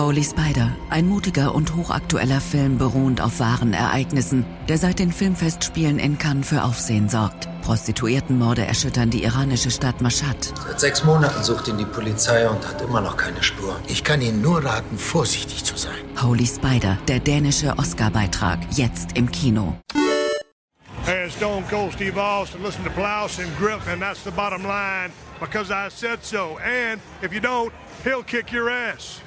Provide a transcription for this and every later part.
Holy Spider, ein mutiger und hochaktueller Film beruhend auf wahren Ereignissen, der seit den Filmfestspielen in Cannes für Aufsehen sorgt. Prostituiertenmorde erschüttern die iranische Stadt Mashhad. Seit sechs Monaten sucht ihn die Polizei und hat immer noch keine Spur. Ich kann Ihnen nur raten, vorsichtig zu sein. Holy Spider, der dänische Oscar-Beitrag, jetzt im Kino. Hey, it's Stone Cold Steve Austin. Listen to Blouse and Griff, and that's the bottom line because I said so. And if you don't, he'll kick your ass.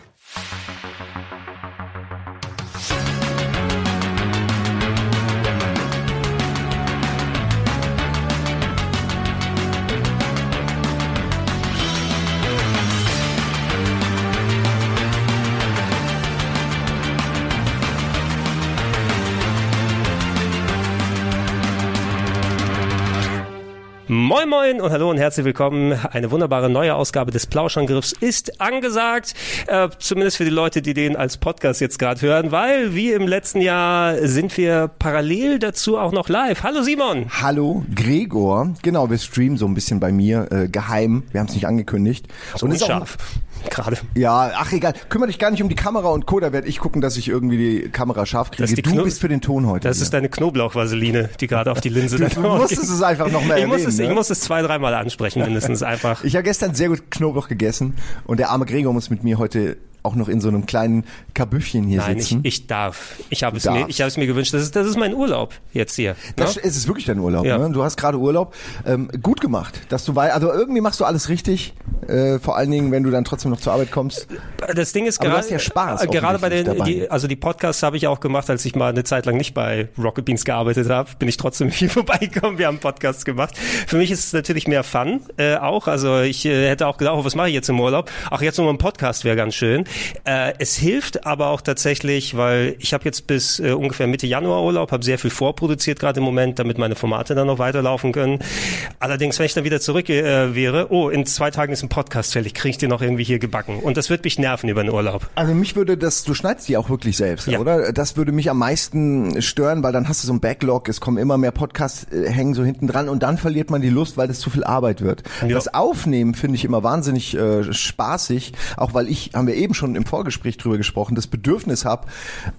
Moin Moin und hallo und herzlich willkommen. Eine wunderbare neue Ausgabe des Plauschangriffs ist angesagt, äh, zumindest für die Leute, die den als Podcast jetzt gerade hören, weil wie im letzten Jahr sind wir parallel dazu auch noch live. Hallo Simon. Hallo Gregor. Genau, wir streamen so ein bisschen bei mir äh, geheim. Wir haben es nicht angekündigt. So und scharf. Gerade. Ja, ach egal. Kümmere dich gar nicht um die Kamera und Co. Da werde ich gucken, dass ich irgendwie die Kamera scharf kriege. Du Kno bist für den Ton heute. Das hier. ist deine Knoblauchvaseline, die gerade auf die Linse Du, du musstest es einfach noch mehr ich muss, erwähnen, es, ne? ich muss es zwei, dreimal ansprechen, mindestens einfach. Ich habe gestern sehr gut Knoblauch gegessen und der arme Gregor muss mit mir heute auch noch in so einem kleinen Kabüffchen hier Nein, ich, sitzen. ich darf. Ich habe es mir, ich habe es mir gewünscht. Das ist, das ist mein Urlaub jetzt hier. das ne? es ist wirklich dein Urlaub. Ja. Ne? Du hast gerade Urlaub. Ähm, gut gemacht, dass du weil also irgendwie machst du alles richtig. Äh, vor allen Dingen, wenn du dann trotzdem noch zur Arbeit kommst. Das Ding ist gerade, ja Spaß äh, gerade bei den, die, also die Podcasts habe ich auch gemacht, als ich mal eine Zeit lang nicht bei Rocket Beans gearbeitet habe, bin ich trotzdem hier vorbeigekommen. Wir haben Podcasts gemacht. Für mich ist es natürlich mehr Fun äh, auch. Also ich äh, hätte auch gedacht, oh, was mache ich jetzt im Urlaub? Ach, jetzt nur ein Podcast wäre ganz schön. Äh, es hilft aber auch tatsächlich, weil ich habe jetzt bis äh, ungefähr Mitte Januar Urlaub, habe sehr viel vorproduziert gerade im Moment, damit meine Formate dann noch weiterlaufen können. Allerdings, wenn ich dann wieder zurück äh, wäre, oh, in zwei Tagen ist ein Podcast fällig, kriege ich den noch irgendwie hier gebacken. Und das wird mich nerven über den Urlaub. Also mich würde das, du schneidest die auch wirklich selbst, Ja. oder? Das würde mich am meisten stören, weil dann hast du so ein Backlog, es kommen immer mehr Podcasts, äh, hängen so hinten dran und dann verliert man die Lust, weil das zu viel Arbeit wird. Ja. Das Aufnehmen finde ich immer wahnsinnig äh, spaßig, auch weil ich, haben wir eben schon im Vorgespräch drüber gesprochen, das Bedürfnis habe,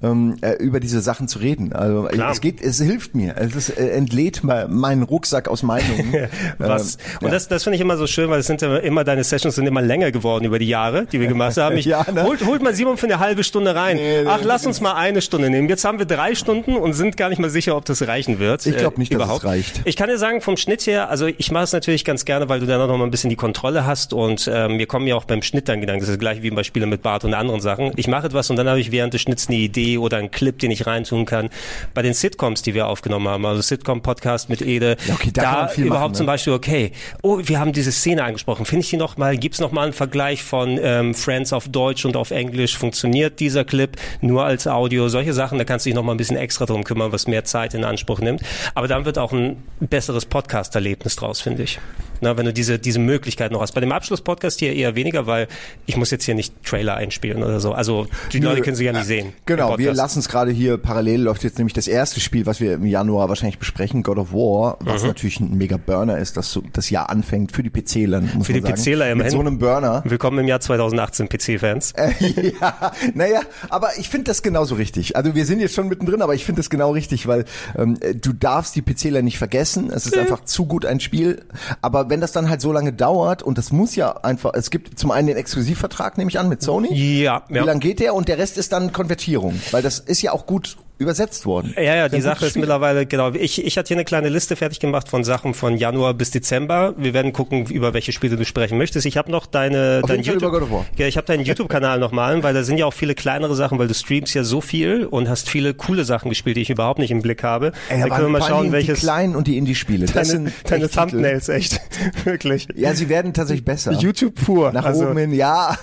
ähm, äh, über diese Sachen zu reden. Also Klar. es geht, es hilft mir, es äh, entlädt me- meinen Rucksack aus Meinungen. Was? Ähm, und das, das finde ich immer so schön, weil es sind ja immer deine Sessions sind immer länger geworden über die Jahre, die wir gemacht haben. Ich, Ja, ne? holt, holt mal Simon für eine halbe Stunde rein. Nee, Ach, nee, lass uns mal eine Stunde nehmen. Jetzt haben wir drei Stunden und sind gar nicht mal sicher, ob das reichen wird. Ich glaub äh, nicht, dass es überhaupt. reicht. Ich kann dir sagen, vom Schnitt her, also ich mache es natürlich ganz gerne, weil du dann auch noch mal ein bisschen die Kontrolle hast und ähm, mir kommen ja auch beim Schnitt dann Gedanken. Das ist gleich wie bei Spielen mit Bart und anderen Sachen. Ich mache etwas und dann habe ich während des Schnitts eine Idee oder einen Clip, den ich reintun kann. Bei den Sitcoms, die wir aufgenommen haben, also Sitcom-Podcast mit Ede, Ja, okay, da viel überhaupt machen, ne? zum Beispiel, okay, oh, wir haben diese Szene angesprochen. Finde ich die noch mal? Gibt es noch mal einen Vergleich von ähm, Friends auf Deutsch und auf Englisch? Funktioniert dieser Clip nur als Audio? Solche Sachen, da kannst du dich noch mal ein bisschen extra drum kümmern, was mehr Zeit in Anspruch nimmt. Aber dann wird auch ein besseres Podcast-Erlebnis draus, finde ich. Na, wenn du diese, diese Möglichkeit noch hast. Bei dem Abschluss-Podcast hier eher weniger, weil ich muss jetzt hier nicht Trailer einspielen oder so. Also die Nö, Leute können sie ja nicht sehen. im Genau, wir lassen es gerade hier parallel läuft jetzt nämlich das erste Spiel, was wir im Januar wahrscheinlich besprechen, God of War, was Mhm. natürlich ein mega Burner ist, dass so das Jahr anfängt für die PCler, Für die. PCler immerhin. Mit so einem Burner. Willkommen im Jahr 2018, PC-Fans. Äh, ja, naja, aber ich finde das genauso richtig. Also wir sind jetzt schon mittendrin, aber ich finde das genau richtig, weil ähm, du darfst die PCler nicht vergessen. Es ist einfach zu gut ein Spiel. Aber wenn das dann halt so lange dauert und das muss ja einfach, es gibt zum einen den Exklusivvertrag, nehme ich an, mit Sony. Ja, Wie ja. lang geht der? Und der Rest ist dann Konvertierung, weil das ist ja auch gut übersetzt worden. Ja, ja, die Sache ist mittlerweile, genau, ich, ich hatte hier eine kleine Liste fertig gemacht von Sachen von Januar bis Dezember. Wir werden gucken, über welche Spiele du sprechen möchtest. Ich habe noch deine, Auf dein War. Ja, ich habe deinen YouTube-Kanal noch mal, weil da sind ja auch viele kleinere Sachen, weil du streamst ja so viel und hast viele coole Sachen gespielt, die ich überhaupt nicht im Blick habe. Ey, da können wir mal schauen, welches Die kleinen und die Indie-Spiele. Das deine, sind deine. Thumbnails, echt. Wirklich. Ja, sie werden tatsächlich besser. YouTube pur. Nach also, oben hin, ja,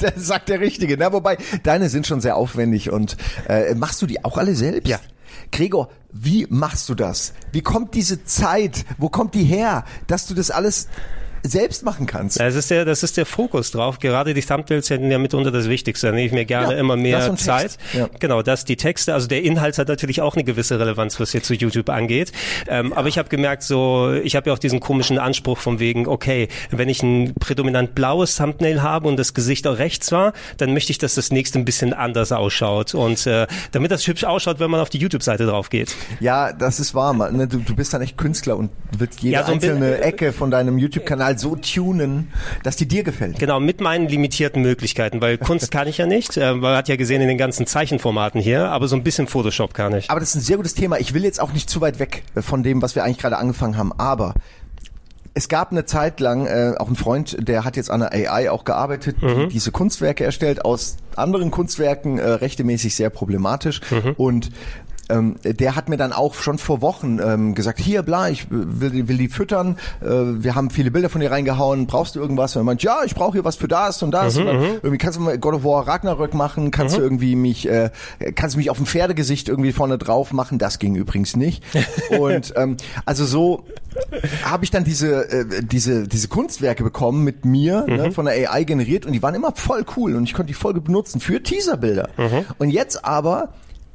das sagt der Richtige. Na, wobei, deine sind schon sehr aufwendig und äh, machst du die auch alle selbst? Ja. Gregor, wie machst du das? Wie kommt diese Zeit? Wo kommt die her, dass du das alles selbst machen kannst. Das ist der, das ist der Fokus drauf. Gerade die Thumbnails sind ja mitunter das Wichtigste. Da nehme ich mir gerne Ja, immer mehr. Zeit. Ja. Genau, dass die Texte, also der Inhalt hat natürlich auch eine gewisse Relevanz, was jetzt zu YouTube angeht. Ähm, Aber ich habe gemerkt, so, ich habe ja auch diesen komischen Anspruch von wegen, okay, wenn ich ein prädominant blaues Thumbnail habe und das Gesicht auch rechts war, dann möchte ich, dass das nächste ein bisschen anders ausschaut. Und äh, damit das hübsch ausschaut, wenn man auf die YouTube-Seite drauf geht. Ja, das ist wahr. Man, ne? du, du bist dann echt Künstler und willst jede Ja, so einzelne Ecke von deinem YouTube-Kanal so tunen, dass die dir gefällt. Genau, mit meinen limitierten Möglichkeiten, weil Kunst kann ich ja nicht. Äh, man hat ja gesehen in den ganzen Zeichenformaten hier, aber so ein bisschen Photoshop kann ich. Aber das ist ein sehr gutes Thema. Ich will jetzt auch nicht zu weit weg äh, von dem, was wir eigentlich gerade angefangen haben. Aber es gab eine Zeit lang äh, auch ein Freund, der hat jetzt an der AI auch gearbeitet, die diese Kunstwerke erstellt aus anderen Kunstwerken, äh, rechtemäßig sehr problematisch. Und ähm, der hat mir dann auch schon vor Wochen ähm, gesagt, hier, bla, ich will, die- will die füttern, äh, wir haben viele Bilder von dir reingehauen, brauchst du irgendwas? Und er meint, ja, ich brauche hier was für das und das. und dann, irgendwie kannst du mal God of War Ragnarök machen, kannst du irgendwie mich, äh, kannst du mich auf dem Pferdegesicht irgendwie vorne drauf machen, das ging übrigens nicht. und ähm, also so habe ich dann diese, äh, diese, diese Kunstwerke bekommen mit mir, ne, von der AI generiert und die waren immer voll cool und ich konnte die gut benutzen für Teaserbilder. Und jetzt aber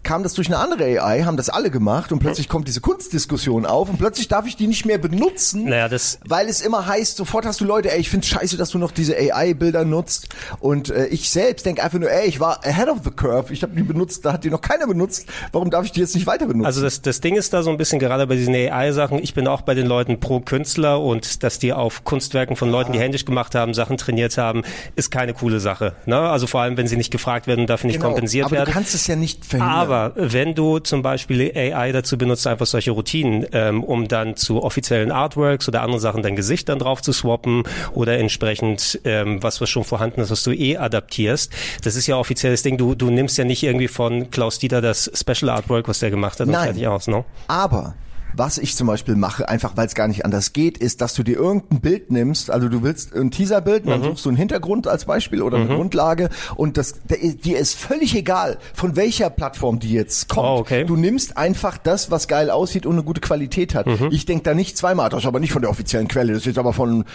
kam das durch eine andere AI, haben das alle gemacht und plötzlich kommt diese Kunstdiskussion auf und plötzlich darf ich die nicht mehr benutzen, Naja, das- weil es immer heißt, sofort hast du Leute, ey, ich find's scheiße, dass du noch diese AI-Bilder nutzt und äh, ich selbst denke einfach nur, ey, ich war ahead of the curve, ich habe die benutzt, da hat die noch keiner benutzt, warum darf ich die jetzt nicht weiter benutzen? Also das, das Ding ist da so ein bisschen gerade bei diesen AI-Sachen, ich bin auch bei den Leuten pro Künstler und dass die auf Kunstwerken von Leuten, die händisch gemacht haben, Sachen trainiert haben, ist keine coole Sache. Ne? Also vor allem, wenn sie nicht gefragt werden und dafür nicht Genau, kompensiert aber werden. du kannst es ja nicht verhindern. Aber wenn du zum Beispiel AI dazu benutzt, einfach solche Routinen, ähm, um dann zu offiziellen Artworks oder anderen Sachen dein Gesicht dann drauf zu swappen oder entsprechend ähm, was, was schon vorhanden ist, was du eh adaptierst, das ist ja offizielles Ding. Du, du nimmst ja nicht irgendwie von Klaus Dieter das Special Artwork, was der gemacht hat, und Nein. fertig aus, ne? Aber was ich zum Beispiel mache, einfach weil es gar nicht anders geht, ist, dass du dir irgendein Bild nimmst, also du willst ein Teaserbild, und dann suchst du einen Hintergrund als Beispiel oder eine Grundlage und das dir ist völlig egal, von welcher Plattform die jetzt kommt. Oh, okay. Du nimmst einfach das, was geil aussieht und eine gute Qualität hat. Ich denk da nicht zweimal, das ist aber nicht von der offiziellen Quelle, das ist jetzt aber von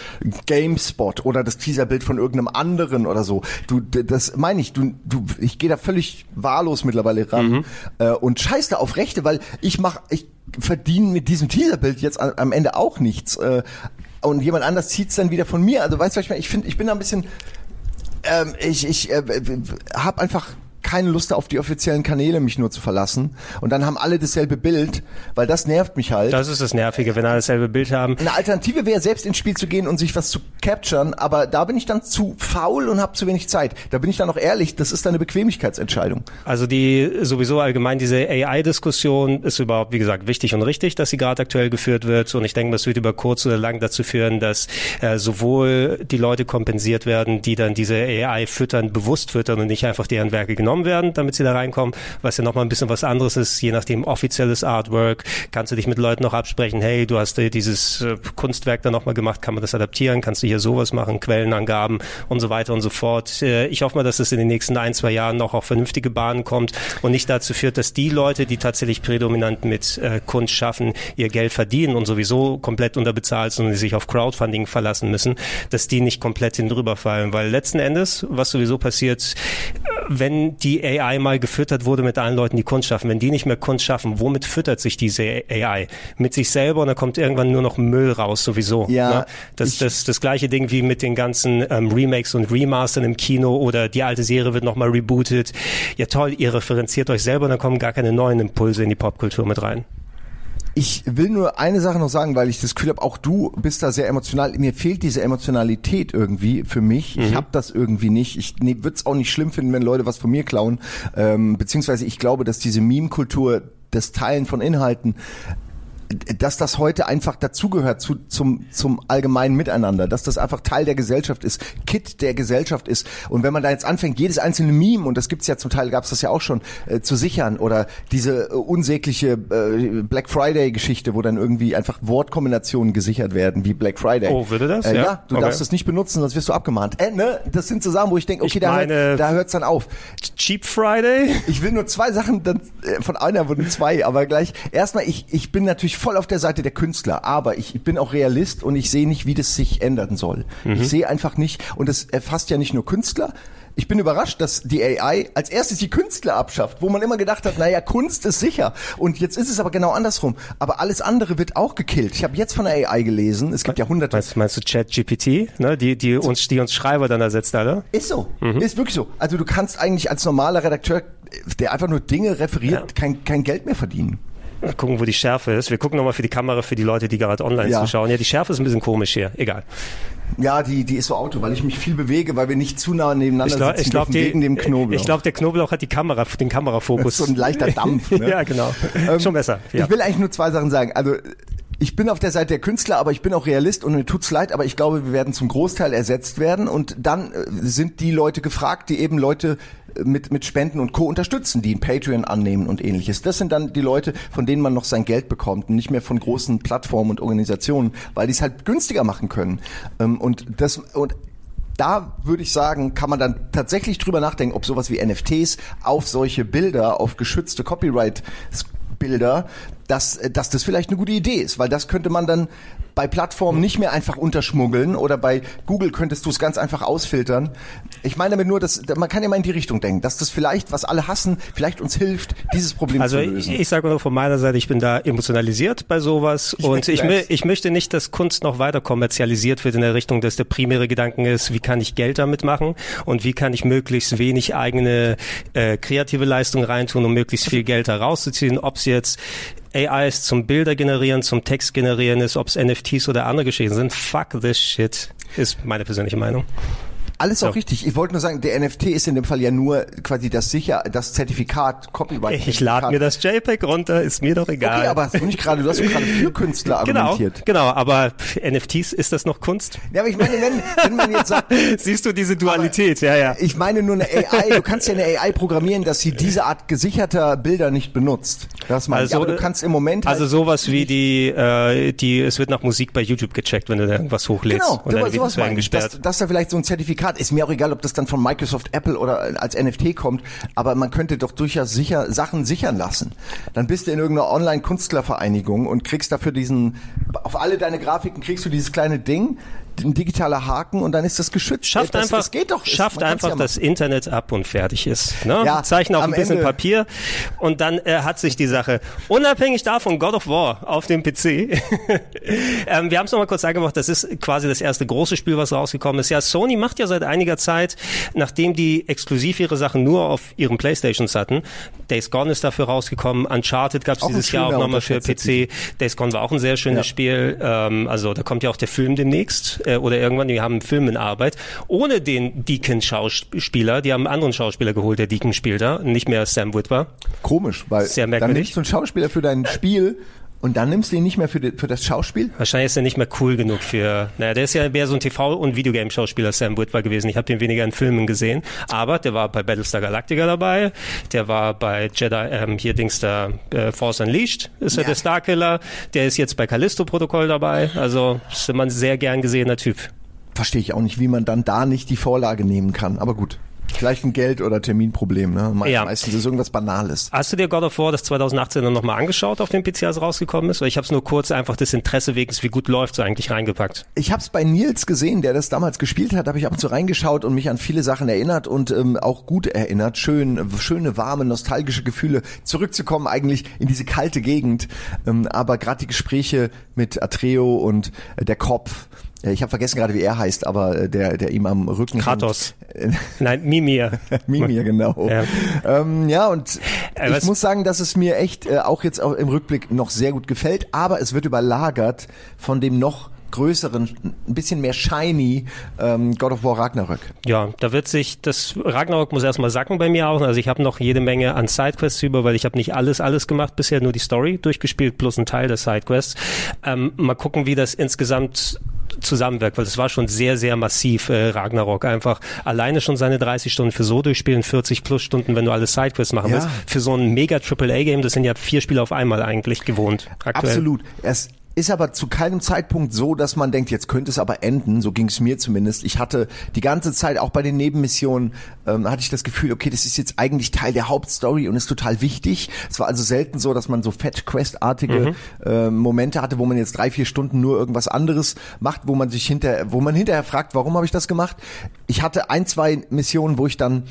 GameSpot oder das Teaserbild von irgendeinem anderen oder so. Du, das meine ich, du, du, ich gehe da völlig wahllos mittlerweile ran äh, und scheiß da auf Rechte, weil ich mach, ich verdiene mit diesem Teaserbild jetzt am Ende auch nichts. Äh, und jemand anders zieht's dann wieder von mir. Also weißt du, was ich meine? Ich finde, ich bin da ein bisschen, ähm, ich, ich äh, habe einfach keine Lust auf die offiziellen Kanäle mich nur zu verlassen und dann haben alle dasselbe Bild, weil das nervt mich halt. Das ist das Nervige, wenn alle dasselbe Bild haben. Eine Alternative wäre, selbst ins Spiel zu gehen und sich was zu capturen, aber da bin ich dann zu faul und habe zu wenig Zeit. Da bin ich dann auch ehrlich, das ist dann eine Bequemlichkeitsentscheidung. Also die sowieso allgemein diese AI-Diskussion ist überhaupt, wie gesagt, wichtig und richtig, dass sie gerade aktuell geführt wird. Und ich denke, das wird über kurz oder lang dazu führen, dass äh, sowohl die Leute kompensiert werden, die dann diese AI füttern, bewusst füttern und nicht einfach deren Werke genommen werden, damit sie da reinkommen, was ja nochmal ein bisschen was anderes ist, je nachdem offizielles Artwork, kannst du dich mit Leuten noch absprechen, hey, du hast dieses äh, Kunstwerk da nochmal gemacht, kann man das adaptieren, kannst du hier sowas machen, Quellenangaben und so weiter und so fort. Äh, ich hoffe mal, dass es in den nächsten ein, zwei Jahren noch auf vernünftige Bahnen kommt und nicht dazu führt, dass die Leute, die tatsächlich prädominant mit äh, Kunst schaffen, ihr Geld verdienen und sowieso komplett unterbezahlt sind und sich auf Crowdfunding verlassen müssen, dass die nicht komplett fallen, weil letzten Endes, was sowieso passiert, wenn die AI mal gefüttert wurde mit allen Leuten, die Kunst schaffen, wenn die nicht mehr Kunst schaffen, womit füttert sich diese AI? Mit sich selber und dann kommt irgendwann nur noch Müll raus sowieso. Ja, ne? Das, das, das gleiche Ding wie mit den ganzen ähm, Remakes und Remastern im Kino oder die alte Serie wird nochmal rebootet. Ja toll, ihr referenziert euch selber und dann kommen gar keine neuen Impulse in die Popkultur mit rein. Ich will nur eine Sache noch sagen, weil ich das Gefühl habe, auch du bist da sehr emotional. Mir fehlt diese Emotionalität irgendwie für mich. Ich habe das irgendwie nicht. Ich nee, würde es auch nicht schlimm finden, wenn Leute was von mir klauen. Ähm, beziehungsweise ich glaube, dass diese Meme-Kultur, das Teilen von Inhalten, dass das heute einfach dazugehört zu, zum, zum allgemeinen Miteinander, dass das einfach Teil der Gesellschaft ist, Kit der Gesellschaft ist. Und wenn man da jetzt anfängt, jedes einzelne Meme, und das gibt's ja zum Teil, gab's das ja auch schon, äh, zu sichern oder diese äh, unsägliche äh, Black Friday-Geschichte, wo dann irgendwie einfach Wortkombinationen gesichert werden, wie Black Friday. Oh, würde das? Äh, ja? Ja? du Okay. darfst das nicht benutzen, sonst wirst du abgemahnt. Äh, ne? Das sind so Sachen, wo ich denke, okay, Ich da, meine- hört, da hört's dann auf. Cheap Friday? Ich will nur zwei Sachen, dann, äh, von einer wurden zwei, aber gleich. Erstmal, ich, ich bin natürlich voll auf der Seite der Künstler, aber ich bin auch Realist und ich sehe nicht, wie das sich ändern soll. Mhm. Ich sehe einfach nicht, und das erfasst ja nicht nur Künstler, ich bin überrascht, dass die AI als erstes die Künstler abschafft, wo man immer gedacht hat, naja, Kunst ist sicher. Und jetzt ist es aber genau andersrum. Aber alles andere wird auch gekillt. Ich habe jetzt von der AI gelesen, es gibt ja hunderte. Meinst, meinst du ChatGPT, ne? die, die, uns, die uns Schreiber dann ersetzt alle? Ist so. Ist wirklich so. Also du kannst eigentlich als normaler Redakteur, der einfach nur Dinge referiert, Ja. kein, kein Geld mehr verdienen. Mal gucken, wo die Schärfe ist. Wir gucken nochmal für die Kamera für die Leute, die gerade online Ja. zuschauen. Ja, die Schärfe ist ein bisschen komisch hier. Egal. Ja, die, die ist so Auto, weil ich mich viel bewege, weil wir nicht zu nah nebeneinander Ich glaube, sitzen ich glaub, die- wegen dem Knoblauch. Ich glaube, der Knoblauch hat die Kamera, den Kamerafokus. So ein leichter Dampf, ne? ja, genau. Schon besser. Ja. Ich will eigentlich nur zwei Sachen sagen. Also ich bin auf der Seite der Künstler, aber ich bin auch Realist und mir tut's leid, aber ich glaube, wir werden zum Großteil ersetzt werden und dann äh, sind die Leute gefragt, die eben Leute mit, mit Spenden und Co. unterstützen, die ein Patreon annehmen und ähnliches. Das sind dann die Leute, von denen man noch sein Geld bekommt und nicht mehr von großen Plattformen und Organisationen, weil die es halt günstiger machen können. Ähm, Und das, und da würde ich sagen, kann man dann tatsächlich drüber nachdenken, ob sowas wie NFTs auf solche Bilder, auf geschützte Copyright-Bilder, dass, dass das vielleicht eine gute Idee ist, weil das könnte man dann bei Plattformen nicht mehr einfach unterschmuggeln oder bei Google könntest du es ganz einfach ausfiltern. Ich meine damit nur, dass man kann ja mal in die Richtung denken, dass das vielleicht, was alle hassen, vielleicht uns hilft, dieses Problem Also zu ich, lösen. ich sage nur von meiner Seite, ich bin da emotionalisiert bei sowas und ich, merk's. mö- ich möchte nicht, dass Kunst noch weiter kommerzialisiert wird in der Richtung, dass der primäre Gedanken ist, wie kann ich Geld damit machen und wie kann ich möglichst wenig eigene äh, kreative Leistung reintun, um möglichst viel Geld da rauszuziehen, ob es jetzt AIs zum Bilder generieren, zum Text generieren ist, ob es NFTs oder andere Geschichten sind. Fuck this shit, ist meine persönliche Meinung. Alles auch So. richtig. Ich wollte nur sagen, der NFT ist in dem Fall ja nur quasi das sicher, das Zertifikat, Copyright. Ich lade mir das JPEG runter, ist mir doch egal. Okay, aber nicht gerade, du hast gerade für Künstler Genau, argumentiert. genau, aber pff, NFTs, ist das noch Kunst? Ja, aber ich meine, wenn, wenn man jetzt sagt, Siehst du diese Dualität? ja, ja. ich meine nur eine AI, du kannst ja eine AI programmieren, dass sie diese Art gesicherter Bilder nicht benutzt. Das meine ich. Aber du kannst im Moment halt also sowas wie die, äh, die, es wird nach Musik bei YouTube gecheckt, wenn du da irgendwas hochlädst Genau, und deine sowas Videos werden meine ich. gesperrt. Dass, dass da vielleicht so ein Zertifikat ist. Mir auch egal, ob das dann von Microsoft, Apple oder als NFT kommt, aber man könnte doch durchaus sicher Sachen sichern lassen. Dann bist du in irgendeiner Online-Künstlervereinigung und kriegst dafür diesen, auf alle deine Grafiken kriegst du dieses kleine Ding, ein digitaler Haken und dann ist das geschützt. Schafft das, einfach, das geht doch. schafft Man einfach ja das. Internet ab und fertig ist. Ne? Ja, Zeichnen auf ein bisschen Ende- Papier und dann äh, hat sich die Sache, unabhängig davon, God of War auf dem PC. ähm, wir haben es nochmal kurz angemacht, das ist quasi das erste große Spiel, was rausgekommen ist. Ja, Sony macht ja seit einiger Zeit, nachdem die exklusiv ihre Sachen nur auf ihren Playstations hatten, Days Gone ist dafür rausgekommen, Uncharted gab es dieses Jahr auch nochmal für PC, Days Gone war auch ein sehr schönes Ja. Spiel, ähm, also da kommt ja auch der Film demnächst äh, oder irgendwann, die haben einen Film in Arbeit, ohne den Deacon-Schauspieler, die haben einen anderen Schauspieler geholt, der Deacon spielt da, nicht mehr Sam Witwer. Komisch, weil Sehr dann merkwürdig. nimmst du einen Schauspieler für dein Spiel und dann nimmst du ihn nicht mehr für, die, für das Schauspiel? Wahrscheinlich ist er nicht mehr cool genug für, naja, der ist ja mehr so ein TV- und Videogame-Schauspieler, Sam Witwer gewesen. Ich habe den weniger in Filmen gesehen, aber der war bei Battlestar Galactica dabei, der war bei Jedi, ähm, hier Dings da, äh, Force Unleashed ist er Ja. der Starkiller, der ist jetzt bei Callisto-Protokoll dabei, also ist immer ein sehr gern gesehener Typ. Verstehe ich auch nicht, wie man dann da nicht die Vorlage nehmen kann. Aber gut. Vielleicht ein Geld- oder Terminproblem. Ne? Me Ja. Meistens ist es irgendwas Banales. Hast du dir God of War das 2018 dann nochmal angeschaut auf dem PC, als rausgekommen ist? Weil ich habe es nur kurz einfach des Interesse wegen, wie gut läuft eigentlich reingepackt. Ich habe es bei Nils gesehen, der das damals gespielt hat, habe ich ab und zu reingeschaut und mich an viele Sachen erinnert und ähm, auch gut erinnert. Schön, schöne, warme, nostalgische Gefühle. Zurückzukommen eigentlich in diese kalte Gegend. Ähm, aber gerade die Gespräche mit Atreo und äh, der Kopf. Ich habe vergessen gerade, wie er heißt, aber äh, der, der ihm am Rücken Kratos. hängt. Nein, Mimir. Mimir, genau. Ja. Ähm, ja, und Äh, ich muss sagen, dass es mir echt äh, auch jetzt auch im Rückblick noch sehr gut gefällt, aber es wird überlagert von dem noch größeren, ein bisschen mehr shiny ähm, God of War Ragnarök. Ja, da wird sich, das Ragnarok muss erstmal sacken bei mir auch. Also ich habe noch jede Menge an Sidequests über, weil ich habe nicht alles, alles gemacht bisher, nur die Story durchgespielt, plus ein Teil der Sidequests. Ähm, mal gucken, wie das insgesamt zusammenwirkt, weil es war schon sehr, sehr massiv, äh, Ragnarok. Einfach alleine schon seine 30 Stunden für so durchspielen, 40 plus Stunden, wenn du alle Sidequests machen Ja. willst. Für so ein mega AAA-Game, das sind ja vier Spiele auf einmal eigentlich gewohnt. Aktuell. Absolut. Es ist aber zu keinem Zeitpunkt so, dass man denkt, jetzt könnte es aber enden. So ging es mir zumindest. Ich hatte die ganze Zeit, auch bei den Nebenmissionen, ähm, hatte ich das Gefühl, okay, das ist jetzt eigentlich Teil der Hauptstory und ist total wichtig. Es war also selten so, dass man so Fetch-Quest-artige mhm. äh, Momente hatte, wo man jetzt drei, vier Stunden nur irgendwas anderes macht, wo man sich hinter, wo man hinterher fragt, warum habe ich das gemacht? Ich hatte ein, zwei Missionen, wo ich dann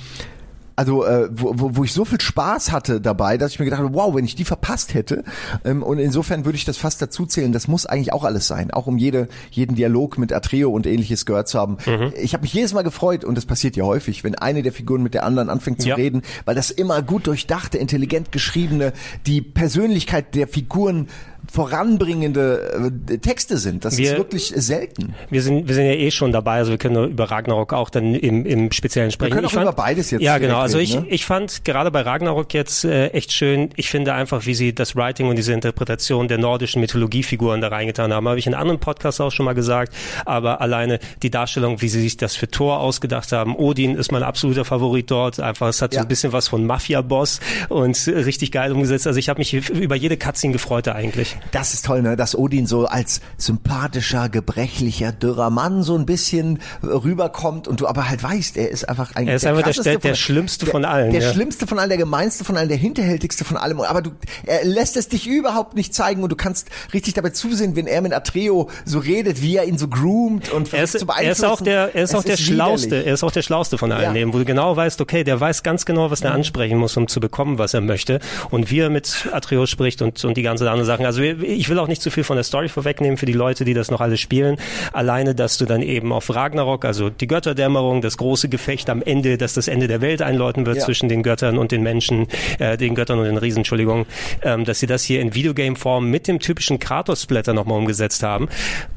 also äh, wo, wo, wo ich so viel Spaß hatte dabei, dass ich mir gedacht habe, wow, wenn ich die verpasst hätte. Ähm, und insofern würde ich das fast dazu zählen. Das muss eigentlich auch alles sein, auch um jede, jeden Dialog mit Atreo und ähnliches gehört zu haben. Mhm. Ich habe mich jedes Mal gefreut und das passiert ja häufig, wenn eine der Figuren mit der anderen anfängt zu ja. reden, weil das immer gut durchdachte, intelligent geschriebene, die Persönlichkeit der Figuren voranbringende äh, Texte sind. Das wir, ist wirklich selten. Wir sind, wir sind ja eh schon dabei, also wir können über Ragnarok auch dann im, im Speziellen sprechen. Wir können auch fand, über beides jetzt Ja, genau. Also ich, ne? ich fand gerade bei Ragnarok jetzt äh, echt schön, ich finde einfach, wie sie das Writing und diese Interpretation der nordischen Mythologiefiguren da reingetan haben. Habe ich in anderen Podcasts auch schon mal gesagt, aber alleine die Darstellung, wie sie sich das für Thor ausgedacht haben. Odin ist mein absoluter Favorit dort. Einfach, es hat ja. so ein bisschen was von Mafia-Boss und richtig geil umgesetzt. Also ich habe mich über jede Cutscene gefreut eigentlich. Das ist toll, ne? Dass Odin so als sympathischer, gebrechlicher, dürrer Mann so ein bisschen rüberkommt und du aber halt weißt, er ist einfach ein Er ist der einfach der, der, der Schlimmste von allen. Der, ja. Schlimmste von allen, der gemeinste von allen, der hinterhältigste von allem. Aber du, er lässt es dich überhaupt nicht zeigen und du kannst richtig dabei zusehen, wenn er mit Atreo so redet, wie er ihn so groomt und er ist, zu beeinflussen. Er ist auch der, er ist es auch der ist Schlauste. Er ist auch der Schlauste von allen, ja. wo du genau weißt, okay, der weiß ganz genau, was er ansprechen muss, um zu bekommen, was er möchte und wie er mit Atreo spricht und, und die ganzen anderen Sachen. Also ich will auch nicht zu viel von der Story vorwegnehmen für die Leute, die das noch alle spielen. Alleine, dass du dann eben auf Ragnarok, also die Götterdämmerung, das große Gefecht am Ende, dass das Ende der Welt einläuten wird ja. zwischen den Göttern und den Menschen, äh, den Göttern und den Riesen, Entschuldigung, ähm, dass sie das hier in Videogame-Form mit dem typischen Kratos-Splatter nochmal umgesetzt haben.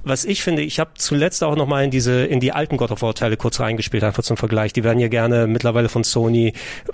Was ich finde, ich habe zuletzt auch nochmal in diese, in die alten God of War-Teile kurz reingespielt, einfach zum Vergleich. Die werden ja gerne mittlerweile von Sony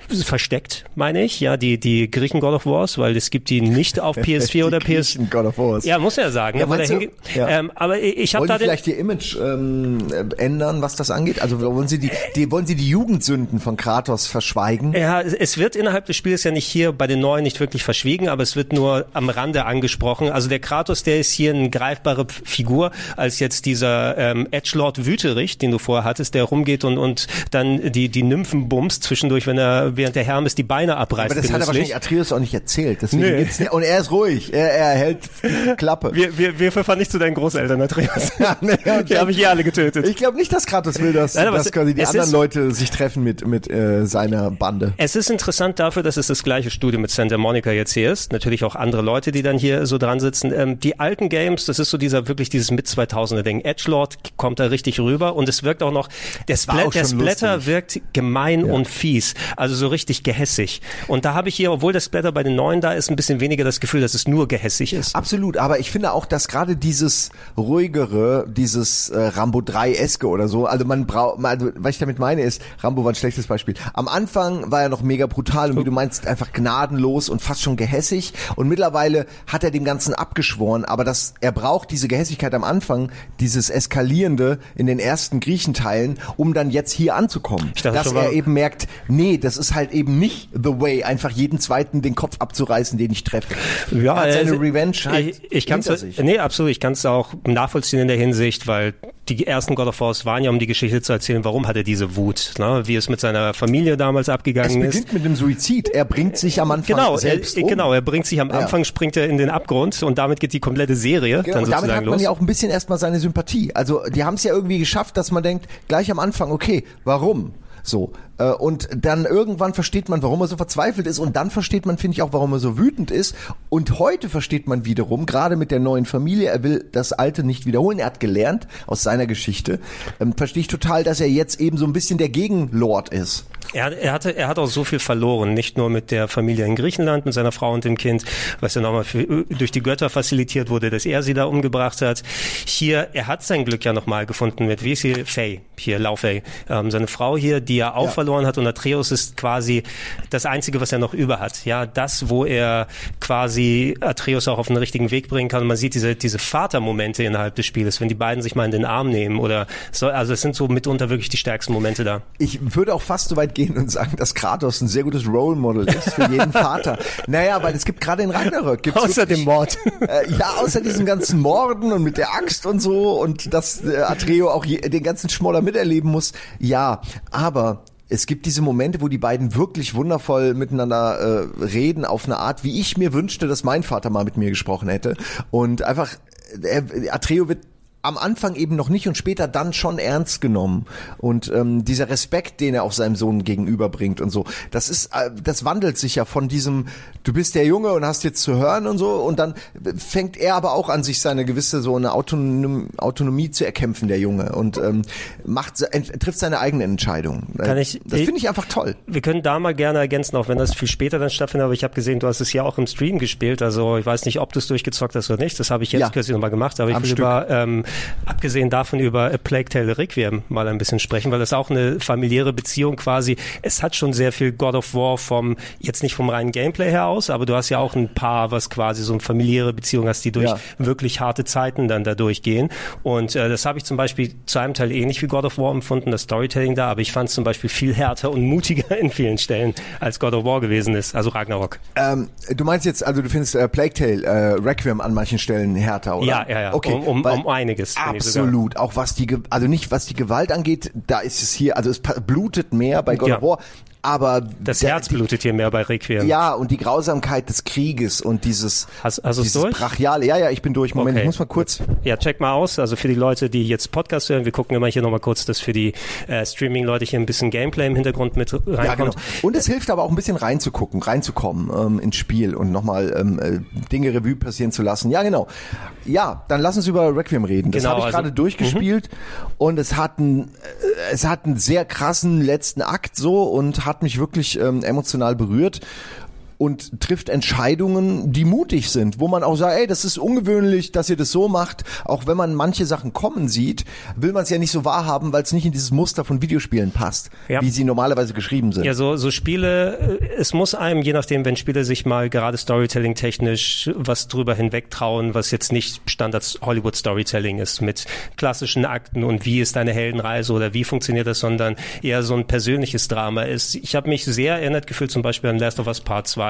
versteckt, meine ich, ja, die, die Griechen God of Wars, weil es gibt die nicht auf PS4 oder PS. God of Wars. Ja, muss er sagen. Ja, ja, du, ja. Ähm, aber ich habe da den vielleicht ihr Image ähm, ändern, was das angeht. Also wollen Sie die, die wollen Sie die Jugendsünden von Kratos verschweigen? Ja, es wird innerhalb des Spiels ja nicht hier bei den neuen nicht wirklich verschwiegen, aber es wird nur am Rande angesprochen. Also der Kratos, der ist hier eine greifbare Figur als jetzt dieser ähm, Edgelord Wüterich, den du vorher hattest, der rumgeht und und dann die die Nymphen bumst zwischendurch, wenn er während der Hermes die Beine abreißt. Aber das hat er wahrscheinlich Atreus auch nicht erzählt. Deswegen nee. gibt's, und er ist ruhig. Er, er hält Klappe. Wir, wir, wir verfahren nicht zu deinen Großeltern, Andreas. ja, nee, die habe ich hier alle getötet. Ich glaube nicht, dass Kratos will, dass, Nein, dass quasi die anderen ist, Leute sich treffen mit, mit äh, seiner Bande. Es ist interessant dafür, dass es das gleiche Studio mit Santa Monica jetzt hier ist. Natürlich auch andere Leute, die dann hier so dran sitzen. Ähm, die alten Games, das ist so dieser wirklich dieses mit 2000er Ding. Edgelord kommt da richtig rüber und es wirkt auch noch, der, Spl der Splatter lustig. wirkt gemein ja. und fies. Also so richtig gehässig. Und da habe ich hier, obwohl der Splatter bei den neuen da ist, ein bisschen weniger das Gefühl, dass es nur gehässig ist. Absolut, aber ich finde auch, dass gerade dieses ruhigere, dieses äh, Rambo 3-eske oder so, also man braucht, also, was ich damit meine ist, Rambo war ein schlechtes Beispiel. Am Anfang war er noch mega brutal und wie du meinst, einfach gnadenlos und fast schon gehässig und mittlerweile hat er dem Ganzen abgeschworen, aber das, er braucht diese Gehässigkeit am Anfang, dieses Eskalierende in den ersten Griechenteilen, um dann jetzt hier anzukommen. Dachte dass er eben merkt, nee, das ist halt eben nicht the way, einfach jeden zweiten den Kopf abzureißen, den ich treffe. Ja, er hat seine Revenge halt ich, ich kann's, Nee, absolut. Ich kann es auch nachvollziehen in der Hinsicht, weil die ersten God of Wars waren ja, um die Geschichte zu erzählen, warum hat er diese Wut, ne? wie es mit seiner Familie damals abgegangen ist. Es beginnt ist. mit dem Suizid. Er bringt sich am Anfang genau, selbst er, um. Genau, er bringt sich am Anfang, ja. springt er in den Abgrund und damit geht die komplette Serie genau, dann sozusagen damit hat man ja auch ein bisschen erstmal seine Sympathie. Also die haben es ja irgendwie geschafft, dass man denkt, gleich am Anfang, okay, warum? So. Äh, und dann irgendwann versteht man, warum er so verzweifelt ist. Und dann versteht man, finde ich, auch, warum er so wütend ist. Und heute versteht man wiederum, gerade mit der neuen Familie, er will das Alte nicht wiederholen. Er hat gelernt aus seiner Geschichte. Ähm, verstehe ich total, dass er jetzt eben so ein bisschen der Gegenlord ist. Er, er, hatte, er hat auch so viel verloren, nicht nur mit der Familie in Griechenland, mit seiner Frau und dem Kind, was ja nochmal durch die Götter facilitiert wurde, dass er sie da umgebracht hat. Hier, er hat sein Glück ja nochmal gefunden mit, wie ist sie, Faye, hier, Lau Faye, ähm, seine Frau hier, die er auch ja. verloren verloren hat und Atreus ist quasi das Einzige, was er noch über hat. Ja, das, wo er quasi Atreus auch auf den richtigen Weg bringen kann. Und man sieht diese, diese Vatermomente innerhalb des Spieles, wenn die beiden sich mal in den Arm nehmen oder so, also es sind so mitunter wirklich die stärksten Momente da. Ich würde auch fast so weit gehen und sagen, dass Kratos ein sehr gutes Role Model ist für jeden Vater. Naja, weil es gibt gerade in Ragnarök gibt's Außer wirklich, dem Mord. Äh, ja, außer diesen ganzen Morden und mit der Axt und so und dass äh, Atreo auch je, den ganzen Schmoller miterleben muss. Ja, aber es gibt diese Momente, wo die beiden wirklich wundervoll miteinander äh, reden, auf eine Art, wie ich mir wünschte, dass mein Vater mal mit mir gesprochen hätte. Und einfach, er, Atreo wird am Anfang eben noch nicht und später dann schon ernst genommen und ähm, dieser Respekt, den er auch seinem Sohn gegenüberbringt und so, das ist, äh, das wandelt sich ja von diesem, du bist der Junge und hast jetzt zu hören und so und dann fängt er aber auch an, sich seine gewisse so eine Autonom Autonomie zu erkämpfen, der Junge und ähm, macht, trifft seine eigene Entscheidung. Kann ich, das finde ich einfach toll. Wir können da mal gerne ergänzen, auch wenn das viel später dann stattfindet, aber ich habe gesehen, du hast es ja auch im Stream gespielt, also ich weiß nicht, ob du es durchgezockt hast oder nicht, das habe ich jetzt Ja. kürzlich nochmal gemacht, aber ich Am will Stück. über ähm, abgesehen davon über A Plague Tale Requiem mal ein bisschen sprechen, weil das auch eine familiäre Beziehung quasi, es hat schon sehr viel God of War vom, jetzt nicht vom reinen Gameplay her aus, aber du hast ja auch ein Paar, was quasi so eine familiäre Beziehung hast, die durch Ja. wirklich harte Zeiten dann da durchgehen. Und äh, das habe ich zum Beispiel zu einem Teil ähnlich wie God of War empfunden, das Storytelling da, aber ich fand es zum Beispiel viel härter und mutiger in vielen Stellen, als God of War gewesen ist, also Ragnarok. Ähm, du meinst jetzt, also du findest äh, Plague Tale, äh, Requiem an manchen Stellen härter, oder? Ja, ja, ja, Okay, um, um, weil- um einiges. Absolut. Auch was die, also nicht was die Gewalt angeht, da ist es hier, also es blutet mehr bei God Ja. of War, aber Das der- Herz blutet hier mehr bei Requiem. Ja, und die Grausamkeit des Krieges und dieses, Hast- hast dieses durch? brachiale. Ja, ja, ich bin durch. Moment, Okay. ich muss mal kurz. Ja, check mal aus. Also für die Leute, die jetzt Podcast hören, wir gucken immer hier nochmal kurz, dass für die äh, Streaming-Leute hier ein bisschen Gameplay im Hintergrund mit reinkommt. Ja, genau. Und es hilft aber auch ein bisschen reinzugucken, reinzukommen ähm, ins Spiel und nochmal ähm, äh, Dinge Revue passieren zu lassen. Ja, genau. Ja, dann lass uns über Requiem reden. Das Genau, habe ich also- gerade durchgespielt und es hat einen, äh, es hat einen sehr krassen letzten Akt so und hat mich wirklich ähm, emotional berührt und trifft Entscheidungen, die mutig sind, wo man auch sagt, ey, das ist ungewöhnlich, dass ihr das so macht. Auch wenn man manche Sachen kommen sieht, will man es ja nicht so wahrhaben, weil es nicht in dieses Muster von Videospielen passt, Ja. wie sie normalerweise geschrieben sind. Ja, so, so Spiele, äh, es muss einem, je nachdem, wenn Spiele sich mal gerade Storytelling-technisch was drüber hinwegtrauen, was jetzt nicht Standard Hollywood-Storytelling ist, mit klassischen Akten und wie ist deine Heldenreise oder wie funktioniert das, sondern eher so ein persönliches Drama ist. Ich habe mich sehr erinnert gefühlt zum Beispiel an Last of Us Part 2,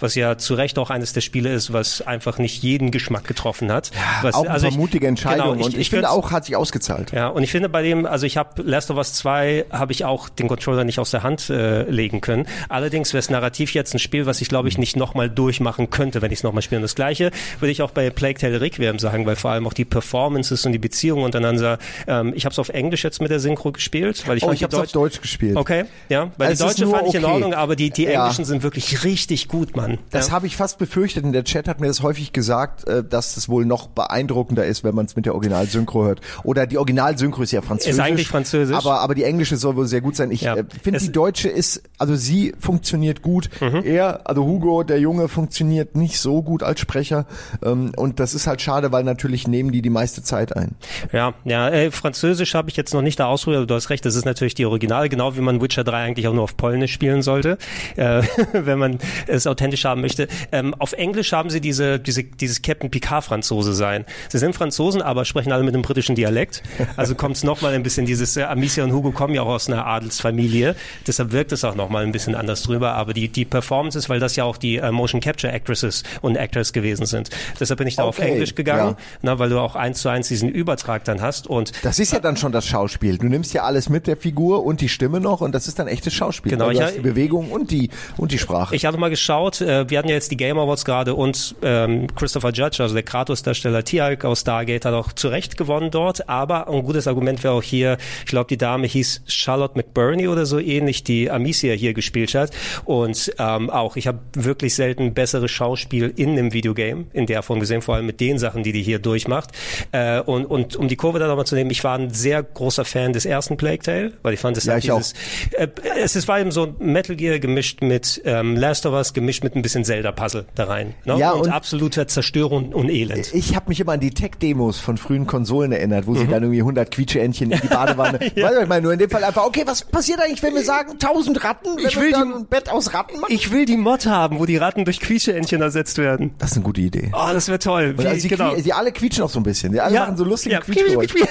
was ja zu Recht auch eines der Spiele ist, was einfach nicht jeden Geschmack getroffen hat. was, auch eine also ich- mutige Entscheidung genau, und ich, finde würd's- auch, hat sich ausgezahlt. ja, und ich finde bei dem, also ich habe Last of Us 2, habe ich auch den Controller nicht aus der Hand äh, legen können. Allerdings wäre es narrativ jetzt ein Spiel, was ich glaube ich nicht nochmal durchmachen könnte, wenn ich es nochmal spiele. Und das gleiche würde ich auch bei Plague Tale Requiem sagen, weil vor allem auch die Performances und die Beziehungen untereinander, ähm, ich habe es auf Englisch jetzt mit der Synchro gespielt, weil ich Oh, ich habe es auf Deutsch gespielt. Okay, ja, weil Also die deutsche fand ich in okay. Ordnung, aber die, die Ja. englischen sind wirklich richtig gut, Mann. Das ja. habe ich fast befürchtet und der Chat hat mir das häufig gesagt, äh, dass das wohl noch beeindruckender ist, wenn man es mit der Originalsynchro hört. Oder die Originalsynchro ist ja französisch. Ist eigentlich französisch. Aber, aber die englische soll wohl sehr gut sein. Ich Ja. äh, finde, die deutsche ist, also sie funktioniert gut. Mhm. Er, also Hugo, der Junge, funktioniert nicht so gut als Sprecher. Ähm, und das ist halt schade, weil natürlich nehmen die die meiste Zeit ein. Ja, ja, äh, Französisch habe ich jetzt noch nicht da ausprobiert, aber du hast recht, das ist natürlich die Originale, genau wie man Witcher 3 eigentlich auch nur auf Polnisch spielen sollte, äh, wenn man es authentisch haben möchte. Ähm, auf Englisch haben sie diese, diese, dieses Captain Picard-Franzose sein. Sie sind Franzosen, aber sprechen alle mit einem britischen Dialekt. Also kommt es nochmal ein bisschen dieses, äh, Amicia und Hugo kommen ja auch aus einer Adelsfamilie, deshalb wirkt es auch nochmal ein bisschen anders drüber, aber die, die Performances, weil das ja auch die äh, Motion Capture Actresses und Actors gewesen sind. Deshalb bin ich da auf Okay, Englisch gegangen, ja. na, weil du auch eins zu eins diesen Übertrag dann hast und Das ist ja dann schon das Schauspiel. Du nimmst ja alles mit der Figur und die Stimme noch und das ist dann echtes Schauspiel. Genau, ich- die Bewegung und die und die Sprache. Ich hatte mal geschaut, äh, wir hatten ja jetzt die Game Awards gerade und ähm, Christopher Judge, also der Kratos-Darsteller Tialk aus Stargate, hat auch zu Recht gewonnen dort. Aber ein gutes Argument wäre auch hier, ich glaube, die Dame hieß Charlotte McBurney oder so ähnlich, die Amicia hier gespielt hat. Und ähm, auch, ich habe wirklich selten besseres Schauspiel in einem Videogame in der Form gesehen, vor allem mit den Sachen, die die hier durchmacht. Äh, und, und um die Kurve da nochmal zu nehmen, ich war ein sehr großer Fan des ersten Plague Tale, weil ich fand, es Ja, auch. dieses äh, es ist, war eben so Metal Gear gemischt mit ähm, Last of sowas gemischt mit ein bisschen Zelda-Puzzle da rein. Ne? Ja, und, und- absoluter Zerstörung und Elend. Ich habe mich immer an die Tech-Demos von frühen Konsolen erinnert, wo sie dann irgendwie 100 Quietscheentchen in die Badewanne. Weißt du, ich meine, nur in dem Fall einfach, okay, was passiert eigentlich, wenn wir sagen 1000 Ratten, wenn Ich wir will dann die- ein Bett aus Ratten machen? Ich will die Mod haben, wo die Ratten durch Quietscheentchen ersetzt werden. das ist eine gute Idee. Oh, das wäre toll. Wie, also sie, genau. sie alle quietschen auch so ein bisschen. Die alle machen so lustige ja, Quietschgeräusche.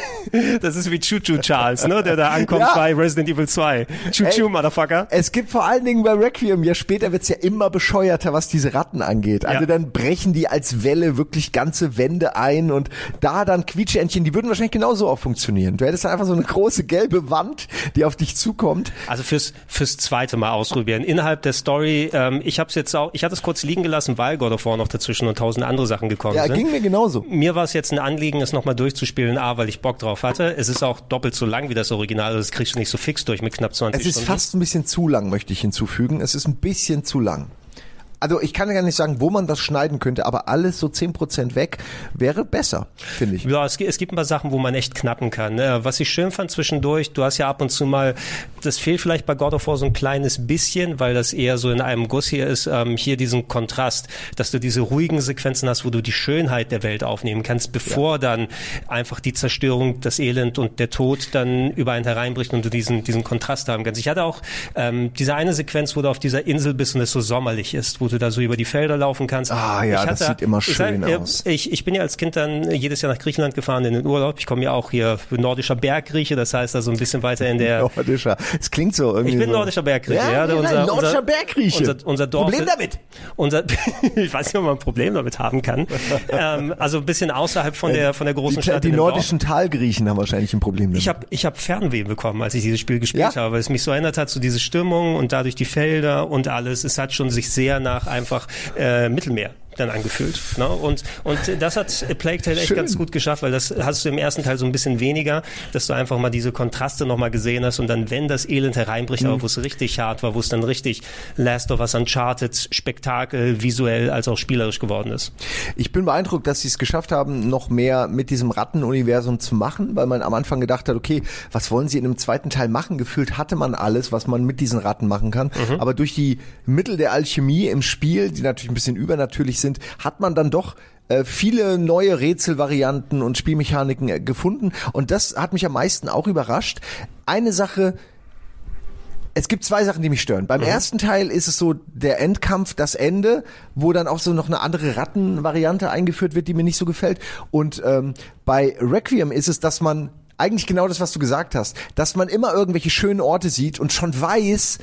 Das ist wie Choo Choo Charles, ne, der da ankommt Ja. bei Resident Evil 2. Choo Choo, Ey. Motherfucker. Es gibt vor allen Dingen bei Requiem, ja später wird's ja immer bescheuerter, was diese Ratten angeht. Also Ja. dann brechen die als Welle wirklich ganze Wände ein und da dann Quietscheentchen, die würden wahrscheinlich genauso auch funktionieren. Du hättest dann einfach so eine große gelbe Wand, die auf dich zukommt. Also fürs fürs zweite Mal ausprobieren. Innerhalb der Story, ähm, ich habe es jetzt auch, ich hatte es kurz liegen gelassen, weil God of War noch dazwischen und tausend andere Sachen gekommen Ja, sind. ging mir genauso. Mir war es jetzt ein Anliegen, es nochmal durchzuspielen, A, weil ich Bock drauf hatte. Es ist auch doppelt so lang wie das Original, also das kriegst du nicht so fix durch mit knapp 20 Es ist Stunden. fast ein bisschen zu lang, möchte ich hinzufügen. Es ist ein bisschen zu lang. Also ich kann ja gar nicht sagen, wo man was schneiden könnte, aber alles so 10% weg wäre besser, finde ich. Ja, es, es gibt ein paar Sachen, wo man echt knappen kann. Ne? Was ich schön fand zwischendurch, du hast ja ab und zu mal, das fehlt vielleicht bei God of War so ein kleines bisschen, weil das eher so in einem Guss hier ist, ähm, hier diesen Kontrast, dass du diese ruhigen Sequenzen hast, wo du die Schönheit der Welt aufnehmen kannst, bevor dann einfach die Zerstörung, das Elend und der Tod dann über einen hereinbricht und du diesen, diesen Kontrast haben kannst. Ich hatte auch ähm, diese eine Sequenz, wo du auf dieser Insel bist und es so sommerlich ist, wo du da so über die Felder laufen kannst. Ah, ja, ich das sieht immer ich schön äh, aus. Ich, ich bin ja als Kind dann jedes Jahr nach Griechenland gefahren in den Urlaub. Ich komme ja auch hier nordischer Berggrieche, das heißt also ein bisschen weiter in der. Nordischer. Es klingt so irgendwie Ich bin so. nordischer Berggrieche, Ja, ja. ja, nein, nordischer Berggrieche. Unser, unser Dorf. Problem damit? Unser, ich weiß nicht, ob man ein Problem damit haben kann. ähm, also ein bisschen außerhalb von der von der großen Die, Stadt. die dem Dorf. nordischen Talgriechen haben wahrscheinlich ein Problem damit. Ich habe ich hab Fernweh bekommen, als ich dieses Spiel gespielt Ja. habe, weil es mich so erinnert hat, so diese Stimmung und dadurch die Felder und alles. Es hat schon sich sehr nach einfach äh, Mittelmeer dann angefühlt. Ne? Und, und das hat Plague Tale echt Schön. ganz gut geschafft, weil das hast du im ersten Teil so ein bisschen weniger, dass du einfach mal diese Kontraste nochmal gesehen hast und dann, wenn das Elend hereinbricht, Mhm. aber wo es richtig hart war, wo es dann richtig Last of Us Uncharted Spektakel visuell als auch spielerisch geworden ist. Ich bin beeindruckt, dass sie es geschafft haben, noch mehr mit diesem Rattenuniversum zu machen, weil man am Anfang gedacht hat, okay, was wollen sie in einem zweiten Teil machen? Gefühlt hatte man alles, was man mit diesen Ratten machen kann. Mhm. Aber durch die Mittel der Alchemie im Spiel, die natürlich ein bisschen übernatürlich sind, hat man dann doch äh, viele neue Rätselvarianten und Spielmechaniken äh, gefunden. Und das hat mich am meisten auch überrascht. Eine Sache, es gibt zwei Sachen, die mich stören. Beim ersten Teil ist es so der Endkampf, das Ende, wo dann auch so noch eine andere Rattenvariante eingeführt wird, die mir nicht so gefällt. Und ähm, bei Requiem ist es, dass man eigentlich genau das, was du gesagt hast, dass man immer irgendwelche schönen Orte sieht und schon weiß,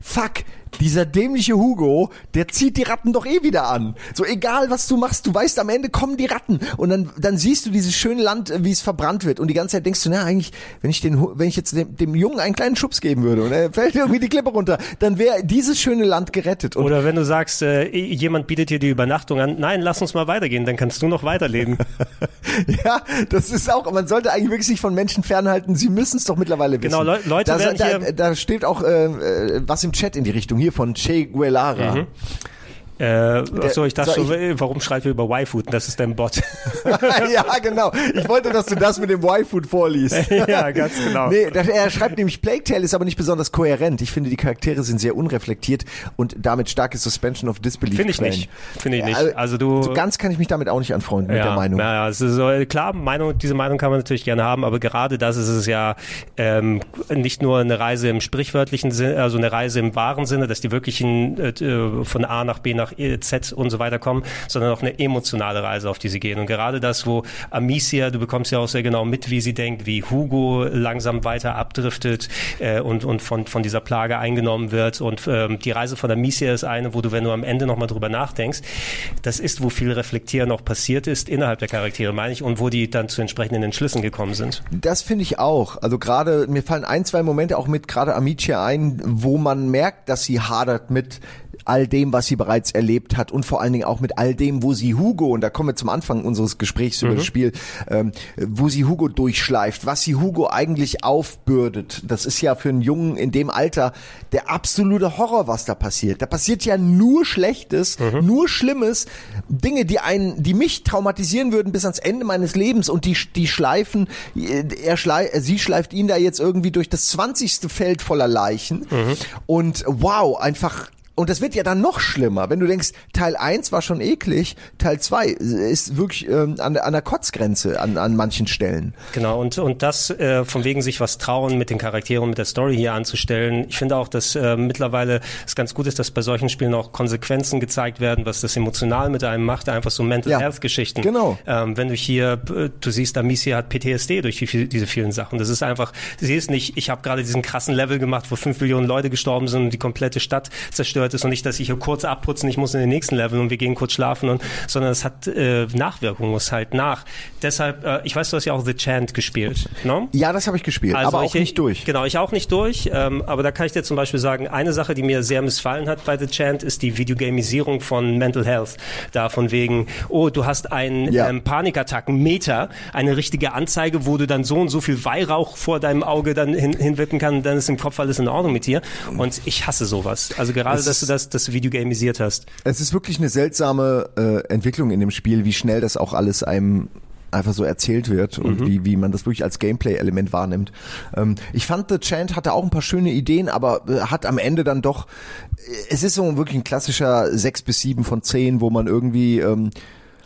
fuck, dieser dämliche Hugo, der zieht die Ratten doch eh wieder an. So egal was du machst, du weißt, am Ende kommen die Ratten und dann dann siehst du dieses schöne Land, äh, wie es verbrannt wird und die ganze Zeit denkst du, na eigentlich, wenn ich den wenn ich jetzt dem, dem Jungen einen kleinen Schubs geben würde und er fällt irgendwie die Klippe runter, dann wäre dieses schöne Land gerettet. Und Oder wenn du sagst, äh, jemand bietet dir die Übernachtung an, nein, lass uns mal weitergehen, dann kannst du noch weiterleben. ja, das ist auch, man sollte eigentlich wirklich sich von Menschen fernhalten. Sie müssen es doch mittlerweile wissen. Genau, Leu- Leute da, werden da, hier- da steht auch äh, äh, was im Chat in die Richtung hier von Che Guevara. Äh, achso, ich dachte schon, äh, warum schreibt ihr über Y-Food? Das ist dein Bot. ja, genau. Ich wollte, dass du das mit dem Y-Food vorliest. ja, ganz genau. Nee, er schreibt nämlich, Plague Tale ist aber nicht besonders kohärent. Ich finde, die Charaktere sind sehr unreflektiert und damit starke Suspension of Disbelief. Finde ich Quellen. nicht. Finde ich nicht. Ja, Also du- So ganz kann ich mich damit auch nicht anfreunden, mit der Meinung. Ja, ja, ist so, klar, Meinung, diese Meinung kann man natürlich gerne haben, aber gerade das ist es ja ähm, nicht nur eine Reise im sprichwörtlichen Sinne, also eine Reise im wahren Sinne, dass die wirklich in, äh, von A nach B nach E, Z und so weiter kommen, sondern auch eine emotionale Reise, auf die sie gehen. Und gerade das, wo Amicia, du bekommst ja auch sehr genau mit, wie sie denkt, wie Hugo langsam weiter abdriftet äh, und, und von, von dieser Plage eingenommen wird. Und ähm, die Reise von Amicia ist eine, wo du, wenn du am Ende nochmal drüber nachdenkst, das ist, wo viel Reflektieren auch passiert ist, innerhalb der Charaktere, meine ich, und wo die dann zu entsprechenden Entschlüssen gekommen sind. Das finde ich auch. Also gerade, mir fallen ein, zwei Momente auch mit gerade Amicia ein, wo man merkt, dass sie hadert mit all dem, was sie bereits erlebt hat und vor allen Dingen auch mit all dem, wo sie Hugo, und da kommen wir zum Anfang unseres Gesprächs über das Spiel, ähm, wo sie Hugo durchschleift, was sie Hugo eigentlich aufbürdet. Das ist ja für einen Jungen in dem Alter der absolute Horror, was da passiert. Da passiert ja nur Schlechtes, nur Schlimmes, Dinge, die einen, die mich traumatisieren würden bis ans Ende meines Lebens und die, die schleifen, er schlei, sie schleift ihn da jetzt irgendwie durch das zwanzigste Feld voller Leichen und wow, einfach und das wird ja dann noch schlimmer, wenn du denkst, Teil 1 war schon eklig, Teil 2 ist wirklich ähm, an, an der Kotzgrenze an, an manchen Stellen. Genau, und, und das äh, von wegen sich was trauen, mit den Charakteren, mit der Story hier anzustellen. Ich finde auch, dass äh, mittlerweile es ganz gut ist, dass bei solchen Spielen auch Konsequenzen gezeigt werden, was das emotional mit einem macht, einfach so Mental Ja, Health Geschichten. genau. Ähm, wenn du hier, äh, du siehst, Amicia hat PTSD durch die, diese vielen Sachen. Das ist einfach, sie ist nicht, ich habe gerade diesen krassen Level gemacht, wo fünf Millionen Leute gestorben sind und die komplette Stadt zerstört ist und nicht, dass ich hier kurz abputzen, ich muss in den nächsten Level und wir gehen kurz schlafen und, sondern es hat äh, Nachwirkungen, muss halt nach. Deshalb, äh, ich weiß, du hast ja auch The Chant gespielt, ne? Ja, das habe ich gespielt, Also aber auch ich, nicht durch. Genau, ich auch nicht durch. Ähm, aber da kann ich dir zum Beispiel sagen, eine Sache, die mir sehr missfallen hat bei The Chant, ist die Videogamisierung von Mental Health. Da von wegen, oh, du hast einen Ja. ähm, Panikattacken, Meter, eine richtige Anzeige, wo du dann so und so viel Weihrauch vor deinem Auge dann hin, hinwippen kann, dann ist im Kopf alles in Ordnung mit dir. Und ich hasse sowas. Also gerade, Es dass du das, das Videogamisiert hast. Es ist wirklich eine seltsame äh, Entwicklung in dem Spiel, wie schnell das auch alles einem einfach so erzählt wird und wie, wie man das wirklich als Gameplay-Element wahrnimmt. Ähm, ich fand, The Chant hatte auch ein paar schöne Ideen, aber äh, hat am Ende dann doch, äh, es ist so wirklich ein klassischer 6 bis 7 von 10, wo man irgendwie, ähm,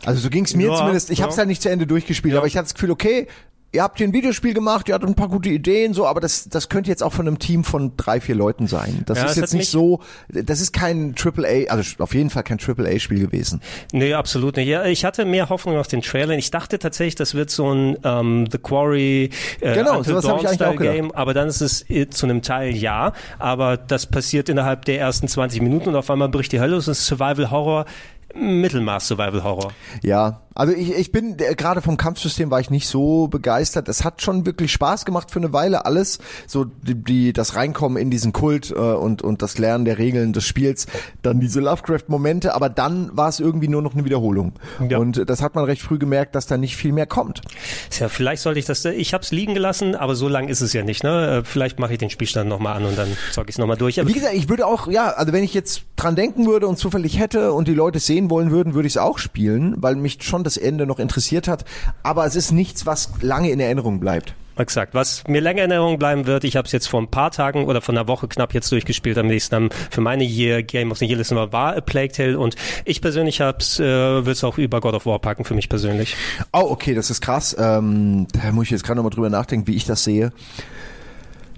also so ging es mir Ja, zumindest, ich ja. habe es halt nicht zu Ende durchgespielt, aber ich hatte das Gefühl, okay, ihr habt hier ein Videospiel gemacht, ihr hattet ein paar gute Ideen, so, aber das, das könnte jetzt auch von einem Team von drei, vier Leuten sein. Das Ja, ist es jetzt nicht so, das ist kein AAA, also auf jeden Fall kein AAA-Spiel gewesen. Nee, absolut nicht. Ja, ich hatte mehr Hoffnung auf den Trailer. Ich dachte tatsächlich, das wird so ein ähm, The Quarry äh, Genau, Until sowas hab ich Dawn eigentlich auch gedacht. Game, aber dann ist es äh, zu einem Teil ja, aber das passiert innerhalb der ersten 20 Minuten und auf einmal bricht die Hölle. Es ist Survival Horror, Mittelmaß Survival Horror. Ja, also ich, ich bin äh, gerade vom Kampfsystem war ich nicht so begeistert. Es hat schon wirklich Spaß gemacht für eine Weile alles, so die, die das Reinkommen in diesen Kult äh, und und das Lernen der Regeln des Spiels, dann diese Lovecraft Momente, aber dann war es irgendwie nur noch eine Wiederholung. Ja. Und äh, das hat man recht früh gemerkt, dass da nicht viel mehr kommt. Tja, vielleicht sollte ich das, ich habe es liegen gelassen, aber so lang ist es ja nicht. Ne? Äh, Vielleicht mache ich den Spielstand nochmal an und dann zocke ich es nochmal durch. Aber Wie gesagt, ich würde auch, ja, also wenn ich jetzt dran denken würde und zufällig hätte und die Leute sehen wollen würden, würde ich es auch spielen, weil mich schon das Ende noch interessiert hat. Aber es ist nichts, was lange in Erinnerung bleibt. Exakt. Was mir länger in Erinnerung bleiben wird, ich habe es jetzt vor ein paar Tagen oder vor einer Woche knapp jetzt durchgespielt. Am nächsten für meine Year Game of the Year Liste war, war A Plague Tale und ich persönlich hab's, äh, will es auch über God of War packen für mich persönlich. Oh, okay, das ist krass. Ähm, da muss ich jetzt gerade nochmal drüber nachdenken, wie ich das sehe.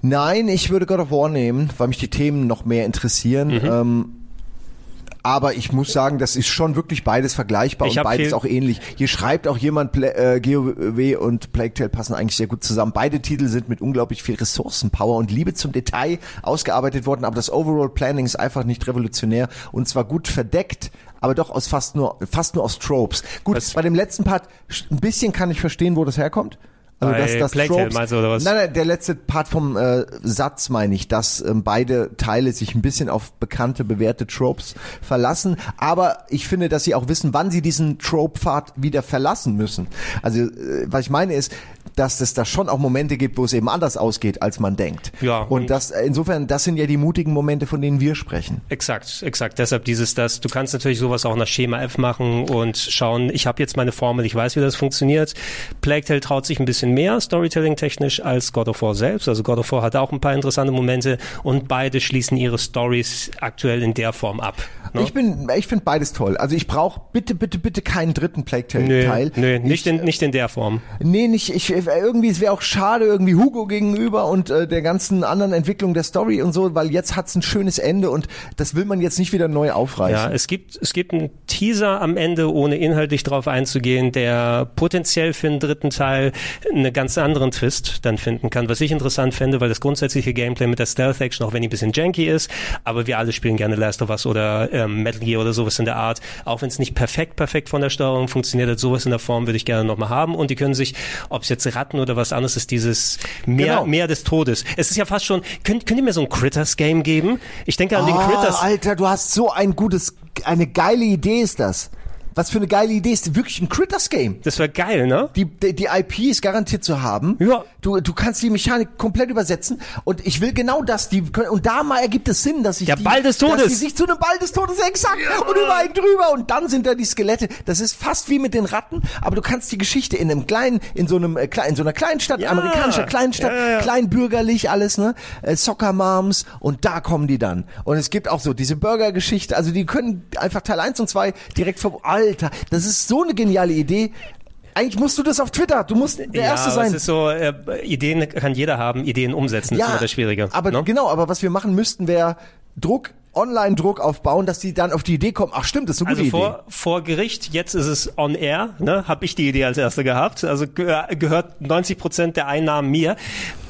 Nein, ich würde God of War nehmen, weil mich die Themen noch mehr interessieren. Ähm, aber ich muss sagen, das ist schon wirklich beides vergleichbar Ich und beides auch ähnlich. Hier schreibt auch jemand, Pla äh, GOW und Plague Tale passen eigentlich sehr gut zusammen. Beide Titel sind mit unglaublich viel Ressourcenpower und Liebe zum Detail ausgearbeitet worden, aber das Overall Planning ist einfach nicht revolutionär und zwar gut verdeckt, aber doch aus fast nur fast nur aus Tropes. Gut, Was- bei dem letzten Part ein bisschen kann ich verstehen, wo das herkommt. Also dass das Tropes, meinst du, oder was? Nein, nein, der letzte Part vom äh, Satz meine ich, dass ähm, beide Teile sich ein bisschen auf bekannte, bewährte Tropes verlassen. Aber ich finde, dass sie auch wissen, wann sie diesen Trope-Pfad wieder verlassen müssen. Also, äh, was ich meine ist, dass es da schon auch Momente gibt, wo es eben anders ausgeht, als man denkt. Ja, Und, und- das, insofern, das sind ja die mutigen Momente, von denen wir sprechen. Exakt, exakt. Deshalb dieses, das, du kannst natürlich sowas auch nach Schema F machen und schauen, ich habe jetzt meine Formel, ich weiß, wie das funktioniert. Plague Tale traut sich ein bisschen mehr Storytelling-technisch als God of War selbst. Also God of War hat auch ein paar interessante Momente und beide schließen ihre Stories aktuell in der Form ab. Ne? Ich bin, ich finde beides toll. Also ich brauche bitte, bitte, bitte keinen dritten Plague Tale Nö, Teil. nicht ich, in, nicht in der Form. Nee, nicht, ich, irgendwie, es wäre auch schade irgendwie Hugo gegenüber und äh, der ganzen anderen Entwicklung der Story und so, weil jetzt hat's ein schönes Ende und das will man jetzt nicht wieder neu Ja, aufreißen. es gibt, es gibt einen Teaser am Ende, ohne inhaltlich drauf einzugehen, der potenziell für einen dritten Teil einen ganz anderen Twist dann finden kann. Was ich interessant fände, weil das grundsätzliche Gameplay mit der Stealth-Action, auch wenn die ein bisschen janky ist, aber wir alle spielen gerne Last of Us oder ähm, Metal Gear oder sowas in der Art. Auch wenn es nicht perfekt, perfekt von der Steuerung funktioniert hat, sowas in der Form würde ich gerne nochmal haben. Und die können sich, ob es jetzt Ratten oder was anderes ist, dieses mehr, Genau. mehr des Todes. Es ist ja fast schon, könnt, könnt ihr mir so ein Critters-Game geben? Ich denke an den Ah, Critters. Alter, du hast so ein gutes, eine geile Idee ist das. Was für eine geile Idee ist, wirklich ein Critters-Game. Das wäre geil, ne? Die, die, die IP ist garantiert zu haben. Ja. Du, du kannst die Mechanik komplett übersetzen und ich will genau das. Die können, und da mal ergibt es Sinn, dass ich Der die, Ball des dass Todes. die sich zu einem Ball des Todes exakt und über einen drüber und dann sind da die Skelette. Das ist fast wie mit den Ratten, aber du kannst die Geschichte in einem kleinen, in so einem äh, kleinen, in so einer kleinen Stadt, Ja. amerikanischer Kleinstadt, Ja, ja, ja. kleinbürgerlich alles, ne? Äh, Soccer Moms und da kommen die dann. Und es gibt auch so diese Burger-Geschichte, also die können einfach Teil 1 und 2 direkt vom Alter. Das ist so eine geniale Idee. Eigentlich musst du das auf Twitter, du musst der ja, Erste sein. es ist so, äh, Ideen kann jeder haben, Ideen umsetzen ist immer das Schwierige. Aber ne? genau, aber was wir machen müssten, wäre Druck, Online-Druck aufbauen, dass die dann auf die Idee kommen, ach stimmt, das ist eine Also gute vor, vor Gericht, jetzt ist es on air, ne, habe ich die Idee als erste gehabt. Also ge gehört 90 Prozent der Einnahmen mir.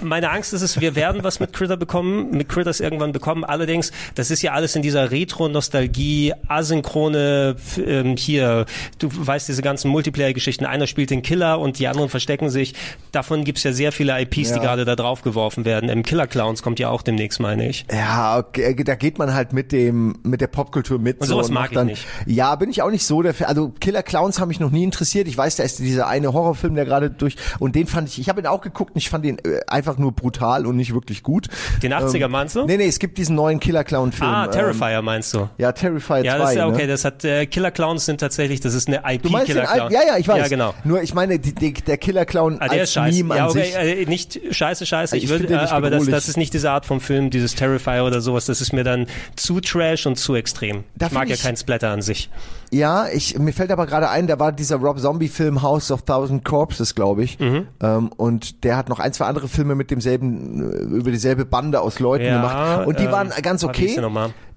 Meine Angst ist es, wir werden was mit Critter bekommen, mit Critters irgendwann bekommen. Allerdings, das ist ja alles in dieser Retro-Nostalgie, asynchrone, ähm, hier, du weißt diese ganzen Multiplayer-Geschichten, einer spielt den Killer und die anderen verstecken sich. Davon gibt's ja sehr viele IPs, die Ja. gerade da drauf geworfen werden. Im Killer Clowns kommt ja auch demnächst, meine ich. Idee. Ja, okay, da geht man halt mit dem mit der Popkultur mit. Und so sowas und mag macht ich dann, nicht. Ja, bin ich auch nicht so der. Also Killer Clowns haben mich noch nie interessiert. Ich weiß, da ist dieser eine Horrorfilm, der gerade durch und den fand ich, ich habe ihn auch geguckt und ich fand den äh, einfach nur brutal und nicht wirklich gut. Den 80er meinst du? Nee, nee, es gibt diesen neuen Killer Clown Film. ah, ähm, Terrifier meinst du? Ja, Terrifier Ja, 2. das ist ja okay. Ne? Das hat äh, Killer Clowns sind tatsächlich, das ist eine IP Du meinst Killer? Clown. Ja, ja, ich weiß. Ja, genau. Nur ich meine, die, die, der Killer Clown Ah, der als ist scheiße. Meme Ja, an okay, sich. äh, nicht scheiße, scheiße. Ich, Ich den äh, aber das, das ist nicht diese Art von Film, dieses Terrifier oder sowas. Das ist mir dann zu trash und zu extrem. Da ich mag find ja ich- keinen Splatter an sich. Ja, ich, mir fällt aber gerade ein, da war dieser Rob Zombie Film House of Thousand Corpses, glaube ich. Mhm. Ähm, und der hat noch ein, zwei andere Filme mit demselben, äh, über dieselbe Bande aus Leuten Ja, gemacht. Und die ähm, waren ganz okay.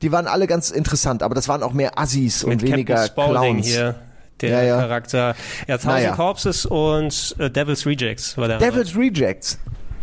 Die waren alle ganz interessant, aber das waren auch mehr Assis und Mit weniger Captain Spaulding Clowns. hier. Der Ja, ja. Charakter. Ja, Thousand Naja. Corpses und äh, Devil's Rejects war der. Devil's Rejects.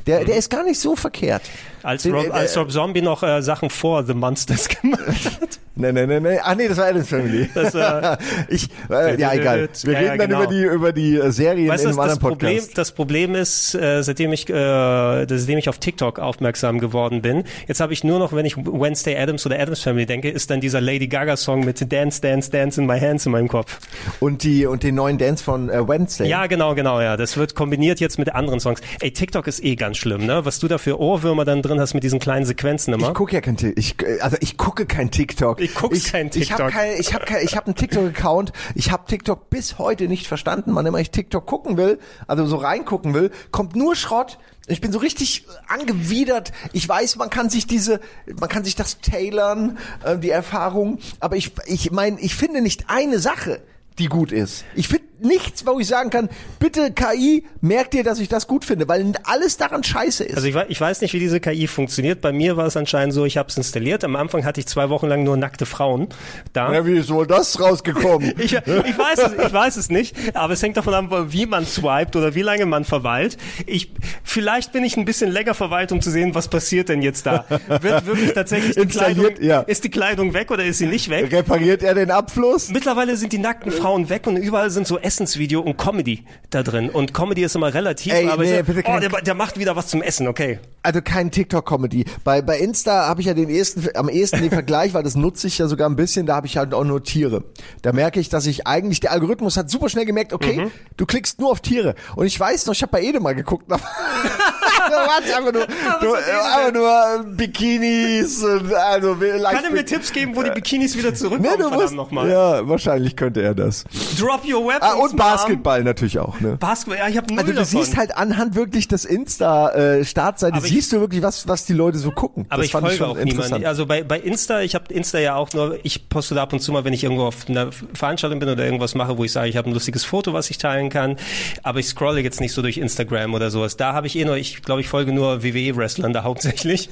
Der, Mhm. der ist gar nicht so verkehrt. Als, Rob, äh, als Rob Zombie noch äh, Sachen vor The Monsters gemacht hat. Nee, nee, nee, nee. Ach nee, das war Adams Family. Das war- ich, äh, ja, egal. Wir Ja, ja, reden dann genau. über die, über die äh, Serien Weißt in einem das, anderen das Problem, Podcast. das Problem ist, äh, seitdem ich, äh, seitdem ich auf TikTok aufmerksam geworden bin, jetzt habe ich nur noch, wenn ich Wednesday Adams oder Adams Family denke, ist dann dieser Lady Gaga Song mit Dance, Dance, Dance in my hands in meinem Kopf. Und die, und den neuen Dance von äh, Wednesday. Ja, genau, genau, ja. Das wird kombiniert jetzt mit anderen Songs. Ey, TikTok ist eh ganz schlimm, ne? Was du da für Ohrwürmer dann drin hast mit diesen kleinen Sequenzen immer. Ich gucke ja kein TikTok. Ich, also ich gucke kein TikTok. Ich guck's kein Ich habe TikTok. kein, ich habe kein, ich habe einen TikTok-Account. Ich habe TikTok bis heute nicht verstanden. Wann immer ich TikTok gucken will, also so reingucken will, kommt nur Schrott. Ich bin so richtig angewidert. Ich weiß, man kann sich diese, man kann sich das tailern, äh, die Erfahrung. Aber ich, ich meine, ich finde nicht eine Sache, die gut ist. Ich finde nichts, wo ich sagen kann, bitte KI, merkt dir, dass ich das gut finde, weil alles daran scheiße ist. Also ich, ich weiß nicht, wie diese KI funktioniert. Bei mir war es anscheinend so, ich habe es installiert. Am Anfang hatte ich zwei Wochen lang nur nackte Frauen da. wie ist wohl das rausgekommen? Ich, ich, weiß es, ich weiß es nicht, aber es hängt davon ab, wie man swiped oder wie lange man verweilt. Ich, vielleicht bin ich ein bisschen länger verweilt, um zu sehen, was passiert denn jetzt da. Wird wirklich tatsächlich die Installiert, Kleidung, ja. ist die Kleidung weg oder ist sie nicht weg? Repariert er den Abfluss? Mittlerweile sind die nackten Frauen weg und überall sind so Essensvideo und Comedy da drin. Und Comedy ist immer relativ, Ey, aber nee, sag, oh, der, der macht wieder was zum Essen, okay. Also kein TikTok-Comedy. Bei, bei Insta habe ich ja den ersten, am ehesten den Vergleich, weil das nutze ich ja sogar ein bisschen, da habe ich halt auch nur Tiere. Da merke ich, dass ich eigentlich, der Algorithmus hat super schnell gemerkt, okay, Mhm. du klickst nur auf Tiere. Und ich weiß noch, ich habe bei Ede mal geguckt. war's einfach nur, nur, einfach nur Bikinis und also Kann er mir Tipps geben, wo die Bikinis wieder zurückkommen, Nee, du musst, nochmal? ja, wahrscheinlich könnte er das. Drop your weapons, Ah, und. Basketball natürlich auch, ne? Basketball, ja, ich hab null Also du davon. siehst halt anhand wirklich des Insta-Startseite, Aber ich- siehst du wirklich, was, was die Leute so gucken. Aber das ich fand folge schon auch niemanden. Also bei, bei Insta, ich habe Insta ja auch nur, ich poste da ab und zu mal, wenn ich irgendwo auf einer Veranstaltung bin oder irgendwas mache, wo ich sage, ich habe ein lustiges Foto, was ich teilen kann. Aber ich scrolle jetzt nicht so durch Instagram oder sowas. Da habe ich eh nur, ich glaube, ich folge nur WWE-Wrestlern da hauptsächlich.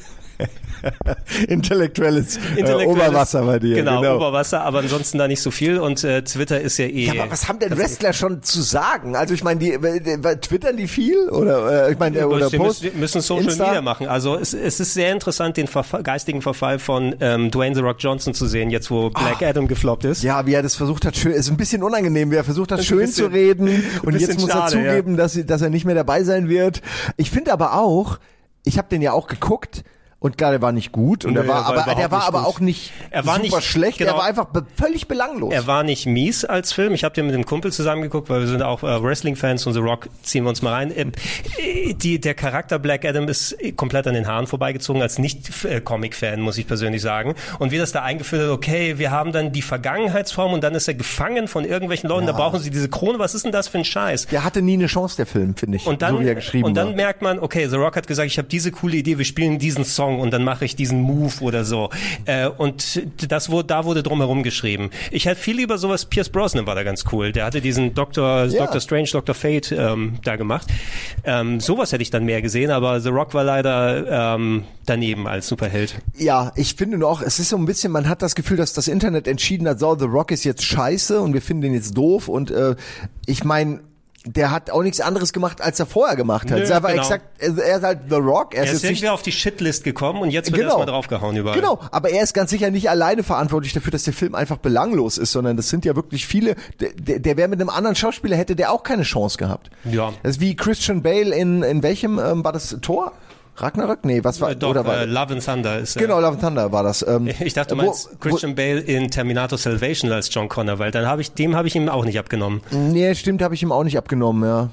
Intellektuelles, äh, Oberwasser bei dir. Genau, Genau. Oberwasser, aber ansonsten da nicht so viel. Und äh, Twitter ist ja eh. Ja, aber was haben denn Wrestler schon zu sagen? Also ich meine, die äh, twittern die viel oder äh, ich meine oder Sie Post müssen, müssen Social Insta? Media machen. Also es, es ist sehr interessant, den Verfall, geistigen Verfall von ähm, Dwayne The Rock Johnson zu sehen, jetzt wo Black Adam gefloppt ist. Ah. Ja, wie er das versucht hat, schön, ist ein bisschen unangenehm, wie er versucht hat, schön bisschen- zu reden und jetzt muss schade, er zugeben, dass, sie- dass er nicht mehr dabei sein wird. Ich finde aber auch, ich habe den ja auch geguckt Und klar, der war nicht gut und Nö, der war, er war aber der war aber gut. auch nicht Er war super nicht- schlecht, genau. er war einfach be völlig belanglos. Er war nicht mies als Film. Ich habe den mit dem Kumpel zusammengeguckt, weil wir sind auch äh, Wrestling-Fans und The Rock ziehen wir uns mal rein. Äh, die, der Charakter Black Adam ist komplett an den Haaren vorbeigezogen, als Nicht-Comic-Fan, muss ich persönlich sagen. Und wie das da eingeführt hat, okay, wir haben dann die Vergangenheitsform und dann ist er gefangen von irgendwelchen Leuten, da brauchen sie diese Krone. Was ist denn das für ein Scheiß? der hatte nie eine Chance, der Film, finde ich. Und dann, so wie er geschrieben und dann war. merkt man, okay, The Rock hat gesagt, ich habe diese coole Idee, wir spielen diesen Song und dann mache ich diesen Move oder so. Äh, und das wurde, da wurde drumherum geschrieben. Ich hätte viel lieber sowas, Pierce Brosnan war da ganz cool. Der hatte diesen Dr. Ja. Dr. Strange, Dr. Fate ähm, da gemacht. Ähm, sowas hätte ich dann mehr gesehen, aber The Rock war leider ähm, daneben als Superheld. Ja, ich finde noch, es ist so ein bisschen, man hat das Gefühl, dass das Internet entschieden hat, so, The Rock ist jetzt scheiße und wir finden den jetzt doof und äh, ich meine, der hat auch nichts anderes gemacht, als er vorher gemacht hat. Nö, ist einfach genau. exakt, er er ist halt The Rock, er Er ist ist jetzt nicht irgendwie auf die Shitlist gekommen und jetzt wird Genau. erstmal draufgehauen überall. Genau, aber er ist ganz sicher nicht alleine verantwortlich dafür, dass der Film einfach belanglos ist, sondern das sind ja wirklich viele. Der, der, der wäre mit einem anderen Schauspieler hätte der auch keine Chance gehabt. Ja. Das ist wie Christian Bale in in welchem ähm, war das Tor? Ragnarök? Nee, was war Äh, Doch, oder war äh, Love and Thunder ist äh, Genau, Love and Thunder war das. Ähm, Ich dachte, du wo- meinst Christian Bale in Terminator Salvation als John Connor, weil dann habe ich dem habe ich ihm auch nicht abgenommen. Nee, stimmt, habe ich ihm auch nicht abgenommen, ja.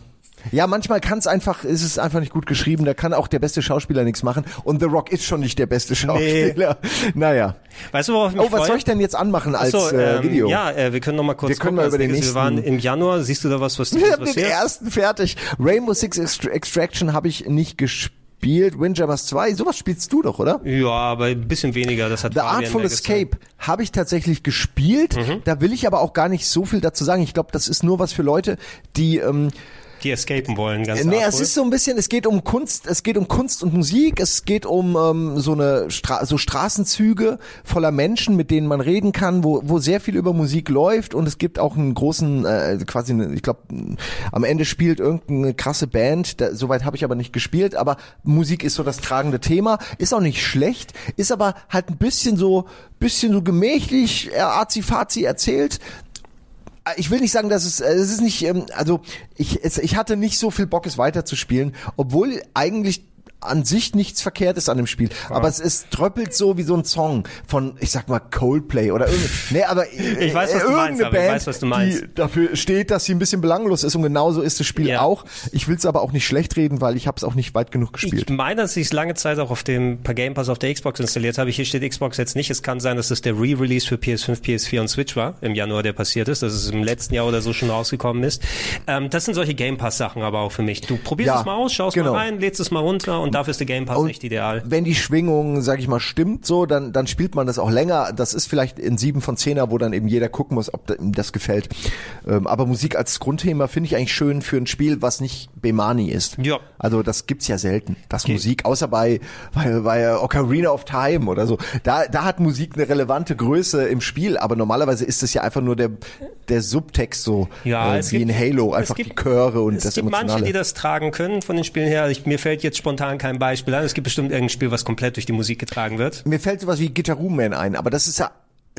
Ja, manchmal kann es einfach, ist es einfach nicht gut geschrieben, da kann auch der beste Schauspieler nichts machen und The Rock ist schon nicht der beste Schauspieler. Naja. Weißt du, worauf ich mich Oh, was freue? soll ich denn jetzt anmachen als Achso, äh, ähm, Video? Ja, äh, wir können noch mal kurz Wir können gucken, mal über den nächstes. Wir nächsten- waren im Januar. Siehst du da was, was, Wir haben den ersten fertig. Rainbow Six Extra- Extraction habe ich nicht gespielt. Windjammers 2, sowas spielst du doch, oder? Ja, aber ein bisschen weniger. Das hat The Fabian Artful. Escape habe ich tatsächlich gespielt. Mhm. Da will ich aber auch gar nicht so viel dazu sagen. Ich glaube, das ist nur was für Leute, die ähm, Die escapen wollen, ganz Nee, es ist so ein bisschen, es geht um Kunst, es geht um Kunst und Musik, es geht um ähm, so eine Stra so Straßenzüge voller Menschen, mit denen man reden kann, wo, wo sehr viel über Musik läuft und es gibt auch einen großen, äh, quasi, eine, ich glaube, am Ende spielt irgendeine krasse Band, da, soweit habe ich aber nicht gespielt, aber Musik ist so das tragende Thema, ist auch nicht schlecht, ist aber halt ein bisschen so, bisschen so gemächlich, äh, arzi-fazi erzählt, ich will nicht sagen, dass es, äh, es ist nicht, ähm, also ich, es, ich hatte nicht so viel Bock, es weiterzuspielen, obwohl eigentlich an sich nichts verkehrt ist an dem Spiel, aber es ist tröppelt so wie so ein Song von, ich sag mal Coldplay oder irgend, nee, aber Ich weiß, was du meinst, irgendeine aber ich Band, weiß, was du meinst. die dafür steht, dass sie ein bisschen belanglos ist und genauso ist das Spiel Ja. auch. Ich will es aber auch nicht schlecht reden, weil ich habe es auch nicht weit genug gespielt. Ich meine, dass ich es lange Zeit auch auf dem Game Pass auf der Xbox installiert habe. Hier steht Xbox jetzt nicht. Es kann sein, dass es der Re-Release für PS5, PS4 und Switch war im Januar, der passiert ist, dass es im letzten Jahr oder so schon rausgekommen ist. Ähm, das sind solche Game Pass Sachen aber auch für mich. Du probierst Ja, es mal aus, schaust genau. mal rein, lädst es mal runter und dafür ist der Game Pass Und echt ideal. Wenn die Schwingung, sag ich mal, stimmt so, dann, dann spielt man das auch länger. Das ist vielleicht in sieben von zehner, wo dann eben jeder gucken muss, ob ihm das gefällt. Ähm, aber Musik als Grundthema finde ich eigentlich schön für ein Spiel, was nicht Bemani ist. Ja. Also das gibt's ja selten, dass Musik, außer bei, bei, bei Ocarina of Time oder so, da, da hat Musik eine relevante Größe im Spiel, aber normalerweise ist es ja einfach nur der, der Subtext so, Ja, äh, es wie gibt- in Halo, es einfach gibt- die Chöre und es das gibt Emotionale. manche, die das tragen können von den Spielen her. Ich, mir fällt jetzt spontan kein Beispiel an. Es gibt bestimmt irgendein Spiel, was komplett durch die Musik getragen wird. Mir fällt sowas wie Guitar Room Man ein, aber das ist ja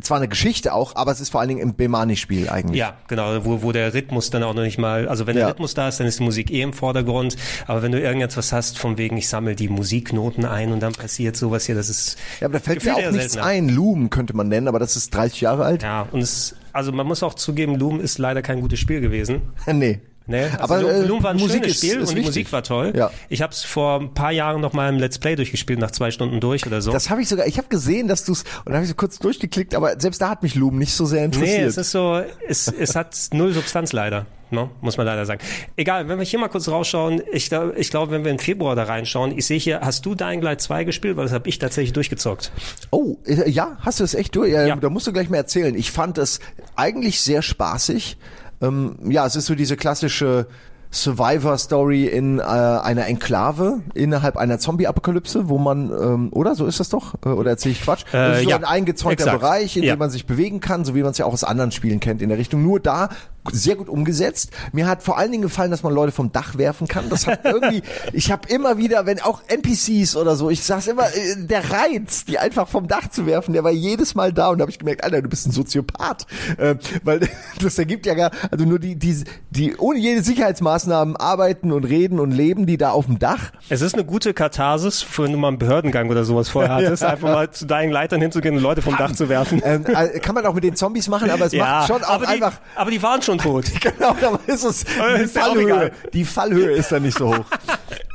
zwar eine Geschichte auch, aber es ist vor allen Dingen im Bemani-Spiel eigentlich. Ja, genau, wo, wo der Rhythmus dann auch noch nicht mal, also wenn Ja. der Rhythmus da ist, dann ist die Musik eh im Vordergrund, aber wenn du irgendetwas hast, von wegen, ich sammle die Musiknoten ein und dann passiert sowas hier, das ist Ja, aber da fällt mir auch nichts seltener. ein. Loom könnte man nennen, aber das ist 30 Jahre alt. Ja, und es, also man muss auch zugeben, Loom ist leider kein gutes Spiel gewesen. nee. Nee, also Aber, Loom, äh, Loom war ein Musik schönes ist- Spiel ist und die wichtig. Musik war toll. Ja. Ich habe es vor ein paar Jahren noch mal im Let's Play durchgespielt, nach zwei Stunden durch oder so. Das habe ich sogar, ich habe gesehen, dass du es, und habe ich so kurz durchgeklickt, aber selbst da hat mich Loom nicht so sehr interessiert. Nee, es ist so, es, es hat null Substanz leider, ne? muss man leider sagen. Egal, wenn wir hier mal kurz rausschauen, ich, glaub- ich glaube, wenn wir im Februar da reinschauen, ich sehe hier, hast du Dying Light 2 gespielt? Weil das habe ich tatsächlich durchgezockt. Oh, äh, ja, hast du es echt durch? Ja, Ja. Da musst du gleich mal erzählen. Ich fand es eigentlich sehr spaßig. Ähm, ja, es ist so diese klassische Survivor-Story in äh, einer Enklave innerhalb einer Zombie-Apokalypse, wo man, ähm, oder so ist das doch? Äh, Oder erzähle ich Quatsch? Äh, das ist so ja, ein eingezäunter. Bereich, in Ja. dem man sich bewegen kann, so wie man es ja auch aus anderen Spielen kennt in der Richtung. Nur da sehr gut umgesetzt. Mir hat vor allen Dingen gefallen, dass man Leute vom Dach werfen kann. Das hat irgendwie, ich habe immer wieder, wenn auch NPCs oder so, ich sag's immer, äh, der Reiz, die einfach vom Dach zu werfen, der war jedes Mal da und da habe ich gemerkt, Alter, du bist ein Soziopath, äh, weil das ergibt ja gar, also nur die, die, die ohne jede Sicherheitsmaßnahmen arbeiten und reden und leben, die da auf dem Dach. Es ist eine gute Katharsis, für wenn du mal einen Behördengang oder sowas vorher hattest, einfach mal zu deinen Leitern hinzugehen und Leute vom Dach zu werfen. Ähm, äh, kann man auch mit den Zombies machen, aber es macht schon auch aber die, einfach. Aber die waren schon tot. Genau, da ist es. Die Fallhöhe, die Fallhöhe ist dann nicht so hoch.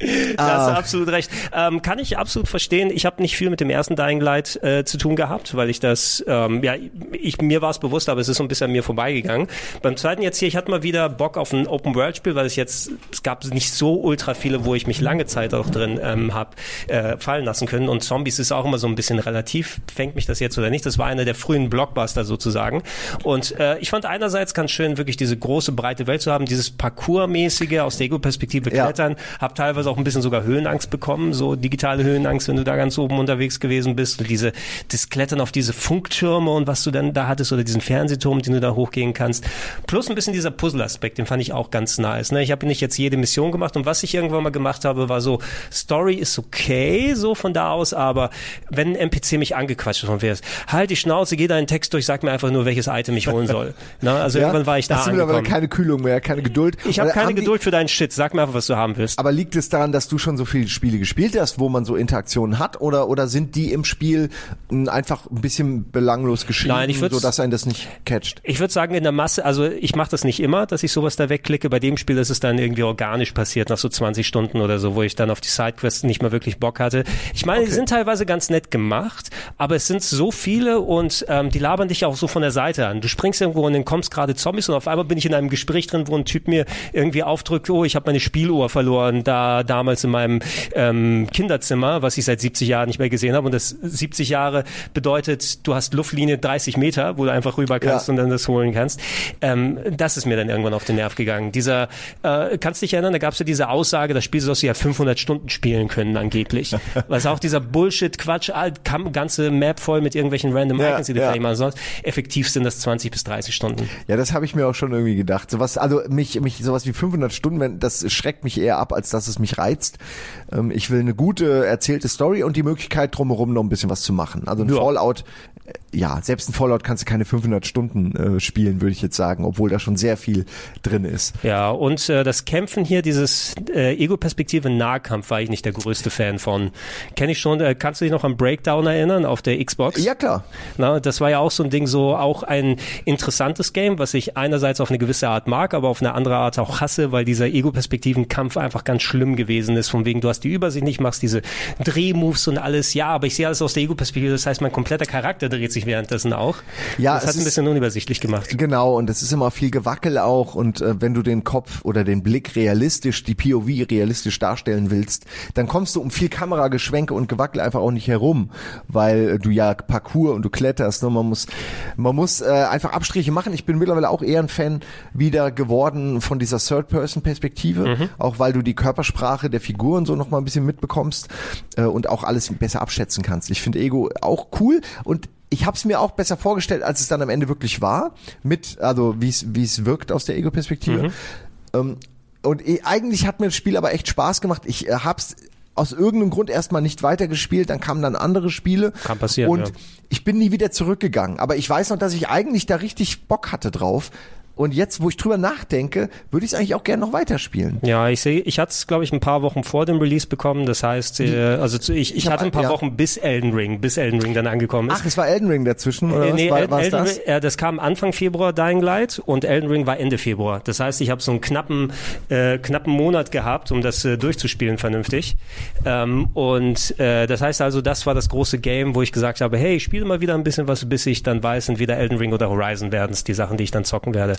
Da hast Ah. du absolut recht. Ähm, kann ich absolut verstehen. Ich habe nicht viel mit dem ersten Dying Light äh, zu tun gehabt, weil ich das, ähm, ja, ich, mir war es bewusst, aber es ist so ein bisschen an mir vorbeigegangen. Beim zweiten jetzt hier, ich hatte mal wieder Bock auf ein Open-World-Spiel, weil es jetzt, es gab nicht so ultra viele, wo ich mich lange Zeit auch drin ähm, habe äh, fallen lassen können. Und Zombies ist auch immer so ein bisschen relativ, fängt mich das jetzt oder nicht. Das war einer der frühen Blockbuster sozusagen. Und äh, ich fand einerseits ganz schön, wirklich diese große, breite Welt zu haben, dieses Parcours-mäßige aus der Ego-Perspektive Ja. klettern, hab teilweise auch ein bisschen sogar Höhenangst bekommen, so digitale Höhenangst, wenn du da ganz oben unterwegs gewesen bist. Und diese, das Klettern auf diese Funktürme und was du dann da hattest oder diesen Fernsehturm, den du da hochgehen kannst. Plus ein bisschen dieser Puzzle-Aspekt, den fand ich auch ganz nice. Ne? Ich habe nicht jetzt jede Mission gemacht und was ich irgendwann mal gemacht habe, war so, Story ist okay, so von da aus, aber wenn ein NPC mich angequatscht hat von wär's, halt die Schnauze, geh deinen Text durch, sag mir einfach nur, welches Item ich holen soll. Ne? Also irgendwann war ich da Hast du mittlerweile angekommen. keine Kühlung mehr, keine Geduld. Ich habe keine haben die- Geduld für deinen Shit. Sag mir einfach, was du haben willst. Aber liegt es daran, dass du schon so viele Spiele gespielt hast, wo man so Interaktionen hat, oder oder sind die im Spiel mh, einfach ein bisschen belanglos geschrieben, Nein, ich würd's- so dass einen das nicht catcht? Ich würde sagen, in der Masse, also ich mache das nicht immer, dass ich sowas da wegklicke. Bei dem Spiel ist es dann irgendwie organisch passiert, nach so 20 Stunden oder so, wo ich dann auf die Sidequests nicht mehr wirklich Bock hatte. Ich meine, die sind teilweise ganz nett gemacht, aber es sind so viele und ähm, die labern dich auch so von der Seite an. Du springst irgendwo und dann kommst gerade Zombies und auf einmal bin ich in einem Gespräch drin, wo ein Typ mir irgendwie aufdrückt, oh, ich habe meine Spieluhr verloren, da damals in meinem ähm, Kinderzimmer, was ich seit 70 Jahren nicht mehr gesehen habe. Und das 70 Jahre bedeutet, du hast Luftlinie 30 Meter, wo du einfach rüber kannst Ja. und dann das holen kannst. Ähm, das ist mir dann irgendwann auf den Nerv gegangen. Dieser, äh, kannst dich erinnern, da gab es ja diese Aussage, das Spiel sollst du ja 500 Stunden spielen können angeblich. Was auch dieser Bullshit-Quatsch, ganze Map voll mit irgendwelchen random Ja, Icons, die du ja. machen sollst. Effektiv sind das 20 bis 30 Stunden. Ja, das habe ich mir auch schon irgendwie gedacht. Sowas, also mich, mich sowas wie 500 Stunden, das schreckt mich eher ab, als dass es mich reizt. Ähm, ich will eine gute erzählte Story und die Möglichkeit drumherum noch ein bisschen was zu machen. Also ein Ja. Fallout, ja, selbst ein Fallout kannst du keine 500 Stunden äh, spielen, würde ich jetzt sagen, obwohl da schon sehr viel drin ist. Ja, und äh, das Kämpfen hier, dieses äh, Ego-Perspektive Nahkampf, war ich nicht der größte Fan von. Kenne ich schon, äh, kannst du dich noch an Breakdown erinnern auf der Xbox? Ja, klar. Na, das war ja auch so ein Ding, so auch ein interessantes Game, was ich einerseits auf eine gewisse Art mag, aber auf eine andere Art auch hasse, weil dieser Ego-Perspektiven-Kampf einfach ganz schlimm gewesen ist. Von wegen, du hast die Übersicht nicht, machst diese Drehmoves und alles. Ja, aber ich sehe alles aus der Ego-Perspektive. Das heißt, mein kompletter Charakter dreht sich währenddessen auch. Ja, das es hat ein bisschen unübersichtlich gemacht. Genau, und es ist immer viel Gewackel auch und äh, wenn du den Kopf oder den Blick realistisch, die POV realistisch darstellen willst, dann kommst du um viel Kamerageschwenke und Gewackel einfach auch nicht herum, weil äh, du ja Parcours und du kletterst, ne? man muss man muss äh, einfach Abstriche machen. Ich bin mittlerweile auch eher ein Fan wieder geworden von dieser Third-Person-Perspektive, auch weil du die Körpersprache der Figuren so noch mal ein bisschen mitbekommst äh, und auch alles besser abschätzen kannst. Ich finde Ego auch cool und ich habe es mir auch besser vorgestellt, als es dann am Ende wirklich war, mit, also wie es wie es wirkt aus der Ego-Perspektive. Ähm, und eh, eigentlich hat mir das Spiel aber echt Spaß gemacht. Ich äh, hab's aus irgendeinem Grund erstmal nicht weitergespielt, dann kamen dann andere Spiele. Kann passieren, Und ja. ich bin nie wieder zurückgegangen. Aber ich weiß noch, dass ich eigentlich da richtig Bock hatte drauf. Und jetzt, wo ich drüber nachdenke, würde ich es eigentlich auch gerne noch weiterspielen. Ja, ich sehe, ich hatte es, glaube ich, ein paar Wochen vor dem Release bekommen. Das heißt, äh, also zu, ich, ich, Ich hatte ein paar ja. Wochen bis Elden Ring, bis Elden Ring dann angekommen ist. Ach, es war Elden Ring dazwischen, oder Äh, was? nee, war, El- war's Elden das? Ring, äh, das kam Anfang Februar Dying Light und Elden Ring war Ende Februar. Das heißt, ich habe so einen knappen, äh, knappen Monat gehabt, um das äh, durchzuspielen vernünftig. Ähm, und äh, das heißt also, das war das große Game, wo ich gesagt habe, hey, ich spiele mal wieder ein bisschen was, bis ich dann weiß, entweder Elden Ring oder Horizon werden es die Sachen, die ich dann zocken werde.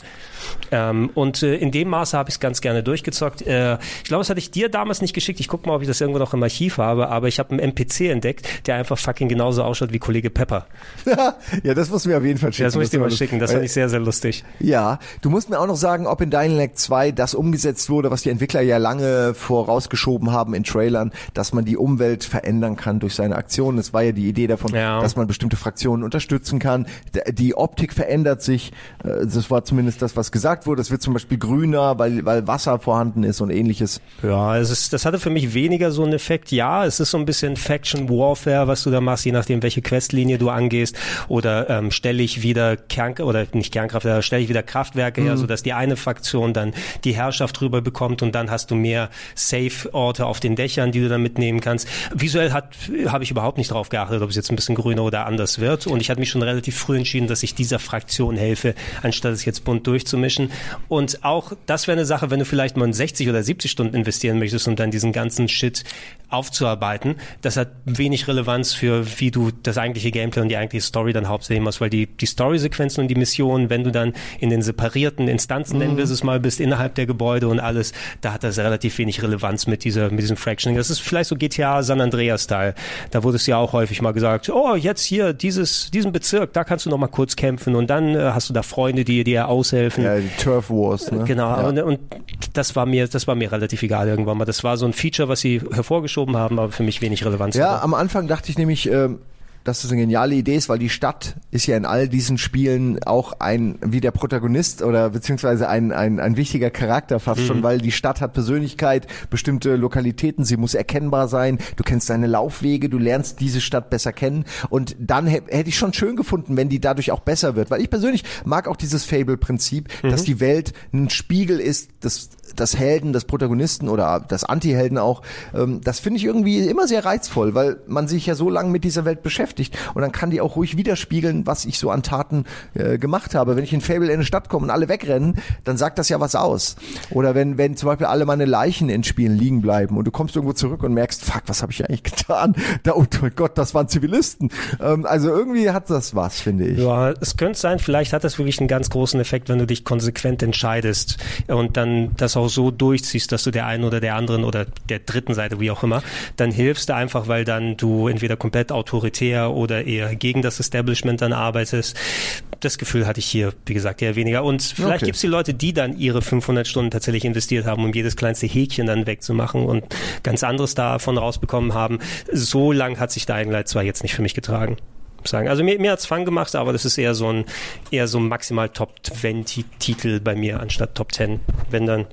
Ähm, und äh, in dem Maße habe ich es ganz gerne durchgezockt. Äh, ich glaube, das hatte ich dir damals nicht geschickt. Ich gucke mal, ob ich das irgendwo noch im Archiv habe, aber ich habe einen NPC entdeckt, der einfach fucking genauso ausschaut wie Kollege Pepper. ja, das musst du mir auf jeden Fall schicken. Das muss ich dir mal schicken. Das fand ich sehr, sehr lustig. Ja, du musst mir auch noch sagen, ob in Dying Light 2 das umgesetzt wurde, was die Entwickler ja lange vorausgeschoben haben in Trailern, dass man die Umwelt verändern kann durch seine Aktionen. Das war ja die Idee davon, Ja. dass man bestimmte Fraktionen unterstützen kann. Die Optik verändert sich. Äh, Das war zumindest alles das, was gesagt wurde. Es wird zum Beispiel grüner, weil, weil Wasser vorhanden ist und ähnliches. Ja, es ist, das hatte für mich weniger so einen Effekt. Ja, es ist so ein bisschen Faction Warfare, was du da machst, je nachdem, welche Questlinie du angehst. Oder ähm, stelle ich wieder Kern oder nicht Kernkraft, stelle ich wieder Kraftwerke her, sodass die eine Fraktion dann die Herrschaft drüber bekommt und dann hast du mehr Safe-Orte auf den Dächern, die du dann mitnehmen kannst. Visuell hat habe ich überhaupt nicht drauf geachtet, ob es jetzt ein bisschen grüner oder anders wird. Und ich hatte mich schon relativ früh entschieden, dass ich dieser Fraktion helfe, anstatt es jetzt bunt durchzumischen. Und auch das wäre eine Sache, wenn du vielleicht mal 60 oder 70 Stunden investieren möchtest, um dann diesen ganzen Shit aufzuarbeiten. Das hat wenig Relevanz für, wie du das eigentliche Gameplay und die eigentliche Story dann hauptsächlich machst, weil die, die Story-Sequenzen und die Missionen, wenn du dann in den separierten Instanzen, nennen wir es mal, bist, innerhalb der Gebäude und alles, da hat das relativ wenig Relevanz mit dieser, mit diesem Fractioning. Das ist vielleicht so GTA San Andreas-Style. Da wurde es ja auch häufig mal gesagt, oh, jetzt hier, dieses, diesen Bezirk, da kannst du noch mal kurz kämpfen und dann äh, hast du da Freunde, die dir aushelfen. Ja, die Turf Wars, ne? Genau, Ja. und, und das war mir, das war mir relativ egal irgendwann mal. Das war so ein Feature, was sie hervorgeschoben haben, aber für mich wenig Relevanz. Ja, hatte. am Anfang dachte ich nämlich, ähm, dass das eine geniale Idee ist, weil die Stadt ist ja in all diesen Spielen auch ein, wie der Protagonist oder beziehungsweise ein, ein, ein wichtiger Charakter fast schon, weil die Stadt hat Persönlichkeit, bestimmte Lokalitäten, sie muss erkennbar sein, du kennst deine Laufwege, du lernst diese Stadt besser kennen und dann hä- hätte ich schon schön gefunden, wenn die dadurch auch besser wird, weil ich persönlich mag auch dieses Fable-Prinzip, dass die Welt ein Spiegel ist des, des Helden, des Protagonisten oder des Anti-Helden auch. Ähm, das finde ich irgendwie immer sehr reizvoll, weil man sich ja so lange mit dieser Welt beschäftigt und dann kann die auch ruhig widerspiegeln, was ich so an Taten äh, gemacht habe. Wenn ich in Fable in eine Stadt komme und alle wegrennen, dann sagt das ja was aus. Oder wenn, wenn zum Beispiel alle meine Leichen in Spielen liegen bleiben und du kommst irgendwo zurück und merkst, fuck, was habe ich eigentlich getan? Da, oh Gott, das waren Zivilisten. Ähm, also irgendwie hat das was, finde ich. Ja, es könnte sein, vielleicht hat das wirklich einen ganz großen Effekt, wenn du dich konsequent entscheidest und dann das auch so durchziehst, dass du der einen oder der anderen oder der dritten Seite, wie auch immer, dann hilfst du einfach, weil dann du entweder komplett autoritär oder eher gegen das Establishment dann arbeitest. Das Gefühl hatte ich hier, wie gesagt, eher weniger. Und vielleicht Okay. gibt's die Leute, die dann ihre 500 Stunden tatsächlich investiert haben, um jedes kleinste Häkchen dann wegzumachen und ganz anderes davon rausbekommen haben. So lang hat sich Dying Light zwar jetzt nicht für mich getragen sagen. Also mir, mir hat's Fun gemacht, aber das ist eher so ein eher so maximal Top 20 Titel bei mir anstatt Top 10. Wenn dann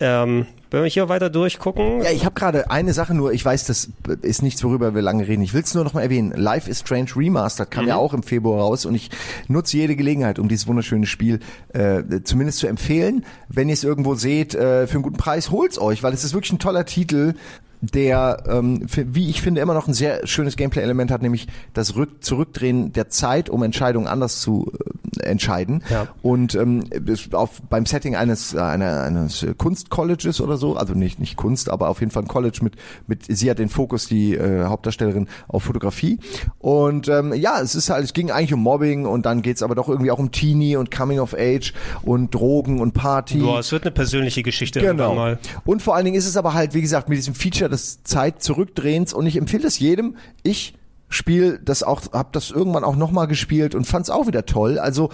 ähm, wenn wir hier weiter durchgucken. Ja, ich habe gerade eine Sache nur, ich weiß, das ist nichts, worüber wir lange reden. Ich will es nur noch mal erwähnen. Life is Strange Remastered kam ja auch im Februar raus und ich nutze jede Gelegenheit, um dieses wunderschöne Spiel äh, zumindest zu empfehlen. Wenn ihr es irgendwo seht, äh, für einen guten Preis, holt's euch, weil es ist wirklich ein toller Titel der, ähm, für, wie ich finde, immer noch ein sehr schönes Gameplay-Element hat, nämlich das Rück Zurückdrehen der Zeit, um Entscheidungen anders zu äh, entscheiden. Ja. Und ähm, auf, beim Setting eines, äh, einer, eines Kunstcolleges oder so, also nicht, nicht Kunst, aber auf jeden Fall ein College mit, mit sie hat den Fokus, die äh, Hauptdarstellerin, auf Fotografie. Und ähm, ja, es ist halt, es ging eigentlich um Mobbing und dann geht's aber doch irgendwie auch um Teenie und Coming of Age und Drogen und Party. Boah, es wird eine persönliche Geschichte Genau. mal. Und vor allen Dingen ist es aber halt, wie gesagt, mit diesem Feature des Zeit zurückdrehens und ich empfehle es jedem. Ich spiele das auch, habe das irgendwann auch nochmal gespielt und fand es auch wieder toll. Also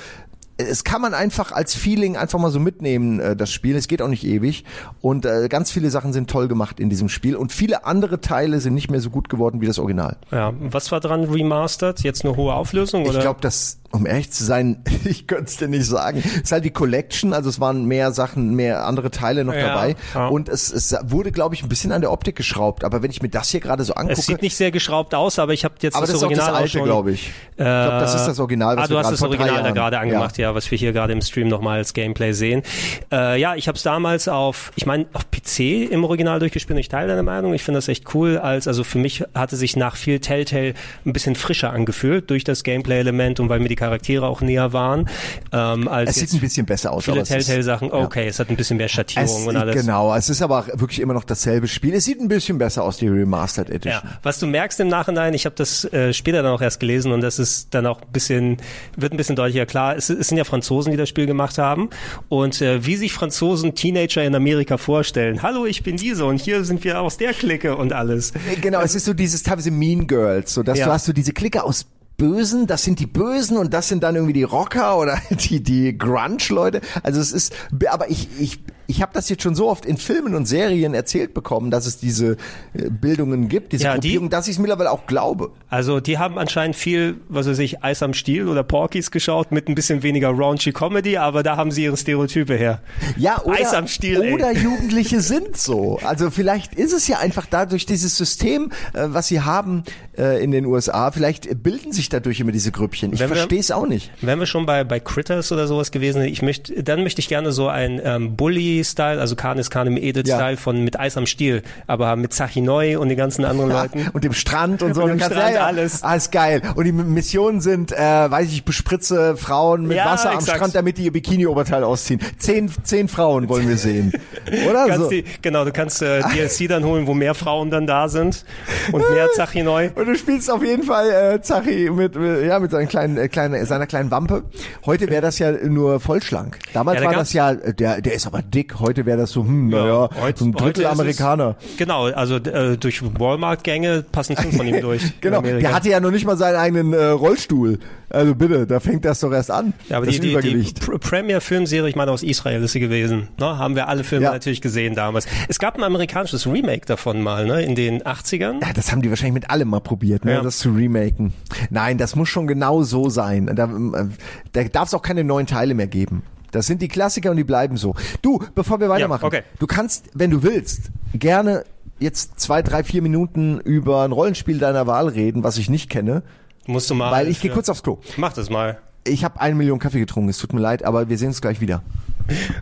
es kann man einfach als Feeling einfach mal so mitnehmen, äh, das Spiel. Es geht auch nicht ewig. Und äh, ganz viele Sachen sind toll gemacht in diesem Spiel. Und viele andere Teile sind nicht mehr so gut geworden wie das Original. Ja, was war dran remastered? Jetzt eine hohe Auflösung Ich oder? glaube, das, um ehrlich zu sein, ich könnte es dir nicht sagen. Es ist halt die Collection, also es waren mehr Sachen, mehr andere Teile noch Ja, dabei. ja. Und es, es wurde, glaube ich, ein bisschen an der Optik geschraubt. Aber wenn ich mir das hier gerade so angucke. es sieht nicht sehr geschraubt aus, aber ich habe jetzt aber das, das, ist auch Original das alte, glaube ich. ich glaube, das ist das Original, was ah, du wir hast gerade das Original da gerade angemacht, ja. was wir hier gerade im Stream nochmal als Gameplay sehen. Äh, ja, ich habe es damals auf, ich meine, auf PC im Original durchgespielt. Ich teile deine Meinung. Ich finde das echt cool. Als also für mich hatte sich nach viel Telltale ein bisschen frischer angefühlt durch das Gameplay-Element und weil mir die Charaktere auch näher waren. Ähm, als Es sieht ein bisschen besser aus. viele es Telltale-Sachen. Okay, es hat ein bisschen mehr Es, Schattierung und alles. genau, es ist aber wirklich immer noch dasselbe Spiel. Es sieht ein bisschen besser aus, die Remastered Edition. Ja, was du merkst im Nachhinein, ich habe das äh, später dann auch erst gelesen und das ist dann auch ein bisschen, wird ein bisschen deutlicher klar. Es, es sind ja Franzosen, die das Spiel gemacht haben und äh, wie sich Franzosen Teenager in Amerika vorstellen. Hallo, ich bin diese und hier sind wir aus der Clique und alles. Genau, es ist so dieses teilweise Mean Girls, so dass Ja. du hast so diese Clique aus Bösen, das sind die Bösen und das sind dann irgendwie die Rocker oder die die Grunge Leute. Also es ist, aber ich ich ich habe das jetzt schon so oft in Filmen und Serien erzählt bekommen, dass es diese äh, Bildungen gibt, diese Ja, die- Gruppierung, dass ich es mittlerweile auch glaube. Also die haben anscheinend viel, was weiß ich, Eis am Stiel oder Porkies geschaut mit ein bisschen weniger raunchy Comedy, aber da haben sie ihre Stereotype her. Ja, oder, Eis am Stiel, ey. oder Jugendliche sind so. Also vielleicht ist es ja einfach dadurch dieses System, äh, was sie haben äh, in den USA, vielleicht bilden sich dadurch immer diese Grüppchen. Ich Wenn verstehe es auch nicht. Wären wir schon bei, bei Critters oder sowas gewesen, ich möchte, dann möchte ich gerne so ein ähm, Bully-Style, also Kanis Kanem Edith-Style Ja. von mit Eis am Stiel, aber mit Zachinoi und den ganzen anderen Leuten. Und dem Strand und so. Und dem Strand, ja, ja, alles. Alles geil. Und die Missionen sind, äh, weiß ich, bespritze Frauen mit Ja, Wasser am exakt. Strand, damit die ihr Bikini-Oberteil ausziehen. Zehn, zehn Frauen wollen wir sehen. Oder Kannst so? die, genau, du kannst äh, DLC dann holen, wo mehr Frauen dann da sind und mehr Zachinoi. Und du spielst auf jeden Fall äh, Zachi mit, mit ja mit seiner kleinen, äh, kleinen seiner kleinen Wampe. Heute wäre das ja nur vollschlank. Damals Ja, da war das ja, äh, der der ist aber dick. Heute wäre das so, hm, naja, heute- so ein Drittel ist es- Amerikaner. Genau, also äh, durch Walmart-Gänge passen fünf von ihm durch. Genau, der hatte ja noch nicht mal seinen eigenen äh, Rollstuhl. Also bitte, da fängt das doch erst an. Ja, aber das die, die, die Premier-Filmserie, ich meine aus Israel ist sie gewesen, ne? haben wir alle Filme Ja. natürlich gesehen damals. Es gab ein amerikanisches Remake davon mal, ne? in den 80ern. Ja, das haben die wahrscheinlich mit allem mal probiert, ne, Ja. das zu remaken. Nein, das muss schon genau so sein. Da, äh, da darf es auch keine neuen Teile mehr geben. Das sind die Klassiker und die bleiben so. Du, bevor wir weitermachen, okay. du kannst, wenn du willst, gerne jetzt zwei, drei, vier Minuten über ein Rollenspiel deiner Wahl reden, was ich nicht kenne, Musst du mal. weil ich gehe kurz aufs Klo. Mach das mal. Ich habe eine Million Kaffee getrunken, es tut mir leid, aber wir sehen uns gleich wieder.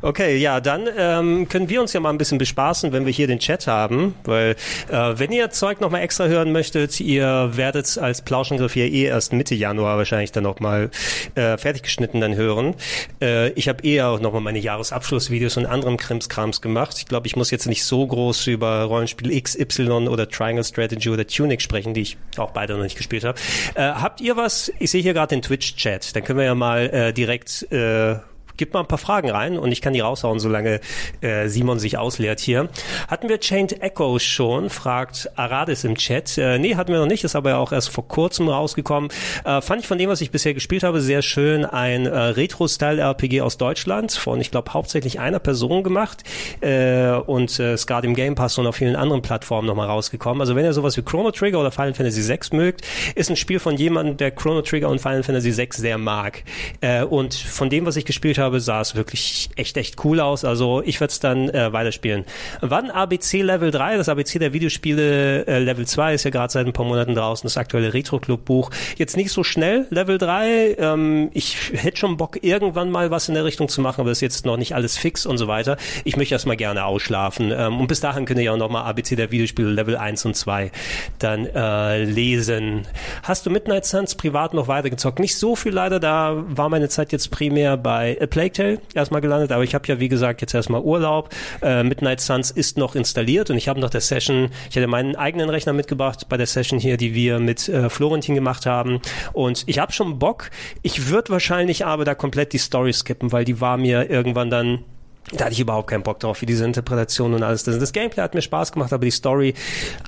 Okay, ja, dann ähm, können wir uns ja mal ein bisschen bespaßen, wenn wir hier den Chat haben, weil äh, wenn ihr Zeug nochmal extra hören möchtet, ihr werdet als Plauschangriff hier eh erst Mitte Januar wahrscheinlich dann nochmal äh, fertig geschnitten dann hören. Äh, ich habe eher auch nochmal meine Jahresabschlussvideos und anderen Krimskrams gemacht. Ich glaube, ich muss jetzt nicht so groß über Rollenspiel XY oder Triangle Strategy oder Tunic sprechen, die ich auch beide noch nicht gespielt habe. Äh, habt ihr was? Ich sehe hier gerade den Twitch-Chat. Dann können wir ja mal äh, direkt äh, Gib mal ein paar Fragen rein und ich kann die raushauen, solange äh, Simon sich ausleert hier. Hatten wir Chained Echo schon? Fragt Aradis im Chat. Äh, nee, hatten wir noch nicht, ist aber ja auch erst vor kurzem rausgekommen. Äh, fand ich von dem, was ich bisher gespielt habe, sehr schön. Ein äh, Retro-Style-RPG aus Deutschland von, ich glaube, hauptsächlich einer Person gemacht äh, und äh, ist gerade im Game Pass und auf vielen anderen Plattformen nochmal rausgekommen. Also wenn ihr sowas wie Chrono Trigger oder Final Fantasy VI mögt, ist ein Spiel von jemandem, der Chrono Trigger und Final Fantasy VI sehr mag. Äh, und von dem, was ich gespielt habe, sah es wirklich echt, echt cool aus. Also ich werde es dann äh, weiterspielen. Wann ABC Level 3? Das ABC der Videospiele äh, Level 2 ist ja gerade seit ein paar Monaten draußen, das aktuelle Retro Club Buch. Jetzt nicht so schnell, Level 3. Ähm, ich hätte schon Bock, irgendwann mal was in der Richtung zu machen, aber das ist jetzt noch nicht alles fix und so weiter. Ich möchte erst mal gerne ausschlafen. Ähm, und bis dahin könnt ihr ja auch nochmal ABC der Videospiele Level 1 und 2 dann äh, lesen. Hast du Midnight Suns privat noch weitergezockt? Nicht so viel leider, da war meine Zeit jetzt primär bei A Plague Tale erstmal gelandet, aber ich habe ja wie gesagt jetzt erstmal Urlaub. Äh, Midnight Suns ist noch installiert und ich habe noch der Session, ich hatte meinen eigenen Rechner mitgebracht bei der Session hier, die wir mit äh, Florentin gemacht haben und ich habe schon Bock. Ich würde wahrscheinlich aber da komplett die Story skippen, weil die war mir irgendwann dann da hatte ich überhaupt keinen Bock drauf, wie diese Interpretation und alles. Das, Gameplay hat mir Spaß gemacht, aber die Story,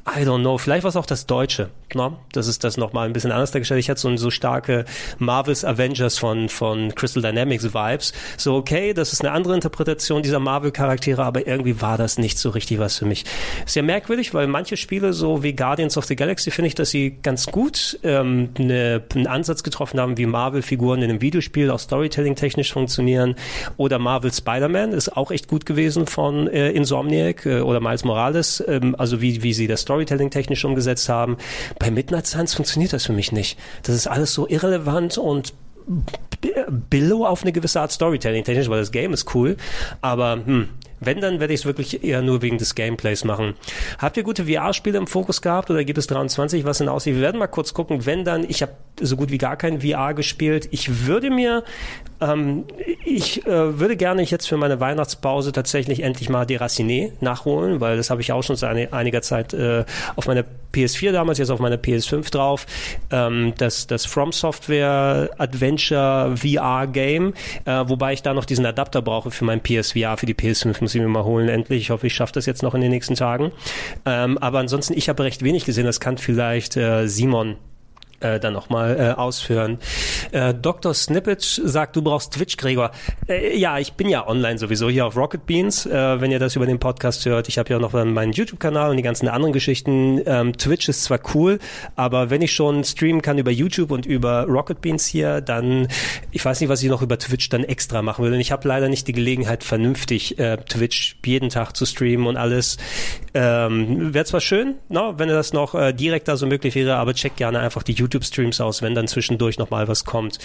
I don't know. Vielleicht war es auch das Deutsche. Ne? Das ist das nochmal ein bisschen anders dargestellt. Ich hatte so, so starke Marvels Avengers von, von Crystal Dynamics Vibes. So, okay, das ist eine andere Interpretation dieser Marvel-Charaktere, aber irgendwie war das nicht so richtig was für mich. Sehr merkwürdig, weil manche Spiele, so wie Guardians of the Galaxy, finde ich, dass sie ganz gut ähm, eine, einen Ansatz getroffen haben, wie Marvel-Figuren in einem Videospiel auch Storytelling-technisch funktionieren. Oder Marvel Spider-Man ist auch echt gut gewesen von äh, Insomniac äh, oder Miles Morales, ähm, also wie, wie sie das Storytelling technisch umgesetzt haben. Bei Midnight Suns funktioniert das für mich nicht. Das ist alles so irrelevant und Billow auf eine gewisse Art Storytelling technisch, weil das Game ist cool, aber hm, wenn, dann werde ich es wirklich eher nur wegen des Gameplays machen. Habt ihr gute VR-Spiele im Fokus gehabt oder gibt es 23, was denn aussieht? Wir werden mal kurz gucken. Wenn dann, ich habe so gut wie gar kein VR gespielt. Ich würde mir, ähm, ich äh, würde gerne jetzt für meine Weihnachtspause tatsächlich endlich mal Deraciné nachholen, weil das habe ich auch schon seit einiger Zeit äh, auf meiner PS4 damals, jetzt auf meiner PS5 drauf. Ähm, das, das From Software Adventure VR Game, äh, wobei ich da noch diesen Adapter brauche für mein PSVR, für die PS5 muss ich mir mal holen endlich. Ich hoffe, ich schaffe das jetzt noch in den nächsten Tagen. Ähm, aber ansonsten, ich habe recht wenig gesehen. Das kann vielleicht äh, Simon äh, dann nochmal äh, ausführen. Äh, Dr. Snippet sagt, du brauchst Twitch, Gregor. Äh, ja, ich bin ja online sowieso hier auf Rocket Beans, äh, wenn ihr das über den Podcast hört. Ich habe ja noch meinen YouTube-Kanal und die ganzen anderen Geschichten. Ähm, Twitch ist zwar cool, aber wenn ich schon streamen kann über YouTube und über Rocket Beans hier, dann, ich weiß nicht, was ich noch über Twitch dann extra machen will. Und ich habe leider nicht die Gelegenheit, vernünftig äh, Twitch jeden Tag zu streamen und alles. Ähm, Wäre zwar schön, no, wenn das noch äh, direkt da so möglich wäre, aber check gerne einfach die YouTube-Streams aus, wenn dann zwischendurch nochmal was kommt.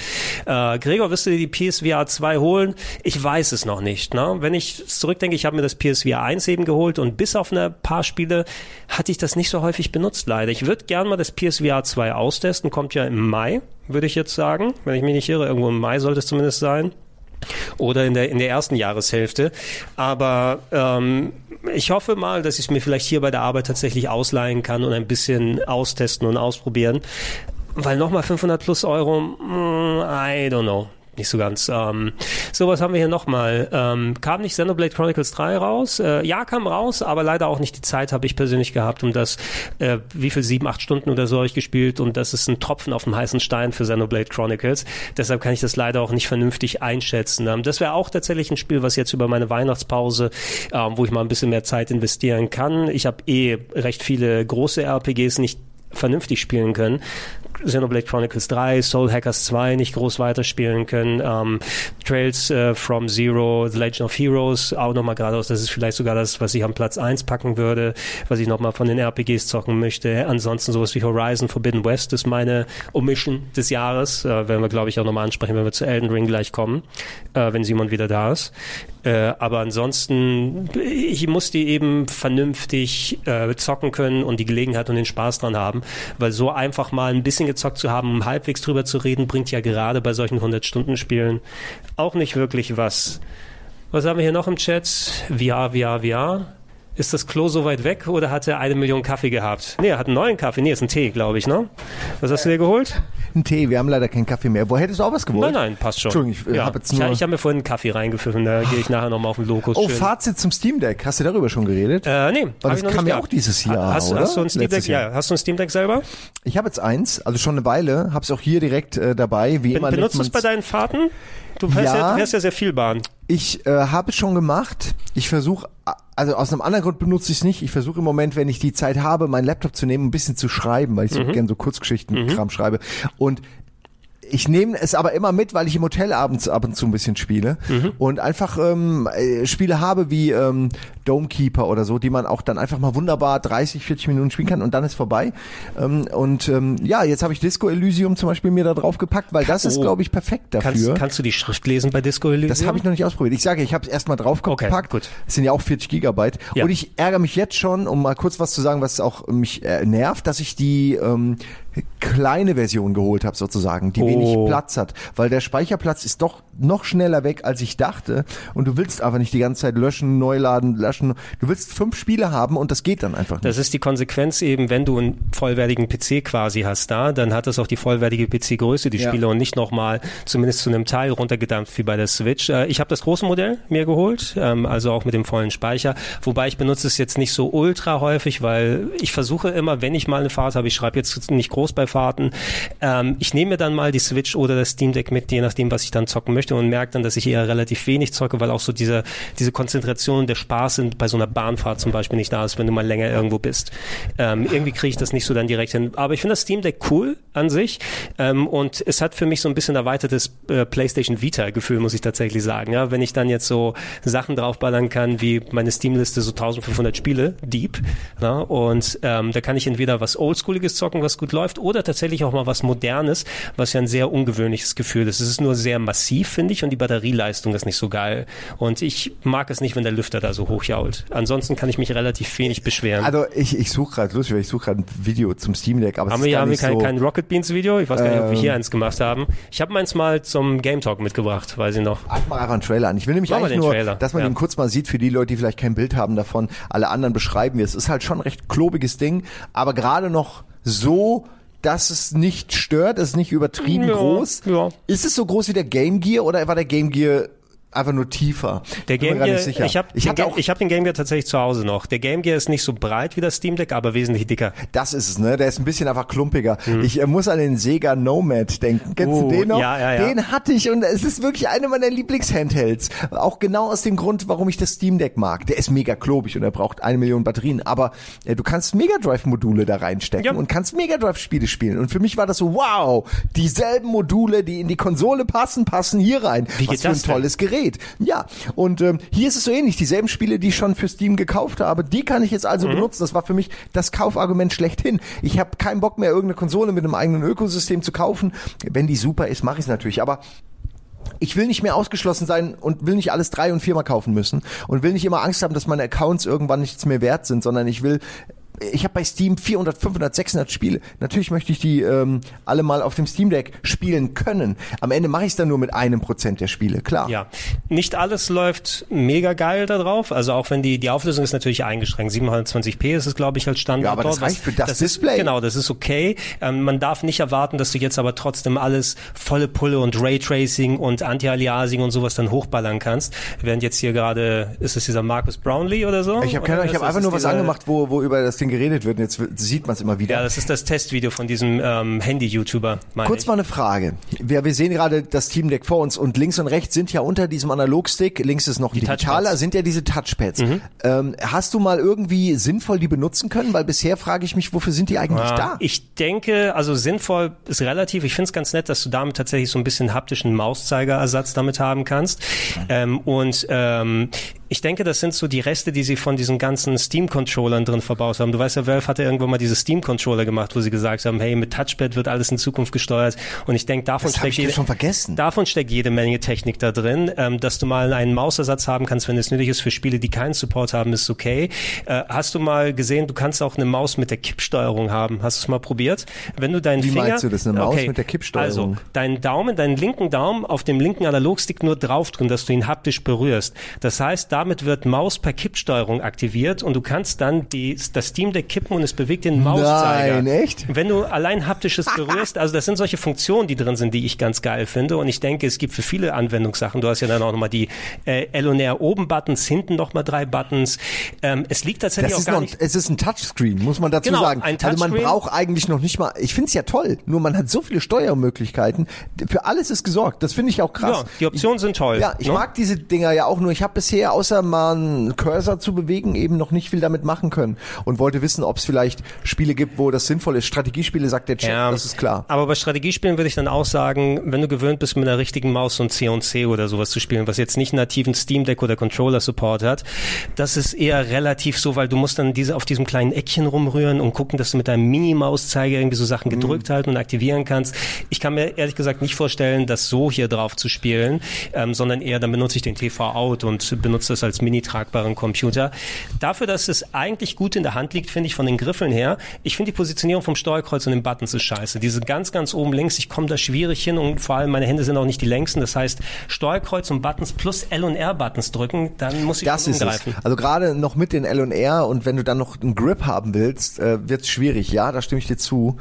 Äh, Gregor, wirst du dir die PSVR 2 holen? Ich weiß es noch nicht. Ne? Wenn ich zurückdenke, ich habe mir das PSVR 1 eben geholt und bis auf ein paar Spiele hatte ich das nicht so häufig benutzt, leider. Ich würde gerne mal das PSVR 2 austesten, kommt ja im Mai, würde ich jetzt sagen. Wenn ich mich nicht irre, irgendwo im Mai sollte es zumindest sein oder in der, in der ersten Jahreshälfte. Aber ähm, ich hoffe mal, dass ich es mir vielleicht hier bei der Arbeit tatsächlich ausleihen kann und ein bisschen austesten und ausprobieren. Weil nochmal 500 plus Euro, mm, I don't know nicht so ganz. Ähm, so, was haben wir hier nochmal? Ähm, kam nicht Xenoblade Chronicles 3 raus? Äh, ja, kam raus, aber leider auch nicht die Zeit habe ich persönlich gehabt, um das, äh, wie viel, sieben, acht Stunden oder so habe ich gespielt und das ist ein Tropfen auf dem heißen Stein für Xenoblade Chronicles. Deshalb kann ich das leider auch nicht vernünftig einschätzen. Ähm, das wäre auch tatsächlich ein Spiel, was jetzt über meine Weihnachtspause, ähm, wo ich mal ein bisschen mehr Zeit investieren kann. Ich habe eh recht viele große RPGs nicht vernünftig spielen können. Xenoblade Chronicles 3, Soul Hackers 2 nicht groß weiterspielen können, ähm, Trails äh, from Zero, The Legend of Heroes auch nochmal geradeaus, das ist vielleicht sogar das, was ich am Platz 1 packen würde, was ich nochmal von den RPGs zocken möchte. Ansonsten sowas wie Horizon Forbidden West ist meine Omission des Jahres, äh, werden wir glaube ich auch nochmal ansprechen, wenn wir zu Elden Ring gleich kommen, äh, wenn Simon wieder da ist. Äh, aber ansonsten, ich muss die eben vernünftig äh, zocken können und die Gelegenheit und den Spaß dran haben, weil so einfach mal ein bisschen gezockt zu haben, um halbwegs drüber zu reden, bringt ja gerade bei solchen 100-Stunden-Spielen auch nicht wirklich was. Was haben wir hier noch im Chat? VR, VR, VR. Ist das Klo so weit weg oder hat er eine Million Kaffee gehabt? Nee, er hat einen neuen Kaffee. Nee, ist ein Tee, glaube ich, ne? Was hast du dir geholt? Ein Tee, wir haben leider keinen Kaffee mehr. Wo hättest du auch was gewollt? Nein, nein, passt schon. Entschuldigung, ich äh, ja. habe jetzt Ich, nur... ich habe mir vorhin einen Kaffee reingepfiffen, da gehe ich nachher nochmal auf den Lokus. oh, schön. Fazit zum Steam Deck. Hast du darüber schon geredet? Äh, nee, Weil das ich kam ja auch dieses Jahr, Hast, oder? hast du ein Steam Deck? Ja, hast du ein Steam Deck selber? Ich habe jetzt eins, also schon eine Weile, habe es auch hier direkt äh, dabei. Wie Ben, immer benutzt es bei deinen Fahrten? Du fährst ja, Ja. du fährst ja sehr viel Bahn. Ich äh, habe es schon gemacht. Ich versuche, also aus einem anderen Grund benutze ich es nicht. Ich versuche im Moment, wenn ich die Zeit habe, meinen Laptop zu nehmen, ein bisschen zu schreiben, weil ich so gern so Kurzgeschichten-Kram schreibe. Und ich nehme es aber immer mit, weil ich im Hotel abends ab und zu ein bisschen spiele und einfach ähm, äh, Spiele habe wie ähm, Domekeeper oder so, die man auch dann einfach mal wunderbar 30, 40 Minuten spielen kann und dann ist vorbei. Ähm, und ähm, ja, jetzt habe ich Disco Elysium zum Beispiel mir da drauf gepackt, weil das ist, Oh. glaube ich, perfekt dafür. Kannst, kannst du die Schrift lesen bei Disco Elysium? Das habe ich noch nicht ausprobiert. Ich sage, ich habe es erstmal draufgepackt. Okay, gut. Es sind ja auch 40 Gigabyte. Ja. Und ich ärgere mich jetzt schon, um mal kurz was zu sagen, was auch mich äh, nervt, dass ich die ähm, kleine Version geholt habe sozusagen, die Oh. wenig Platz hat. Weil der Speicherplatz ist doch noch schneller weg, als ich dachte. Und du willst aber nicht die ganze Zeit löschen, neu laden, löschen. Du willst fünf Spiele haben und das geht dann einfach nicht. Das ist die Konsequenz eben, wenn du einen vollwertigen PC quasi hast da, dann hat das auch die vollwertige PC-Größe, die Ja. Spiele und nicht nochmal zumindest zu einem Teil runtergedampft wie bei der Switch. Äh, Ich habe das große Modell mir geholt, ähm, also auch mit dem vollen Speicher, wobei ich benutze es jetzt nicht so ultra häufig, weil ich versuche immer, wenn ich mal eine Fahrt habe, ich schreibe jetzt nicht groß bei Fahrten, ähm, ich nehme mir dann mal die Switch oder das Steam Deck mit, je nachdem, was ich dann zocken möchte und merke dann, dass ich eher relativ wenig zocke, weil auch so diese, diese Konzentration der Spaß sind bei so einer Bahnfahrt zum Beispiel nicht da ist, wenn du mal länger irgendwo bist. Ähm, irgendwie kriege ich das nicht so dann direkt hin. Aber ich finde das Steam Deck cool an sich ähm, und es hat für mich so ein bisschen erweitertes äh, PlayStation Vita-Gefühl, muss ich tatsächlich sagen. Ja, wenn ich dann jetzt so Sachen draufballern kann, wie meine Steam-Liste so 1500 Spiele, Deep, ja, und ähm, da kann ich entweder was Oldschooliges zocken, was gut läuft, oder tatsächlich auch mal was Modernes, was ja ein sehr ungewöhnliches Gefühl ist. Es ist nur sehr massiv, finde ich, und die Batterieleistung ist nicht so geil. Und ich mag es nicht, wenn der Lüfter da so hochjault. Ansonsten kann ich mich relativ wenig beschweren. also ich, ich suche gerade, lustig, weil ich suche gerade ein Video zum Steam Deck, aber es haben ist wir, haben wir kein, so, kein Rocket Beans Video? Ich weiß gar nicht, ob wir hier Ähm. eins gemacht haben. Ich habe meins mal zum Game Talk mitgebracht, weiß ich noch. Ah, Ich mache einfach einen Trailer an. Ich will nämlich Mach mal eigentlich den nur, Trailer, dass man ja. ihn kurz mal sieht für die Leute, die vielleicht kein Bild haben davon. Alle anderen beschreiben wir. Es ist halt schon ein recht klobiges Ding, aber gerade noch so, dass es nicht stört, es ist nicht übertrieben Ja, groß. ja. Ist es so groß wie der Game Gear oder war der Game Gear einfach nur tiefer. Der Game Gear, ich habe ich Ga- auch, ich hab den Game Gear tatsächlich zu Hause noch. Der Game Gear ist nicht so breit wie das Steam Deck, aber wesentlich dicker. das ist es, ne? Der ist ein bisschen einfach klumpiger. Ich äh, muss an den Sega Nomad denken. Kennst Oh, du den noch? ja, ja, ja. Den hatte ich und es ist wirklich eine meiner Lieblingshandhelds. Auch genau aus dem Grund, warum ich das Steam Deck mag. Der ist mega klobig und er braucht eine Million Batterien, aber äh, du kannst Mega Drive Module da reinstecken Ja. und kannst Mega Drive Spiele spielen. Und für mich war das so, wow, dieselben Module, die in die Konsole passen, passen hier rein. Wie Was für ein das denn? tolles Gerät. Ja, und ähm, hier ist es so ähnlich. Dieselben Spiele, die ich schon für Steam gekauft habe, die kann ich jetzt also Mhm. benutzen. Das war für mich das Kaufargument schlechthin. Ich habe keinen Bock mehr, irgendeine Konsole mit einem eigenen Ökosystem zu kaufen. Wenn die super ist, mache ich es natürlich. Aber ich will nicht mehr ausgeschlossen sein und will nicht alles drei und viermal kaufen müssen und will nicht immer Angst haben, dass meine Accounts irgendwann nichts mehr wert sind, sondern ich will ich habe bei Steam 400, 500, 600 Spiele. Natürlich möchte ich die ähm, alle mal auf dem Steam Deck spielen können. Am Ende mache ich es dann nur mit einem Prozent der Spiele, klar. Ja, nicht alles läuft mega geil da drauf. Also auch wenn die die Auflösung ist natürlich eingeschränkt. 720p ist es glaube ich als Standard. Ja, aber das reicht für das ist, Display. Genau, das ist okay. Ähm, man darf nicht erwarten, dass du jetzt aber trotzdem alles volle Pulle und Raytracing und Anti-Aliasing und sowas dann hochballern kannst. Während jetzt hier gerade ist es dieser Marcus Brownlee oder so? Ich habe keine Ahnung, ich ist habe einfach das nur was angemacht, wo, wo über das Ding geredet wird und jetzt sieht man es immer wieder. Ja, das ist das Testvideo von diesem ähm, Handy-YouTuber. Kurz ich. mal eine Frage. Wir, wir sehen gerade das Steam Deck vor uns und links und rechts sind ja unter diesem Analogstick, links ist noch ein digitaler, Touchpads. Mhm. sind ja diese Touchpads. Ähm, hast du mal irgendwie sinnvoll die benutzen können? Weil bisher frage ich mich, wofür sind die eigentlich Ja, da? Ich denke, also sinnvoll ist relativ. Ich finde es ganz nett, dass du damit tatsächlich so ein bisschen haptischen Mauszeigerersatz damit haben kannst. Ähm, und ähm, ich denke, das sind so die Reste, die sie von diesen ganzen Steam-Controllern drin verbaut haben. Du weißt ja, Valve hatte irgendwann mal diese Steam-Controller gemacht, wo sie gesagt haben, hey, mit Touchpad wird alles in Zukunft gesteuert. Und ich denke, davon steckt ich jede, davon steckt jede Menge Technik da drin. Ähm, dass du mal einen Mausersatz haben kannst, wenn es nötig ist für Spiele, die keinen Support haben, ist okay. Äh, hast du mal gesehen, du kannst auch eine Maus mit der Kippsteuerung haben. Hast du es mal probiert? Wenn du deinen Wie Finger, meinst du das, eine Maus mit der Kippsteuerung? Also, deinen Daumen, deinen linken Daumen auf dem linken Analogstick nur drauf drücken, dass du ihn haptisch berührst. Das heißt, damit wird Maus per Kippsteuerung aktiviert und du kannst dann die, das Steam Deck kippen und es bewegt den Mauszeiger. Nein, echt? Wenn du allein haptisches berührst, also das sind solche Funktionen, die drin sind, die ich ganz geil finde. Und ich denke, es gibt für viele Anwendungssachen. Du hast ja dann auch nochmal die äh, L und R oben Buttons, hinten nochmal drei Buttons. Ähm, es liegt tatsächlich Das auch gar noch, nicht. es ist ein Touchscreen, muss man dazu Genau, sagen. also man braucht eigentlich noch nicht mal, ich find's ja toll, nur man hat so viele Steuermöglichkeiten. Für alles ist gesorgt. Das finde ich auch krass. Ja, die Optionen sind toll. Ja, ich ne? mag diese Dinger ja auch nur. Ich habe bisher, außer mal einen Cursor zu bewegen, eben noch nicht viel damit machen können. Und wollte wissen, ob es vielleicht Spiele gibt, wo das sinnvoll ist. Strategiespiele, sagt der Chat, das ist klar. Aber bei Strategiespielen würde ich dann auch sagen, wenn du gewöhnt bist, mit einer richtigen Maus so ein C&C oder sowas zu spielen, was jetzt nicht einen nativen Steam Deck oder Controller Support hat, das ist eher relativ so, weil du musst dann diese auf diesem kleinen Eckchen rumrühren und gucken, dass du mit deinem Mini-Mauszeiger irgendwie so Sachen gedrückt halten und aktivieren kannst. Ich kann mir ehrlich gesagt nicht vorstellen, das so hier drauf zu spielen, ähm, sondern eher dann benutze ich den TV-Out und benutze das als mini-tragbaren Computer. Dafür, dass es eigentlich gut in der Hand liegt, finde ich von den Griffeln her. Ich finde die Positionierung vom Steuerkreuz und den Buttons ist scheiße. Diese ganz, ganz oben links, ich komme da schwierig hin und vor allem meine Hände sind auch nicht die längsten. Das heißt, Steuerkreuz und Buttons plus L und R Buttons drücken, dann muss ich Das ist es. Also gerade noch mit den L und R und wenn du dann noch einen Grip haben willst, äh, wird's schwierig. Ja, da stimme ich dir zu.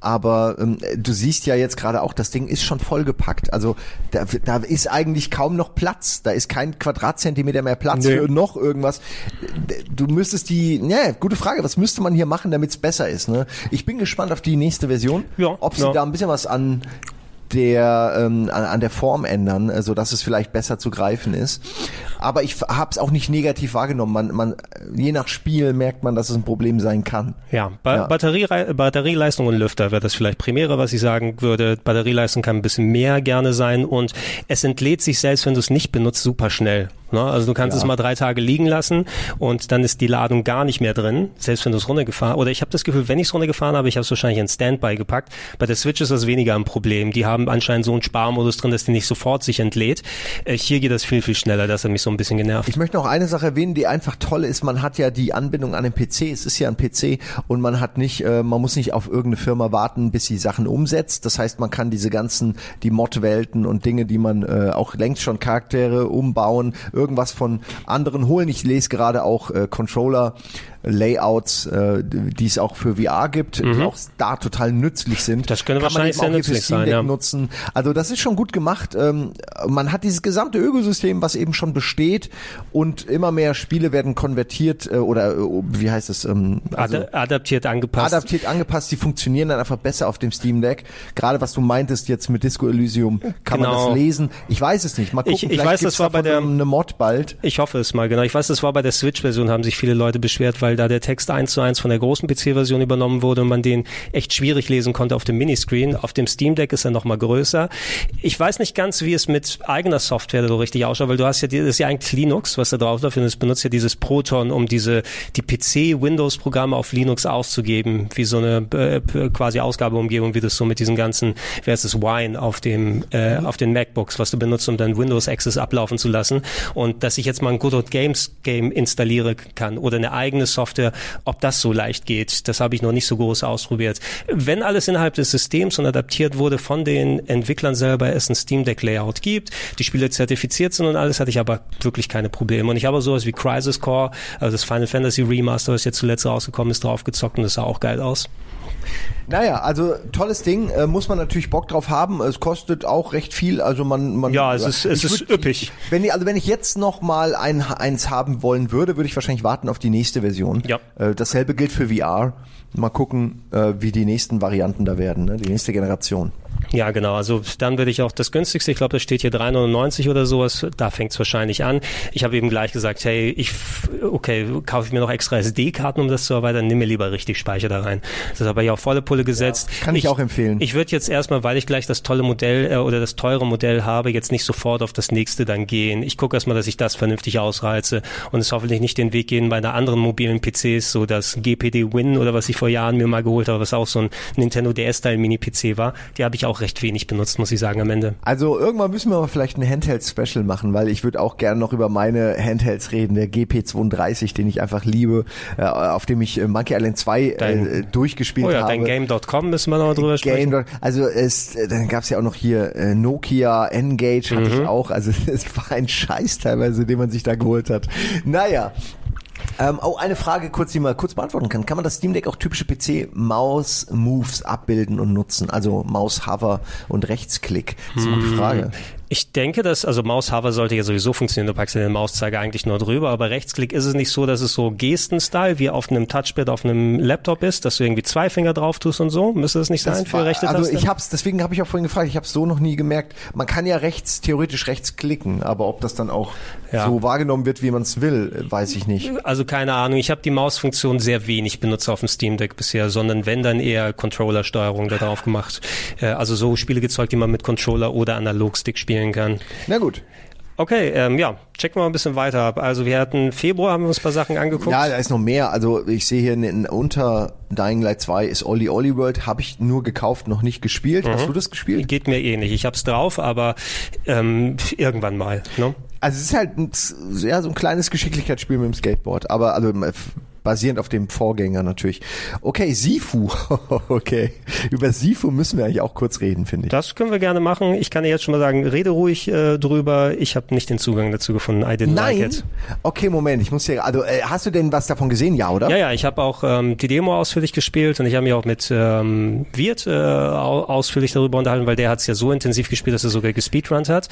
Aber ähm, du siehst ja jetzt gerade auch, das Ding ist schon vollgepackt. Also da, da ist eigentlich kaum noch Platz. Da ist kein Quadratzentimeter mehr Platz Nee. für noch irgendwas. Du müsstest die, ja, gute Frage, was müsste man hier machen, damit's besser ist? Ne? Ich bin gespannt auf die nächste Version, Ja, ob sie ja. da ein bisschen was an der ähm, an, an der Form ändern, äh, so dass es vielleicht besser zu greifen ist. Aber ich habe es auch nicht negativ wahrgenommen. Man, man, je nach Spiel merkt man, dass es ein Problem sein kann. Ja, ba Ja. Batteriere Batterieleistung und Lüfter wäre das vielleicht Primäre, was ich sagen würde. Batterieleistung kann ein bisschen mehr gerne sein und es entlädt sich selbst, wenn du es nicht benutzt, super schnell. Ne? Also du kannst Ja. es mal drei Tage liegen lassen und dann ist die Ladung gar nicht mehr drin, selbst wenn du es runtergefahren Oder ich habe das Gefühl, wenn ich es runtergefahren habe, ich habe es wahrscheinlich in Standby gepackt. Bei der Switch ist das weniger ein Problem. Die haben anscheinend so einen Sparmodus drin, dass die nicht sofort sich entlädt. Äh, hier geht das viel, viel schneller. Das hat mich so ein bisschen genervt. Ich möchte noch eine Sache erwähnen, die einfach toll ist. Man hat ja die Anbindung an den PC. Es ist ja ein PC und man hat nicht, äh, man muss nicht auf irgendeine Firma warten, bis sie Sachen umsetzt. Das heißt, man kann diese ganzen, die Mod-Welten und Dinge, die man äh, auch längst schon Charaktere umbauen, irgendwas von anderen holen. Ich lese gerade auch äh, Controller. Layouts, äh, die es auch für VR gibt, die auch da total nützlich sind. Mhm. Das könnte Kann man wahrscheinlich eben auch sehr für nützlich sein, ja. nutzen. Also das ist schon gut gemacht. Ähm, man hat dieses gesamte Ökosystem, was eben schon besteht und immer mehr Spiele werden konvertiert äh, oder äh, wie heißt es? Ähm, also Ad adaptiert angepasst. Adaptiert angepasst, die funktionieren dann einfach besser auf dem Steam Deck. Gerade was du meintest jetzt mit Disco Elysium, kann genau. man das genau. lesen? Ich weiß es nicht. Mal gucken, ich, ich weiß, das war bei der eine Mod bald. Ich hoffe es mal, genau. Ich weiß, das war bei der Switch-Version, haben sich viele Leute beschwert, weil da der Text eins zu eins von der großen PC-Version übernommen wurde und man den echt schwierig lesen konnte auf dem Miniscreen. Auf dem Steam Deck ist er noch mal größer. Ich weiß nicht ganz, wie es mit eigener Software so richtig ausschaut, weil du hast ja, das ist ja eigentlich Linux, was da drauf läuft und es benutzt ja dieses Proton, um diese, die PC-Windows-Programme auf Linux auszugeben, wie so eine äh, quasi Ausgabeumgebung, wie das so mit diesen ganzen, es, Wine auf dem, äh, auf den MacBooks, was du benutzt, um dann Windows Access ablaufen zu lassen. Und dass ich jetzt mal ein Good Old Games Game installieren kann oder eine eigene Software, ob das so leicht geht, das habe ich noch nicht so groß ausprobiert. Wenn alles innerhalb des Systems und adaptiert wurde von den Entwicklern selber, es ein Steam Deck Layout gibt, die Spiele zertifiziert sind und alles, hatte ich aber wirklich keine Probleme. Und ich habe sowas wie Crisis Core, also das Final Fantasy Remaster, was jetzt zuletzt rausgekommen ist, drauf gezockt und das sah auch geil aus. Naja, also tolles Ding, äh, muss man natürlich Bock drauf haben. Es kostet auch recht viel, also man, man ja, es ist, es ist würd, üppig. Wenn ich, also wenn ich jetzt noch mal ein, eins haben wollen würde, würde ich wahrscheinlich warten auf die nächste Version. Ja. Äh, dasselbe gilt für VR. Mal gucken, äh, wie die nächsten Varianten da werden, ne? die nächste Generation. Ja, genau. Also dann würde ich auch das günstigste, ich glaube, das steht hier 3,99 oder sowas, da fängt es wahrscheinlich an. Ich habe eben gleich gesagt, hey, ich, okay, kaufe ich mir noch extra SD-Karten, um das zu erweitern, nimm mir lieber richtig Speicher da rein. Das habe ich auf volle Pulle gesetzt. Ja, kann ich, ich, auch empfehlen. Ich würde jetzt erstmal, weil ich gleich das tolle Modell äh, oder das teure Modell habe, jetzt nicht sofort auf das nächste dann gehen. Ich gucke erstmal, dass ich das vernünftig ausreize und es hoffentlich nicht den Weg gehen bei einer anderen mobilen PCs, so das GPD Win oder was ich vor Jahren mir mal geholt habe, was auch so ein Nintendo DS-Style Mini-PC war. Die habe ich auch recht wenig benutzt, muss ich sagen, am Ende. Also irgendwann müssen wir aber vielleicht ein Handheld-Special machen, weil ich würde auch gerne noch über meine Handhelds reden, der GP32, den ich einfach liebe, äh, auf dem ich äh, Monkey Island 2 äh, dein, durchgespielt habe. Oh ja, habe. dein Game.com müssen wir noch drüber sprechen. Game. Also es, dann gab es ja auch noch hier Nokia N-Gage hatte mhm. ich auch. Also es war ein Scheiß teilweise, den man sich da geholt hat. Naja, ähm, oh, eine Frage kurz, die man kurz beantworten kann. Kann man das Steam Deck auch typische PC-Maus-Moves abbilden und nutzen? Also Maus-Hover und Rechtsklick? Das ist eine gute hm. Frage. Ich denke, dass, also Maushover sollte ja sowieso funktionieren, du packst ja den Mauszeiger eigentlich nur drüber, aber Rechtsklick ist es nicht so, dass es so Gesten-Style wie auf einem Touchpad auf einem Laptop ist, dass du irgendwie zwei Finger drauf tust und so? Müsste das nicht sein das für rechte Taste? Also ich hab's, deswegen habe ich auch vorhin gefragt, ich habe so noch nie gemerkt. Man kann ja rechts, theoretisch rechts klicken, aber ob das dann auch ja. so wahrgenommen wird, wie man es will, weiß ich nicht. Also keine Ahnung, ich habe die Mausfunktion sehr wenig benutzt auf dem Steam Deck bisher, sondern wenn dann eher Controller-Steuerung da drauf gemacht. Äh, also so Spiele gezeugt, die man mit Controller oder Analogstick spielen kann. Na gut. Okay, ähm, ja, checken wir mal ein bisschen weiter ab. Also wir hatten Februar, haben wir uns ein paar Sachen angeguckt. Ja, da ist noch mehr. Also ich sehe hier in, unter Dying Light 2 ist Olli Olli World. Habe ich nur gekauft, noch nicht gespielt. Mhm. Hast du das gespielt? Geht mir ähnlich. Ich hab's drauf, aber ähm, irgendwann mal. Ne? Also es ist halt ein, ja, so ein kleines Geschicklichkeitsspiel mit dem Skateboard. Aber also basierend auf dem Vorgänger natürlich. Okay, Sifu. okay. Über Sifu müssen wir eigentlich auch kurz reden, finde ich. Das können wir gerne machen. Ich kann dir jetzt schon mal sagen, rede ruhig äh, drüber. Ich habe nicht den Zugang dazu gefunden. I didn't Nein. like it. Okay, Moment. Ich muss hier, also äh, hast du denn was davon gesehen? Ja, oder? Ja, ja. Ich habe auch ähm, die Demo ausführlich gespielt und ich habe mich auch mit ähm, Wirt äh, ausführlich darüber unterhalten, weil der hat es ja so intensiv gespielt, dass er sogar gespeedrunnt hat.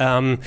Ähm,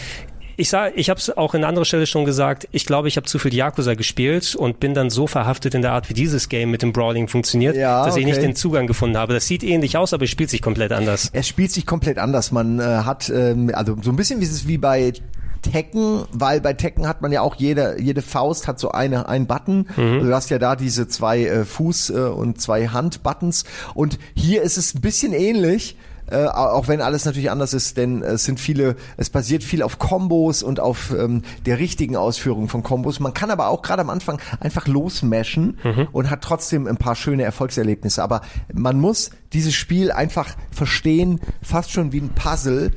ich sag, ich habe es auch in anderer Stelle schon gesagt, ich glaube, ich habe zu viel Yakuza gespielt und bin dann so verhaftet in der Art, wie dieses Game mit dem Brawling funktioniert, ja, dass okay. ich nicht den Zugang gefunden habe. Das sieht ähnlich aus, aber es spielt sich komplett anders. Es spielt sich komplett anders. Man äh, hat ähm, also so ein bisschen wie es wie bei Tekken, weil bei Tekken hat man ja auch jede jede Faust hat so eine ein Button. Mhm. Also du hast ja da diese zwei äh, Fuß äh, und zwei Hand-Buttons und hier ist es ein bisschen ähnlich äh, auch wenn alles natürlich anders ist, denn es sind viele, es basiert viel auf Kombos und auf ähm, der richtigen Ausführung von Kombos. Man kann aber auch gerade am Anfang einfach losmashen mhm. und hat trotzdem ein paar schöne Erfolgserlebnisse. Aber man muss dieses Spiel einfach verstehen, fast schon wie ein Puzzle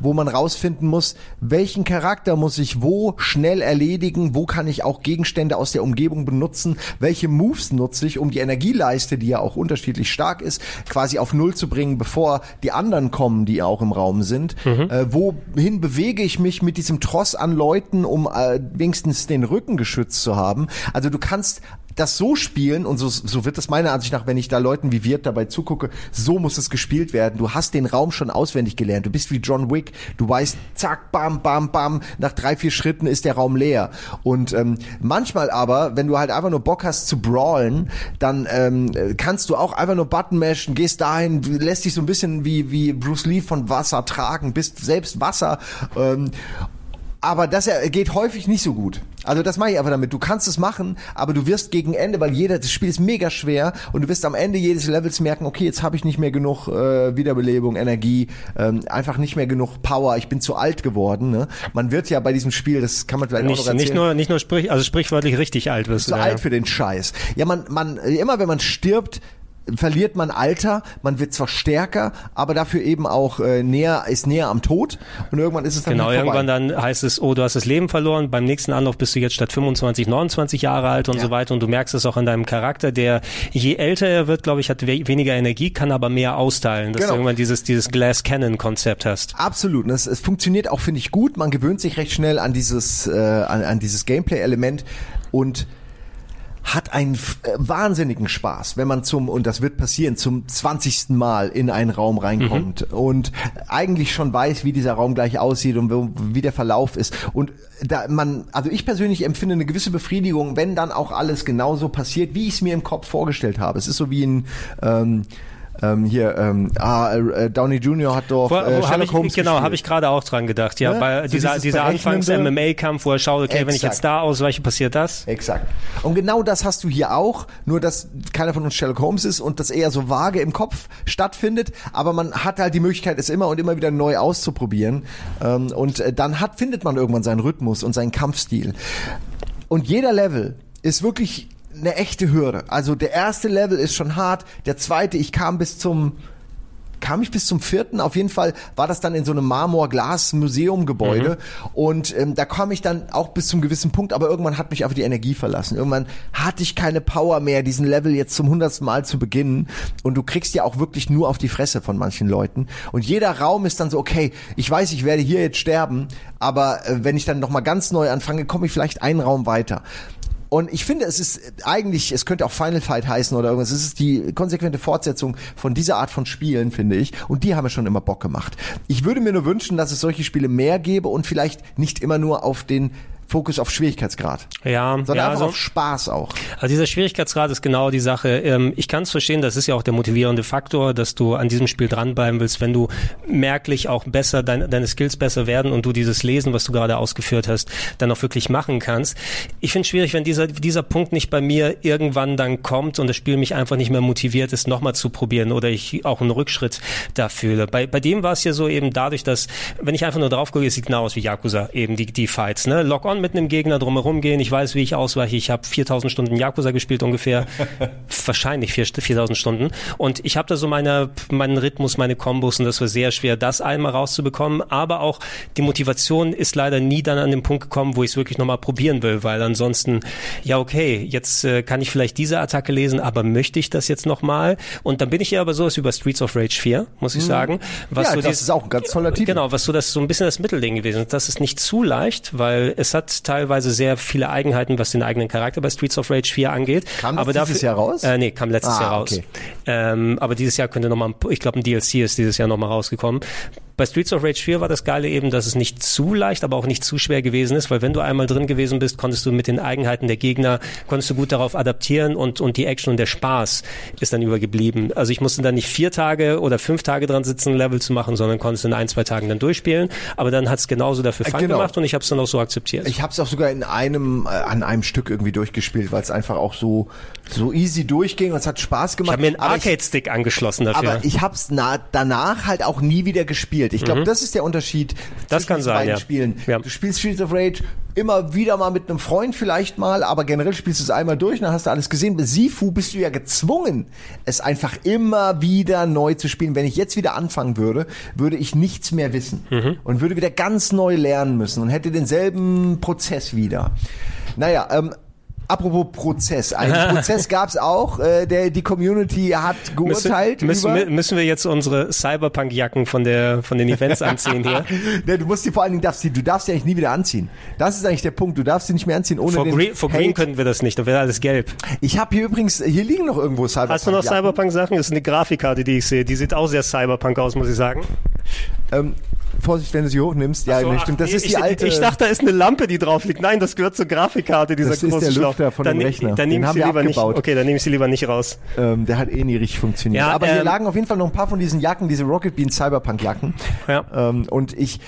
wo man rausfinden muss, welchen Charakter muss ich wo schnell erledigen, wo kann ich auch Gegenstände aus der Umgebung benutzen, welche Moves nutze ich, um die Energieleiste, die ja auch unterschiedlich stark ist, quasi auf Null zu bringen, bevor die anderen kommen, die auch im Raum sind. Mhm. Äh, wohin bewege ich mich mit diesem Tross an Leuten, um äh, wenigstens den Rücken geschützt zu haben? Also du kannst das so spielen, und so, so wird es meiner Ansicht nach, wenn ich da Leuten wie Wirt dabei zugucke, so muss es gespielt werden. Du hast den Raum schon auswendig gelernt. Du bist wie John Wick. Du weißt, zack, bam, bam, bam, nach drei, vier Schritten ist der Raum leer. Und ähm, manchmal aber, wenn du halt einfach nur Bock hast zu brawlen, dann ähm, kannst du auch einfach nur Button mashen, gehst dahin, lässt dich so ein bisschen wie, wie Bruce Lee von Wasser tragen, bist selbst Wasser. Ähm, aber das geht häufig nicht so gut. Also das mache ich einfach damit. Du kannst es machen, aber du wirst gegen Ende, weil jeder, das Spiel ist mega schwer und du wirst am Ende jedes Levels merken, okay, jetzt habe ich nicht mehr genug äh, Wiederbelebung, Energie, ähm, einfach nicht mehr genug Power. Ich bin zu alt geworden. Ne? Man wird ja bei diesem Spiel, das kann man vielleicht nicht, auch noch erzählen. Nicht nur, nicht nur sprich, also sprichwörtlich richtig alt wirst zu du. alt ja. für den Scheiß. Ja, man, man, immer wenn man stirbt, verliert man Alter, man wird zwar stärker, aber dafür eben auch äh, näher, ist näher am Tod und irgendwann ist es dann Genau, irgendwann dann heißt es, oh, du hast das Leben verloren, beim nächsten Anlauf bist du jetzt statt 25, 29 Jahre alt und ja. so weiter und du merkst es auch an deinem Charakter, der je älter er wird, glaube ich, hat we weniger Energie, kann aber mehr austeilen, dass genau. du irgendwann dieses, dieses Glass Cannon Konzept hast. Absolut, und es, es funktioniert auch, finde ich, gut, man gewöhnt sich recht schnell an dieses, äh, an, an dieses Gameplay-Element und hat einen äh, wahnsinnigen Spaß, wenn man zum, und das wird passieren, zum 20. Mal in einen Raum reinkommt mhm. und eigentlich schon weiß, wie dieser Raum gleich aussieht und wie der Verlauf ist. Und da man, also ich persönlich empfinde eine gewisse Befriedigung, wenn dann auch alles genauso passiert, wie ich es mir im Kopf vorgestellt habe. Es ist so wie ein ähm, ähm, hier, ähm, ah, äh, Downey Jr. hat doch äh, Sherlock ich, Holmes Genau, habe ich gerade auch dran gedacht. Ja, ne? bei so dieser, dieser Anfangs-MMA-Kampf, wo er schaut, okay, Exakt. wenn ich jetzt da ausweiche, passiert das. Exakt. Und genau das hast du hier auch, nur dass keiner von uns Sherlock Holmes ist und das eher so vage im Kopf stattfindet, aber man hat halt die Möglichkeit, es immer und immer wieder neu auszuprobieren. Ähm, und äh, dann hat, findet man irgendwann seinen Rhythmus und seinen Kampfstil. Und jeder Level ist wirklich eine echte Hürde. Also der erste Level ist schon hart, der zweite, ich kam bis zum kam ich bis zum vierten. Auf jeden Fall war das dann in so einem Marmor-Glas-Museum-Gebäude. Mhm. Und ähm, da kam ich dann auch bis zum gewissen Punkt, aber irgendwann hat mich einfach die Energie verlassen. Irgendwann hatte ich keine Power mehr, diesen Level jetzt zum hundertsten Mal zu beginnen. Und du kriegst ja auch wirklich nur auf die Fresse von manchen Leuten. Und jeder Raum ist dann so, okay, ich weiß, ich werde hier jetzt sterben, aber äh, wenn ich dann nochmal ganz neu anfange, komme ich vielleicht einen Raum weiter. Und ich finde, es ist eigentlich, es könnte auch Final Fight heißen oder irgendwas. Es ist die konsequente Fortsetzung von dieser Art von Spielen, finde ich. Und die haben mir schon immer Bock gemacht. Ich würde mir nur wünschen, dass es solche Spiele mehr gäbe und vielleicht nicht immer nur auf den Fokus auf Schwierigkeitsgrad. Ja, sondern ja, einfach also, auf Spaß auch. Also dieser Schwierigkeitsgrad ist genau die Sache. Ähm, ich kann es verstehen, das ist ja auch der motivierende Faktor, dass du an diesem Spiel dranbleiben willst, wenn du merklich auch besser, dein, deine Skills besser werden und du dieses Lesen, was du gerade ausgeführt hast, dann auch wirklich machen kannst. Ich finde es schwierig, wenn dieser, dieser Punkt nicht bei mir irgendwann dann kommt und das Spiel mich einfach nicht mehr motiviert ist, nochmal zu probieren oder ich auch einen Rückschritt da fühle. Bei, bei dem war es ja so eben dadurch, dass, wenn ich einfach nur drauf gucke, es sieht genau aus wie Yakuza, eben die, die Fights, ne? Lock-on kann mit einem Gegner drumherum gehen. Ich weiß, wie ich ausweiche. Ich habe 4000 Stunden Yakuza gespielt ungefähr. Wahrscheinlich 4000 Stunden. Und ich habe da so meine, meinen Rhythmus, meine Kombos und das war sehr schwer, das einmal rauszubekommen. Aber auch die Motivation ist leider nie dann an den Punkt gekommen, wo ich es wirklich nochmal probieren will, weil ansonsten, ja okay, jetzt äh, kann ich vielleicht diese Attacke lesen, aber möchte ich das jetzt nochmal? Und dann bin ich ja aber sowas über Streets of Rage 4, muss ich mhm. sagen. Was ja, so das dieses, ist auch ein ganz toller Titel. Genau, was so das so ein bisschen das Mittelding gewesen ist. Das ist nicht zu leicht, weil es hat teilweise sehr viele Eigenheiten, was den eigenen Charakter bei Streets of Rage 4 angeht. Kam das aber dieses dafür, Jahr raus? Äh, nee, kam letztes ah, Jahr raus. Okay. Ähm, aber dieses Jahr könnte nochmal, ich glaube, ein DLC ist dieses Jahr nochmal rausgekommen. Bei Streets of Rage 4 war das Geile eben, dass es nicht zu leicht, aber auch nicht zu schwer gewesen ist, weil wenn du einmal drin gewesen bist, konntest du mit den Eigenheiten der Gegner, konntest du gut darauf adaptieren und, und die Action und der Spaß ist dann übergeblieben. Also ich musste dann nicht vier Tage oder fünf Tage dran sitzen, ein Level zu machen, sondern konntest in ein, zwei Tagen dann durchspielen. Aber dann hat es genauso dafür Fun genau. gemacht und ich habe es dann auch so akzeptiert. Ich habe es auch sogar in einem, äh, an einem Stück irgendwie durchgespielt, weil es einfach auch so, so easy durchging und es hat Spaß gemacht. Ich habe mir einen Arcade-Stick angeschlossen dafür. Aber ich habe es danach halt auch nie wieder gespielt. Ich glaube, mhm. das ist der Unterschied das kann sein, beiden ja. Spielen. Ja. Du spielst Streets of Rage immer wieder mal mit einem Freund vielleicht mal, aber generell spielst du es einmal durch, dann hast du alles gesehen. Bei Sifu bist du ja gezwungen, es einfach immer wieder neu zu spielen. Wenn ich jetzt wieder anfangen würde, würde ich nichts mehr wissen mhm. und würde wieder ganz neu lernen müssen und hätte denselben Prozess wieder. Naja, ähm, Apropos Prozess. Einen Prozess gab's auch. Äh, der, die Community hat geurteilt. Müssen, müssen, müssen wir jetzt unsere Cyberpunk-Jacken von, der, von den Events anziehen hier? Ne, du musst die vor allen Dingen darfst die, du darfst sie eigentlich nie wieder anziehen. Das ist eigentlich der Punkt. Du darfst sie nicht mehr anziehen ohne Vor den Green, vor Green könnten wir das nicht, da wäre alles gelb. Ich habe hier übrigens, hier liegen noch irgendwo Cyberpunk. Hast du noch Cyberpunk-Sachen? Das ist eine Grafikkarte, die ich sehe. Die sieht auch sehr Cyberpunk aus, muss ich sagen. Ähm, Vorsicht, wenn du sie hochnimmst. Ja, So, stimmt. Das nee, ist die ich, alte. Ich dachte, da ist eine Lampe, die drauf liegt. Nein, das gehört zur Grafikkarte, dieser Das ist große der Schlauch. Lüfter von dann, dem Rechner. Dann Den nehme ich haben sie lieber nicht. abgebaut. Okay, dann nehme ich sie lieber nicht raus. ähm, der hat eh nie richtig funktioniert. Ja, Aber hier ähm, lagen auf jeden Fall noch ein paar von diesen Jacken, diese Rocket Bean Cyberpunk Jacken. Ja. Ähm, und ich,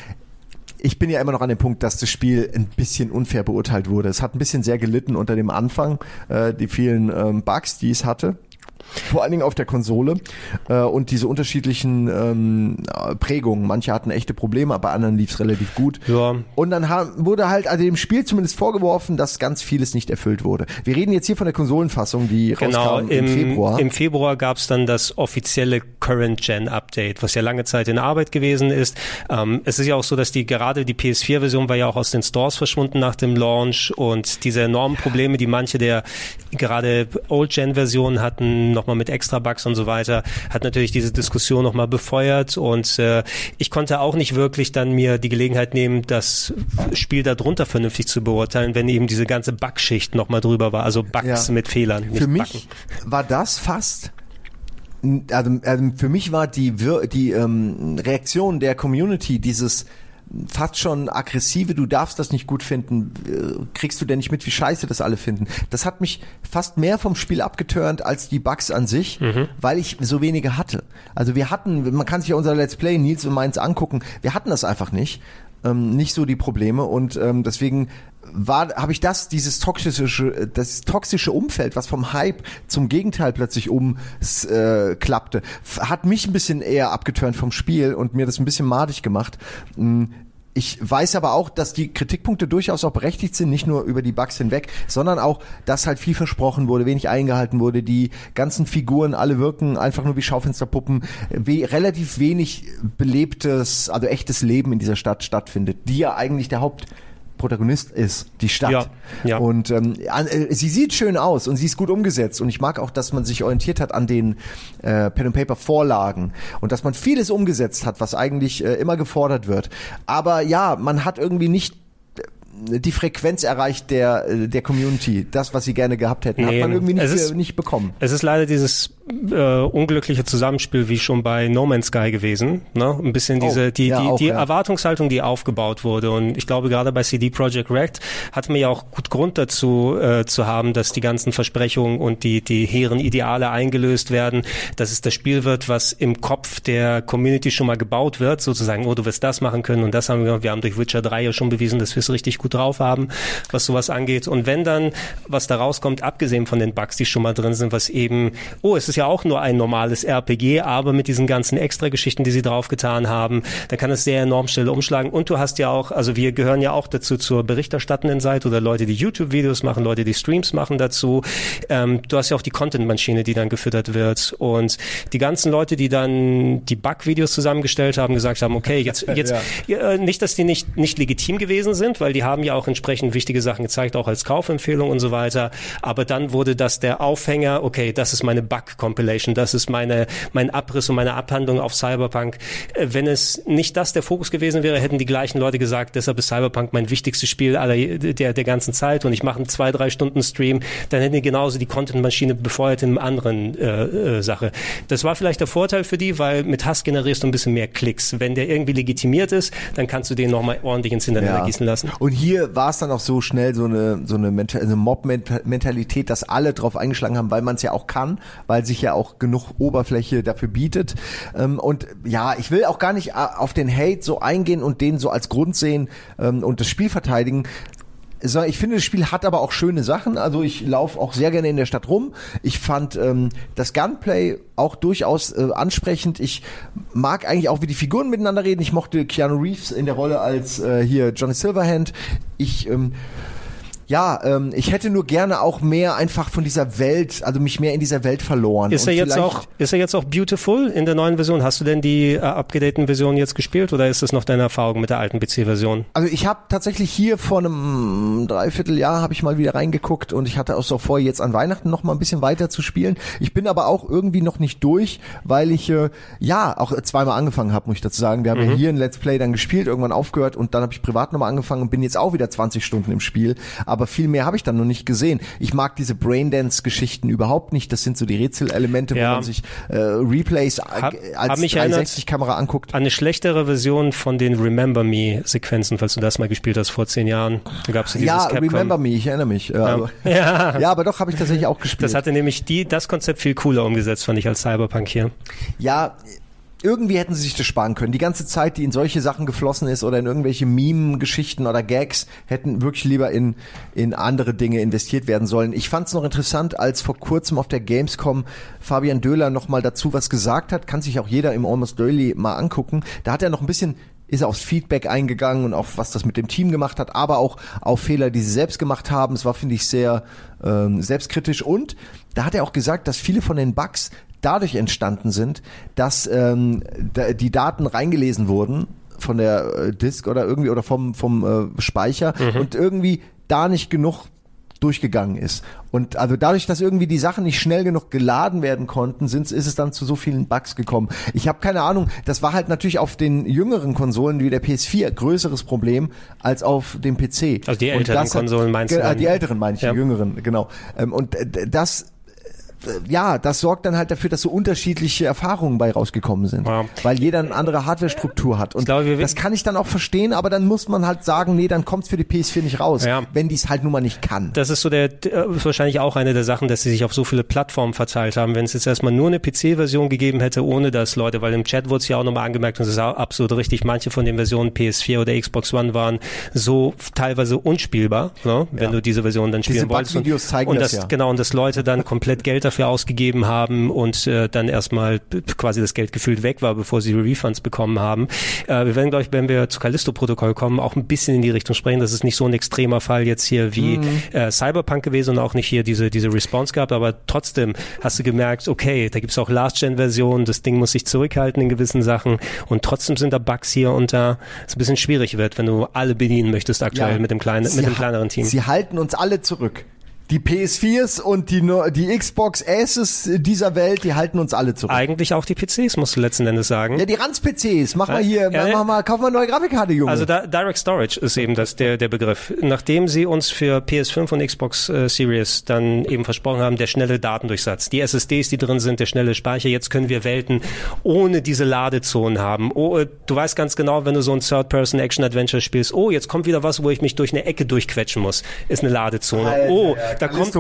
ich bin ja immer noch an dem Punkt, dass das Spiel ein bisschen unfair beurteilt wurde. Es hat ein bisschen sehr gelitten unter dem Anfang, äh, die vielen ähm, Bugs, die es hatte. Vor allen Dingen auf der Konsole äh, und diese unterschiedlichen ähm, äh, Prägungen. Manche hatten echte Probleme, aber anderen lief es relativ gut. Ja. Und dann wurde halt also dem Spiel zumindest vorgeworfen, dass ganz vieles nicht erfüllt wurde. Wir reden jetzt hier von der Konsolenfassung, die Genau, rauskam im, im Februar. im Februar gab es dann das offizielle Current-Gen-Update, was ja lange Zeit in Arbeit gewesen ist. Ähm, es ist ja auch so, dass die gerade die PS4-Version war ja auch aus den Stores verschwunden nach dem Launch und diese enormen Probleme, die manche der gerade Old-Gen-Versionen hatten, nochmal mit Extra-Bugs und so weiter, hat natürlich diese Diskussion nochmal befeuert und äh, ich konnte auch nicht wirklich dann mir die Gelegenheit nehmen, das Spiel darunter vernünftig zu beurteilen, wenn eben diese ganze Bugschicht nochmal drüber war, also Bugs Ja. mit Fehlern. Für mich Backen. war das fast also, also für mich war die die ähm, Reaktion der Community dieses fast schon aggressive, du darfst das nicht gut finden, äh, kriegst du denn nicht mit, wie scheiße das alle finden. Das hat mich fast mehr vom Spiel abgeturnt als die Bugs an sich, weil ich so wenige hatte. Also wir hatten, man kann sich ja unser Let's Play Nils und meins angucken, wir hatten das einfach nicht. Ähm, nicht so die Probleme und ähm, deswegen war habe ich das dieses toxische das toxische Umfeld was vom Hype zum Gegenteil plötzlich um äh, hat mich ein bisschen eher abgeturnt vom Spiel und mir das ein bisschen madig gemacht. Mm, ich weiß aber auch, dass die Kritikpunkte durchaus auch berechtigt sind, nicht nur über die Bugs hinweg, sondern auch, dass halt viel versprochen wurde, wenig eingehalten wurde, die ganzen Figuren alle wirken einfach nur wie Schaufensterpuppen, wie relativ wenig belebtes, also echtes Leben in dieser Stadt stattfindet, die ja eigentlich der Haupt Protagonist ist, die Stadt. Ja, ja. Und ähm, äh, sie sieht schön aus und sie ist gut umgesetzt. Und ich mag auch, dass man sich orientiert hat an den äh, Pen and Paper Vorlagen und dass man vieles umgesetzt hat, was eigentlich äh, immer gefordert wird. Aber ja, man hat irgendwie nicht äh, die Frequenz erreicht der äh, der Community, das was sie gerne gehabt hätten, Nee, hat man irgendwie nicht, ist- nicht bekommen. Es ist leider dieses äh, unglückliche Zusammenspiel wie schon bei No Man's Sky gewesen. Ne? Ein bisschen Oh, diese die, ja, die, auch, die ja. Erwartungshaltung, die aufgebaut wurde. Und ich glaube gerade bei CD Projekt Red hatten wir ja auch gut Grund dazu äh, zu haben, dass die ganzen Versprechungen und die die hehren Ideale eingelöst werden, dass es das Spiel wird, was im Kopf der Community schon mal gebaut wird, sozusagen, oh, du wirst das machen können und das haben wir. Wir haben durch Witcher 3 ja schon bewiesen, dass wir es richtig gut drauf haben, was sowas angeht. Und wenn dann was da rauskommt, abgesehen von den Bugs, die schon mal drin sind, was eben, oh, es ist ja auch nur ein normales RPG, aber mit diesen ganzen Extra-Geschichten, die sie draufgetan haben, dann kann es sehr enorm schnell umschlagen. Und du hast ja auch, also wir gehören ja auch dazu zur berichterstattenden Seite oder Leute, die YouTube-Videos machen, Leute, die Streams machen dazu. Ähm, du hast ja auch die Content-Maschine, die dann gefüttert wird. Und die ganzen Leute, die dann die Bug-Videos zusammengestellt haben, gesagt haben, okay, jetzt, jetzt, ja. nicht, dass die nicht, nicht legitim gewesen sind, weil die haben ja auch entsprechend wichtige Sachen gezeigt, auch als Kaufempfehlung und so weiter. Aber dann wurde das der Aufhänger, okay, das ist meine Bug-Compilation, das ist meine, mein Abriss und meine Abhandlung auf Cyberpunk. Äh, Wenn es nicht das der Fokus gewesen wäre, hätten die gleichen Leute gesagt, deshalb ist Cyberpunk mein wichtigstes Spiel aller, der, der ganzen Zeit und ich mache einen zwei, drei Stunden Stream, dann hätten die genauso die Content-Maschine befeuert in einer anderen äh, äh, Sache. Das war vielleicht der Vorteil für die, weil mit Hass generierst du ein bisschen mehr Klicks. Wenn der irgendwie legitimiert ist, dann kannst du den nochmal ordentlich ins Internet gießen lassen. Und hier war es dann auch so schnell so eine so eine, Menta- eine Mob-Mentalität, dass alle drauf eingeschlagen haben, weil man es ja auch kann, weil sich ja auch genug Oberfläche dafür bietet. Ähm, und ja, ich will auch gar nicht äh, auf den Hate so eingehen und den so als Grund sehen ähm, und das Spiel verteidigen. Ich finde, das Spiel hat aber auch schöne Sachen. Also ich laufe auch sehr gerne in der Stadt rum. Ich fand ähm, das Gunplay auch durchaus äh, ansprechend. Ich mag eigentlich auch, wie die Figuren miteinander reden. Ich mochte Keanu Reeves in der Rolle als äh, hier Johnny Silverhand. Ich ähm, ja, ähm, ich hätte nur gerne auch mehr einfach von dieser Welt, also mich mehr in dieser Welt verloren. Ist er jetzt auch, ist er jetzt auch beautiful in der neuen Version? Hast du denn die äh, abgedateten Versionen jetzt gespielt oder ist das noch deine Erfahrung mit der alten PC-Version? Also ich habe tatsächlich hier vor einem Dreivierteljahr habe ich mal wieder reingeguckt und ich hatte auch so vor, jetzt an Weihnachten noch mal ein bisschen weiter zu spielen. Ich bin aber auch irgendwie noch nicht durch, weil ich äh, ja auch zweimal angefangen habe, muss ich dazu sagen. Wir haben ja hier ein Let's Play dann gespielt, irgendwann aufgehört und dann habe ich privat nochmal angefangen und bin jetzt auch wieder 20 Stunden im Spiel. Aber viel mehr habe ich dann noch nicht gesehen. Ich mag diese Braindance-Geschichten überhaupt nicht. Das sind so die Rätselelemente, Ja. wo man sich äh, Replays Hab- als mich erinnert- 360-Kamera anguckt. Eine schlechtere Version von den Remember Me-Sequenzen, falls du das mal gespielt hast vor zehn Jahren. Da gab's ja dieses Ja, Capcom. Remember Me, ich erinnere mich. Ja, aber, Ja. ja aber doch, habe ich tatsächlich auch gespielt. Das hatte nämlich die, das Konzept viel cooler umgesetzt, fand ich, als Cyberpunk hier. ja, irgendwie hätten sie sich das sparen können. Die ganze Zeit, die in solche Sachen geflossen ist oder in irgendwelche Meme-Geschichten oder Gags, hätten wirklich lieber in, in andere Dinge investiert werden sollen. Ich fand es noch interessant, als vor kurzem auf der Gamescom Fabian Döhler noch mal dazu was gesagt hat. Kann sich auch jeder im Almost Daily mal angucken. Da hat er noch ein bisschen ist er aufs Feedback eingegangen und auf was das mit dem Team gemacht hat, aber auch auf Fehler, die sie selbst gemacht haben. Es war, finde ich, sehr ähm, selbstkritisch und da hat er auch gesagt, dass viele von den Bugs dadurch entstanden sind, dass ähm, die Daten reingelesen wurden von der äh, Disk oder irgendwie oder vom vom äh, Speicher und irgendwie da nicht genug durchgegangen ist. Und also dadurch, dass irgendwie die Sachen nicht schnell genug geladen werden konnten, sind, ist es dann zu so vielen Bugs gekommen. Ich habe keine Ahnung, das war halt natürlich auf den jüngeren Konsolen wie der PS4 größeres Problem als auf dem PC. Also die Und älteren Konsolen meinst du äh? Die älteren meine ich, Ja. die jüngeren, genau. Ähm, Und äh, das ja, das sorgt dann halt dafür, dass so unterschiedliche Erfahrungen bei rausgekommen sind. Ja. Weil jeder eine andere Hardwarestruktur hat. Und glaube, das kann ich dann auch verstehen, aber dann muss man halt sagen, nee, dann kommt's für die PS4 nicht raus, Ja. wenn die es halt nun mal nicht kann. Das ist so der, äh, wahrscheinlich auch eine der Sachen, dass sie sich auf so viele Plattformen verteilt haben. Wenn es jetzt erstmal nur eine PC-Version gegeben hätte, ohne dass Leute, weil im Chat wurde es ja auch nochmal angemerkt und es ist auch absolut richtig, manche von den Versionen PS4 oder Xbox One waren so teilweise unspielbar, ne, wenn du diese Version dann spielen Diese wolltest. Und- und das das ja. Genau, und dass Leute dann komplett Geld dafür ausgegeben haben und äh, dann erstmal quasi das Geld gefühlt weg war, bevor sie Refunds bekommen haben. Äh, wir werden, glaube ich, wenn wir zu Callisto-Protokoll kommen, auch ein bisschen in die Richtung sprechen. Das ist nicht so ein extremer Fall jetzt hier wie Mhm. äh, Cyberpunk gewesen und auch nicht hier diese, diese Response gehabt, aber trotzdem hast du gemerkt, okay, da gibt's auch Last-Gen-Versionen, das Ding muss sich zurückhalten in gewissen Sachen und trotzdem sind da Bugs hier und da, es ein bisschen schwierig wird, wenn du alle bedienen möchtest aktuell mit dem kleinen, mit dem kleineren Team. Sie halten uns alle zurück. Die PS4s und die, die Xbox S's dieser Welt, die halten uns alle zurück. Eigentlich auch die PCs, musst du letzten Endes sagen. Ja, die Ranz-PCs, mach mal Äh, hier, ja, ja. mach mal, kauf mal eine neue Grafikkarte, Junge. Also da, Direct Storage ist eben das der der Begriff. Nachdem sie uns für PS5 und Xbox äh, Series dann eben versprochen haben, der schnelle Datendurchsatz, die SSDs, die drin sind, der schnelle Speicher, jetzt können wir Welten ohne diese Ladezonen haben. Oh, äh, du weißt ganz genau, wenn du so ein Third-Person Action Adventure spielst, oh, jetzt kommt wieder was, wo ich mich durch eine Ecke durchquetschen muss, ist eine Ladezone. Alter, oh, da kommt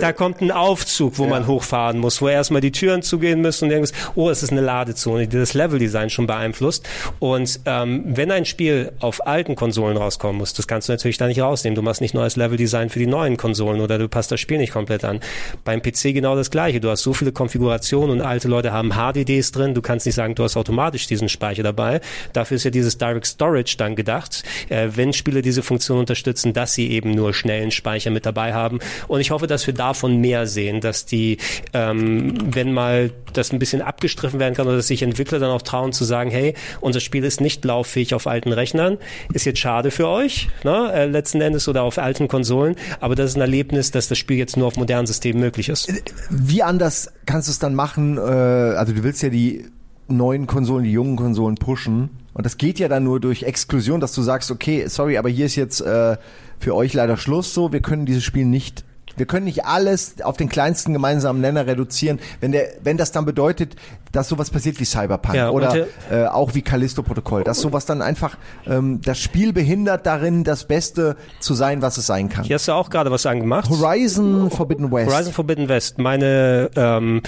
da kommt ein Aufzug, wo man hochfahren muss, wo erstmal die Türen zugehen müssen und irgendwas. Oh, es ist eine Ladezone, die das Leveldesign schon beeinflusst. Und ähm, wenn ein Spiel auf alten Konsolen rauskommen muss, das kannst du natürlich da nicht rausnehmen. Du machst nicht neues Leveldesign für die neuen Konsolen oder du passt das Spiel nicht komplett an. Beim PC genau das gleiche. Du hast so viele Konfigurationen und alte Leute haben HDDs drin. Du kannst nicht sagen, du hast automatisch diesen Speicher dabei. Dafür ist ja dieses Direct Storage dann gedacht, äh, wenn Spiele diese Funktion unterstützen, dass sie eben nur schnellen Speicher mit dabei haben. Und ich hoffe, dass wir davon mehr sehen, dass die, ähm, wenn mal das ein bisschen abgestriffen werden kann oder dass sich Entwickler dann auch trauen zu sagen, hey, unser Spiel ist nicht lauffähig auf alten Rechnern, ist jetzt schade für euch, ne, äh, letzten Endes oder auf alten Konsolen, aber das ist ein Erlebnis, dass das Spiel jetzt nur auf modernen Systemen möglich ist. Wie anders kannst du es dann machen? Äh, also du willst ja die neuen Konsolen, die jungen Konsolen pushen. Und das geht ja dann nur durch Exklusion, dass du sagst, okay, sorry, aber hier ist jetzt äh, für euch leider Schluss so, wir können dieses Spiel nicht wir können nicht alles auf den kleinsten gemeinsamen Nenner reduzieren, wenn der, wenn das dann bedeutet, dass sowas passiert wie Cyberpunk Ja, oder äh, auch wie Callisto-Protokoll, dass sowas dann einfach ähm, das Spiel behindert darin, das Beste zu sein, was es sein kann. Hier hast du auch gerade was angemacht. Horizon Forbidden West. Horizon Forbidden West, meine ähm,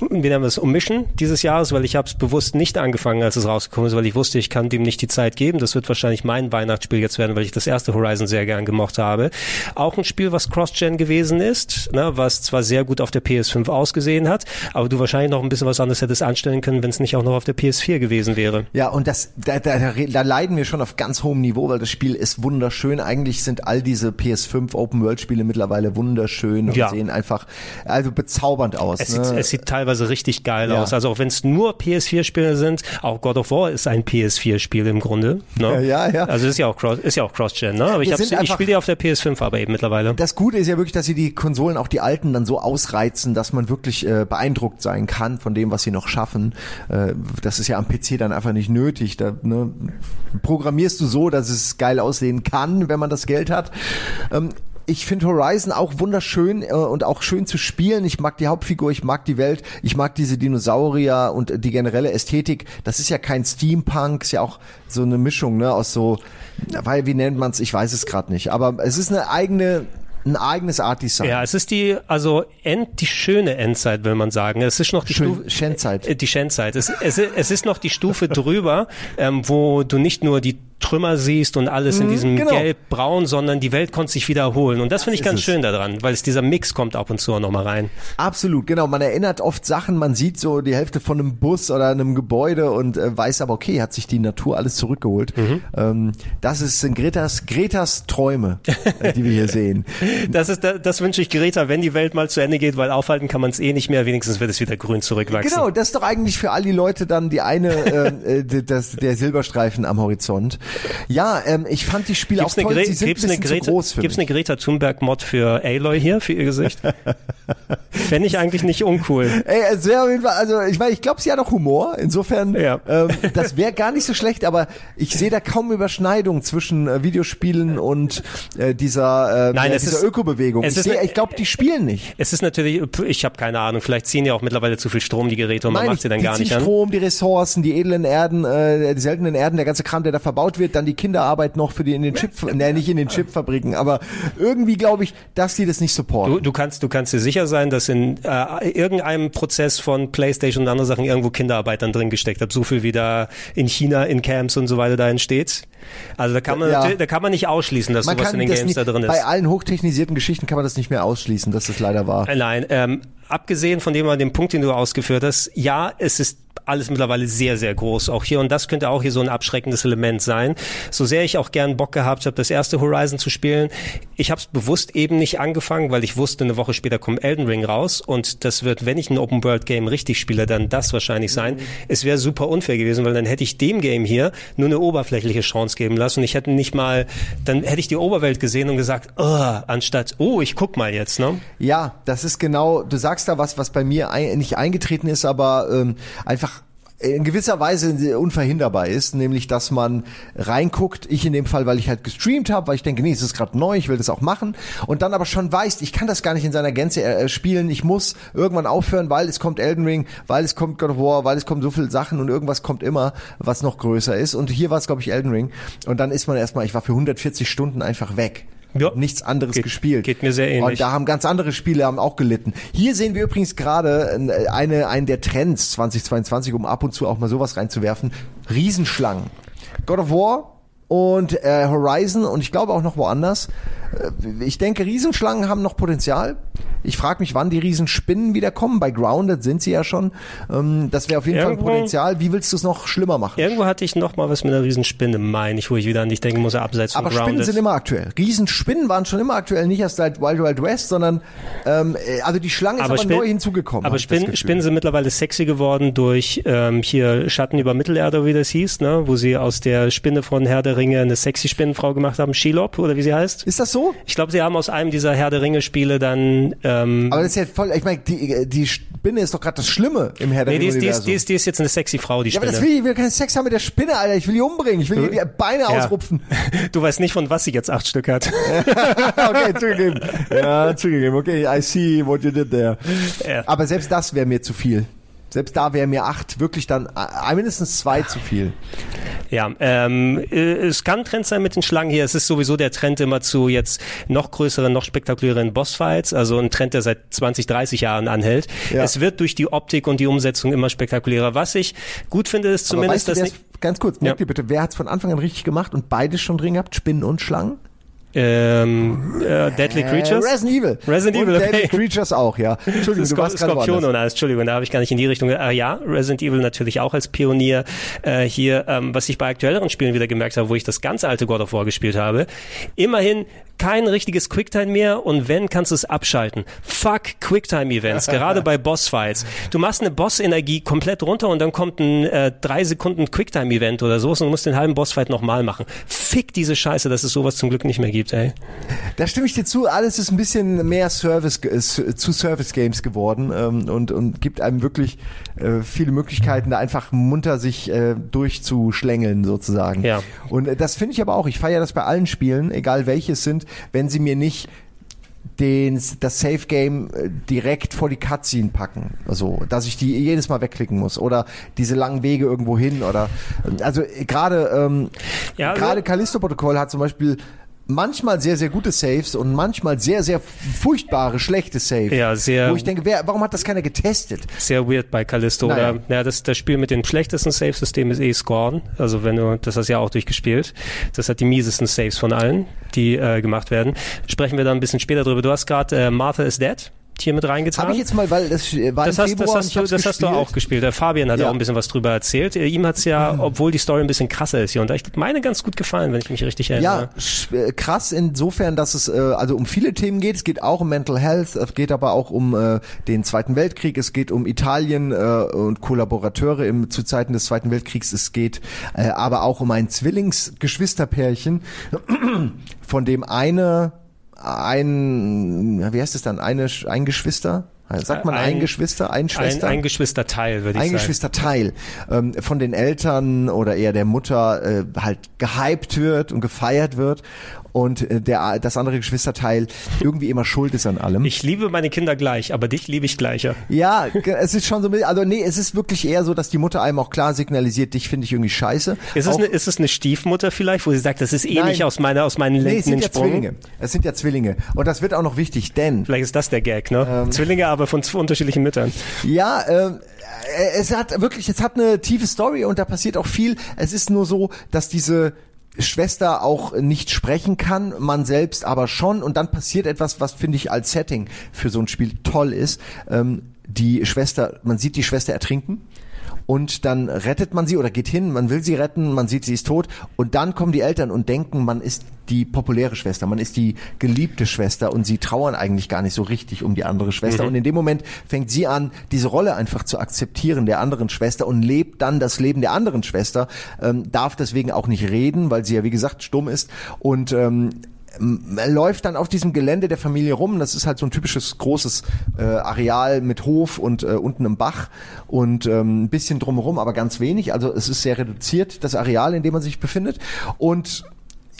wie nennen wir es, Omission dieses Jahres, weil ich habe es bewusst nicht angefangen, als es rausgekommen ist, weil ich wusste, ich kann dem nicht die Zeit geben. Das wird wahrscheinlich mein Weihnachtsspiel jetzt werden, weil ich das erste Horizon sehr gern gemocht habe. Auch ein Spiel, was Cross-Gen gewesen ist, ne, was zwar sehr gut auf der PS5 ausgesehen hat, aber du wahrscheinlich noch ein bisschen was anderes hättest anstellen können, wenn es nicht auch noch auf der PS4 gewesen wäre. Ja, und das, da, da, da leiden wir schon auf ganz hohem Niveau, weil das Spiel ist wunderschön. Eigentlich sind all diese PS5 Open World Spiele mittlerweile wunderschön und Ja. sehen einfach also bezaubernd aus. Es, ne? sieht, es sieht teilweise richtig geil Ja. aus. Also auch wenn es nur PS4-Spiele sind, auch God of War ist ein PS4-Spiel im Grunde. Ne? Ja, ja. Also ist ja auch Cross, ist ja auch Cross-Gen, ne? Aber ich, ich spiele die auf der PS5 aber eben mittlerweile. Das Gute ist ja wirklich, dass sie die Konsolen, auch die alten, dann so ausreizen, dass man wirklich äh, beeindruckt sein kann von dem, was sie noch schaffen. Äh, das ist ja am PC dann einfach nicht nötig. Da ne, programmierst du so, dass es geil aussehen kann, wenn man das Geld hat. Ähm, ich finde Horizon auch wunderschön äh, und auch schön zu spielen. Ich mag die Hauptfigur, ich mag die Welt, ich mag diese Dinosaurier und die generelle Ästhetik. Das ist ja kein Steampunk, ist ja auch so eine Mischung ne, aus so, weil wie nennt man es? Ich weiß es gerade nicht. Aber es ist eine eigene ein eigenes Art Design. Ja, es ist die, also End, die schöne Endzeit, will man sagen. Es ist noch die Schön, Stufe. Shenzeit. äh, Die Shenzeit. Es, es, es ist noch die Stufe drüber, ähm, wo du nicht nur die Trümmer siehst und alles in diesem genau. gelb-braun, sondern die Welt konnte sich wiederholen. Und das finde ich ganz es. schön daran, weil es dieser Mix kommt ab und zu auch nochmal rein. Absolut, genau. Man erinnert oft Sachen, man sieht so die Hälfte von einem Bus oder einem Gebäude und äh, weiß aber, okay, hat sich die Natur alles zurückgeholt. Mhm. Ähm, das ist sind Gretas, Gretas Träume, äh, die wir hier sehen. Das ist, das, das wünsche ich Greta, wenn die Welt mal zu Ende geht, weil aufhalten kann man es eh nicht mehr. Wenigstens wird es wieder grün zurückwachsen. Genau, das ist doch eigentlich für all die Leute dann die eine, äh, äh, das, der Silberstreifen am Horizont. Ja, ähm, ich fand die Spiele Gibt's auch toll. Gre Sie sind gibt's ein bisschen Greta, zu groß für gibt's mich. eine Greta Thunberg-Mod für Aloy hier, für ihr Gesicht? Fände ich eigentlich nicht uncool. Ey, es wäre auf jeden Fall, also ich meine, ich glaube, sie hat auch Humor. Insofern, Ja. ähm, das wäre gar nicht so schlecht, aber ich sehe da kaum Überschneidung zwischen äh, Videospielen und äh, dieser, äh, Nein, es dieser ist- Ökobewegung. Ich, seh- ich glaube, die spielen nicht. Es ist natürlich, ich habe keine Ahnung, vielleicht ziehen ja auch mittlerweile zu viel Strom, die Geräte, und man macht sie dann gar nicht an. Strom, die Ressourcen, die edlen Erden, äh, die seltenen Erden, der ganze Kram, der da verbaut wird, dann die Kinderarbeit noch für die in den Chip, ne, nicht in den Chipfabriken, aber irgendwie glaube ich, dass die das nicht supporten. Du, du kannst, du kannst dir sicher sein, dass in äh, irgendeinem Prozess von PlayStation und anderen Sachen irgendwo Kinderarbeit dann drin gesteckt hat. So viel wie da in China in Camps und so weiter da entsteht. Also da kann man, Ja. da kann man nicht ausschließen, dass man sowas in den Games nicht, da drin ist. bei allen hochtechnisierten Geschichten kann man das nicht mehr ausschließen, dass das leider war. Äh, Nein, ähm, abgesehen von dem, dem Punkt, den du ausgeführt hast, ja, es ist alles mittlerweile sehr, sehr groß. Auch hier und das könnte auch hier so ein abschreckendes Element sein. So sehr ich auch gern Bock gehabt habe, das erste Horizon zu spielen, ich habe es bewusst eben nicht angefangen, weil ich wusste, eine Woche später kommt Elden Ring raus. Und das wird, wenn ich ein Open World Game richtig spiele, dann das wahrscheinlich sein. Es wäre super unfair gewesen, weil dann hätte ich dem Game hier nur eine oberflächliche Chance geben lassen. Und ich hätte nicht mal, dann hätte ich die Oberwelt gesehen und gesagt, oh, anstatt, oh, ich guck mal jetzt, ne? Ja, das ist genau, du sagst da was, was bei mir ein, nicht eingetreten ist, aber ähm, einfach in gewisser Weise unverhinderbar ist, nämlich dass man reinguckt, ich in dem Fall, weil ich halt gestreamt habe, weil ich denke, nee, es ist gerade neu, ich will das auch machen und dann aber schon weißt, ich kann das gar nicht in seiner Gänze äh, spielen, ich muss irgendwann aufhören, weil es kommt Elden Ring, weil es kommt God of War, weil es kommen so viele Sachen und irgendwas kommt immer, was noch größer ist und hier war es glaube ich Elden Ring und dann ist man erstmal, ich war für 140 Stunden einfach weg. Ja. Nichts anderes Geht- gespielt. geht mir sehr ähnlich. Und da haben ganz andere Spiele haben auch gelitten. Hier sehen wir übrigens gerade eine, einen der Trends 2022, um ab und zu auch mal sowas reinzuwerfen. Riesenschlangen. God of War und äh, Horizon und ich glaube auch noch woanders. Äh, Ich denke, Riesenschlangen haben noch Potenzial. Ich frage mich, wann die Riesenspinnen wieder kommen. Bei Grounded sind sie ja schon. Ähm, das wäre auf jeden Irgendwo- Fall ein Potenzial. Wie willst du es noch schlimmer machen? Irgendwo hatte ich noch mal was mit einer Riesenspinne, meine ich, wo ich wieder an dich denken muss, abseits von Aber Spinnen Grounded. sind immer aktuell. Riesenspinnen waren schon immer aktuell, nicht erst seit Wild Wild West, sondern ähm, äh, also die Schlange ist aber, Spin- neu hinzugekommen. Aber Spinnen. Spinnen sind mittlerweile sexy geworden durch ähm, hier Schatten über Mittelerde, wie das hieß, ne? wo sie aus der Spinne von Herr der Ringe eine sexy Spinnenfrau gemacht haben, Shelob oder wie sie heißt. Ist das so? Ich glaube, sie haben aus einem dieser Herr der Ringe Spiele dann ähm, Aber das ist ja voll, ich meine, die, die Spinne ist doch gerade das Schlimme im Herr der Nee, die ist, die, ist, die, ist, die ist jetzt eine sexy Frau, die ja, aber Spinne. das will ich, ich will keinen Sex haben mit der Spinne, Alter. Ich will die umbringen. Ich will ihr die Beine Ja. ausrupfen. Du weißt nicht, von was sie jetzt acht Stück hat. okay, zugegeben. Ja, zugegeben. Okay, I see what you did there. Ja. Aber selbst das wäre mir zu viel. Selbst da wäre mir acht wirklich dann äh, mindestens zwei zu viel. Ja, ähm, äh, es kann ein Trend sein mit den Schlangen hier. Es ist sowieso der Trend immer zu jetzt noch größeren, noch spektakulären Bossfights. Also ein Trend, der seit 20, 30 Jahren anhält. Ja. Es wird durch die Optik und die Umsetzung immer spektakulärer. Was ich gut finde, ist zumindest, Aber weißt du, dass ganz kurz, Ja. merkt ihr bitte, wer hat's von Anfang an richtig gemacht und beides schon drin gehabt? Spinnen und Schlangen? Ähm, äh, Deadly Creatures. Äh, Resident Evil. Resident und Evil, okay. Deadly Creatures auch, ja. Entschuldigung, du Skor warst gerade Skorpion und alles, Entschuldigung, da habe ich gar nicht in die Richtung. Ah ja, Resident Evil natürlich auch als Pionier äh, hier, ähm, was ich bei aktuelleren Spielen wieder gemerkt habe, wo ich das ganz alte God of War gespielt habe. Immerhin kein richtiges Quicktime mehr und wenn, kannst du es abschalten. Fuck Quicktime-Events, gerade bei Bossfights. Du machst eine Boss-Energie komplett runter und dann kommt ein äh, drei Sekunden Quicktime-Event oder so und du musst den halben Bossfight nochmal machen. Fick diese Scheiße, dass es sowas zum Glück nicht mehr gibt, ey. Da stimme ich dir zu, alles ist ein bisschen mehr Service, äh, zu Service Games geworden ähm, und, und gibt einem wirklich äh, viele Möglichkeiten, da einfach munter sich äh, durchzuschlängeln sozusagen. Ja. Und äh, das finde ich aber auch, ich feiere das bei allen Spielen, egal welches sind, wenn sie mir nicht den, das Safe Game äh, direkt vor die Cutscene packen. Also, dass ich die jedes Mal wegklicken muss oder diese langen Wege irgendwo hin oder also äh, gerade ähm, Ja, also- gerade Callisto-Protokoll hat zum Beispiel manchmal sehr, sehr gute Saves und manchmal sehr, sehr furchtbare, schlechte Saves. Ja, sehr- Wo ich denke, wer, warum hat das keiner getestet? sehr weird bei Callisto. Naja. Oder ja, das, das Spiel mit dem schlechtesten Save-System ist eh Scorn. Also wenn du, das hast du ja auch durchgespielt. Das hat die miesesten Saves von allen, die äh, gemacht werden. Sprechen wir da ein bisschen später drüber. Du hast gerade äh, Martha is Dead hier mit reingetan. Habe ich jetzt mal, weil das äh, war das hast, Februar das hast, du, das hast du auch gespielt. Der Fabian hat ja auch ein bisschen was drüber erzählt. Äh, Ihm hat's ja, obwohl die Story ein bisschen krasser ist hier und da, ich meine ganz gut gefallen, wenn ich mich richtig erinnere. Ja, äh, krass insofern, dass es äh, also um viele Themen geht. Es geht auch um Mental Health, es geht aber auch um äh, den Zweiten Weltkrieg, es geht um Italien äh, und Kollaborateure im, zu Zeiten des Zweiten Weltkriegs. Es geht äh, aber auch um ein Zwillingsgeschwisterpärchen, von dem eine ein, wie heißt es dann, eine, ein Geschwister? Sagt man ein, Ein- Geschwister, ein Ein, Schwester? ein Geschwisterteil, würde ich ein sagen. Geschwisterteil ähm, von den Eltern oder eher der Mutter äh, halt gehypt wird und gefeiert wird und äh, der das andere Geschwisterteil irgendwie immer schuld ist an allem. Ich liebe meine Kinder gleich, aber dich liebe ich gleicher. ja, es ist schon so, also nee, es ist wirklich eher so, dass die Mutter einem auch klar signalisiert, dich finde ich irgendwie scheiße. Ist es, Auch- eine, ist es eine Stiefmutter vielleicht, wo sie sagt, das ist eh Nein. nicht aus meiner, aus meinen Nee, Lenden es sind ja? Zwillinge. Es sind ja Zwillinge. Und das wird auch noch wichtig, denn Vielleicht ist das der Gag, ne? Ähm. Zwillinge, aber von zwei unterschiedlichen Müttern. Ja, ähm, äh, es hat wirklich, es hat eine tiefe Story und da passiert auch viel. Es ist nur so, dass diese Schwester auch nicht sprechen kann, man selbst aber schon und dann passiert etwas, was finde ich als Setting für so ein Spiel toll ist. Ähm, die Schwester, man sieht die Schwester ertrinken und dann rettet man sie oder geht hin, man will sie retten, man sieht, sie ist tot. Und dann kommen die Eltern und denken, man ist die populäre Schwester, man ist die geliebte Schwester und sie trauern eigentlich gar nicht so richtig um die andere Schwester. Und in dem Moment fängt sie an, diese Rolle einfach zu akzeptieren der anderen Schwester und lebt dann das Leben der anderen Schwester, ähm, darf deswegen auch nicht reden, weil sie ja wie gesagt stumm ist. Und ähm, läuft dann auf diesem Gelände der Familie rum. Das ist halt so ein typisches großes äh, Areal mit Hof und äh, unten im Bach und ähm, ein bisschen drumherum, aber ganz wenig. Also es ist sehr reduziert, das Areal, in dem man sich befindet. Und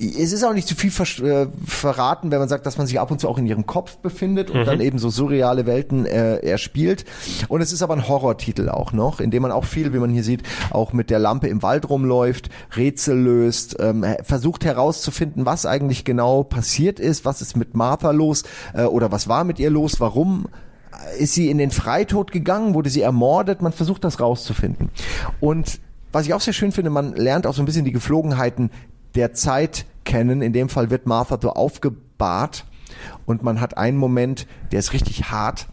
es ist auch nicht zu viel vers äh, verraten, wenn man sagt, dass man sich ab und zu auch in ihrem Kopf befindet und dann eben so surreale Welten äh, erspielt. Und es ist aber ein Horrortitel auch noch, in dem man auch viel, wie man hier sieht, auch mit der Lampe im Wald rumläuft, Rätsel löst, ähm, versucht herauszufinden, was eigentlich genau passiert ist, was ist mit Martha los äh, oder was war mit ihr los, warum ist sie in den Freitod gegangen, wurde sie ermordet, man versucht das rauszufinden. Und was ich auch sehr schön finde, man lernt auch so ein bisschen die Geflogenheiten der Zeit kennen. In dem Fall wird Martha so aufgebahrt und man hat einen Moment, der ist richtig hart.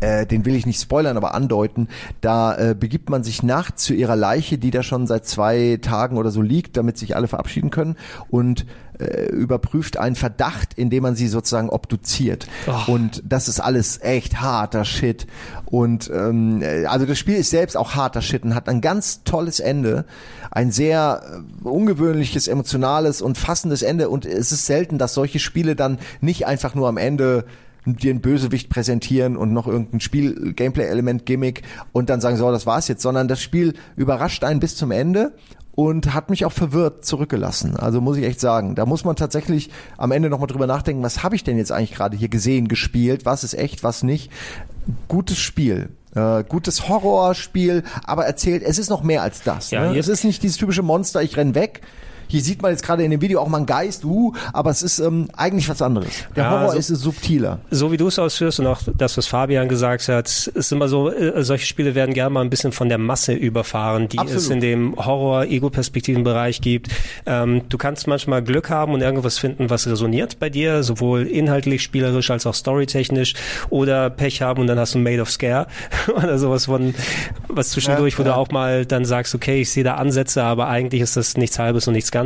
Äh, den will ich nicht spoilern, aber andeuten. Da äh, begibt man sich nachts zu ihrer Leiche, die da schon seit zwei Tagen oder so liegt, damit sich alle verabschieden können und äh, überprüft einen Verdacht, indem man sie sozusagen obduziert. Oh. Und das ist alles echt harter Shit. Und ähm, äh, also das Spiel ist selbst auch harter Shit und hat ein ganz tolles Ende, ein sehr äh, ungewöhnliches, emotionales und fassendes Ende. Und es ist selten, dass solche Spiele dann nicht einfach nur am Ende dir einen Bösewicht präsentieren und noch irgendein Spiel, Gameplay-Element, Gimmick und dann sagen, so, das war's jetzt, sondern das Spiel überrascht einen bis zum Ende und hat mich auch verwirrt zurückgelassen. Also muss ich echt sagen, da muss man tatsächlich am Ende nochmal drüber nachdenken, was habe ich denn jetzt eigentlich gerade hier gesehen, gespielt, was ist echt, was nicht. Gutes Spiel. Äh, gutes Horrorspiel, aber erzählt, es ist noch mehr als das. Ja, ne? Es ist nicht dieses typische Monster, ich renn weg. Hier sieht man jetzt gerade in dem Video auch mal einen Geist, uh, aber es ist ähm, eigentlich was anderes. Der Ja, Horror so- ist subtiler. so wie du es ausführst und auch das, was Fabian gesagt hat, ist immer so, äh, solche Spiele werden gerne mal ein bisschen von der Masse überfahren, die Absolut. es in dem Horror-Ego-Perspektiven-Bereich gibt. Ähm, du kannst manchmal Glück haben und irgendwas finden, was resoniert bei dir, sowohl inhaltlich, spielerisch als auch storytechnisch oder Pech haben und dann hast du Made of Scare oder sowas von, was zwischendurch, Ja, wo du ja. auch mal dann sagst, okay, ich sehe da Ansätze, aber eigentlich ist das nichts Halbes und nichts Ganzes.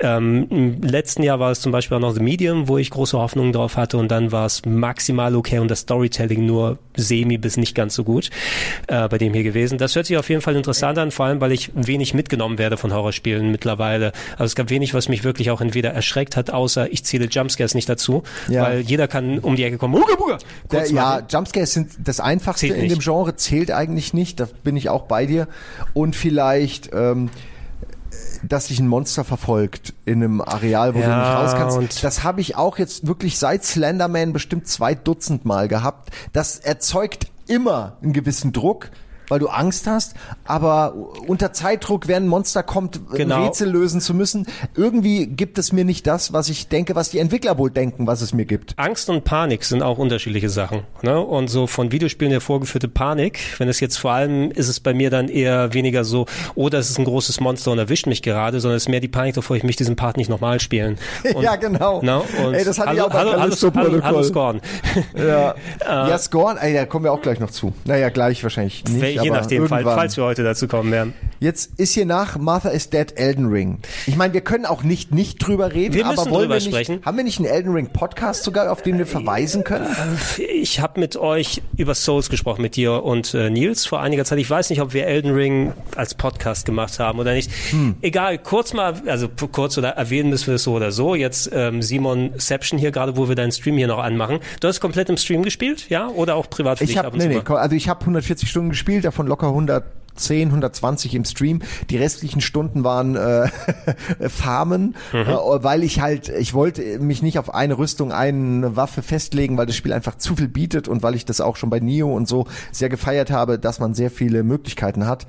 Ähm, Im letzten Jahr war es zum Beispiel auch noch The Medium, wo ich große Hoffnungen drauf hatte und dann war es maximal okay und das Storytelling nur semi bis nicht ganz so gut äh, bei dem hier gewesen. Das hört sich auf jeden Fall interessant an, vor allem, weil ich wenig mitgenommen werde von Horrorspielen mittlerweile. Also es gab wenig, was mich wirklich auch entweder erschreckt hat, außer ich zähle Jumpscares nicht dazu, Ja. weil jeder kann um die Ecke kommen. Uga, buga, Der, kurz ja, machen. Jumpscares sind das einfachste in dem Genre, zählt eigentlich nicht, da bin ich auch bei dir. Und vielleicht, ähm, dass sich ein Monster verfolgt in einem Areal, wo du Ja, nicht raus kannst. Das habe ich auch jetzt wirklich seit Slenderman bestimmt zwei Dutzend Mal gehabt. Das erzeugt immer einen gewissen Druck. Weil du Angst hast, aber unter Zeitdruck, während ein Monster kommt, ein Genau. Rätsel lösen zu müssen, irgendwie gibt es mir nicht das, was ich denke, was die Entwickler wohl denken, was es mir gibt. Angst und Panik sind auch unterschiedliche Sachen. Ne? Und so von Videospielen hervorgeführte Panik, wenn es jetzt vor allem ist es bei mir dann eher weniger so, oh, das ist ein großes Monster und erwischt mich gerade, sondern es ist mehr die Panik davor, ich möchte diesen Part nicht nochmal spielen. Und, Ja, genau. Ne? Und Ey, das hatte ich hallo, auch bei hallo, hallo, hallo, hallo Scorn. Ja, Äh. ja Scorn, ey, da kommen wir auch gleich noch zu. Naja, gleich wahrscheinlich nicht, Je aber nachdem, fall- irgendwann. falls wir heute dazu kommen werden. Jetzt ist hier nach Martha is Dead Elden Ring. Ich meine, wir können auch nicht nicht drüber reden, Wir aber müssen wollen drüber wir nicht, sprechen. haben wir nicht einen Elden Ring Podcast sogar, auf den wir verweisen können? Ich habe mit euch über Souls gesprochen, mit dir und äh, Nils vor einiger Zeit. Ich weiß nicht, ob wir Elden Ring als Podcast gemacht haben oder nicht. Hm. Egal, kurz mal, also kurz oder erwähnen müssen wir es so oder so. Jetzt ähm, Simon Seption hier gerade, wo wir deinen Stream hier noch anmachen. Du hast komplett im Stream gespielt, ja? Oder auch privat für Ich dich ab habe und nee, zu nee, also ich habe 140 Stunden gespielt, davon locker 110, 120 im Stream. Die restlichen Stunden waren äh, Farmen, Mhm. äh, weil ich halt, ich wollte mich nicht auf eine Rüstung, eine Waffe festlegen, weil das Spiel einfach zu viel bietet und weil ich das auch schon bei Nio und so sehr gefeiert habe, dass man sehr viele Möglichkeiten hat.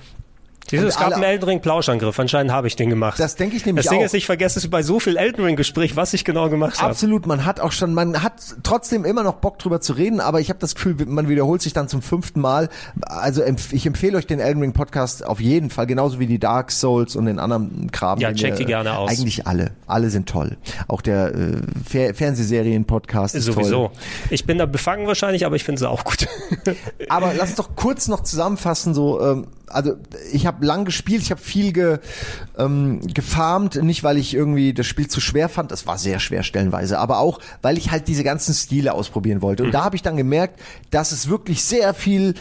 Siehst es gab einen Elden Ring Plauschangriff. Anscheinend habe ich den gemacht. Das denke ich nämlich Das Ding auch. ist, ich vergesse es bei so viel Elden Ring Gespräch, was ich genau gemacht habe. Absolut, man hat auch schon, man hat trotzdem immer noch Bock drüber zu reden, aber ich habe das Gefühl, man wiederholt sich dann zum fünften Mal. Also ich empfehle euch den Elden Ring Podcast auf jeden Fall, genauso wie die Dark Souls und den anderen Kram. Ja, den check wir- die gerne aus. Eigentlich alle, alle sind toll. Auch der äh, Fer Fernsehserien Podcast ist Sowieso. toll. Ich bin da befangen wahrscheinlich, aber ich finde sie auch gut. Aber lass uns doch kurz noch zusammenfassen, so, ähm, also ich habe lang gespielt, ich habe viel ge, ähm, gefarmt, nicht weil ich irgendwie das Spiel zu schwer fand, das war sehr schwer stellenweise, aber auch, weil ich halt diese ganzen Stile ausprobieren wollte. Und da habe ich dann gemerkt, dass es wirklich sehr viel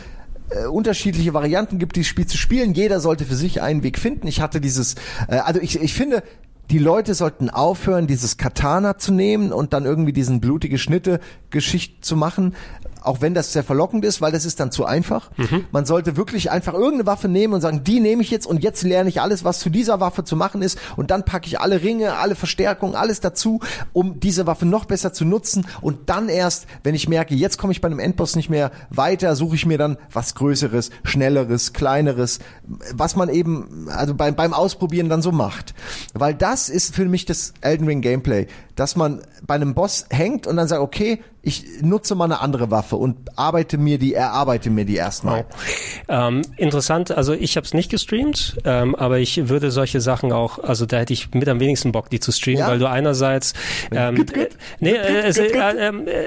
äh, unterschiedliche Varianten gibt, dieses Spiel zu spielen. Jeder sollte für sich einen Weg finden. Ich hatte dieses, äh, also ich, ich finde, die Leute sollten aufhören, dieses Katana zu nehmen und dann irgendwie diesen blutige Schnitte Geschichte zu machen. Auch wenn das sehr verlockend ist, weil das ist dann zu einfach. Man sollte wirklich einfach irgendeine Waffe nehmen und sagen, die nehme ich jetzt und jetzt lerne ich alles, was zu dieser Waffe zu machen ist und dann packe ich alle Ringe, alle Verstärkungen, alles dazu, um diese Waffe noch besser zu nutzen und dann erst, wenn ich merke, jetzt komme ich bei einem Endboss nicht mehr weiter, suche ich mir dann was Größeres, Schnelleres, Kleineres, was man eben, also beim, beim Ausprobieren dann so macht. Weil das ist für mich das Elden Ring Gameplay, dass man bei einem Boss hängt und dann sagt, okay, ich nutze mal eine andere Waffe und arbeite mir die, erarbeite mir die erstmal. Ähm, interessant, also ich habe es nicht gestreamt, ähm, aber ich würde solche Sachen auch, also da hätte ich mit am wenigsten Bock, die zu streamen, Ja? weil du einerseits, ähm, äh, nee, äh, es, äh,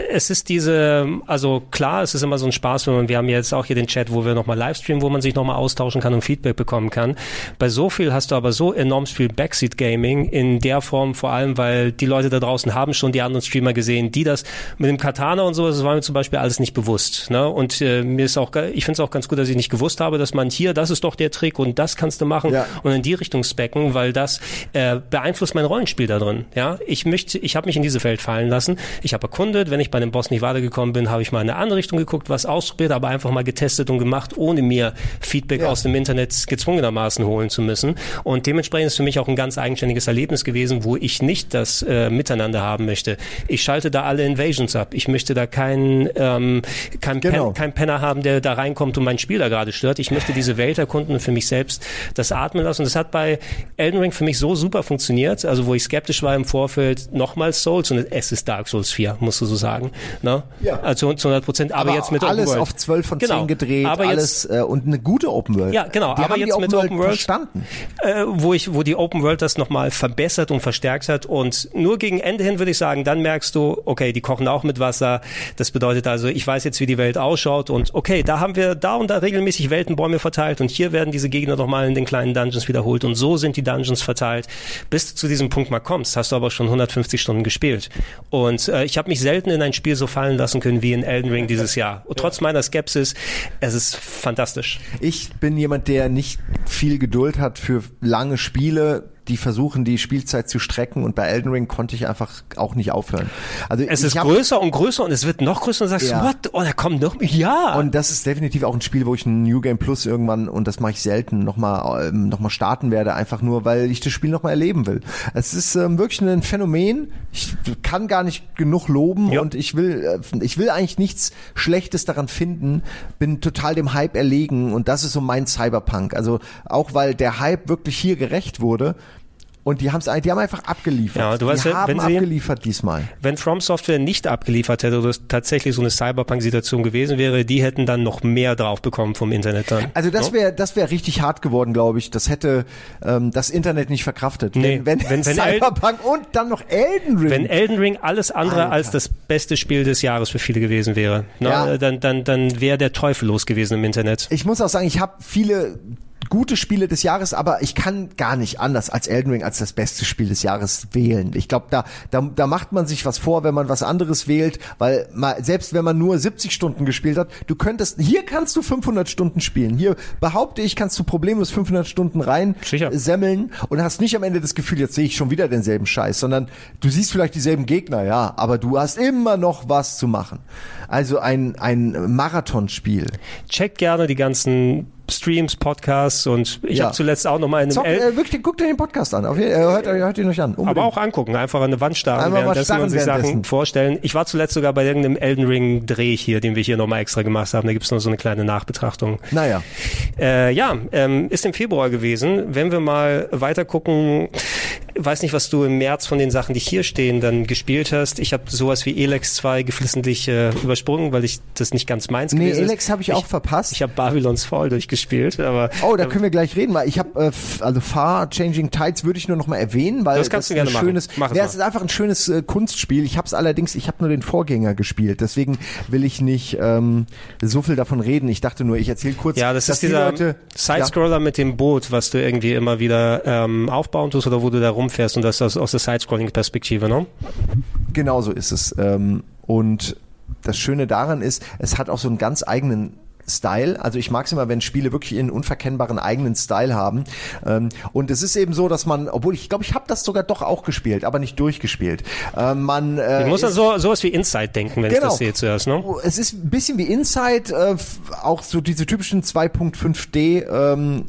es ist diese, also klar, es ist immer so ein Spaß, wenn man, wir haben jetzt auch hier den Chat, wo wir nochmal Livestreamen, wo man sich nochmal austauschen kann und Feedback bekommen kann. Bei so viel hast du aber so enorm viel Backseat Gaming in der Form, vor allem, weil die Leute da draußen haben schon die anderen Streamer gesehen, die das mit dem Katana und so, das war mir zum Beispiel alles nicht bewusst. Ne? Und äh, mir ist auch, ich finde es auch ganz gut, dass ich nicht gewusst habe, dass man hier, das ist doch der Trick und das kannst du machen Ja. und in die Richtung specken, weil das äh, beeinflusst mein Rollenspiel da drin. Ja, ich möchte, ich habe mich in diese Welt fallen lassen. Ich habe erkundet, wenn ich bei dem Boss nicht weitergekommen bin, habe ich mal in eine andere Richtung geguckt, was ausprobiert, aber einfach mal getestet und gemacht, ohne mir Feedback Ja. aus dem Internet gezwungenermaßen holen zu müssen. Und dementsprechend ist für mich auch ein ganz eigenständiges Erlebnis gewesen, wo ich nicht das äh, Miteinander haben möchte. Ich schalte da alle Invasions ab. Ich möchte da keinen ähm, kein, Genau. Pen, kein Penner haben, der da reinkommt und mein Spiel da gerade stört. Ich möchte diese Welt erkunden und für mich selbst das atmen lassen. Und das hat bei Elden Ring für mich so super funktioniert. Also wo ich skeptisch war im Vorfeld, nochmal Souls und es ist Dark Souls 4, musst du so sagen. Ne? Ja. Also zu 100 Prozent. Aber, jetzt mit alles Open World. auf 12 von 10 Genau. gedreht, Aber jetzt- alles äh, und eine gute Open World. Ja, genau, Die aber jetzt die mit Open Open World- verstanden. äh, wo ich, wo die Open World das nochmal verbessert und verstärkt hat und nur gegen Ende hin würde ich sagen, dann merkst du, okay, die kochen auch mit Wasser. Das bedeutet also, ich weiß jetzt, wie die Welt ausschaut und okay, da haben wir da und da regelmäßig Weltenbäume verteilt und hier werden diese Gegner nochmal in den kleinen Dungeons wiederholt und so sind die Dungeons verteilt. Bis du zu diesem Punkt mal kommst, hast du aber schon 150 Stunden gespielt und äh, ich habe mich selten in ein Spiel so fallen lassen können wie in Elden Ring dieses Jahr. Und trotz meiner Skepsis, es ist fantastisch. Ich bin jemand, der nicht viel Geduld hat für lange Spiele, die versuchen, die Spielzeit zu strecken und bei Elden Ring konnte ich einfach auch nicht aufhören. Also Es ist hab- größer und größer und es wird noch größer und sagst, Ja. what? Oh, da kommt noch, ja. Und das ist definitiv auch ein Spiel, wo ich ein New Game Plus irgendwann, und das mache ich selten, nochmal ähm, noch mal starten werde, einfach nur, weil ich das Spiel nochmal erleben will. Es ist ähm, wirklich ein Phänomen. Ich kann gar nicht genug loben Ja. und ich will, äh, ich will eigentlich nichts Schlechtes daran finden, bin total dem Hype erlegen und das ist so mein Cyberpunk. Also auch weil der Hype wirklich hier gerecht wurde. Und die, haben's, die haben einfach abgeliefert. Ja, du weißt die ja, haben wenn sie- abgeliefert diesmal. Wenn From Software nicht abgeliefert hätte oder es tatsächlich so eine Cyberpunk-Situation gewesen wäre, die hätten dann noch mehr drauf bekommen vom Internet dann. Also das wäre das wäre richtig hart geworden, glaube ich. Das hätte ähm, das Internet nicht verkraftet. Nee, wenn, wenn, wenn- wenn Cyberpunk und dann noch Elden Ring. Wenn Elden Ring alles andere Alter. als das beste Spiel des Jahres für viele gewesen wäre, ne, Ja. dann, dann, dann wäre der Teufel los gewesen im Internet. ich muss auch sagen, ich habe viele gute Spiele des Jahres, aber ich kann gar nicht anders als Elden Ring als das beste Spiel des Jahres wählen. Ich glaube, da, da da macht man sich was vor, wenn man was anderes wählt, weil mal, selbst wenn man nur 70 Stunden gespielt hat, du könntest hier kannst du 500 Stunden spielen. Hier behaupte ich, kannst du problemlos 500 Stunden rein Sicher. semmeln und hast nicht am Ende das Gefühl, jetzt sehe ich schon wieder denselben Scheiß, sondern du siehst vielleicht dieselben Gegner, ja, aber du hast immer noch was zu machen. Also ein ein Marathonspiel. Checkt gerne die ganzen Streams, Podcasts und ich Ja. habe zuletzt auch noch mal in einem Zock, äh, wirklich, guckt euch den Podcast an. Auf jeden, äh, hört, euch- hört ihn euch an. Unbedingt. aber auch angucken, einfach an eine Wand starren, Einmal mal währenddessen und sich starren Sachen vorstellen. Ich war zuletzt sogar bei irgendeinem Elden Ring Dreh hier, den wir hier nochmal extra gemacht haben. Da gibt's noch so eine kleine Nachbetrachtung. Naja. Äh, ja, ähm, ist im Februar gewesen. Wenn wir mal weiter gucken, weiß nicht, was du im März von den Sachen, die hier stehen, dann gespielt hast. Ich habe sowas wie Elex 2 geflissentlich äh, übersprungen, weil ich das nicht ganz meins Nee, gewesen Elex ist. habe ich auch verpasst. Ich habe Babylons Fall durchgespielt, aber Oh, da können wir gleich reden, weil ich habe äh, also Far Changing Tides würde ich nur noch mal erwähnen, weil Das kannst du ist gerne ein machen. schönes, Mach es ja, es ist einfach ein schönes äh, Kunstspiel. Ich habe es allerdings, ich habe nur den Vorgänger gespielt, deswegen will ich nicht ähm, so viel davon reden. Ich dachte nur, ich erzähle kurz, ja, das ist die dieser Leute, Sidescroller mit dem Boot, was du irgendwie immer wieder ähm, aufbauen tust oder wo du da rumfährst und das aus, aus der Sidescrolling-Perspektive, ne? Genau so ist es. Ähm, und das Schöne daran ist, es hat auch so einen ganz eigenen Style. Also ich mag es immer, wenn Spiele wirklich ihren unverkennbaren eigenen Style haben. Ähm, und es ist eben so, dass man, obwohl ich glaube, ich habe das sogar doch auch gespielt, aber nicht durchgespielt. Ähm, man äh, Ich muss an so sowas wie Inside denken, wenn ich Genau. das sehe zuerst, ne? es ist ein bisschen wie Inside, äh, auch so diese typischen 2.5D ähm,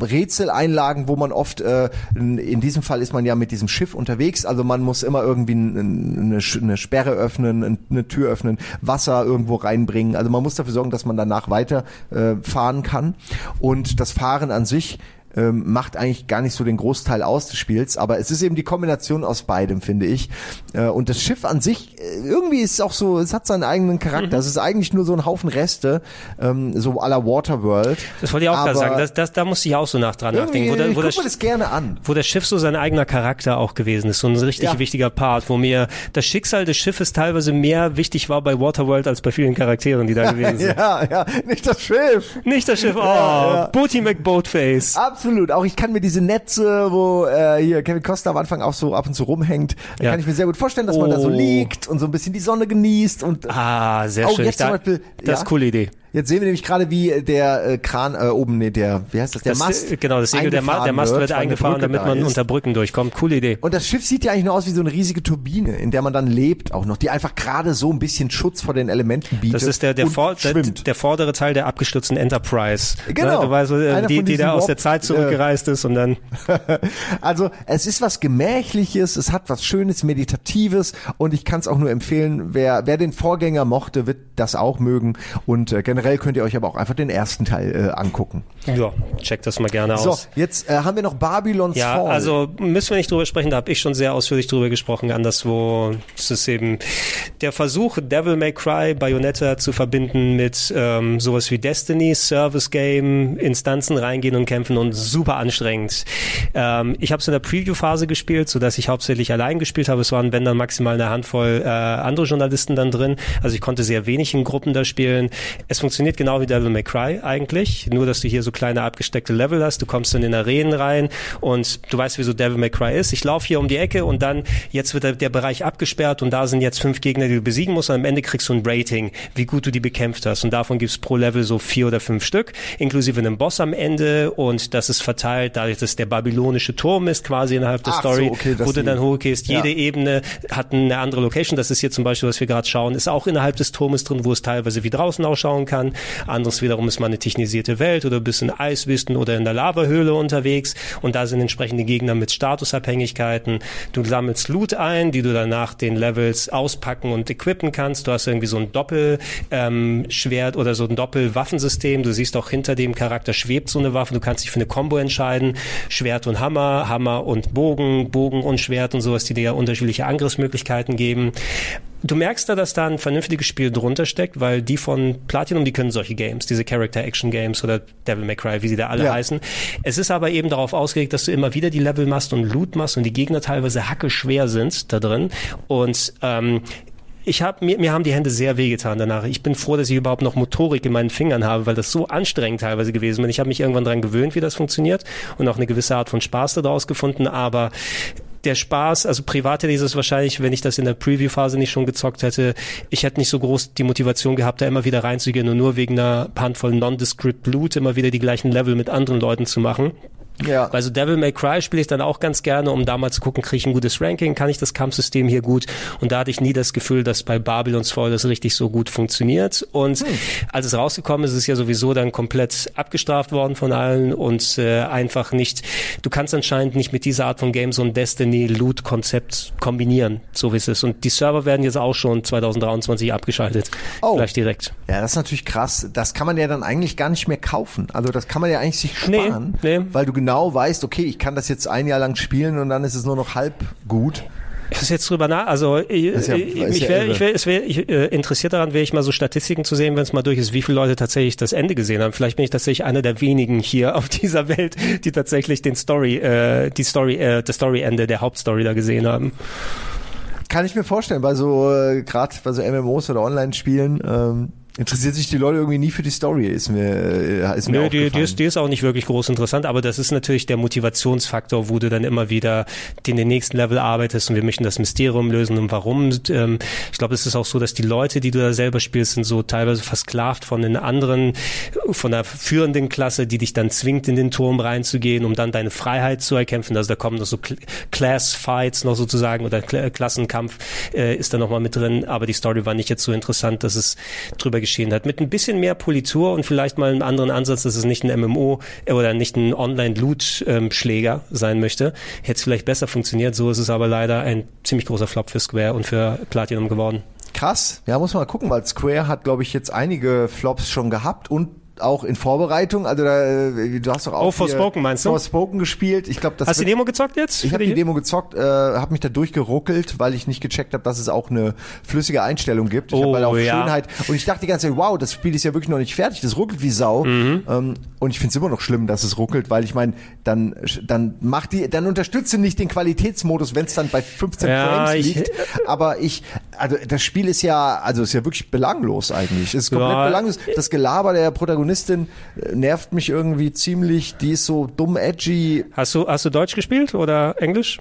Rätseleinlagen, wo man oft, äh, in, diesem Fall ist man ja mit diesem Schiff unterwegs, also man muss immer irgendwie eine, eine Sperre öffnen, eine Tür öffnen, Wasser irgendwo reinbringen, also man muss dafür sorgen, dass man danach weiter äh, fahren kann. Und das Fahren an sich ähm, macht eigentlich gar nicht so den Großteil aus des Spiels, aber es ist eben die Kombination aus beidem, finde ich. Äh, und das Schiff an sich, äh, irgendwie ist es auch so, es hat seinen eigenen Charakter. Mhm. Es ist eigentlich nur so ein Haufen Reste, ähm, so à la Waterworld. Das wollte ich auch gerade sagen. Das, das, da musste ich auch so nach dran nachdenken. Wo, ich wo, mir das gerne an. wo der Schiff so sein eigener Charakter auch gewesen ist. So ein richtig Ja. wichtiger Part, wo mir das Schicksal des Schiffes teilweise mehr wichtig war bei Waterworld als bei vielen Charakteren, die da gewesen sind. Ja, ja, nicht das Schiff. Nicht das Schiff, oh, ja. Booty McBoatface. Absolut. Auch ich kann mir diese Netze, wo äh, hier Kevin Costa am Anfang auch so ab und zu rumhängt, Ja. kann ich mir sehr gut vorstellen, dass man da so Oh. liegt und so ein bisschen die Sonne genießt und Ah, sehr Oh, schön. jetzt zum Beispiel, das ja. ist coole Idee. Jetzt sehen wir nämlich gerade, wie der äh, Kran äh, oben, nee, der, wie heißt das, der Das, Mast. äh, genau, das Segel, der, Ma der Mast wird eine eingefahren, damit da man unter Brücken durchkommt. Coole Idee. Und das Schiff sieht ja eigentlich nur aus wie so eine riesige Turbine, in der man dann lebt auch noch, die einfach gerade so ein bisschen Schutz vor den Elementen bietet. Das ist der, der, vor, der, der vordere Teil der abgestürzten Enterprise. Genau. Ne? Äh, Einer die, die da aus der Zeit zurückgereist ist und dann Also es ist was Gemächliches, es hat was Schönes, Meditatives und ich kann es auch nur empfehlen, wer, wer den Vorgänger mochte, wird das auch mögen und äh, generell könnt ihr euch aber auch einfach den ersten Teil äh, angucken. ja, check das mal gerne So, aus. jetzt äh, haben wir noch Babylon's Ja, Fall. also müssen wir nicht drüber sprechen, da habe ich schon sehr ausführlich drüber gesprochen, anderswo es ist eben der Versuch, Devil May Cry, Bayonetta zu verbinden mit ähm, sowas wie Destiny, Service Game, Instanzen reingehen und kämpfen und super anstrengend. Ähm, ich habe es in der Preview-Phase gespielt, so dass ich hauptsächlich allein gespielt habe. Es waren, wenn dann maximal eine Handvoll äh, andere Journalisten dann drin. Also ich konnte sehr wenig in Gruppen da spielen. Es funktioniert genau wie Devil May Cry eigentlich, nur dass du hier so kleine abgesteckte Level hast. Du kommst dann in Arenen rein und du weißt, wie so Devil May Cry ist. Ich laufe hier um die Ecke und dann jetzt wird der, der Bereich abgesperrt und da sind jetzt fünf Gegner, die du besiegen musst. Und am Ende kriegst du ein Rating, wie gut du die bekämpft hast. Und davon gibt's pro Level so vier oder fünf Stück, inklusive einem Boss am Ende. Und das ist verteilt, dadurch, dass der babylonische Turm ist quasi innerhalb der Ach so, Story, okay, dass wo du dann hochgehst. Ja. Jede Ebene hat eine andere Location. Das ist hier zum Beispiel, was wir gerade schauen, ist auch innerhalb des Turmes drin, wo es teilweise wie draußen ausschauen kann. Anderes wiederum ist mal eine technisierte Welt oder bist in Eiswüsten oder in der Lavahöhle unterwegs und da sind entsprechende Gegner mit Statusabhängigkeiten. Du sammelst Loot ein, die du dann nach den Levels auspacken und equippen kannst. Du hast irgendwie so ein Doppelschwert ähm, oder so ein Doppelwaffensystem. Du siehst auch hinter dem Charakter schwebt so eine Waffe. Du kannst dich für eine Combo entscheiden. Schwert und Hammer, Hammer und Bogen, Bogen und Schwert und sowas, die dir ja unterschiedliche Angriffsmöglichkeiten geben. Du merkst da, dass da ein vernünftiges Spiel drunter steckt, weil die von Platinum, die können solche Games, diese Character-Action-Games oder Devil May Cry, wie sie da alle Ja. heißen. Es ist aber eben darauf ausgelegt, dass du immer wieder die Level machst und Loot machst und die Gegner teilweise hacke schwer sind da drin. Und ähm, ich hab, mir, mir haben die Hände sehr wehgetan danach. Ich bin froh, dass ich überhaupt noch Motorik in meinen Fingern habe, weil das so anstrengend teilweise gewesen bin. Ich habe mich irgendwann dran gewöhnt, wie das funktioniert und auch eine gewisse Art von Spaß daraus gefunden, aber der Spaß, also privat hätte ich es wahrscheinlich, wenn ich das in der Preview-Phase nicht schon gezockt hätte, ich hätte nicht so groß die Motivation gehabt, da immer wieder reinzugehen und nur wegen einer Handvoll Nondescript Loot immer wieder die gleichen Level mit anderen Leuten zu machen. Ja. Also Devil May Cry spiele ich dann auch ganz gerne, um da mal zu gucken, kriege ich ein gutes Ranking, kann ich das Kampfsystem hier gut? Und da hatte ich nie das Gefühl, dass bei Babylon's Fall das richtig so gut funktioniert. Und als es rausgekommen ist, ist es ja sowieso dann komplett abgestraft worden von allen und äh, einfach nicht, du kannst anscheinend nicht mit dieser Art von Game so ein Destiny-Loot-Konzept kombinieren, so wie es ist. Und die Server werden jetzt auch schon 2023 abgeschaltet. Oh. Gleich direkt. Ja, das ist natürlich krass. Das kann man ja dann eigentlich gar nicht mehr kaufen. Also das kann man ja eigentlich sich Nee, sparen, nee. weil du genau weißt, okay, ich kann das jetzt ein Jahr lang spielen und dann ist es nur noch halb gut. Das ist jetzt drüber nach, also ich, ja- ich, ja wär, irre. ich wär, wär, ich, äh, interessiert daran, wäre ich mal so Statistiken zu sehen, wenn es mal durch ist, wie viele Leute tatsächlich das Ende gesehen haben. Vielleicht bin ich tatsächlich einer der wenigen hier auf dieser Welt, die tatsächlich den Story, äh, die Story, äh, das Storyende der Hauptstory da gesehen haben. Kann ich mir vorstellen, bei so äh, gerade bei so MMOs oder Online-Spielen ähm, interessiert sich die Leute irgendwie nie für die Story. Ist mir äh, ist mir Nö, die, die, ist, die ist auch nicht wirklich groß interessant, aber das ist natürlich der Motivationsfaktor, wo du dann immer wieder in den nächsten Level arbeitest und wir möchten das Mysterium lösen und warum. Ähm, ich glaube, es ist auch so, dass die Leute, die du da selber spielst, sind so teilweise versklavt von den anderen, von der führenden Klasse, die dich dann zwingt, in den Turm reinzugehen, um dann deine Freiheit zu erkämpfen. Also da kommen noch so Cl- Class-Fights noch sozusagen oder Kla Klassenkampf äh, ist da nochmal mit drin, aber die Story war nicht jetzt so interessant, dass es drüber geschehen hat. Mit ein bisschen mehr Politur und vielleicht mal einen anderen Ansatz, dass es nicht ein MMO äh, oder nicht ein Online-Loot-Schläger sein möchte, hätte es vielleicht besser funktioniert. So ist es aber leider ein ziemlich großer Flop für Square und für Platinum geworden. Krass. Ja, muss man mal gucken, weil Square hat, glaube ich, jetzt einige Flops schon gehabt und auch in Vorbereitung. Also da, äh, du hast doch auch Oh, Forspoken meinst du? Forspoken gespielt. Ich glaube, das Hast du die Demo gezockt jetzt? Ich habe die Demo gezockt, äh, habe mich da durchgeruckelt, weil ich nicht gecheckt habe, dass es auch eine flüssige Einstellung gibt. Ich Oh, hab halt auf ja. Schönheit und ich dachte die ganze Zeit, wow, das Spiel ist ja wirklich noch nicht fertig, das ruckelt wie Sau. Mhm. Ähm, und ich finde es immer noch schlimm, dass es ruckelt, weil ich meine, dann dann macht die, dann unterstütze nicht den Qualitätsmodus, wenn es dann bei 15 Ja, Frames ich- liegt. Aber ich, also das Spiel ist ja, also ist ja wirklich belanglos eigentlich. Es ist komplett Ja. belanglos. Das Gelaber der Protagonistin äh, nervt mich irgendwie ziemlich. Die ist so dumm edgy. Hast du, hast du Deutsch gespielt oder Englisch?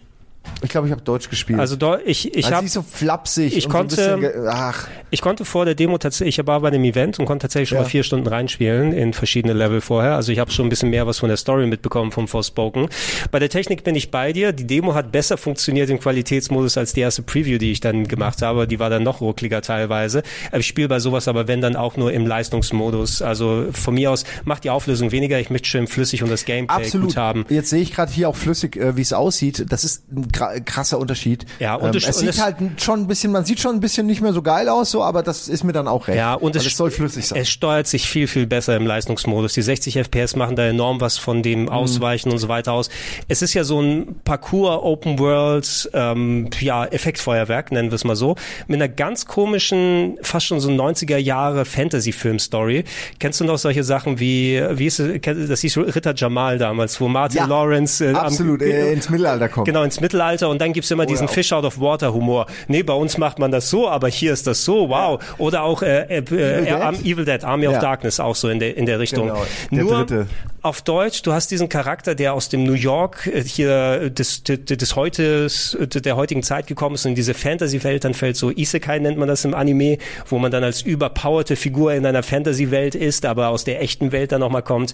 Ich glaube, ich habe Deutsch gespielt. Also do, ich, ich also habe so flapsig. ich konnte- So bisschen ach, Ich konnte vor der Demo tatsächlich, ich war bei dem Event und konnte tatsächlich schon Ja. mal vier Stunden reinspielen in verschiedene Level vorher. Also ich habe schon ein bisschen mehr was von der Story mitbekommen vom Forspoken. Bei der Technik bin ich bei dir. Die Demo hat besser funktioniert im Qualitätsmodus als die erste Preview, die ich dann gemacht habe. Die war dann noch ruckliger teilweise. Ich spiele bei sowas aber wenn dann auch nur im Leistungsmodus. Also von mir aus macht die Auflösung weniger. Ich möchte schön flüssig und das Gameplay absolut. gut haben. Jetzt sehe ich gerade hier auch flüssig, äh, wie es aussieht. Das ist ein krasser Unterschied. Ja, und ähm, es- sieht es- halt schon ein bisschen, man sieht schon ein bisschen nicht mehr so geil aus, so, aber das ist mir dann auch recht. Ja, und Weil es, es soll flüssig sein. Es steuert sich viel, viel besser im Leistungsmodus. Die 60 FPS machen da enorm was von dem Mhm. Ausweichen und so weiter aus. Es ist ja so ein Parcours Open World, ähm, ja, Effektfeuerwerk, nennen wir es mal so, mit einer ganz komischen, fast schon so 90er Jahre Fantasy-Film-Story. Kennst du noch solche Sachen wie, wie ist das hieß Ritter Jamal damals, wo Martin Ja, Lawrence äh, am- Absolut, äh, ins Mittelalter kommt. Genau, ins Mittelalter und dann gibt's immer diesen ja. Fish out of Water Humor. Nee, bei uns macht man das so, aber hier ist das so, wow. Oder auch äh, äh, äh, Dead? Arm- Evil Dead, Army of Ja. Darkness, auch so in der, in der Richtung. Genau, der Nur dritte. Auf Deutsch, du hast diesen Charakter, der aus dem New York äh, hier des, des, des heutes, der heutigen Zeit gekommen ist und in diese Fantasy-Welt dann fällt, so Isekai nennt man das im Anime, wo man dann als überpowerte Figur in einer Fantasy-Welt ist, aber aus der echten Welt dann nochmal kommt.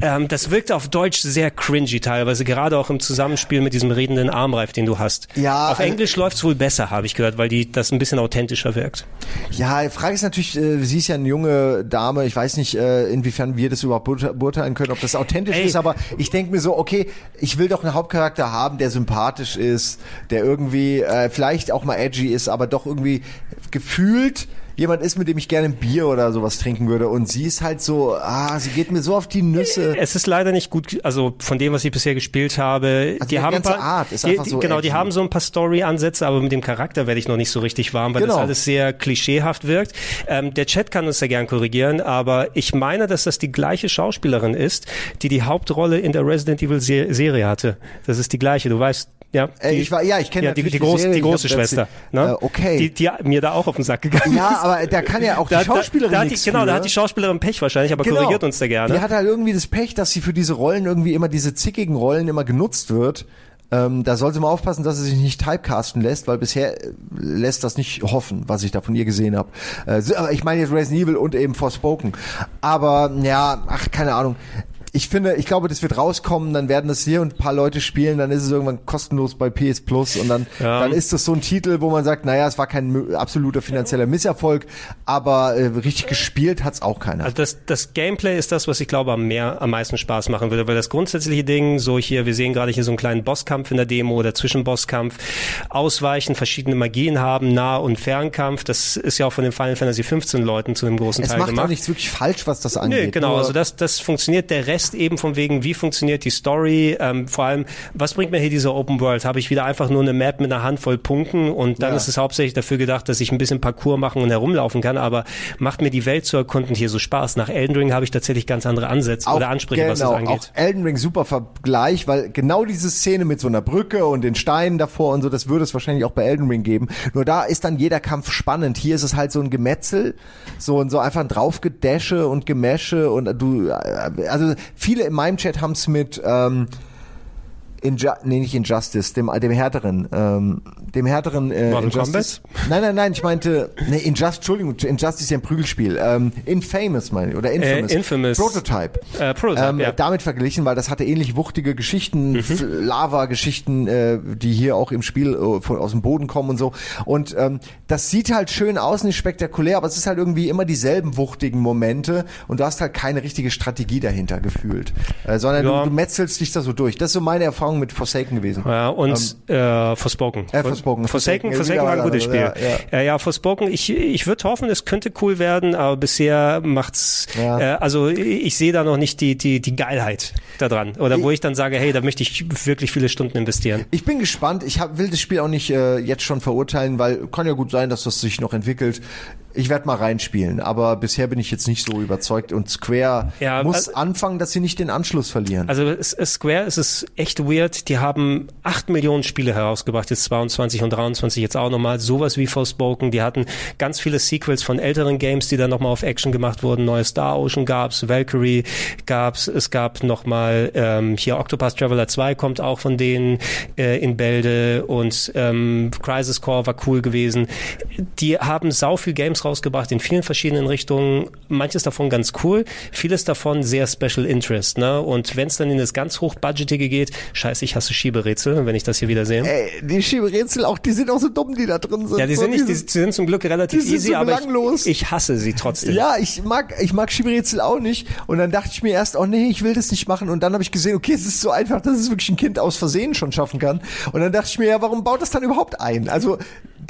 Ähm, das wirkt auf Deutsch sehr cringy teilweise, gerade auch im Zusammenspiel mit diesem redenden Armreif, den du hast. Ja, auf Englisch läuft's wohl besser, habe ich gehört, weil die das ein bisschen authentischer wirkt. Ja, die Frage ist natürlich, äh, sie ist ja eine junge Dame, ich weiß nicht, äh, inwiefern wir das überhaupt beurte- beurteilen können, ob das authentisch Ey. ist, aber ich denke mir so, okay, ich will doch einen Hauptcharakter haben, der sympathisch ist, der irgendwie äh, vielleicht auch mal edgy ist, aber doch irgendwie gefühlt jemand ist, mit dem ich gerne ein Bier oder sowas trinken würde und sie ist halt so, ah, sie geht mir so auf die Nüsse. Es ist leider nicht gut, also von dem, was ich bisher gespielt habe, Also die haben ein paar, Art ist die, einfach so genau, die haben so ein paar Story-Ansätze, aber mit dem Charakter werde ich noch nicht so richtig warm, weil das Genau. alles sehr klischeehaft wirkt. Ähm, der Chat kann uns da gern korrigieren, aber ich meine, dass das die gleiche Schauspielerin ist, die die Hauptrolle in der Resident Evil Se Serie hatte. Das ist die gleiche, du weißt, ja. Äh, die, ich war- ja, ich kenne ja, die, die, die große, Serie, die große Schwester, ne? äh, okay. Die, die mir da auch auf den Sack gegangen Ja, ist. aber da kann ja auch die Da, Schauspielerin da, da hat die, nichts genau, für. da hat die Schauspielerin Pech wahrscheinlich, aber Genau. korrigiert uns da gerne. Die hat halt irgendwie das Pech, dass sie für diese Rollen irgendwie immer diese zickigen Rollen immer genutzt wird. Ähm, da soll sie mal aufpassen, dass sie sich nicht typecasten lässt, weil bisher äh, lässt das nicht hoffen, was ich da von ihr gesehen habe. Äh, ich meine jetzt Resident Evil und eben Forspoken. Aber ja, ach, keine Ahnung. Ich finde, ich glaube, das wird rauskommen, dann werden das hier und ein paar Leute spielen, dann ist es irgendwann kostenlos bei PS Plus und dann, Ja. dann ist das so ein Titel, wo man sagt, naja, es war kein absoluter finanzieller Misserfolg, aber äh, richtig gespielt hat's auch keiner. Also das, das Gameplay ist das, was ich glaube am mehr, am meisten Spaß machen würde, weil das grundsätzliche Ding, so hier, wir sehen gerade hier so einen kleinen Bosskampf in der Demo oder Zwischenbosskampf, ausweichen, verschiedene Magien haben, Nah- und Fernkampf, das ist ja auch von den Final Fantasy 15 Leuten zu einem großen Es Teil macht gemacht. auch nichts wirklich falsch, was das angeht. Nee, genau, also das, das funktioniert. Der Rest eben von wegen, wie funktioniert die Story, ähm, vor allem, was bringt mir hier diese Open World? Habe ich wieder einfach nur eine Map mit einer Handvoll Punkten und dann Ja. ist es hauptsächlich dafür gedacht, dass ich ein bisschen Parcours machen und herumlaufen kann, aber macht mir die Welt zu erkunden hier so Spaß? Nach Elden Ring habe ich tatsächlich ganz andere Ansätze oder Ansprüche, was das genau, angeht. Auch Elden Ring super Vergleich, weil genau diese Szene mit so einer Brücke und den Steinen davor und so, das würde es wahrscheinlich auch bei Elden Ring geben. Nur da ist dann jeder Kampf spannend. Hier ist es halt so ein Gemetzel, so und so einfach ein draufgedäsche und Gemesche und du, also viele in meinem Chat haben es mit ähm, Inju nee, nicht Injustice, dem, dem härteren, ähm, dem härteren äh, Mortal Injustice. Nein, nein, nein, ich meinte, nee, Injustice, Entschuldigung, Injustice ist ja ein Prügelspiel. Ähm, Infamous meine ich, oder Infamous. Äh, Infamous. Prototype. Äh, Prototype, ähm, ja. Damit verglichen, weil das hatte ähnlich wuchtige Geschichten, Mhm. Lava-Geschichten, äh, die hier auch im Spiel äh, von, aus dem Boden kommen und so. Und ähm, das sieht halt schön aus, nicht spektakulär, aber es ist halt irgendwie immer dieselben wuchtigen Momente und du hast halt keine richtige Strategie dahinter gefühlt, äh, sondern Ja. du, du metzelst dich da so durch. Das ist so meine Erfahrung mit Forsaken gewesen. Ja, und äh, Forspoken. äh, Forspoken. Forsaken, Forsaken, Forsaken war ein gutes Spiel. ja, Ja, ja. Forspoken, ich, ich würde hoffen, es könnte cool werden, aber bisher macht's, Ja. äh, also ich sehe da noch nicht die, die, die Geilheit da dran. Oder wo ich dann sage, hey, da möchte ich wirklich viele Stunden investieren. Ich bin gespannt. Ich hab, will das Spiel auch nicht äh, jetzt schon verurteilen, weil kann ja gut sein, dass das sich noch entwickelt. Ich werde mal reinspielen, aber bisher bin ich jetzt nicht so überzeugt und Square Ja, muss also- anfangen, dass sie nicht den Anschluss verlieren. Also es, es Square es ist echt weird. Die haben acht Millionen Spiele herausgebracht, jetzt 22 und 23 jetzt auch nochmal. Sowas wie Forspoken. Die hatten ganz viele Sequels von älteren Games, die dann nochmal auf Action gemacht wurden. Neue Star Ocean gab's, Valkyrie gab's. Es gab nochmal ähm, hier Octopus Traveler 2 kommt auch von denen äh, in Bälde und ähm, Crisis Core war cool gewesen. Die haben sau viel Games rausgebracht in vielen verschiedenen Richtungen. Manches davon ganz cool, vieles davon sehr Special Interest. Ne? Und wenn es dann in das ganz hochbudgetige geht, scheiße, ich hasse Schieberätsel, wenn ich das hier wieder sehe. Ey, die Schieberätsel auch, die sind auch so dumm, die da drin sind. ja, die So sind nicht, die, die sind zum Glück relativ die sind easy, so aber ich, ich hasse sie trotzdem. Ja, ich mag, ich mag Schieberätsel auch nicht. Und dann dachte ich mir erst, oh nee, ich will das nicht machen. Und dann habe ich gesehen, okay, es ist so einfach, dass es wirklich ein Kind aus Versehen schon schaffen kann. Und dann dachte ich mir, ja, warum baut das dann überhaupt ein? Also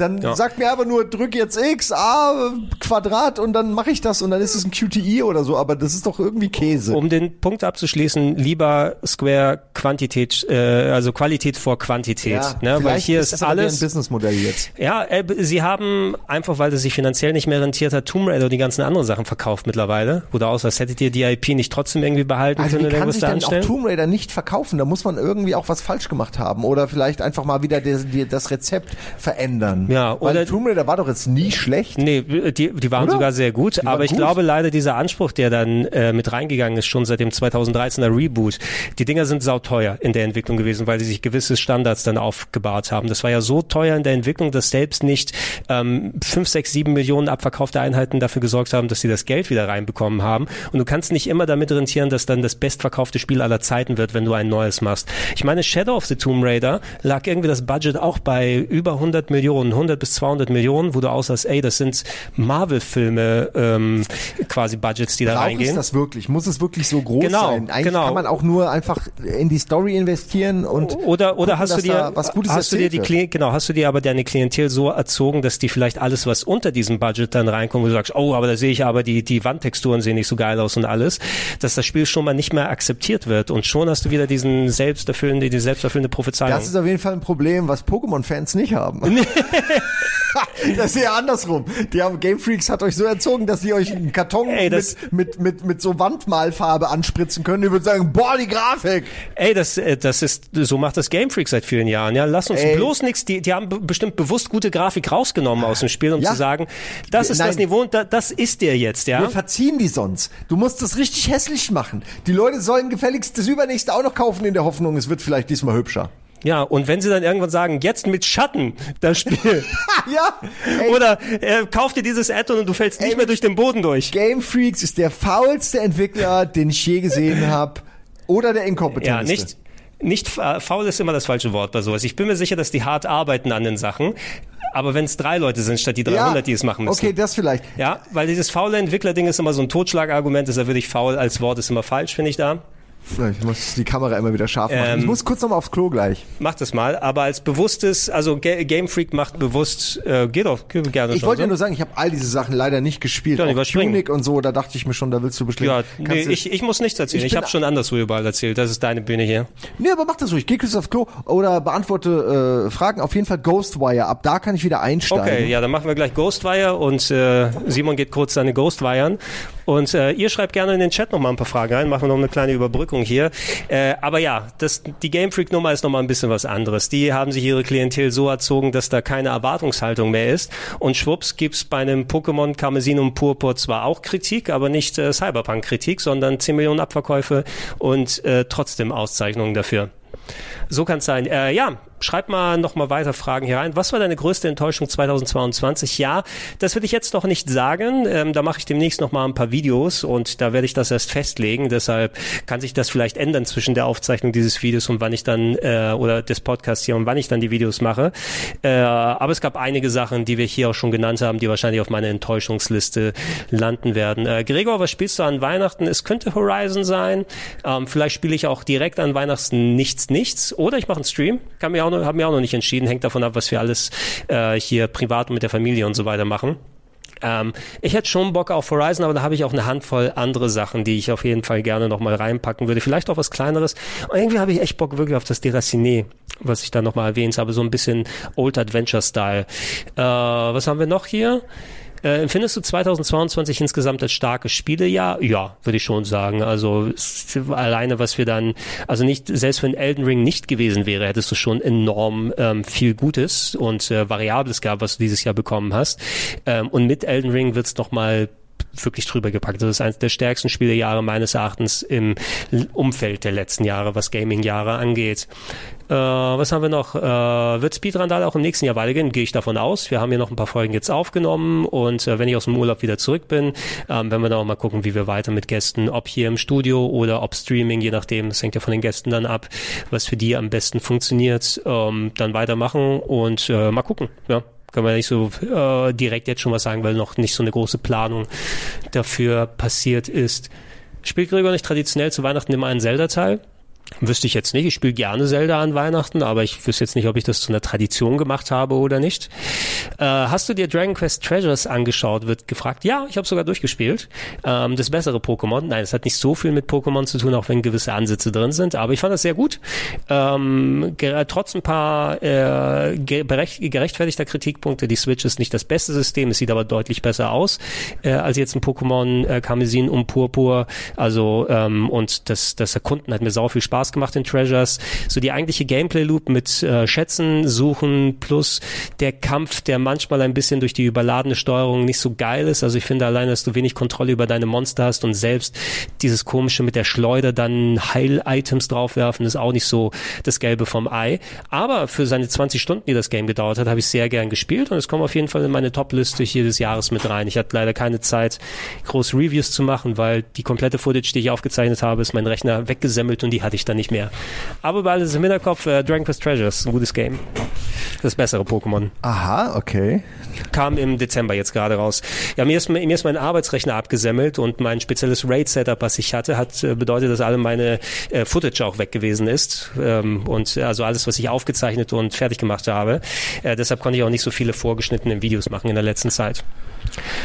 dann Ja. sagt mir aber nur, drück jetzt X, A, Quadrat und dann mache ich das und dann ist es ein QTI oder so. Aber das ist doch irgendwie Käse. Um den Punkt abzuschließen, lieber Square Quantität, äh, also Qualität vor Quantität. ne? Weil hier ist ist alles. ein Businessmodell jetzt. Ja, äh, sie haben einfach, weil es sich finanziell nicht mehr rentiert hat, Tomb Raider und die ganzen anderen Sachen verkauft mittlerweile. Oder aus, als hättet ihr die IP nicht trotzdem irgendwie behalten Also können wie kann sich da denn auch anstellen? Tomb Raider nicht verkaufen? Da muss man irgendwie auch was falsch gemacht haben oder vielleicht einfach mal wieder das Rezept verändern. Ja, Weil oder- Tomb Raider war doch jetzt nie schlecht. Nee, die, die waren Oder? sogar sehr gut, waren aber ich gut. glaube leider dieser Anspruch, der dann äh, mit reingegangen ist, schon seit dem 2013er Reboot, die Dinger sind sauteuer in der Entwicklung gewesen, weil sie sich gewisse Standards dann aufgebaut haben. Das war ja so teuer in der Entwicklung, dass selbst nicht ähm, 5, 6, 7 Millionen abverkaufte Einheiten dafür gesorgt haben, dass sie das Geld wieder reinbekommen haben. Und du kannst nicht immer damit rentieren, dass dann das bestverkaufte Spiel aller Zeiten wird, wenn du ein neues machst. Ich meine, Shadow of the Tomb Raider lag irgendwie das Budget auch bei über 100 Millionen, 100 bis 200 Millionen, wo du aussahst, ey, das sind Marvel-Filme ähm, quasi Budgets, die da Braucht es reingehen. das wirklich? Muss es wirklich so groß Genau, sein? Eigentlich genau. kann man auch nur einfach in die Story investieren und Oder oder gucken, hast du dir was Gutes hast du dir die. Klient, genau hast du dir aber deine Klientel so erzogen, dass die vielleicht alles was unter diesem Budget dann reinkommt, wo du sagst, oh, aber da sehe ich aber die die Wandtexturen sehen nicht so geil aus und alles, dass das Spiel schon mal nicht mehr akzeptiert wird und schon hast du wieder diesen selbsterfüllende die selbsterfüllende Prophezeiung. Das ist auf jeden Fall ein Problem, was Pokémon-Fans nicht haben. das ist ja andersrum. Die haben Game Freaks hat euch so erzogen, dass sie euch einen Karton Ey, mit, mit, mit, mit so Wandmalfarbe anspritzen können. Die würden sagen, boah, die Grafik. Ey, das, äh, das ist, so macht das Game Freak seit vielen Jahren. Ja, lass uns Ey. bloß nichts. Die, die haben be- bestimmt bewusst gute Grafik rausgenommen aus dem Spiel, um Ja. zu sagen, das ist Nein. das Niveau und da, das ist der jetzt, ja. Wir verziehen die sonst. Du musst das richtig hässlich machen. Die Leute sollen gefälligst das übernächste auch noch kaufen in der Hoffnung, es wird vielleicht diesmal hübscher. Ja, und wenn sie dann irgendwann sagen, jetzt mit Schatten das Spiel, ja. Ey, oder äh, kauf dir dieses Add-on und du fällst nicht Ey, mehr durch den Boden durch. Game Freaks ist der faulste Entwickler, den ich je gesehen habe. Oder der Ja, inkompetenteste. nicht. Nicht fa- faul ist immer das falsche Wort bei sowas. Ich bin mir sicher, dass die hart arbeiten an den Sachen. Aber wenn es drei Leute sind statt die 300, die es machen müssen. Okay, das vielleicht. Ja, weil dieses faule Entwicklerding ist immer so ein Totschlagargument, deshalb würde ich faul als Wort ist immer falsch, finde ich da. Ich muss die Kamera immer wieder scharf machen. Ähm, ich muss kurz noch mal aufs Klo gleich. Mach das mal, aber als bewusstes, also Ga Game Freak macht bewusst, äh, geht doch, geht gerne Ich wollte ja nur sagen, ich habe all diese Sachen leider nicht gespielt. Auch. Tunic und so, da dachte ich mir schon, da willst du bestimmt. ja, nee, ich, ich muss nichts erzählen. Ich Ich, habe schon anderswo überall erzählt. Das ist deine Bühne hier. Nee, aber mach das ruhig. Geh kurz aufs Klo oder beantworte äh, Fragen. Auf jeden Fall Ghostwire. Ab da kann ich wieder einsteigen. Okay, ja, dann machen wir gleich Ghostwire und äh, Simon geht kurz seine Ghostwiren. Und äh, ihr schreibt gerne in den Chat noch mal ein paar Fragen rein, machen wir noch eine kleine Überbrückung hier. Äh, aber ja, das, die Game Freak Nummer ist noch mal ein bisschen was anderes. Die haben sich ihre Klientel so erzogen, dass da keine Erwartungshaltung mehr ist. Und schwupps gibt's bei einem Pokémon Karmesin und Purpur zwar auch Kritik, aber nicht äh, Cyberpunk-Kritik, sondern 10 Millionen Abverkäufe und äh, trotzdem Auszeichnungen dafür. So kann's sein. Äh, ja, schreib mal noch mal weiter Fragen hier rein. Was war deine größte Enttäuschung 2022? Ja, das will ich jetzt noch nicht sagen. Ähm, da mache ich demnächst noch mal ein paar Videos und da werde ich das erst festlegen. Deshalb kann sich das vielleicht ändern zwischen der Aufzeichnung dieses Videos und wann ich dann äh, oder des Podcasts hier und wann ich dann die Videos mache. Äh, aber es gab einige Sachen, die wir hier auch schon genannt haben, die wahrscheinlich auf meiner Enttäuschungsliste landen werden. Äh, Gregor, was spielst du an Weihnachten? Es könnte Horizon sein. Ähm, vielleicht spiele ich auch direkt an Weihnachten nichts, nichts. Oder ich mache einen Stream. Kann mir auch noch, habe mir auch noch nicht entschieden. Hängt davon ab, was wir alles äh, hier privat mit der Familie und so weiter machen. Ähm, ich hätte schon Bock auf Horizon, aber da habe ich auch eine Handvoll andere Sachen, die ich auf jeden Fall gerne nochmal reinpacken würde. Vielleicht auch was kleineres. Und irgendwie habe ich echt Bock wirklich auf das Deraciné, was ich da nochmal erwähnt habe. So ein bisschen Old Adventure Style. Äh, was haben wir noch hier? Äh, empfindest du 2022 insgesamt als starkes Spielejahr? Ja, würde ich schon sagen. Also alleine, was wir dann, also nicht, selbst wenn Elden Ring nicht gewesen wäre, hättest du schon enorm ähm, viel Gutes und äh, Variables gehabt, was du dieses Jahr bekommen hast. Ähm, und mit Elden Ring wird's noch mal wirklich drüber gepackt. Das ist eines der stärksten Spielejahre meines Erachtens im Umfeld der letzten Jahre, was Gaming-Jahre angeht. Äh, was haben wir noch? Äh, wird Speedrandal auch im nächsten Jahr weitergehen? Gehe ich davon aus. Wir haben hier noch ein paar Folgen jetzt aufgenommen und äh, wenn ich aus dem Urlaub wieder zurück bin, ähm, werden wir dann auch mal gucken, wie wir weiter mit Gästen, ob hier im Studio oder ob Streaming, je nachdem, das hängt ja von den Gästen dann ab, was für die am besten funktioniert, ähm, dann weitermachen und äh, mal gucken. Ja, kann man nicht so äh, direkt jetzt schon was sagen, weil noch nicht so eine große Planung dafür passiert ist. Spielt Gregor nicht traditionell zu Weihnachten immer einen Zelda-Teil? Wüsste ich jetzt nicht. Ich spiele gerne Zelda an Weihnachten, aber ich wüsste jetzt nicht, ob ich das zu einer Tradition gemacht habe oder nicht. Äh, hast du dir Dragon Quest Treasures angeschaut? Wird gefragt. Ja, ich habe sogar durchgespielt. Ähm, das bessere Pokémon. Nein, es hat nicht so viel mit Pokémon zu tun, auch wenn gewisse Ansätze drin sind. Aber ich fand das sehr gut. Ähm, trotz ein paar äh, gerecht, gerechtfertigter Kritikpunkte. Die Switch ist nicht das beste System. Es sieht aber deutlich besser aus äh, als jetzt ein Pokémon äh, Karmesin um Purpur. Also ähm, und das, das Erkunden hat mir sau viel Spaß Spaß gemacht in Treasures. So die eigentliche Gameplay-Loop mit äh, Schätzen, Suchen plus der Kampf, der manchmal ein bisschen durch die überladene Steuerung nicht so geil ist. Also ich finde allein, dass du wenig Kontrolle über deine Monster hast und selbst dieses komische mit der Schleuder dann Heil-Items draufwerfen, ist auch nicht so das Gelbe vom Ei. Aber für seine 20 Stunden, die das Game gedauert hat, habe ich sehr gern gespielt und es kommt auf jeden Fall in meine Top-Liste jedes Jahres mit rein. Ich hatte leider keine Zeit, groß Reviews zu machen, weil die komplette Footage, die ich aufgezeichnet habe, ist mein Rechner weggesemmelt und die hatte ich dann nicht mehr. Aber bei alles im Hinterkopf, äh, Dragon Quest Treasures, ein gutes Game. Das bessere Pokémon. Aha, okay. Kam im Dezember jetzt gerade raus. Ja, mir ist, mir ist mein Arbeitsrechner abgesemmelt und mein spezielles Raid-Setup, was ich hatte, hat äh, bedeutet, dass alle meine äh, Footage auch weg gewesen ist. Ähm, und also alles, was ich aufgezeichnet und fertig gemacht habe. Äh, deshalb konnte ich auch nicht so viele vorgeschnittene Videos machen in der letzten Zeit.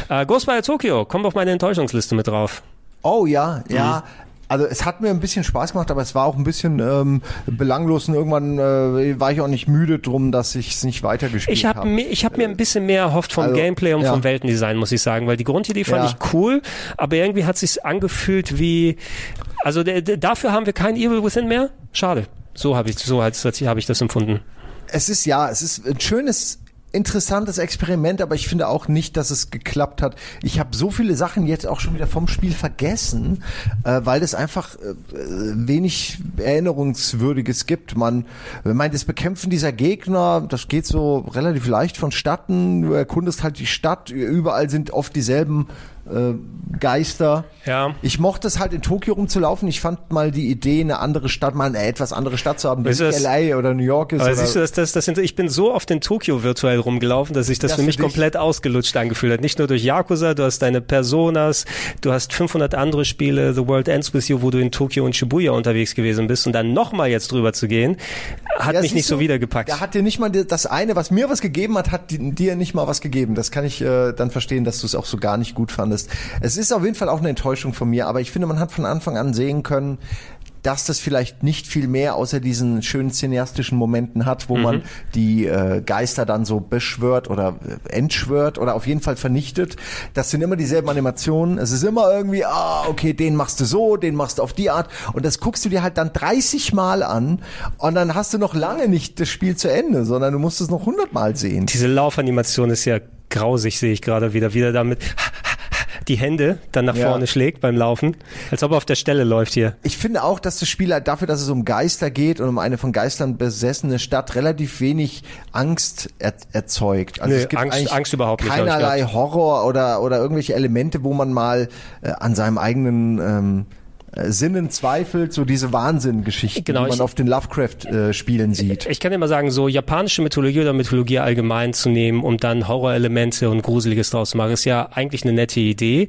Äh, Ghostwire Tokyo kommt auf meine Enttäuschungsliste mit drauf. Oh ja, ja. Mhm also es hat mir ein bisschen Spaß gemacht, aber es war auch ein bisschen ähm, belanglos und irgendwann äh, war ich auch nicht müde drum, dass ich es nicht weitergespielt ich hab habe. Ich habe mir ein bisschen mehr erhofft vom also, Gameplay und ja. vom Weltendesign, muss ich sagen, weil die Grundidee fand ja. ich cool, aber irgendwie hat sich angefühlt wie, also dafür haben wir kein Evil Within mehr. Schade. So habe ich so habe ich das empfunden. Es ist ja, es ist ein schönes interessantes Experiment, aber ich finde auch nicht, dass es geklappt hat. Ich habe so viele Sachen jetzt auch schon wieder vom Spiel vergessen, äh, weil es einfach äh, wenig Erinnerungswürdiges gibt. Man meint, das Bekämpfen dieser Gegner, das geht so relativ leicht vonstatten. Du erkundest halt die Stadt, überall sind oft dieselben äh, Geister. Ja. Ich mochte es halt in Tokio rumzulaufen. Ich fand mal die Idee, eine andere Stadt, mal eine etwas andere Stadt zu haben, die nicht LA oder New York ist. Aber siehst du, das, das, das sind, ich bin so oft in Tokio virtuell rumgelaufen, dass sich das, das für mich komplett ausgelutscht angefühlt hat. Nicht nur durch Yakuza, du hast deine Personas, du hast 500 andere Spiele, The World Ends With You, wo du in Tokio und Shibuya unterwegs gewesen bist und dann nochmal jetzt drüber zu gehen, hat ja, mich nicht so wiedergepackt. Da hat dir nicht mal das eine, was mir was gegeben hat, hat dir nicht mal was gegeben. Das kann ich äh, dann verstehen, dass du es auch so gar nicht gut fandest. Es ist auf jeden Fall auch eine Enttäuschung von mir, aber ich finde, man hat von Anfang an sehen können, dass das vielleicht nicht viel mehr außer diesen schönen cineastischen Momenten hat, wo mhm. man die äh, Geister dann so beschwört oder äh, entschwört oder auf jeden Fall vernichtet. Das sind immer dieselben Animationen. Es ist immer irgendwie, ah, okay, den machst du so, den machst du auf die Art. Und das guckst du dir halt dann 30 Mal an und dann hast du noch lange nicht das Spiel zu Ende, sondern du musst es noch 100 Mal sehen. Diese Laufanimation ist ja grausig, sehe ich gerade wieder. Wieder damit die Hände dann nach ja. vorne schlägt beim Laufen, als ob er auf der Stelle läuft hier. Ich finde auch, dass das Spiel halt dafür, dass es um Geister geht und um eine von Geistern besessene Stadt relativ wenig Angst er erzeugt. Also Nö, es gibt Angst, Angst überhaupt nicht. Keinerlei Horror oder, oder irgendwelche Elemente, wo man mal äh, an seinem eigenen ähm, äh, Sinnen zweifelt, so diese Wahnsinn-Geschichten, genau, die man ich, auf den Lovecraft-Spielen äh, sieht. Ich kann dir mal sagen, so japanische Mythologie oder Mythologie allgemein zu nehmen, um dann Horrorelemente und Gruseliges draus zu machen, ist ja eigentlich eine nette Idee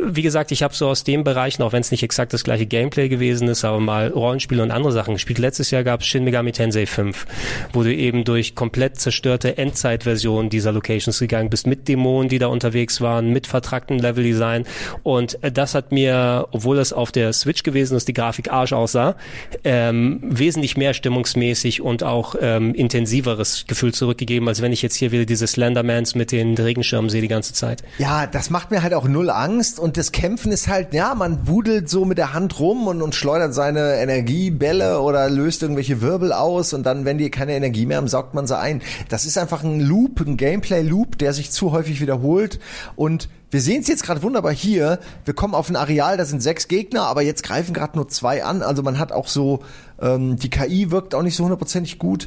wie gesagt, ich habe so aus dem Bereich, auch wenn es nicht exakt das gleiche Gameplay gewesen ist, aber mal Rollenspiele und andere Sachen gespielt. Letztes Jahr gab es Shin Megami Tensei 5, wo du eben durch komplett zerstörte Endzeitversionen dieser Locations gegangen bist, mit Dämonen, die da unterwegs waren, mit vertracktem Leveldesign. Und das hat mir, obwohl es auf der Switch gewesen ist, die Grafik Arsch aussah, ähm, wesentlich mehr stimmungsmäßig und auch ähm, intensiveres Gefühl zurückgegeben, als wenn ich jetzt hier wieder diese Slendermans mit den Regenschirmen sehe die ganze Zeit. Ja, das macht mir halt auch null Angst und das Kämpfen ist halt, ja, man wudelt so mit der Hand rum und, und schleudert seine Energiebälle oder löst irgendwelche Wirbel aus und dann, wenn die keine Energie mehr haben, saugt man sie ein. Das ist einfach ein Loop, ein Gameplay-Loop, der sich zu häufig wiederholt und wir sehen es jetzt gerade wunderbar hier. Wir kommen auf ein Areal, da sind sechs Gegner, aber jetzt greifen gerade nur zwei an. Also man hat auch so, ähm, die KI wirkt auch nicht so hundertprozentig gut.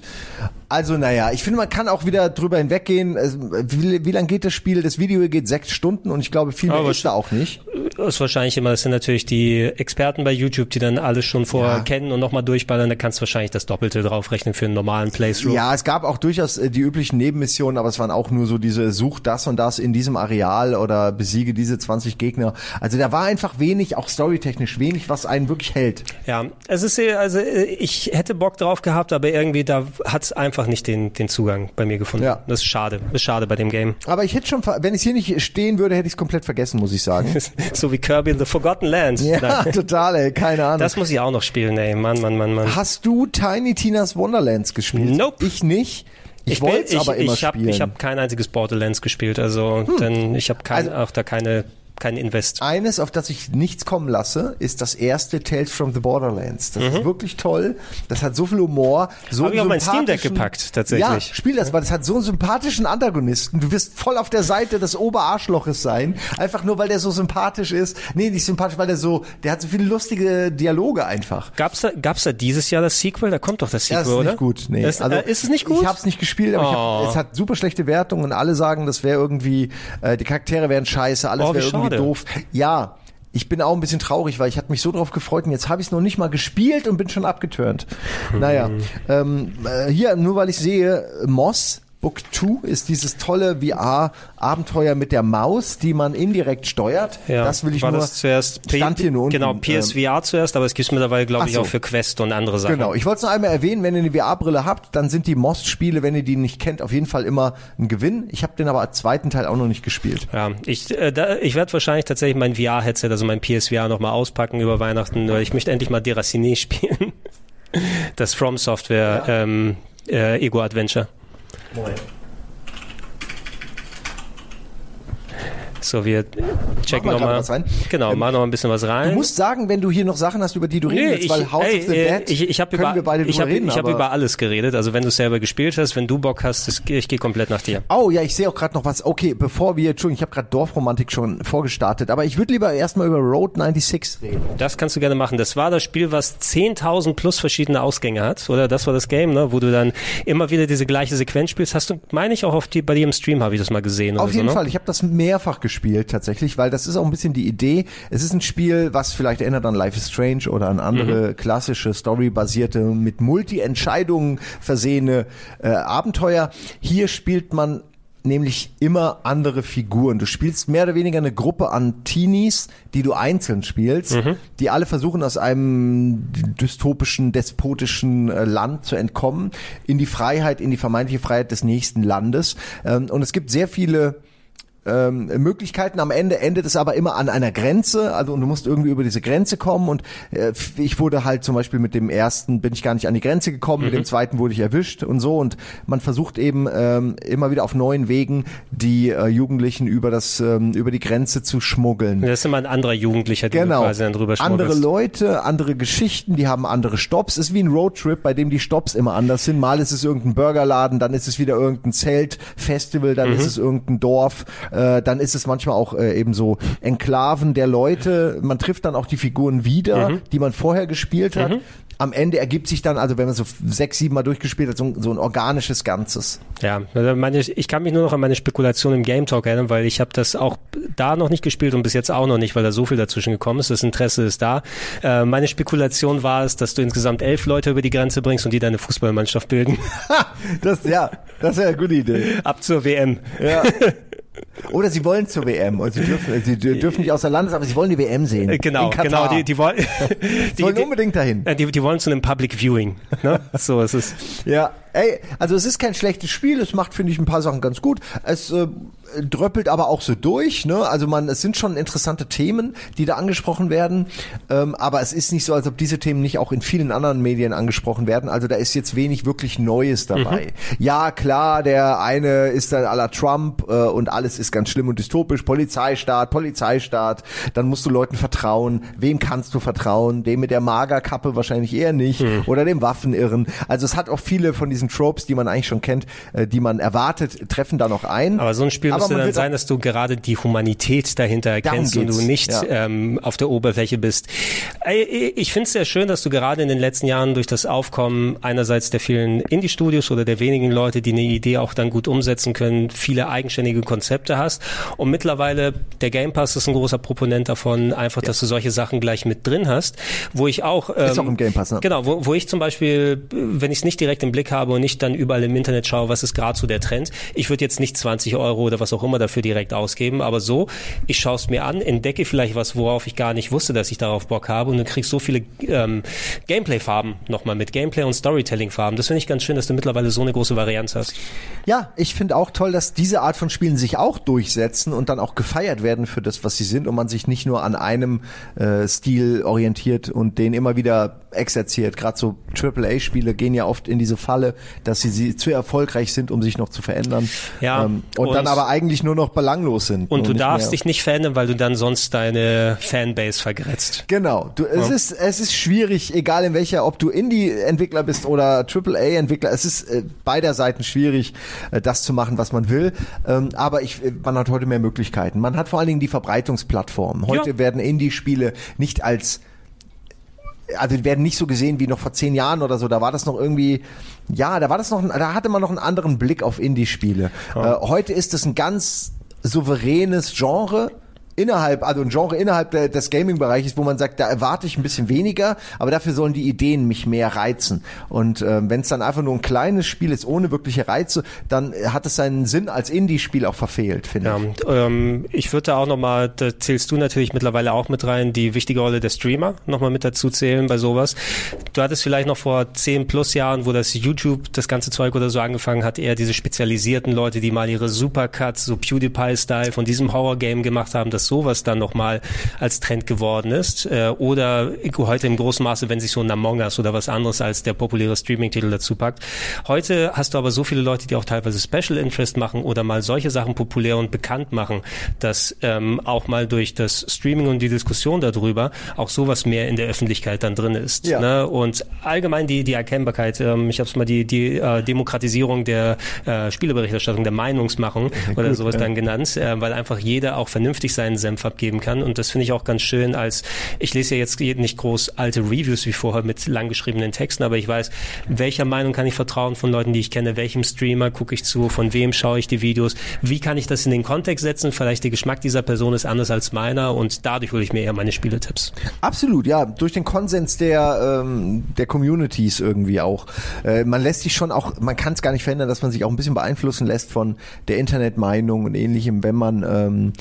Also naja, ich finde, man kann auch wieder drüber hinweggehen. Wie, wie lang geht das Spiel? Das Video geht sechs Stunden und ich glaube, viel mehr Aber ist da auch nicht. Das ist wahrscheinlich immer, das sind natürlich die Experten bei YouTube, die dann alles schon vorher Ja. kennen und nochmal durchballern. Da kannst du wahrscheinlich das Doppelte draufrechnen für einen normalen Playthrough. Ja, es gab auch durchaus äh, die üblichen Nebenmissionen, aber es waren auch nur so diese Such das und das in diesem Areal oder besiege diese 20 Gegner. Also da war einfach wenig, auch storytechnisch wenig, was einen wirklich hält. Ja, es ist also äh, ich hätte Bock drauf gehabt, aber irgendwie da hat es einfach nicht den den Zugang bei mir gefunden. Ja. Das ist schade, das ist schade bei dem Game. Aber ich hätte schon, wenn es hier nicht stehen würde, hätte ich es komplett vergessen, muss ich sagen. so wie Kirby in the Forgotten Land. ja, Nein. total, ey, keine Ahnung. Das muss ich auch noch spielen, ey. Mann, Mann, Mann, Mann. Hast du Tiny Tina's Wonderlands gespielt? Nope. Ich nicht. Ich, bin- wollte es aber immer ich hab, spielen. Hm. Ich habe kein einziges Borderlands gespielt, also denn ich habe kein, Also- auch da keine kein Invest. Eines, auf das ich nichts kommen lasse, ist das erste Tales from the Borderlands. Das ist wirklich toll. Das hat so viel Humor. So Hab ich auf mein Steam Deck gepackt, tatsächlich. Ja, spiel das, weil das hat so einen sympathischen Antagonisten. Du wirst voll auf der Seite des Oberarschloches sein. Einfach nur, weil der so sympathisch ist. Nee, nicht sympathisch, weil der so, der hat so viele lustige Dialoge einfach. Gab's da, gab's da dieses Jahr das Sequel? Da kommt doch das Sequel, das ist oder? nicht gut. Nee. Das, äh, ist es nicht gut? Ich habe es nicht gespielt, aber Oh. hab, es hat super schlechte Wertungen und alle sagen, das wäre irgendwie, äh, die Charaktere wären scheiße, alles Oh, wäre irgendwie schade. doof. Ja, ich bin auch ein bisschen traurig, weil ich hatte mich so drauf gefreut und jetzt habe ich es noch nicht mal gespielt und bin schon abgeturnt. Naja, ähm, äh, hier, nur weil ich sehe, Moss Book 2 ist dieses tolle VR-Abenteuer mit der Maus, die man indirekt steuert. ja. Das will ich War nur. das zuerst stand hier nur unten, Genau, ähm, PSVR zuerst, aber es gibt's mittlerweile, glaube ich, so. auch für Quest und andere Sachen. Genau, ich wollte es noch einmal erwähnen, wenn ihr eine VR-Brille habt, dann sind die Most-Spiele, wenn ihr die nicht kennt, auf jeden Fall immer ein Gewinn. Ich habe den aber als zweiten Teil auch noch nicht gespielt. Ja, ich, äh, da, ich werde wahrscheinlich tatsächlich mein VR-Headset, also mein PSVR nochmal auspacken über Weihnachten, weil ich möchte endlich mal Deraciné spielen. Das From Software ähm, äh, Ego Adventure. Boy. So, wir checken nochmal. Genau, Ähm, machen noch ein bisschen was rein. Du musst sagen, wenn du hier noch Sachen hast, über die du reden Nee, willst, ich, weil House ey, of the äh, Dead ich, ich können über, wir beide ich hab, reden. ich über alles geredet. Also wenn du selber gespielt hast, wenn du Bock hast, das, ich gehe komplett nach dir. Oh ja, ich sehe auch gerade noch was. Okay, bevor wir, Entschuldigung, ich habe gerade Dorfromantik schon vorgestartet, aber ich würde lieber erstmal über Road 96 reden. Das kannst du gerne machen. Das war das Spiel, was 10.000 plus verschiedene Ausgänge hat. Oder das war das Game, ne? wo du dann immer wieder diese gleiche Sequenz spielst. Hast du, meine ich, auch auf die, bei dir im Stream habe ich das mal gesehen. Auf oder jeden so, ne? Fall, ich habe das mehrfach gespielt tatsächlich, weil das ist auch ein bisschen die Idee. Es ist ein Spiel, was vielleicht erinnert an Life is Strange oder an andere klassische Story-basierte, mit Multi-Entscheidungen versehene äh, Abenteuer. Hier spielt man nämlich immer andere Figuren. Du spielst mehr oder weniger eine Gruppe an Teenies, die du einzeln spielst, die alle versuchen aus einem dystopischen, despotischen äh, Land zu entkommen, in die Freiheit, in die vermeintliche Freiheit des nächsten Landes. Ähm, und es gibt sehr viele ähm, Möglichkeiten. Am Ende endet es aber immer an einer Grenze. Also und du musst irgendwie über diese Grenze kommen. Und äh, ich wurde halt zum Beispiel mit dem ersten bin ich gar nicht an die Grenze gekommen, mit dem zweiten wurde ich erwischt und so. Und man versucht eben ähm, immer wieder auf neuen Wegen die äh, Jugendlichen über das ähm, über die Grenze zu schmuggeln. Das ist immer ein anderer Jugendlicher, den Genau. quasi dann drüber andere schmuggelst. Leute, andere Geschichten, die haben andere Stops. Ist wie ein Roadtrip, bei dem die Stops immer anders sind. Mal ist es irgendein Burgerladen, dann ist es wieder irgendein Zeltfestival, dann Mhm. ist es irgendein Dorf, äh, dann ist es manchmal auch äh, eben so Enklaven der Leute. Man trifft dann auch die Figuren wieder, Mhm. die man vorher gespielt hat. Am Ende ergibt sich dann, also wenn man so sechs, sieben Mal durchgespielt hat, so, ein- so ein organisches Ganzes. Ja, also meine, ich kann mich nur noch an meine Spekulation im Game Talk erinnern, weil ich habe das auch da noch nicht gespielt und bis jetzt auch noch nicht, weil da so viel dazwischen gekommen ist. Das Interesse ist da. Äh, meine Spekulation war es, dass du insgesamt elf Leute über die Grenze bringst und die deine Fußballmannschaft bilden. Das, ja, das wäre eine gute Idee. Ab zur WM. Ja. Oder sie wollen zur WM und sie dürfen, sie dürfen nicht außer Landes, aber sie wollen die WM sehen. Äh, Genau, genau. Die, die wollen, Sie wollen unbedingt dahin. Äh, Die, die wollen zu einem Public Viewing. Ne? So ist es. Ja, ey, also es ist kein schlechtes Spiel, es macht, finde ich, ein paar Sachen ganz gut. Es äh, dröppelt aber auch so durch, ne? Also man, es sind schon interessante Themen, die da angesprochen werden, ähm, aber es ist nicht so, als ob diese Themen nicht auch in vielen anderen Medien angesprochen werden. Also da ist jetzt wenig wirklich Neues dabei. Ja, klar, der eine ist dann la Trump äh, und alles ist ganz schlimm und dystopisch. Polizeistaat, Polizeistaat. Dann musst du Leuten vertrauen. Wem kannst du vertrauen? Dem mit der Magerkappe wahrscheinlich eher nicht oder dem Waffenirren. Also es hat auch viele von diesen Tropes, die man eigentlich schon kennt, äh, die man erwartet, treffen da noch ein. Aber so ein Spiel müsste dann sein, dass du gerade die Humanität dahinter erkennst und du nicht ja. ähm, auf der Oberfläche bist. Ich finde es sehr schön, dass du gerade in den letzten Jahren durch das Aufkommen einerseits der vielen Indie-Studios oder der wenigen Leute, die eine Idee auch dann gut umsetzen können, viele eigenständige Konzepte hast. Und mittlerweile, der Game Pass ist ein großer Proponent davon, einfach, dass du solche Sachen gleich mit drin hast, wo ich auch... Ähm, Ist auch im Game Pass, ne? Genau, wo, wo ich zum Beispiel, wenn ich es nicht direkt im Blick habe und nicht dann überall im Internet schaue, was ist gerade so der Trend, ich würde jetzt nicht 20 Euro oder was auch immer dafür direkt ausgeben, aber so, ich schaue es mir an, entdecke vielleicht was, worauf ich gar nicht wusste, dass ich darauf Bock habe und du kriegst so viele ähm, Gameplay-Farben nochmal mit Gameplay und Storytelling-Farben. Das finde ich ganz schön, dass du mittlerweile so eine große Varianz hast. Ja, ich finde auch toll, dass diese Art von Spielen sich auch durchsetzen und dann auch gefeiert werden für das, was sie sind und man sich nicht nur an einem äh, Stil orientiert und den immer wieder exerziert. Gerade so AAA-Spiele gehen ja oft in diese Falle, dass sie, sie zu erfolgreich sind, um sich noch zu verändern. Ja, ähm, und, und- dann aber eigentlich nur noch belanglos sind. Und du darfst mehr- dich nicht verändern, weil du dann sonst deine Fanbase vergrätzt. Genau, du, es ist es ist schwierig, egal in welcher, ob du Indie-Entwickler bist oder AAA-Entwickler, es ist äh, beider Seiten schwierig, äh, das zu machen, was man will. Ähm, aber ich, äh, man hat heute mehr Möglichkeiten. Man hat vor allen Dingen die Verbreitungsplattformen. Heute Ja. werden Indie-Spiele nicht als also die werden nicht so gesehen wie noch vor zehn Jahren oder so. Da war das noch irgendwie, ja, da war das noch, da hatte man noch einen anderen Blick auf Indie-Spiele. Äh, heute ist es ein ganz souveränes Genre innerhalb, also ein Genre innerhalb der, des Gaming-Bereiches, wo man sagt, da erwarte ich ein bisschen weniger, aber dafür sollen die Ideen mich mehr reizen. Und ähm, wenn es dann einfach nur ein kleines Spiel ist, ohne wirkliche Reize, dann äh, hat es seinen Sinn als Indie-Spiel auch verfehlt, finde Ja, ich. ähm, ich würde da auch nochmal, da zählst du natürlich mittlerweile auch mit rein, die wichtige Rolle der Streamer nochmal mit dazu zählen bei sowas. Du hattest vielleicht noch vor zehn plus Jahren, wo das YouTube, das ganze Zeug oder so angefangen hat, eher diese spezialisierten Leute, die mal ihre Supercuts, so PewDiePie-Style von diesem Horror-Game gemacht haben, dass sowas dann nochmal als Trend geworden ist. Äh, oder heute im großen Maße, wenn sich so ein Among Us oder was anderes als der populäre Streaming-Titel dazu packt. Heute hast du aber so viele Leute, die auch teilweise Special Interest machen oder mal solche Sachen populär und bekannt machen, dass ähm, auch mal durch das Streaming und die Diskussion darüber auch sowas mehr in der Öffentlichkeit dann drin ist. Ja. Ne? Und allgemein die, die Erkennbarkeit, ähm, ich habe es mal die, die äh, Demokratisierung der äh, Spieleberichterstattung, der Meinungsmachung oder sowas dann genannt, äh, weil einfach jeder auch vernünftig seinen Senf abgeben kann. Und das finde ich auch ganz schön, als ich lese ja jetzt nicht groß alte Reviews wie vorher mit langgeschriebenen Texten, aber ich weiß, welcher Meinung kann ich vertrauen von Leuten, die ich kenne, welchem Streamer gucke ich zu, von wem schaue ich die Videos, wie kann ich das in den Kontext setzen, vielleicht der Geschmack dieser Person ist anders als meiner und dadurch hole ich mir eher meine Spieletipps. Absolut, ja, durch den Konsens der ähm, der Communities irgendwie auch. Äh, man lässt sich schon auch, man kann es gar nicht verhindern, dass man sich auch ein bisschen beeinflussen lässt von der Internetmeinung und ähnlichem, wenn man ähm,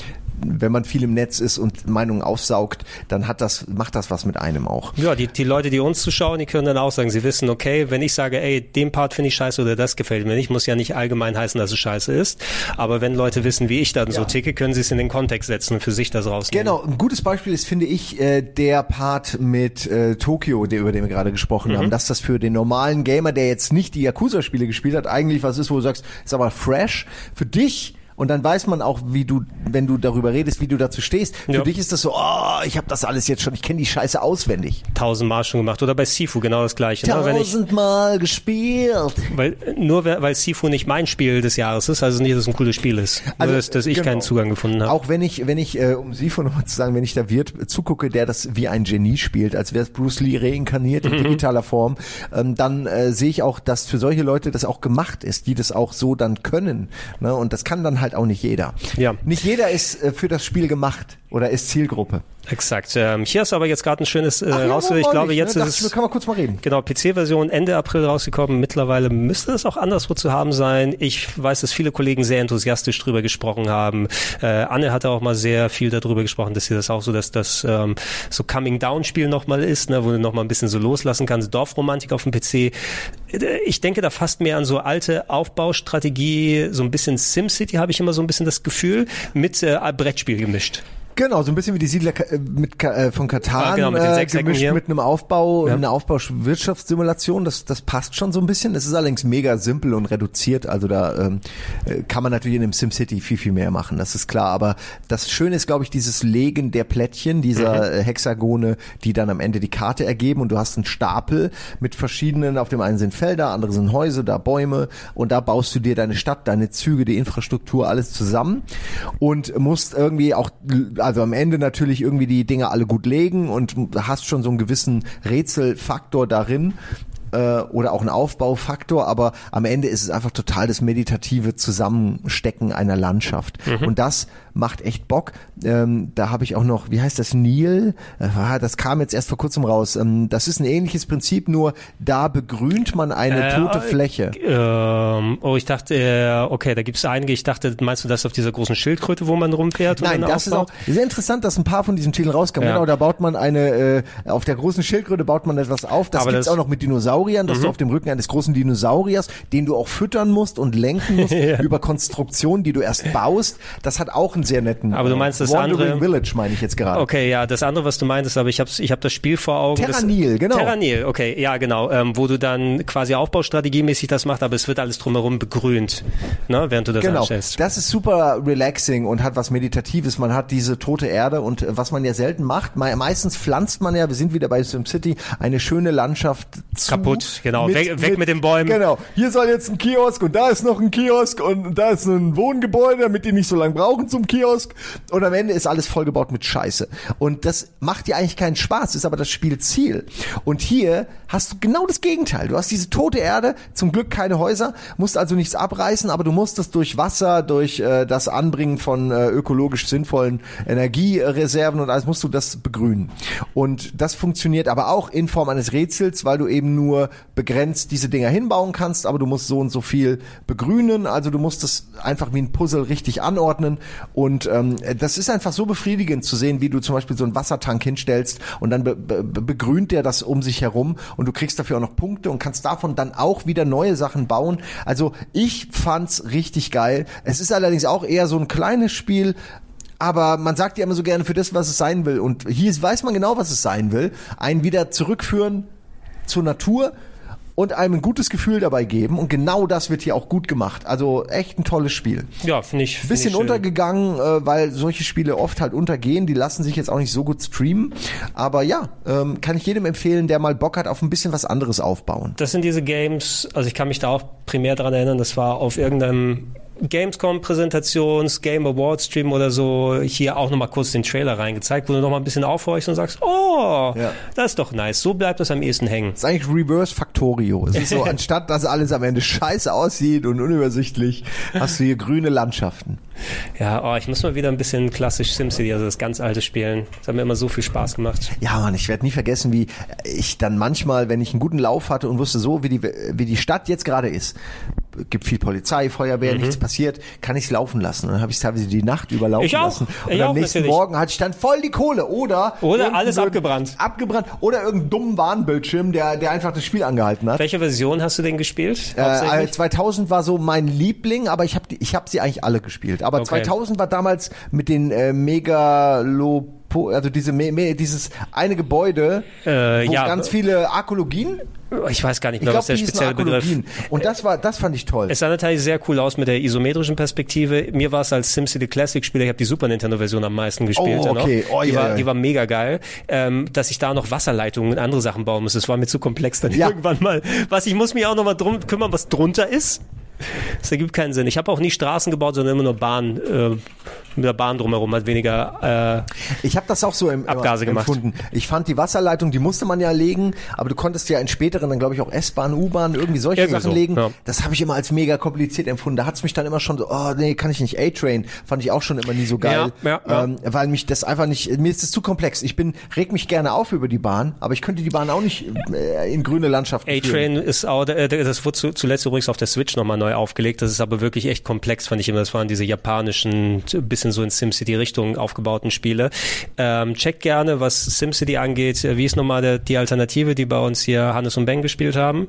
wenn man viel im Netz ist und Meinungen aufsaugt, dann hat das macht das was mit einem auch. Ja, die, die Leute, die uns zuschauen, die können dann auch sagen, sie wissen, okay, wenn ich sage, ey, den Part finde ich scheiße oder das gefällt mir nicht, muss ja nicht allgemein heißen, dass es scheiße ist. Aber wenn Leute wissen, wie ich dann so ticke, können sie es in den Kontext setzen und für sich das rausnehmen. Genau, ein gutes Beispiel ist, finde ich, äh, der Part mit äh, Tokio, der, über den wir gerade gesprochen haben, dass das für den normalen Gamer, der jetzt nicht die Yakuza-Spiele gespielt hat, eigentlich was ist, wo du sagst, ist aber fresh. Für dich und dann weiß man auch, wie du, wenn du darüber redest, wie du dazu stehst. Für Ja. dich ist das so, oh, ich habe das alles jetzt schon, ich kenne die Scheiße auswendig. Tausendmal schon gemacht. Oder bei Sifu genau das gleiche. Ne? Tausendmal gespielt. weil, nur weil Sifu nicht mein Spiel des Jahres ist, also nicht, dass es ein cooles Spiel ist. Also, nur, dass, dass ich genau. keinen Zugang gefunden habe. Auch wenn ich, wenn ich, äh, um von nochmal zu sagen, wenn ich da Wirt zugucke, der das wie ein Genie spielt, als wäre es Bruce Lee reinkarniert Mhm. in digitaler Form, ähm, dann äh, sehe ich auch, dass für solche Leute das auch gemacht ist, die das auch so dann können. Ne? Und das kann dann halt auch nicht jeder. Ja. Nicht jeder ist äh, für das Spiel gemacht. Oder ist Zielgruppe. Exakt. Ähm, hier ist aber jetzt gerade ein schönes äh, Ach ja, rausgekommen. Ich glaube, jetzt ne? ist es Kann man kurz mal reden. Genau, PC-Version Ende April rausgekommen. Mittlerweile müsste es auch anderswo zu haben sein. Ich weiß, dass viele Kollegen sehr enthusiastisch drüber gesprochen haben. Äh, Anne hatte auch mal sehr viel darüber gesprochen, dass sie das auch so, dass das ähm, so Coming-Down-Spiel nochmal ist, ne, wo du nochmal ein bisschen so loslassen kannst. Dorfromantik auf dem PC. Äh, Ich denke da fast mehr an so alte Aufbaustrategie, so ein bisschen SimCity habe ich immer so ein bisschen das Gefühl, mit äh, Brettspiel gemischt. Genau, so ein bisschen wie die Siedler äh, mit, äh, von Katan Ah, genau, mit äh, gemischt hier. mit einem Aufbau, Ja. einer Aufbauwirtschaftssimulation. Das, das passt schon so ein bisschen. Es ist allerdings mega simpel und reduziert. Also da ähm, äh, kann man natürlich in dem SimCity viel, viel mehr machen. Das ist klar. Aber das Schöne ist, glaube ich, dieses Legen der Plättchen, dieser äh, Hexagone, die dann am Ende die Karte ergeben. Und du hast einen Stapel mit verschiedenen, auf dem einen sind Felder, andere sind Häuser, da Bäume. Und da baust du dir deine Stadt, deine Züge, die Infrastruktur, alles zusammen. Und musst irgendwie auch, also am Ende natürlich irgendwie die Dinge alle gut legen und hast schon so einen gewissen Rätselfaktor darin äh, oder auch einen Aufbaufaktor, aber am Ende ist es einfach total das meditative Zusammenstecken einer Landschaft. Und das macht echt Bock. Ähm, da habe ich auch noch, wie heißt das, Nil? Äh, das kam jetzt erst vor kurzem raus. Ähm, das ist ein ähnliches Prinzip, nur da begrünt man eine Äh, tote äh, Fläche. Ähm, oh, ich dachte, äh, okay, da gibt es einige. Ich dachte, meinst du das auf dieser großen Schildkröte, wo man rumfährt? Nein, das ist auch aufbaut? sehr interessant, dass ein paar von diesen Titeln rauskamen. Ja. Genau, da baut man eine, äh, auf der großen Schildkröte baut man etwas auf. Das das- Mhm. auch noch mit Dinosauriern, dass du auf dem Rücken eines großen Dinosauriers, den du auch füttern musst und lenken musst, über Konstruktionen, die du erst baust. Das hat auch einen sehr netten. Aber du äh, meinst das Wandering andere- Village, meine ich jetzt gerade. Okay, ja, das andere, was du meintest, aber ich habe ich hab das Spiel vor Augen. das- Terranil, genau. Terranil, okay, ja, genau, ähm, wo du dann quasi aufbaustrategiemäßig das machst, aber es wird alles drumherum begrünt, ne, während du das Genau, anstellst. das ist super relaxing und hat was Meditatives. Man hat diese tote Erde und äh, was man ja selten macht, me meistens pflanzt man ja, wir sind wieder bei SimCity, eine schöne Landschaft zu. Kaputt, genau. Weg- weg mit den Bäumen. Genau, hier soll jetzt ein Kiosk und da ist noch ein Kiosk und da ist ein Wohngebäude, damit die nicht so lange brauchen zum Kiosk. Und am Ende ist alles vollgebaut mit Scheiße. Und das macht dir eigentlich keinen Spaß, ist aber das Spielziel. Und hier hast du genau das Gegenteil. Du hast diese tote Erde, zum Glück keine Häuser, musst also nichts abreißen, aber du musst es durch Wasser, durch äh, das Anbringen von äh, ökologisch sinnvollen Energiereserven und alles musst du das begrünen. Und das funktioniert aber auch in Form eines Rätsels, weil du eben nur begrenzt diese Dinger hinbauen kannst, aber du musst so und so viel begrünen. Also du musst es einfach wie ein Puzzle richtig anordnen. Und ähm, das ist einfach so befriedigend zu sehen, wie du zum Beispiel so einen Wassertank hinstellst und dann be be begrünt der das um sich herum und du kriegst dafür auch noch Punkte und kannst davon dann auch wieder neue Sachen bauen. Also ich fand's richtig geil. Es ist allerdings auch eher so ein kleines Spiel, aber man sagt ja immer so gerne für das, was es sein will. Und hier weiß man genau, was es sein will. Einen wieder zurückführen zur Natur und einem ein gutes Gefühl dabei geben. Und genau das wird hier auch gut gemacht. Also echt ein tolles Spiel. Ja, finde ich. Find Bisschen ich schön. untergegangen, äh, weil solche Spiele oft halt untergehen. Die lassen sich jetzt auch nicht so gut streamen. Aber ja, ähm, kann ich jedem empfehlen, der mal Bock hat auf ein bisschen was anderes aufbauen. Das sind diese Games, also ich kann mich da auch primär daran erinnern, das war auf irgendeinem Gamescom-Präsentations, Game Awards Stream oder so, hier auch nochmal kurz den Trailer reingezeigt, wo du nochmal ein bisschen aufhorchst und sagst, oh, Ja. das ist doch nice, so bleibt das am ehesten hängen. Das ist eigentlich Reverse Factorio. Es ist so, anstatt dass alles am Ende scheiße aussieht und unübersichtlich, hast du hier grüne Landschaften. Ja, oh, ich muss mal wieder ein bisschen klassisch SimCity, also das ganz alte spielen. Das hat mir immer so viel Spaß gemacht. Ja, Mann, ich werde nie vergessen, wie ich dann manchmal, wenn ich einen guten Lauf hatte und wusste so, wie die, wie die Stadt jetzt gerade ist, gibt viel Polizei, Feuerwehr, Mhm. nichts passiert, kann ich es laufen lassen. Und dann habe ich es teilweise die Nacht überlaufen Ich auch. lassen. Und Ich am auch, nächsten natürlich. Morgen hatte ich dann voll die Kohle. Oder, Oder alles abgebrannt. Abgebrannt. Oder irgendeinen dummen Warnbildschirm, der, der einfach das Spiel angehalten hat. Welche Version hast du denn gespielt? Äh, Hauptsächlich? 2000 war so mein Liebling, aber ich habe ich hab sie eigentlich alle gespielt. Aber Okay. 2000 war damals mit den äh, Megalopo, also diese dieses eine Gebäude, Äh, wo ja. ganz viele Arkologien. ich weiß gar nicht Ich mehr, was der spezielle Begriff. Und das war, das fand ich toll. Es sah natürlich sehr cool aus mit der isometrischen Perspektive. Mir war es als SimCity Classic Spieler, ich habe die Super Nintendo Version am meisten gespielt. Oh, ja noch. okay. Oh, die, ja, war, die war mega geil. Ähm, dass ich da noch Wasserleitungen und andere Sachen bauen muss, das war mir zu komplex dann Ja. irgendwann mal. Was ich muss mich auch noch mal drum kümmern, was drunter ist. Das ergibt keinen Sinn. Ich habe auch nie Straßen gebaut, sondern immer nur Bahn. Äh, mit der Bahn drumherum hat weniger äh, Ich habe das auch so im, Abgase gemacht. empfunden. Ich fand die Wasserleitung, die musste man ja legen, aber du konntest ja in späteren dann glaube ich auch S-Bahn, U-Bahn, irgendwie solche irgendwie Sachen so, legen. Ja. Das habe ich immer als mega kompliziert empfunden. Da hat's mich dann immer schon so, oh nee, kann ich nicht A-Train, fand ich auch schon immer nie so geil, ja, ja, ähm, weil mich das einfach nicht, mir ist es zu komplex. Ich bin reg mich gerne auf über die Bahn, aber ich könnte die Bahn auch nicht äh, in grüne Landschaften A-Train ist auch, das wurde zuletzt übrigens auf der Switch nochmal neu aufgelegt. Das ist aber wirklich echt komplex, fand ich immer. Das waren diese japanischen, bisschen so in SimCity-Richtung aufgebauten Spiele. Ähm, check gerne, was SimCity angeht. Wie ist nochmal die Alternative, die bei uns hier Hannes und Ben gespielt haben?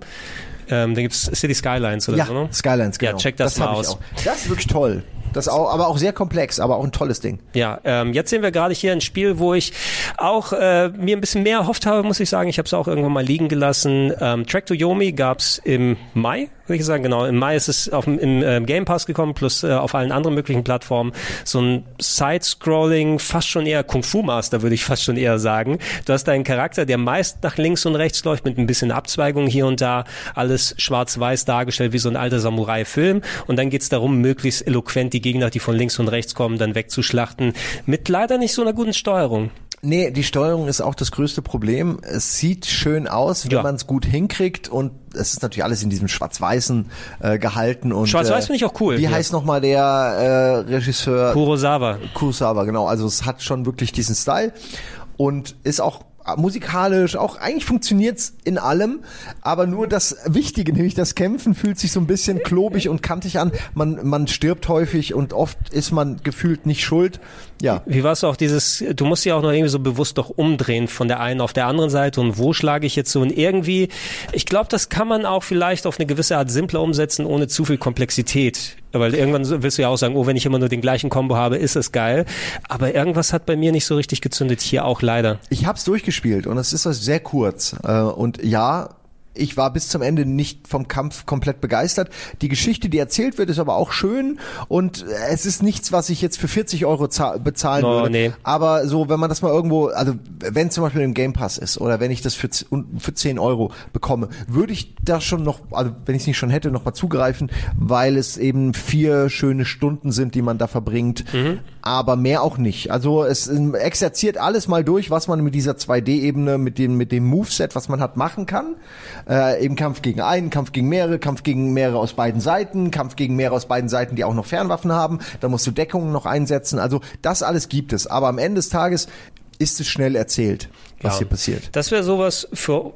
Ähm, da gibt's City Skylines oder ja, so, ne? Skylines, genau. Ja, check das, das mal aus. Das ist wirklich toll. Das auch, aber auch sehr komplex, aber auch ein tolles Ding. Ja, ähm, jetzt sehen wir gerade hier ein Spiel, wo ich auch äh, mir ein bisschen mehr erhofft habe, muss ich sagen. Ich habe es auch irgendwann mal liegen gelassen. Ähm, Track to Yomi gab's im Mai, würde ich sagen, genau. Im Mai ist es auf im äh, Game Pass gekommen, plus äh, auf allen anderen möglichen Plattformen. So ein Side-Scrolling, fast schon eher Kung Fu Master, würde ich fast schon eher sagen. Du hast einen Charakter, der meist nach links und rechts läuft, mit ein bisschen Abzweigung hier und da. Alles schwarz-weiß dargestellt, wie so ein alter Samurai-Film. Und dann geht's darum, möglichst eloquent die Gegner, die von links und rechts kommen, dann wegzuschlachten. Mit leider nicht so einer guten Steuerung. Nee, die Steuerung ist auch das größte Problem. Es sieht schön aus, wenn ja. man es gut hinkriegt und es ist natürlich alles in diesem Schwarz-Weißen äh, gehalten. und Schwarz-Weiß äh, finde ich auch cool. Wie ja. heißt nochmal der äh, Regisseur? Kurosawa. Kurosawa, genau. Also es hat schon wirklich diesen Style und ist auch musikalisch, auch eigentlich funktioniert's in allem, aber nur das Wichtige, nämlich das Kämpfen, fühlt sich so ein bisschen klobig und kantig an. Man, man stirbt häufig und oft ist man gefühlt nicht schuld. Ja. Wie warst du auch dieses, du musst ja auch noch irgendwie so bewusst doch umdrehen von der einen auf der anderen Seite und wo schlage ich jetzt so und irgendwie, ich glaube, das kann man auch vielleicht auf eine gewisse Art simpler umsetzen, ohne zu viel Komplexität. Weil irgendwann willst du ja auch sagen, oh, wenn ich immer nur den gleichen Combo habe, ist es geil. Aber irgendwas hat bei mir nicht so richtig gezündet, hier auch leider. Ich hab's durchgespielt und es ist sehr kurz. Äh, und ja, ich war bis zum Ende nicht vom Kampf komplett begeistert. Die Geschichte, die erzählt wird, ist aber auch schön und es ist nichts, was ich jetzt für 40 Euro bezahlen oh, würde. Nee. Aber so, wenn man das mal irgendwo, also wenn zum Beispiel im Game Pass ist oder wenn ich das für, für 10 Euro bekomme, würde ich da schon noch, also wenn ich es nicht schon hätte, noch mal zugreifen, weil es eben vier schöne Stunden sind, die man da verbringt. Mhm. Aber mehr auch nicht. Also es exerziert alles mal durch, was man mit dieser 2D-Ebene, mit dem, mit dem Moveset, was man hat, machen kann. Äh, eben Kampf gegen einen, Kampf gegen mehrere, Kampf gegen mehrere aus beiden Seiten, Kampf gegen mehrere aus beiden Seiten, die auch noch Fernwaffen haben. Da musst du Deckungen noch einsetzen. Also das alles gibt es. Aber am Ende des Tages ist es schnell erzählt, was ja. hier passiert. Das wäre sowas für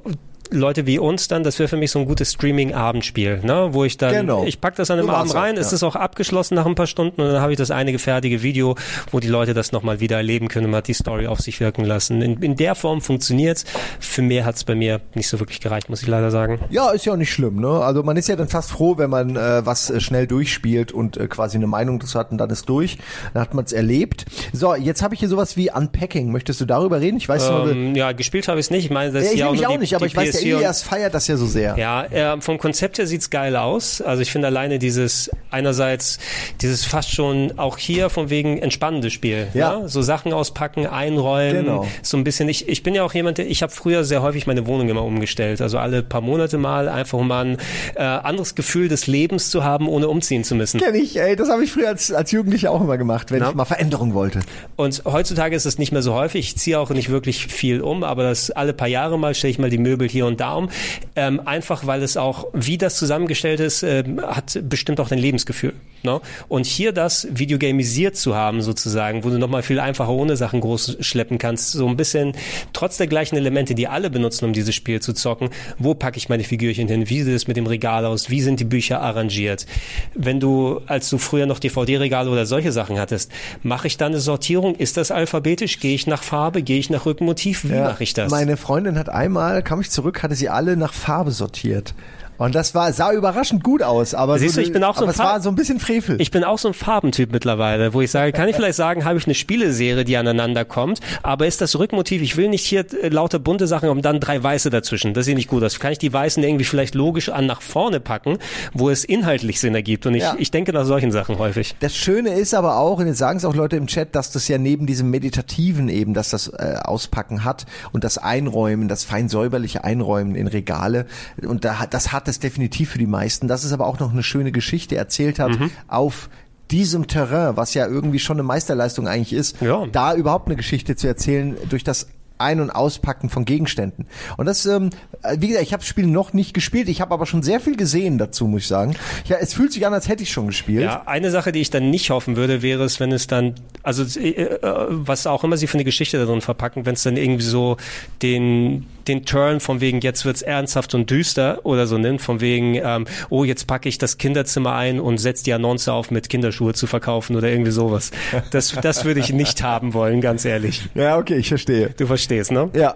Leute wie uns dann, das wäre für mich so ein gutes Streaming-Abendspiel, ne? wo ich dann, genau. ich pack das an einem so Abend rein, ja. es ist auch abgeschlossen nach ein paar Stunden und dann habe ich das einige fertige Video, wo die Leute das nochmal wieder erleben können und man hat die Story auf sich wirken lassen. In, in der Form funktioniert's. Für mehr hat's bei mir nicht so wirklich gereicht, muss ich leider sagen. Ja, ist ja auch nicht schlimm, ne? Also man ist ja dann fast froh, wenn man äh, was äh, schnell durchspielt und äh, quasi eine Meinung dazu hat und dann ist durch. Dann hat man es erlebt. So, jetzt habe ich hier sowas wie Unpacking. Möchtest du darüber reden? Ich weiß ähm, nur, Ja, gespielt habe ich es nicht. Ich meine, das ja, ich ja auch, auch nicht, aber ich weiß, der Elias feiert das ja so sehr. Ja, äh, vom Konzept her sieht's geil aus. Also ich finde alleine dieses einerseits dieses fast schon auch hier von wegen entspannende Spiel. Ja. Ne? So Sachen auspacken, einräumen, genau. so ein bisschen. Ich, ich bin ja auch jemand, der ich habe früher sehr häufig meine Wohnung immer umgestellt. Also alle paar Monate mal einfach um mal ein äh, anderes Gefühl des Lebens zu haben, ohne umziehen zu müssen. Kenn ich, ey. Das habe ich früher als, als Jugendlicher auch immer gemacht, wenn Na? ich mal Veränderung wollte. Und heutzutage ist es nicht mehr so häufig. Ich ziehe auch nicht wirklich viel um, aber das alle paar Jahre mal stelle ich mal die Möbel hier und da um. Ähm, einfach weil es auch, wie das zusammengestellt ist, äh, hat bestimmt auch dein Lebensgefühl. Ne? Und hier das videogamisiert zu haben sozusagen, wo du nochmal viel einfacher ohne Sachen groß schleppen kannst, so ein bisschen trotz der gleichen Elemente, die alle benutzen, um dieses Spiel zu zocken, wo packe ich meine Figürchen hin, wie sieht es mit dem Regal aus, wie sind die Bücher arrangiert. Wenn du, als du früher noch DVD-Regale oder solche Sachen hattest, mache ich dann eine Sortierung, ist das alphabetisch, gehe ich nach Farbe, gehe ich nach Rückenmotiv, wie ja, mache ich das? Meine Freundin hat einmal, kam ich zurück, hatte sie alle nach Farbe sortiert. Und das war, sah überraschend gut aus, aber, Siehst so, du, ich bin auch so ein es war so ein bisschen Frevel. Ich bin auch so ein Farbentyp mittlerweile, wo ich sage, kann ich vielleicht sagen, habe ich eine Spieleserie, die aneinander kommt, aber ist das Rückmotiv, ich will nicht hier äh, lauter bunte Sachen und dann drei weiße dazwischen. Das sieht nicht gut aus. Kann ich die weißen irgendwie vielleicht logisch an nach vorne packen, wo es inhaltlich Sinn ergibt und ich, ja. ich denke nach solchen Sachen häufig. Das Schöne ist aber auch, und jetzt sagen es auch Leute im Chat, dass das ja neben diesem Meditativen eben, dass das äh, Auspacken hat und das Einräumen, das fein säuberliche Einräumen in Regale und da, das hat es definitiv für die meisten, dass es aber auch noch eine schöne Geschichte erzählt hat mhm. auf diesem Terrain, was ja irgendwie schon eine Meisterleistung eigentlich ist, Ja. da überhaupt eine Geschichte zu erzählen durch das ein- und Auspacken von Gegenständen. Und das, ähm, wie gesagt, ich habe das Spiel noch nicht gespielt, ich habe aber schon sehr viel gesehen dazu, muss ich sagen. Ja, es fühlt sich an, als hätte ich schon gespielt. Ja, eine Sache, die ich dann nicht hoffen würde, wäre es, wenn es dann, also äh, äh, was auch immer sie für eine Geschichte da drin verpacken, wenn es dann irgendwie so den den Turn von wegen jetzt wird's ernsthaft und düster oder so nimmt, von wegen ähm, oh jetzt packe ich das Kinderzimmer ein und setz die Annonce auf mit Kinderschuhe zu verkaufen oder irgendwie sowas. Das das würde ich nicht haben wollen, ganz ehrlich. Ja, okay, ich verstehe. Du verstehst, ne? Ja.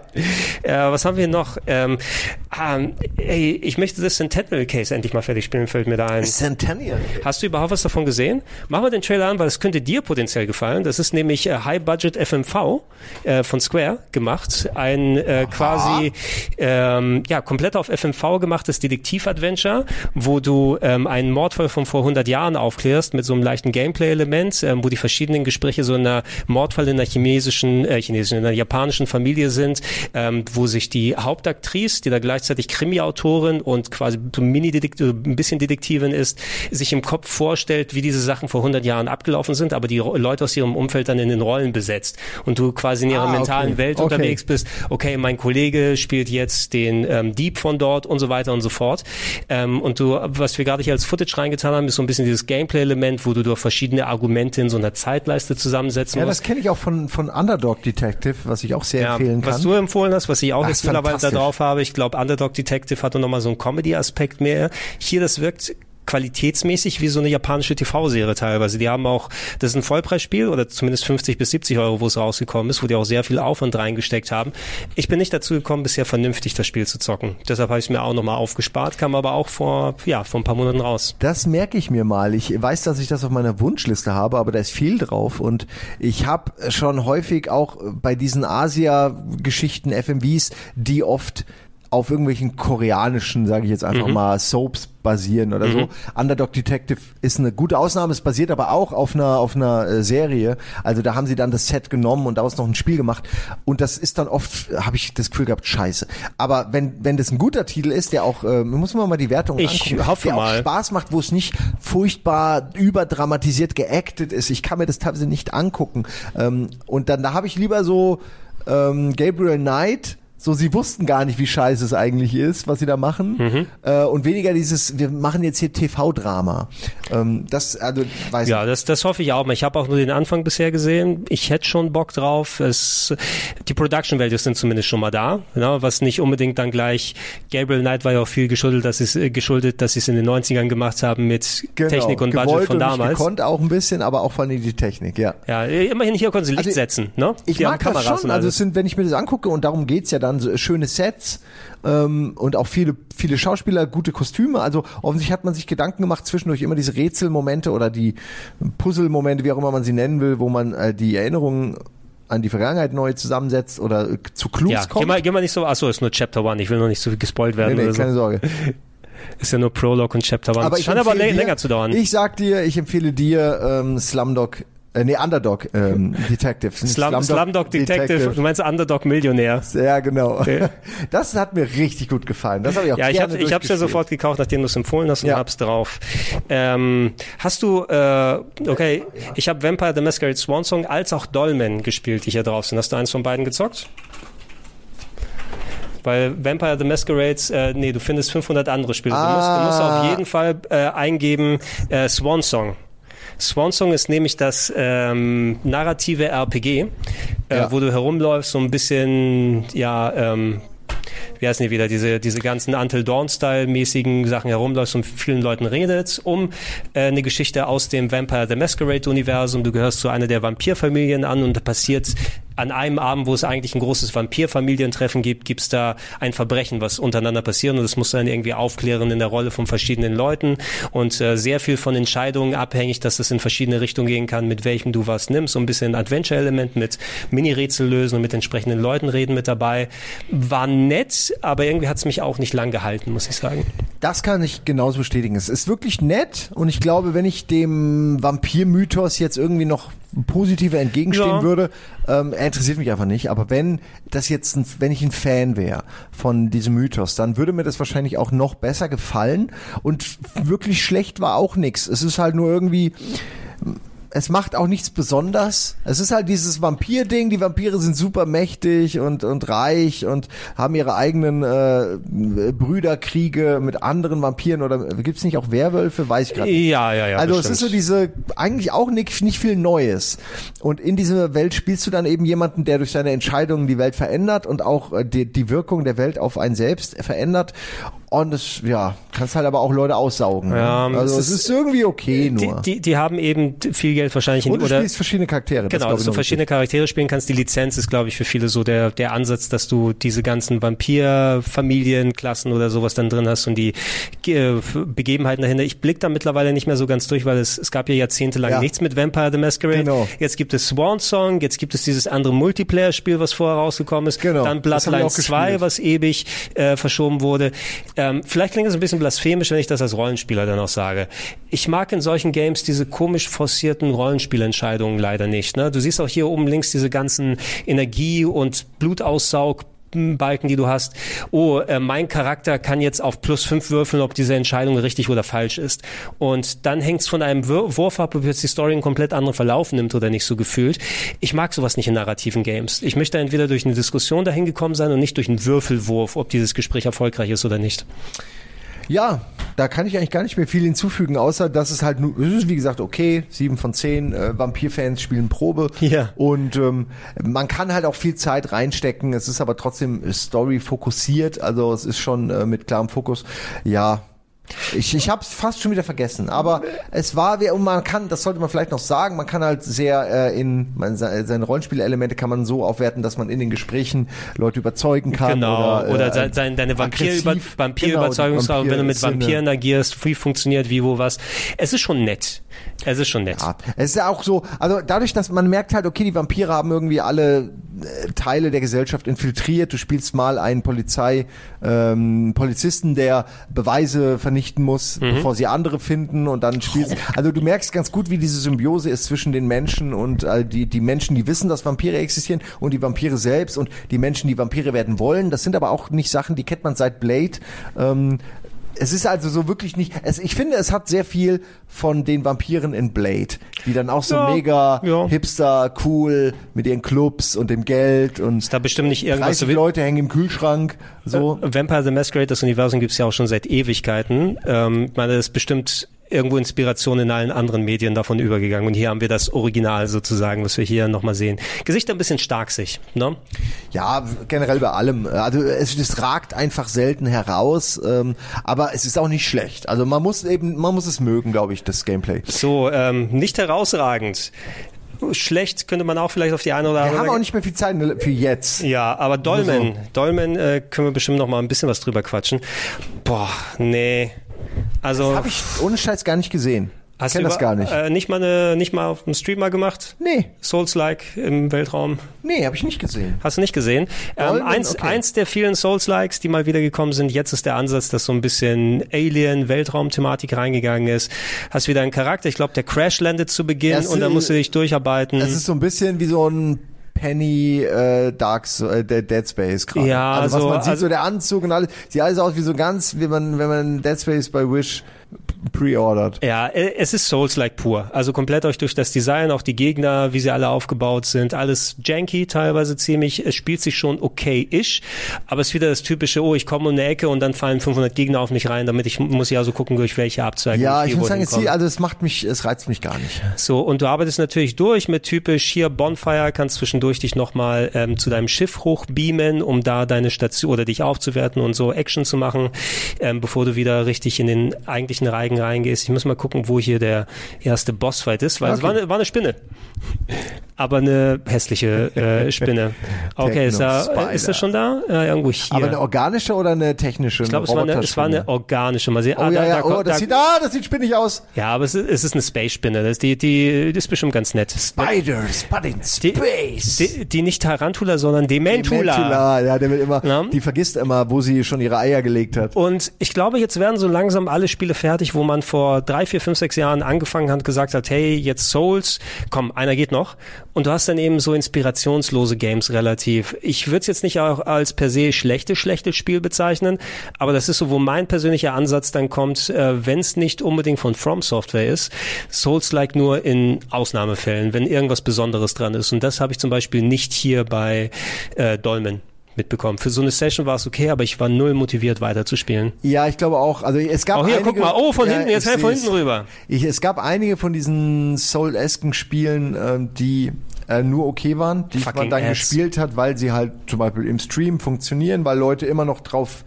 Äh, was haben wir noch? Ähm, ähm, ey, ich möchte das Centennial Case endlich mal fertig spielen, fällt mir da ein. Centennial. Hast du überhaupt was davon gesehen? Machen wir den Trailer an, weil es könnte dir potenziell gefallen. Das ist nämlich äh, High Budget FMV äh, von Square gemacht. Ein äh, quasi ähm, ja komplett auf FMV gemachtes Detektiv-Adventure, wo du ähm, einen Mordfall von vor 100 Jahren aufklärst mit so einem leichten Gameplay-Element, ähm, wo die verschiedenen Gespräche so in einer Mordfall in einer chinesischen, äh, chinesischen, in einer japanischen Familie sind, ähm, wo sich die Hauptaktrice, die da gleichzeitig Krimi-Autorin und quasi so Mini-Detektiv, ein bisschen Detektivin ist, sich im Kopf vorstellt, wie diese Sachen vor 100 Jahren abgelaufen sind, aber die Leute aus ihrem Umfeld dann in den Rollen besetzt und du quasi in ihrer Ah, okay. mentalen Welt Okay. unterwegs bist. Okay, mein Kollege spielt jetzt den ähm, Dieb von dort und so weiter und so fort. Ähm, und du, was wir gerade hier als Footage reingetan haben, ist so ein bisschen dieses Gameplay-Element, wo du durch verschiedene Argumente in so einer Zeitleiste zusammensetzen Ja, musst. das kenne ich auch von, von Underdog Detective, was ich auch sehr Ja, empfehlen kann. was du empfohlen hast, was ich auch Ach, jetzt mittlerweile da drauf habe, ich glaube, Underdog Detective hatte nochmal so einen Comedy-Aspekt mehr. Hier, das wirkt qualitätsmäßig wie so eine japanische TV-Serie teilweise. Die haben auch, das ist ein Vollpreisspiel oder zumindest 50 bis 70 Euro, wo es rausgekommen ist, wo die auch sehr viel Aufwand reingesteckt haben. Ich bin nicht dazu gekommen, bisher vernünftig das Spiel zu zocken. Deshalb habe ich es mir auch nochmal aufgespart, kam aber auch vor, ja, vor ein paar Monaten raus. Das merke ich mir mal. Ich weiß, dass ich das auf meiner Wunschliste habe, aber da ist viel drauf und ich habe schon häufig auch bei diesen Asia-Geschichten, FMVs, die oft auf irgendwelchen koreanischen, sage ich jetzt einfach mal, Soaps basieren oder so. Underdog Detective ist eine gute Ausnahme, es basiert aber auch auf einer auf einer äh, Serie. Also da haben sie dann das Set genommen und daraus noch ein Spiel gemacht und das ist dann oft habe ich das Gefühl gehabt, scheiße. Aber wenn wenn das ein guter Titel ist, der auch äh, muss man mal die Wertung Ich angucken, hoffe der auch mal. Spaß macht, wo es nicht furchtbar überdramatisiert geactet ist. Ich kann mir das teilweise nicht angucken. Ähm, und dann da habe ich lieber so ähm, Gabriel Knight. So, sie wussten gar nicht, wie scheiße es eigentlich ist, was sie da machen. Mhm. Äh, und weniger dieses, wir machen jetzt hier TV-Drama. Ähm, das, also, weiß Ja, das, das hoffe ich auch. Ich habe auch nur den Anfang bisher gesehen. Ich hätte schon Bock drauf. Es, die Production Values sind zumindest schon mal da, ne? was nicht unbedingt dann gleich. Gabriel Knight war ja auch viel geschuldet, dass es äh, geschuldet, dass sie es in den 90ern gemacht haben mit Genau, Technik und gewollt Budget von und nicht damals. gekonnt auch ein bisschen, aber auch vor allem die Technik, ja. Ja, immerhin hier konnten sie Licht Also, setzen, ne? Ich die mag das schon. Also es sind, wenn ich mir das angucke, und darum geht's ja dann, so schöne Sets ähm, und auch viele, viele Schauspieler, gute Kostüme. Also offensichtlich hat man sich Gedanken gemacht, zwischendurch immer diese Rätselmomente oder die Puzzle-Momente, wie auch immer man sie nennen will, wo man äh, die Erinnerungen an die Vergangenheit neu zusammensetzt oder äh, zu Clues ja, geh kommt. mal, geh mal nicht so, achso, ist nur Chapter One, ich will noch nicht so viel gespoilt werden nee, nee, keine so. Sorge. Ist ja nur Prologue und Chapter One. Aber ich scheint aber dir, länger zu dauern. Ich sag dir, ich empfehle dir ähm, Slumdog, äh, nee, Underdog ähm, Detective. Slum, Slumdog Detective, du meinst Underdog Millionär. Ja, genau. Ja. Das hat mir richtig gut gefallen. Das habe ich auch Ja, ich habe ich hab's ja sofort gekauft, nachdem du es empfohlen hast und Ja. hab's drauf. Ähm, hast du, äh, okay, ich habe Vampire the Masquerade Swan Song als auch Dolmen gespielt, die hier drauf sind. Hast du eins von beiden gezockt? Weil Vampire the Masquerade, äh, nee, du findest 500 andere Spiele. Du, musst, du musst Ah. auf jeden Fall äh, eingeben äh, Swan Song. Swan Song ist nämlich das ähm, narrative RPG, äh, Ja. wo du herumläufst, so ein bisschen, ja, ähm, wie heißen die wieder, diese, diese ganzen Until Dawn-Style-mäßigen Sachen herumläufst und vielen Leuten redet, um äh, eine Geschichte aus dem Vampire the Masquerade-Universum. Du gehörst zu einer der Vampirfamilien an und da passiert an einem Abend, wo es eigentlich ein großes Vampirfamilientreffen gibt, gibt's da ein Verbrechen, was untereinander passiert und das musst du dann irgendwie aufklären in der Rolle von verschiedenen Leuten und äh, sehr viel von Entscheidungen abhängig, dass es in verschiedene Richtungen gehen kann, mit welchem du was nimmst. So ein bisschen Adventure-Element mit Mini-Rätsel lösen und mit entsprechenden Leuten reden mit dabei. War nett, aber irgendwie hat's mich auch nicht lang gehalten, muss ich sagen. Das kann ich genauso bestätigen. Es ist wirklich nett und ich glaube, wenn ich dem Vampir-Mythos jetzt irgendwie noch positiver entgegenstehen Ja. würde, ähm, er interessiert mich einfach nicht. Aber wenn das jetzt, ein, wenn ich ein Fan wäre von diesem Mythos, dann würde mir das wahrscheinlich auch noch besser gefallen. Und wirklich schlecht war auch nix. Es ist halt nur irgendwie es macht auch nichts besonders. Es ist halt dieses Vampir-Ding. Die Vampire sind super mächtig und, und reich und haben ihre eigenen äh, Brüderkriege mit anderen Vampiren oder gibt's nicht auch Werwölfe? Weiß ich gerade. Ja, ja, ja. Also bestimmt. es ist so diese, eigentlich auch nicht, nicht viel Neues. Und in dieser Welt spielst du dann eben jemanden, der durch seine Entscheidungen die Welt verändert und auch äh, die, die Wirkung der Welt auf einen selbst verändert. Und es, ja, kannst halt aber auch Leute aussaugen. ne? Ja, also es ist- ist irgendwie okay die, nur. die, die haben eben viel Geld wahrscheinlich in, und du oder spielst verschiedene Charaktere. Genau, dass du verschiedene wichtig. Charaktere spielen kannst. Die Lizenz ist, glaube ich, für viele so der, der Ansatz, dass du diese ganzen Vampir-Familienklassen oder sowas dann drin hast und die äh, Begebenheiten dahinter. Ich blick da mittlerweile nicht mehr so ganz durch, weil es, es gab ja jahrzehntelang Ja. nichts mit Vampire the Masquerade. Genau. Jetzt gibt es Swan Song, jetzt gibt es dieses andere Multiplayer-Spiel, was vorher rausgekommen ist. Genau, Dann Bloodlines 2, gespielt. was ewig äh, verschoben wurde. Ähm, vielleicht klingt es ein bisschen blasphemisch, wenn ich das als Rollenspieler dann auch sage. Ich mag in solchen Games diese komisch forcierten Rollenspielentscheidungen leider nicht. Ne? Du siehst auch hier oben links diese ganzen Energie- und Blutaussaug Balken, die du hast. Oh, äh, mein Charakter kann jetzt auf plus fünf würfeln, ob diese Entscheidung richtig oder falsch ist. Und dann hängt's von einem Wür Wurf ab, ob jetzt die Story einen komplett anderen Verlauf nimmt oder nicht so gefühlt. Ich mag sowas nicht in narrativen Games. Ich möchte entweder durch eine Diskussion dahin gekommen sein und nicht durch einen Würfelwurf, ob dieses Gespräch erfolgreich ist oder nicht. Ja, da kann ich eigentlich gar nicht mehr viel hinzufügen, außer dass es halt nur, es ist wie gesagt okay, sieben von zehn äh, Vampir-Fans spielen Probe Ja. und ähm, man kann halt auch viel Zeit reinstecken, es ist aber trotzdem Story fokussiert, also es ist schon äh, mit klarem Fokus, ja. Ich, ich habe es fast schon wieder vergessen, aber es war, und man kann, das sollte man vielleicht noch sagen, man kann halt sehr äh, in man, se- seine Rollenspielelemente kann man so aufwerten, dass man in den Gesprächen Leute überzeugen kann Genau. oder, Oder, äh, sein, deine. Vampir-Überzeugungskraft, Genau, die wenn du mit. Vampiren agierst, wie funktioniert, wie, wo, was. Es ist schon nett. Es ist schon nett. Ja, es ist ja auch so, also dadurch, dass man merkt halt, okay, die Vampire haben irgendwie alle äh, Teile der Gesellschaft infiltriert. Du spielst mal einen Polizei, ähm, Polizisten, der Beweise vernichten muss, bevor sie andere finden und dann spielst. Also du merkst ganz gut, wie diese Symbiose ist zwischen den Menschen und äh, die die Menschen, die wissen, dass Vampire existieren und die Vampire selbst und die Menschen, die Vampire werden wollen. Das sind aber auch nicht Sachen, die kennt man seit Blade. Ähm, es ist also so wirklich nicht. Es, ich finde, es hat sehr viel von den Vampiren in Blade, die dann auch so Ja, mega ja. hipster, cool mit ihren Clubs und dem Geld und Ist da bestimmt nicht irgendwas 30 so wie, Leute hängen im Kühlschrank. So. Vampire the Masquerade, das Universum gibt's ja auch schon seit Ewigkeiten. Ähm, ich meine, das ist bestimmt irgendwo Inspiration in allen anderen Medien davon übergegangen. Und hier haben wir das Original sozusagen, was wir hier nochmal sehen. Gesichter ein bisschen starksig, ne? Ja, generell bei allem. Also es, es ragt einfach selten heraus, ähm, aber es ist auch nicht schlecht. Also man muss eben, man muss es mögen, glaube ich, das Gameplay. So, ähm, nicht herausragend. Schlecht könnte man auch vielleicht auf die eine oder Wir andere haben auch nicht mehr viel Zeit für jetzt. Ja, aber Dolmen, Dolmen äh, können wir bestimmt noch mal ein bisschen was drüber quatschen. Boah, nee. Also Habe ich ohne Scheiß gar nicht gesehen. hast kenn du das gar nicht. Äh, nicht mal eine, nicht mal auf dem Stream mal gemacht. Nee, Souls-like im Weltraum. nee, habe ich nicht gesehen. Hast du nicht gesehen? Ähm, eins, okay. eins der vielen Souls-likes, die mal wieder gekommen sind. Jetzt ist der Ansatz, dass so ein bisschen Alien-Weltraum-Thematik reingegangen ist. Hast wieder einen Charakter. Ich glaube, der Crash landet zu Beginn Das und dann musst du dich durcharbeiten. Es ist so ein bisschen wie so ein Penny äh, Dark äh, der Dead Space gerade. Ja, also was so- man sieht, also- so der Anzug und alles, sieht alles aus wie so ganz, wie man wenn man Dead Space bei Wish pre-ordert. Ja, äh, es ist Souls-like pur. Also komplett euch durch das Design, auch die Gegner, wie sie alle aufgebaut sind, alles janky, teilweise ziemlich. Es spielt sich schon okay-ish, aber es ist wieder das typische, oh, ich komme um eine Ecke und dann fallen 500 Gegner auf mich rein, damit ich muss ja so gucken, durch welche Abzweigung Ja, ich muss sagen, es, also es macht mich, es reizt mich gar nicht. So, und du arbeitest natürlich durch mit typisch hier Bonfire, kannst zwischendurch dich nochmal ähm, zu deinem Schiff hochbeamen, um da deine Station oder dich aufzuwerten und so Action zu machen, ähm, bevor du wieder richtig in den eigentlichen Reigen reingehst. Ich muss mal gucken, wo hier der erste Bossfight ist, weil es Okay. war eine, war eine Spinne. Aber eine hässliche äh, Spinne. Okay, ist, da, ist das schon da? Äh, irgendwo hier. Aber eine organische oder eine technische? ich glaube, es, war eine- es war eine organische. Mal sehen. Oh Ah, ja, da- ja, da oh, das da- sieht, ah, das sieht spinnig aus. ja, aber es ist, es ist eine Space-Spinne. Das, die, die, die ist bestimmt ganz nett. Spiders, but in Die, space. die, die nicht Tarantula, sondern Dementula. Dementula, ja, der will immer, Ja. die vergisst immer, wo sie schon ihre Eier gelegt hat. Und ich glaube, jetzt werden so langsam alle Spiele fertig, wo man vor drei, vier, fünf, sechs Jahren angefangen hat, gesagt hat, hey, jetzt Souls, komm, einer geht noch. Und du hast dann eben so inspirationslose Games relativ. Ich würde es jetzt nicht auch als per se schlechte, schlechte Spiel bezeichnen, aber das ist so, wo mein persönlicher Ansatz dann kommt, äh, wenn es nicht unbedingt von From Software ist, Souls-like nur in Ausnahmefällen, wenn irgendwas Besonderes dran ist. Und das habe ich zum Beispiel nicht hier bei äh, Dolmen mitbekommen. Für so eine Session war es okay, aber ich war null motiviert weiterzuspielen. Ja, ich glaube auch. Also es gab auch hier, einige, guck mal, oh, von ja, hinten, jetzt ich von hinten rüber. Ich, es gab einige von diesen Soul-esken Spielen, ähm, die äh, nur okay waren, die Fucking man dann Ads. gespielt hat, weil sie halt zum Beispiel im Stream funktionieren, weil Leute immer noch drauf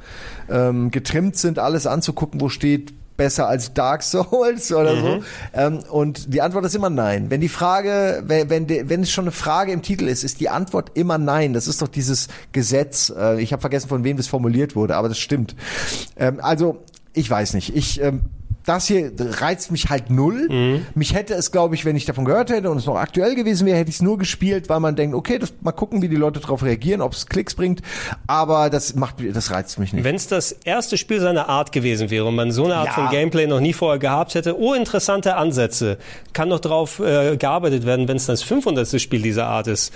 ähm, getrimmt sind, alles anzugucken, wo steht besser als Dark Souls oder Mhm. so. Ähm, und die Antwort ist immer nein. Wenn die Frage, wenn, wenn, wenn es schon eine Frage im Titel ist, ist die Antwort immer nein. Das ist doch dieses Gesetz. Äh, ich habe vergessen, von wem das formuliert wurde, aber das stimmt. Ähm, also, ich weiß nicht. Ich ähm, das hier reizt mich halt null. Mhm. Mich hätte es, glaube ich, wenn ich davon gehört hätte und es noch aktuell gewesen wäre, hätte ich es nur gespielt, weil man denkt, okay, das, mal gucken, wie die Leute darauf reagieren, ob es Klicks bringt. Aber das macht, das reizt mich nicht. Wenn es das erste Spiel seiner Art gewesen wäre und man so eine Art Ja. von Gameplay noch nie vorher gehabt hätte, oh, interessante Ansätze, kann noch drauf äh, gearbeitet werden, wenn es das 500. Spiel dieser Art ist.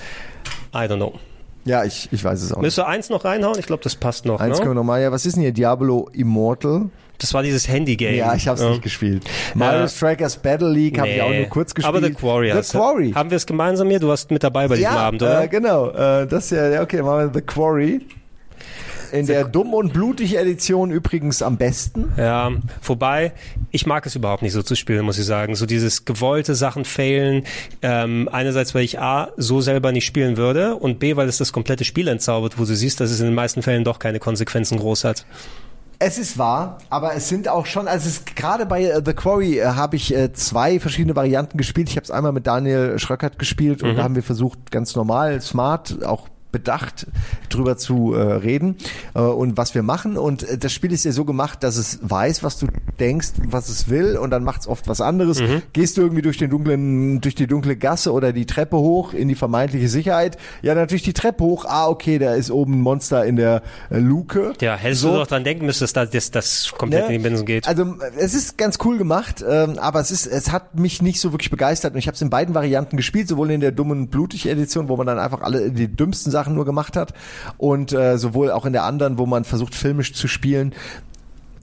I don't know. Ja, ich, ich weiß es auch nicht. Müsst du eins noch reinhauen? Ich glaube, das passt noch. Eins können wir Ne? noch mal. Ja, was ist denn hier? Diablo Immortal? Das war dieses Handy-Game. Ja, ich habe es nicht gespielt. Mario Strikers Battle League habe ich auch nur kurz gespielt. Aber The Quarry. The Quarry. Haben wir es gemeinsam hier? Du warst mit dabei bei diesem ja, Abend, oder? Äh, genau. Äh, das ist ja, ja, okay, machen wir The Quarry. In der dumm und blutig Edition übrigens am besten. Ja, wobei, ich mag es überhaupt nicht so zu spielen, muss ich sagen. So dieses gewollte Sachen failen. Ähm, einerseits, weil ich A, so selber nicht spielen würde und B, weil es das komplette Spiel entzaubert, wo du siehst, dass es in den meisten Fällen doch keine Konsequenzen groß hat. Es ist wahr, aber es sind auch schon, also es ist, gerade bei äh, The Quarry äh, habe ich äh, zwei verschiedene Varianten gespielt. Ich habe es einmal mit Daniel Schröckert gespielt und da haben wir versucht, ganz normal, smart, auch bedacht drüber zu äh, reden äh, und was wir machen und äh, das Spiel ist ja so gemacht, dass es weiß, was du denkst, was es will und dann macht es oft was anderes. Gehst du irgendwie durch den dunklen durch die dunkle Gasse oder die Treppe hoch in die vermeintliche Sicherheit? Ja, natürlich die Treppe hoch. Ah, okay, da ist oben ein Monster in der äh, Luke. Ja, hättest So. du doch dran denken müssen, dass das, das komplett Ne? in die Binsen geht. Also es ist ganz cool gemacht, ähm, aber es ist, es hat mich nicht so wirklich begeistert und ich habe es in beiden Varianten gespielt, sowohl in der dummen blutig Edition, wo man dann einfach alle die dümmsten Sachen nur gemacht hat und äh, sowohl auch in der anderen, wo man versucht filmisch zu spielen.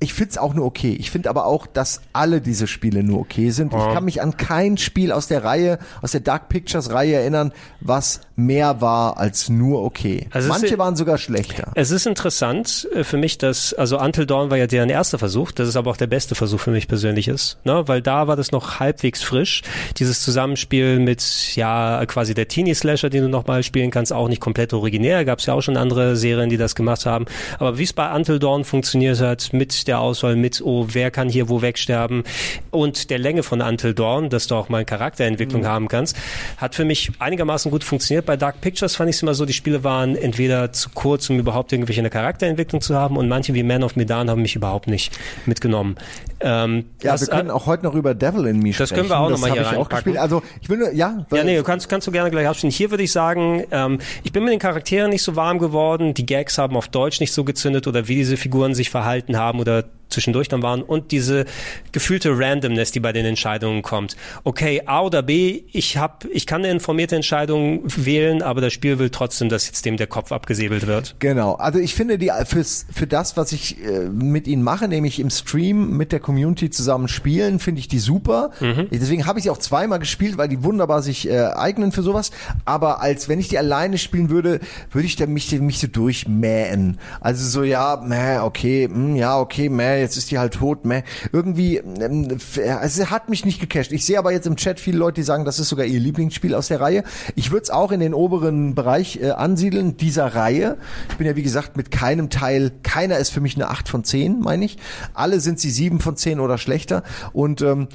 Ich find's auch nur okay. Ich finde aber auch, dass alle diese Spiele nur okay sind. Ich kann mich an kein Spiel aus der Reihe, aus der Dark Pictures Reihe erinnern, was mehr war als nur okay. Also Manche ist- waren sogar schlechter. Es ist interessant äh, für mich, dass, also Until Dawn war ja deren erster Versuch, das ist aber auch der beste Versuch für mich persönlich ist, ne? weil da war das noch halbwegs frisch. Dieses Zusammenspiel mit, ja, quasi der Teenie-Slasher, den du nochmal spielen kannst, auch nicht komplett originär, gab es ja auch schon andere Serien, die das gemacht haben, aber wie es bei Until Dawn funktioniert hat, mit der Auswahl, mit, oh, wer kann hier wo wegsterben und der Länge von Until Dawn, dass du auch mal Charakterentwicklung haben kannst, hat für mich einigermaßen gut funktioniert. Bei Dark Pictures fand ich es immer so, die Spiele waren entweder zu kurz, um überhaupt irgendwelche eine Charakterentwicklung zu haben und manche wie Man of Medan haben mich überhaupt nicht mitgenommen. Ähm, Ja, was- wir können auch heute noch über Devil in Me Das sprechen. können wir auch noch mal hab hier ich auch reinpacken. gespielt. Also ich will nur, ja, Ja, nee, du kannst, kannst du gerne gleich abspielen. Hier würde ich sagen, ähm, ich bin mit den Charakteren nicht so warm geworden, die Gags haben auf Deutsch nicht so gezündet oder wie diese Figuren sich verhalten haben oder zwischendurch dann waren und diese gefühlte Randomness, die bei den Entscheidungen kommt. Okay, A oder B, ich hab, ich kann eine informierte Entscheidung wählen, aber das Spiel will trotzdem, dass jetzt dem der Kopf abgesäbelt wird. Genau, also ich finde die fürs, für das, was ich äh, mit ihnen mache, nämlich im Stream mit der Community zusammen spielen, finde ich die super. Deswegen habe ich sie auch zweimal gespielt, weil die wunderbar sich äh, eignen für sowas. Aber als wenn ich die alleine spielen würde, würde ich da mich, mich so durchmähen. Also so ja, meh, okay, hm, ja, okay, meh, jetzt ist die halt tot, meh. Irgendwie, ähm, es hat mich nicht gecasht. Ich sehe aber jetzt im Chat viele Leute, die sagen, das ist sogar ihr Lieblingsspiel aus der Reihe. Ich würde es auch in den oberen Bereich äh, ansiedeln, dieser Reihe. Ich bin ja, wie gesagt, mit keinem Teil, keiner ist für mich eine 8 von 10, meine ich. Alle sind sie 7 von 10 oder schlechter. Und ähm,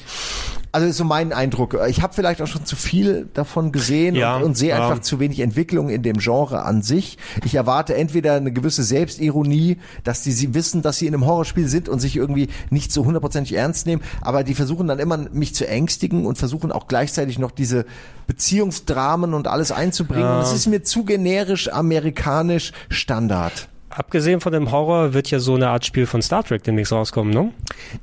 also ist so mein Eindruck. Ich habe vielleicht auch schon zu viel davon gesehen Ja, und, und sehe ja. einfach zu wenig Entwicklung in dem Genre an sich. Ich erwarte entweder eine gewisse Selbstironie, dass die sie wissen, dass sie in einem Horrorspiel sind und sich irgendwie nicht so hundertprozentig ernst nehmen, aber die versuchen dann immer mich zu ängstigen und versuchen auch gleichzeitig noch diese Beziehungsdramen und alles einzubringen. Und das ist mir zu generisch amerikanisch Standard. Abgesehen von dem Horror wird ja so eine Art Spiel von Star Trek demnächst rauskommen, ne?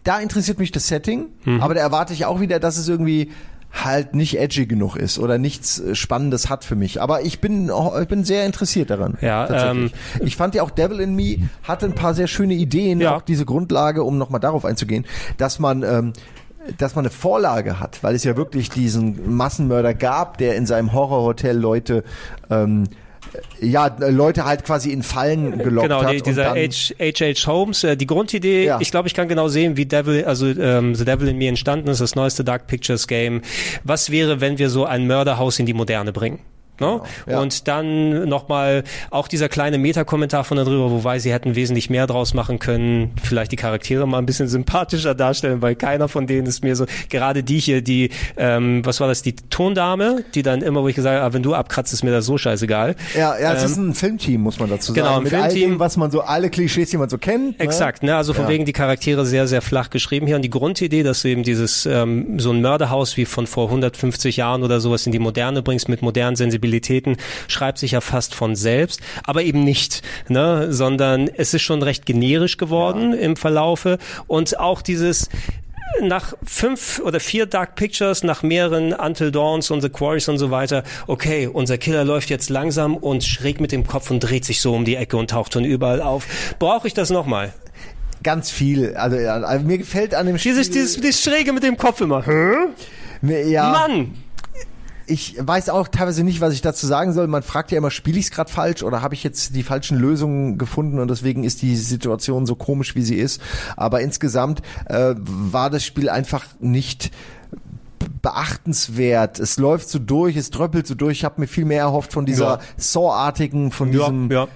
Da interessiert mich das Setting, Mhm. aber da erwarte ich auch wieder, dass es irgendwie halt nicht edgy genug ist oder nichts äh, Spannendes hat für mich. Aber ich bin, ich bin sehr interessiert daran. Ja, tatsächlich. ich fand ja auch Devil in Me hatte ein paar sehr schöne Ideen, Ja. auch diese Grundlage, um nochmal darauf einzugehen, dass man ähm, dass man eine Vorlage hat, weil es ja wirklich diesen Massenmörder gab, der in seinem Horrorhotel Leute ähm, ja, Leute halt quasi in Fallen gelockt Genau, hat. und dieser dann, H. H. Holmes, äh, die Grundidee, Ja. ich glaube, ich kann genau sehen, wie Devil, also ähm, The Devil in Me entstanden ist, das neueste Dark Pictures Game. Was wäre, wenn wir so ein Mörderhaus in die Moderne bringen? Ne? ja. Und dann nochmal auch dieser kleine Meta-Kommentar von darüber, wobei sie hätten wesentlich mehr draus machen können, vielleicht die Charaktere mal ein bisschen sympathischer darstellen, weil keiner von denen ist mir so, gerade die hier, die, ähm, was war das, die Tondame, die dann immer, wo ich gesagt habe, ah, wenn du abkratzt, ist mir das so scheißegal. Ja, ja, es Ähm, ist ein Filmteam, muss man dazu sagen. genau, ein Mit all Filmteam. dem, was man so, alle Klischees, die man so kennt. Ne? Exakt, ne? also von Ja. wegen die Charaktere sehr, sehr flach geschrieben hier. Und die Grundidee, dass du eben dieses, ähm, so ein Mörderhaus wie von vor 150 Jahren oder sowas in die Moderne bringst mit modernen Sensibilitäten, schreibt sich ja fast von selbst, aber eben nicht, ne? sondern es ist schon recht generisch geworden im Verlaufe. Und auch dieses, nach fünf oder vier Dark Pictures, nach mehreren Until Dawns und The Quarries und so weiter, okay, unser Killer läuft jetzt langsam und schräg mit dem Kopf und dreht sich so um die Ecke und taucht schon überall auf. Brauche ich das nochmal? Ganz viel. Also, ja, also mir gefällt an dem Spiel. Dieses, dieses, dieses Schräge mit dem Kopf immer. mir, ja, Mann! Ich weiß auch teilweise nicht, was ich dazu sagen soll. Man fragt ja immer, spiele ich es gerade falsch oder habe ich jetzt die falschen Lösungen gefunden und deswegen ist die Situation so komisch, wie sie ist. Aber insgesamt äh, war das Spiel einfach nicht beachtenswert. Es läuft so durch, es dröppelt so durch. Ich habe mir viel mehr erhofft von dieser Ja. Saw-artigen, von Ja, diesem, ja.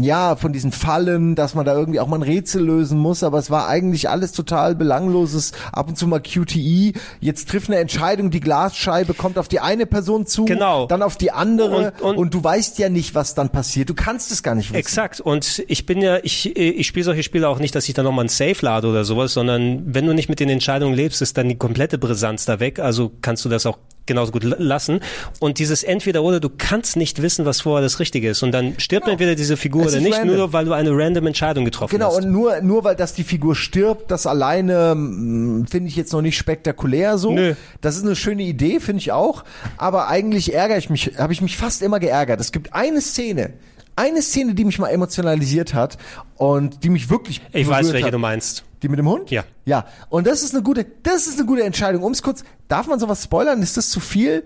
Ja, von diesen Fallen, dass man da irgendwie auch mal ein Rätsel lösen muss, aber es war eigentlich alles total belangloses, ab und zu mal QTE. Jetzt trifft eine Entscheidung, die Glasscheibe kommt auf die eine Person zu, Genau. dann auf die andere Und- und- und, du weißt ja nicht, was dann passiert. Du kannst es gar nicht wissen. Exakt. Und ich bin ja, ich, ich spiele solche Spiele auch nicht, dass ich dann nochmal ein Safe lade oder sowas, sondern wenn du nicht mit den Entscheidungen lebst, ist dann die komplette Brisanz da weg. Also kannst du das auch genauso gut lassen. Und dieses entweder oder, du kannst nicht wissen, was vorher das Richtige ist. Und dann stirbt entweder diese Figur Genau. Es oder nicht, random. nur weil du eine random Entscheidung getroffen Genau, hast. und nur, nur weil das die Figur stirbt, das alleine mm, finde ich jetzt noch nicht spektakulär so. Nö. Das ist eine schöne Idee, finde ich auch. Aber eigentlich ärgere ich mich, habe ich mich fast immer geärgert. Es gibt eine Szene, eine Szene, die mich mal emotionalisiert hat und die mich wirklich ich weiß, welche hat. du meinst. Die mit dem Hund? Ja. Ja. Und das ist eine gute, das ist eine gute Entscheidung. Um es kurz, darf man sowas spoilern? Ist das zu viel?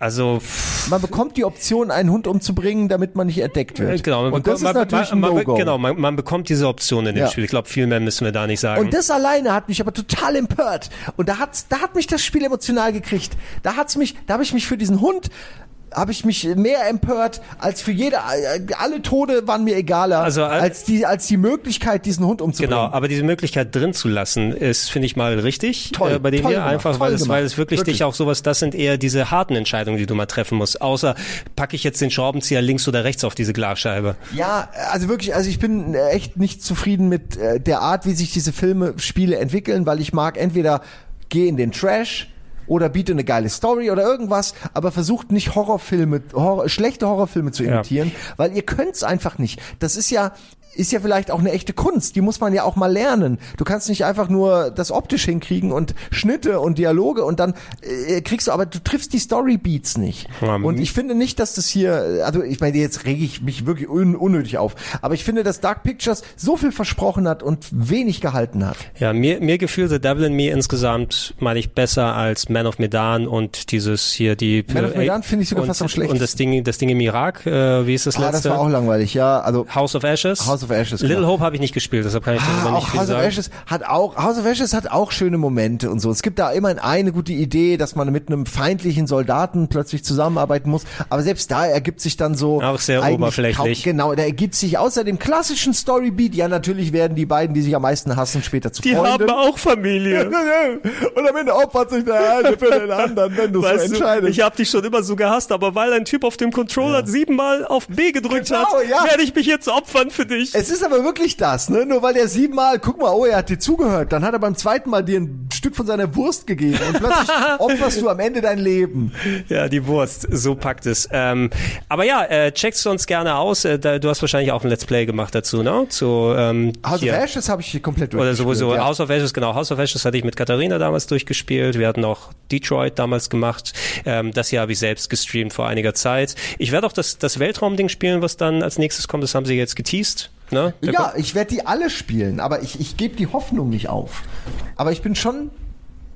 Also, Man bekommt die Option, einen Hund umzubringen, damit man nicht entdeckt äh, wird. genau, man und das bekommt, ist natürlich man, ein man, No-Go. genau, man, man bekommt diese Option in dem Ja. Spiel. Ich glaube, viel mehr müssen wir da nicht sagen. Und das alleine hat mich aber total empört. Und da hat's, da hat mich das Spiel emotional gekriegt. Da hat's mich, da habe ich mich für diesen Hund habe ich mich mehr empört als für jede alle Tode waren mir egaler Also, äh, als die als die Möglichkeit diesen Hund umzubringen. Genau, aber diese Möglichkeit drin zu lassen, ist, finde ich mal richtig Toll, äh, bei dem toll hier. gemacht, Einfach, toll weil es, weil es wirklich, Wirklich. dich auch sowas, das sind eher diese harten Entscheidungen, die du mal treffen musst. Außer packe ich jetzt den Schraubenzieher links oder rechts auf diese Glasscheibe. Ja, also wirklich, also ich bin äh, echt nicht zufrieden mit äh, der Art, wie sich diese Filme, Spiele entwickeln, weil ich mag entweder geh in den Trash oder biete eine geile Story oder irgendwas, aber versucht nicht Horrorfilme, Horror, schlechte Horrorfilme zu Ja. imitieren, weil ihr könnt's einfach nicht. Das ist ja ist ja vielleicht auch eine echte Kunst, die muss man ja auch mal lernen. Du kannst nicht einfach nur das optisch hinkriegen und Schnitte und Dialoge und dann äh, kriegst du, aber du triffst die Storybeats nicht. Ja, und ich finde nicht, dass das hier, also ich meine, jetzt rege ich mich wirklich un unnötig auf, aber ich finde, dass Dark Pictures so viel versprochen hat und wenig gehalten hat. Ja, mir, mir gefiel The Devil in Me insgesamt, meine ich, besser als Man of Medan und dieses hier, die... Man of Medan finde ich sogar und, fast am Und schlechtesten. das Ding, das Ding im Irak, äh, wie ist das Ah, das letzte? war auch langweilig, ja, also House of Ashes? House of Ashes, Little. Hope habe ich nicht gespielt, deshalb kann ich darüber Ah, nicht viel House of sagen. Ashes hat auch House of Ashes hat auch schöne Momente und so. Es gibt da immer eine gute Idee, dass man mit einem feindlichen Soldaten plötzlich zusammenarbeiten muss, aber selbst da ergibt sich dann so Auch sehr oberflächlich. Kaum, genau, da ergibt sich außer dem klassischen Storybeat, ja natürlich werden die beiden, die sich am meisten hassen, später zu Die Freunden. haben auch Familie. und am Ende opfert sich der eine für den anderen, wenn du so du, entscheidest. ich habe dich schon immer so gehasst, aber weil ein Typ auf dem Controller siebenmal auf B gedrückt Genau, hat, ja. werde ich mich jetzt opfern für dich. Es ist aber wirklich das, ne? Nur weil der siebenmal, guck mal, oh, er hat dir zugehört, dann hat er beim zweiten Mal dir ein Stück von seiner Wurst gegeben und plötzlich opferst du am Ende dein Leben. Ja, die Wurst, so packt es. Ähm, aber ja, äh, checkst du uns gerne aus. Äh, da, du hast wahrscheinlich auch ein Let's Play gemacht dazu, ne? Zu, ähm, House hier. of Ashes habe ich komplett Oder sowieso ja. House of Ashes, genau. House of Ashes hatte ich mit Katharina damals durchgespielt. Wir hatten auch Detroit damals gemacht. Ähm, das hier habe ich selbst gestreamt vor einiger Zeit. Ich werde auch das, das Weltraumding spielen, was dann als nächstes kommt. Das haben sie jetzt geteased. Ne? Ja, ich werde die alle spielen, aber ich, ich gebe die Hoffnung nicht auf. Aber ich bin schon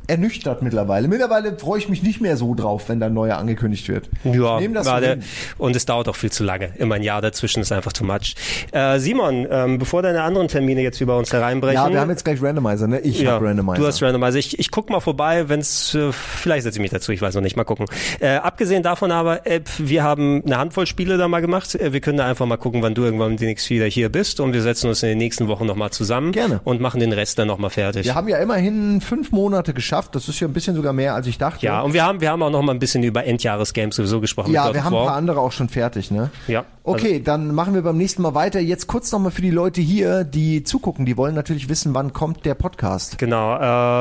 ernüchtert mittlerweile. Mittlerweile freue ich mich nicht mehr so drauf, wenn da ein neuer angekündigt wird. Ja, so hin. und es dauert auch viel zu lange. Immer ein Jahr dazwischen ist einfach too much. Äh, Simon, ähm, bevor deine anderen Termine jetzt über uns hereinbrechen. Ja, wir haben jetzt gleich Randomizer, ne? Ich ja, hab Randomizer. Du hast Randomizer. Ich, ich guck mal vorbei, wenn's äh, vielleicht setze ich mich dazu, ich weiß noch nicht, mal gucken. Äh, abgesehen davon aber, äh, wir haben eine Handvoll Spiele da mal gemacht. Äh, wir können da einfach mal gucken, wann du irgendwann demnächst wieder hier bist und wir setzen uns in den nächsten Wochen nochmal zusammen Gerne. und machen den Rest dann nochmal fertig. wir haben ja immerhin fünf Monate geschafft. Das ist ja ein bisschen sogar mehr, als ich dachte. Ja, und wir haben, wir haben auch noch mal ein bisschen über Endjahresgames sowieso gesprochen. Ja, wir haben ein paar andere auch schon fertig, ne? Ja, Okay, dann machen wir beim nächsten Mal weiter. Jetzt kurz nochmal für die Leute hier, die zugucken. Die wollen natürlich wissen, wann kommt der Podcast. Genau,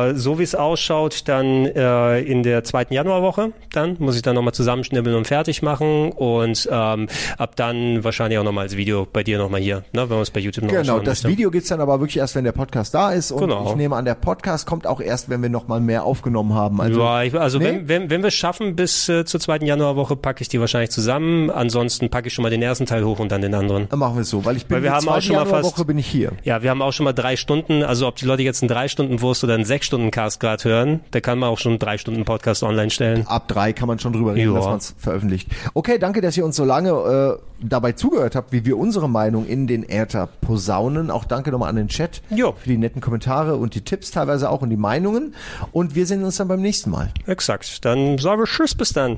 äh, so wie es ausschaut, dann äh, in der zweiten Januarwoche, dann muss ich dann nochmal zusammenschnibbeln und fertig machen und ähm, ab dann wahrscheinlich auch nochmal als Video bei dir nochmal hier, ne, wenn man es bei YouTube noch Genau, das möchte. Video gibt's dann aber wirklich erst, wenn der Podcast da ist. Und Genau. ich nehme an, der Podcast kommt auch erst, wenn wir nochmal mehr aufgenommen haben. Also, ja, ich, also Nee? wenn, wenn, wenn wir es schaffen bis äh, zur zweiten Januarwoche, packe ich die wahrscheinlich zusammen. Ansonsten packe ich schon mal den ersten Teil hoch und dann den anderen. dann machen wir es so, weil ich bin Weil wir haben auch schon mal fast- Januarwoche bin ich hier. Ja, wir haben auch schon mal drei Stunden, also ob die Leute jetzt einen drei Stunden Wurst oder einen sechs Stunden Cast gerade hören, da kann man auch schon einen drei Stunden Podcast online stellen. Ab drei kann man schon drüber reden, Ja. dass man es veröffentlicht. Okay, danke, dass ihr uns so lange äh, dabei zugehört habt, wie wir unsere Meinung in den Äther posaunen. Auch danke nochmal an den Chat Jo. für die netten Kommentare und die Tipps teilweise auch und die Meinungen. Und wir sehen uns dann beim nächsten Mal. Exakt. Dann sagen wir Tschüss, bis dann.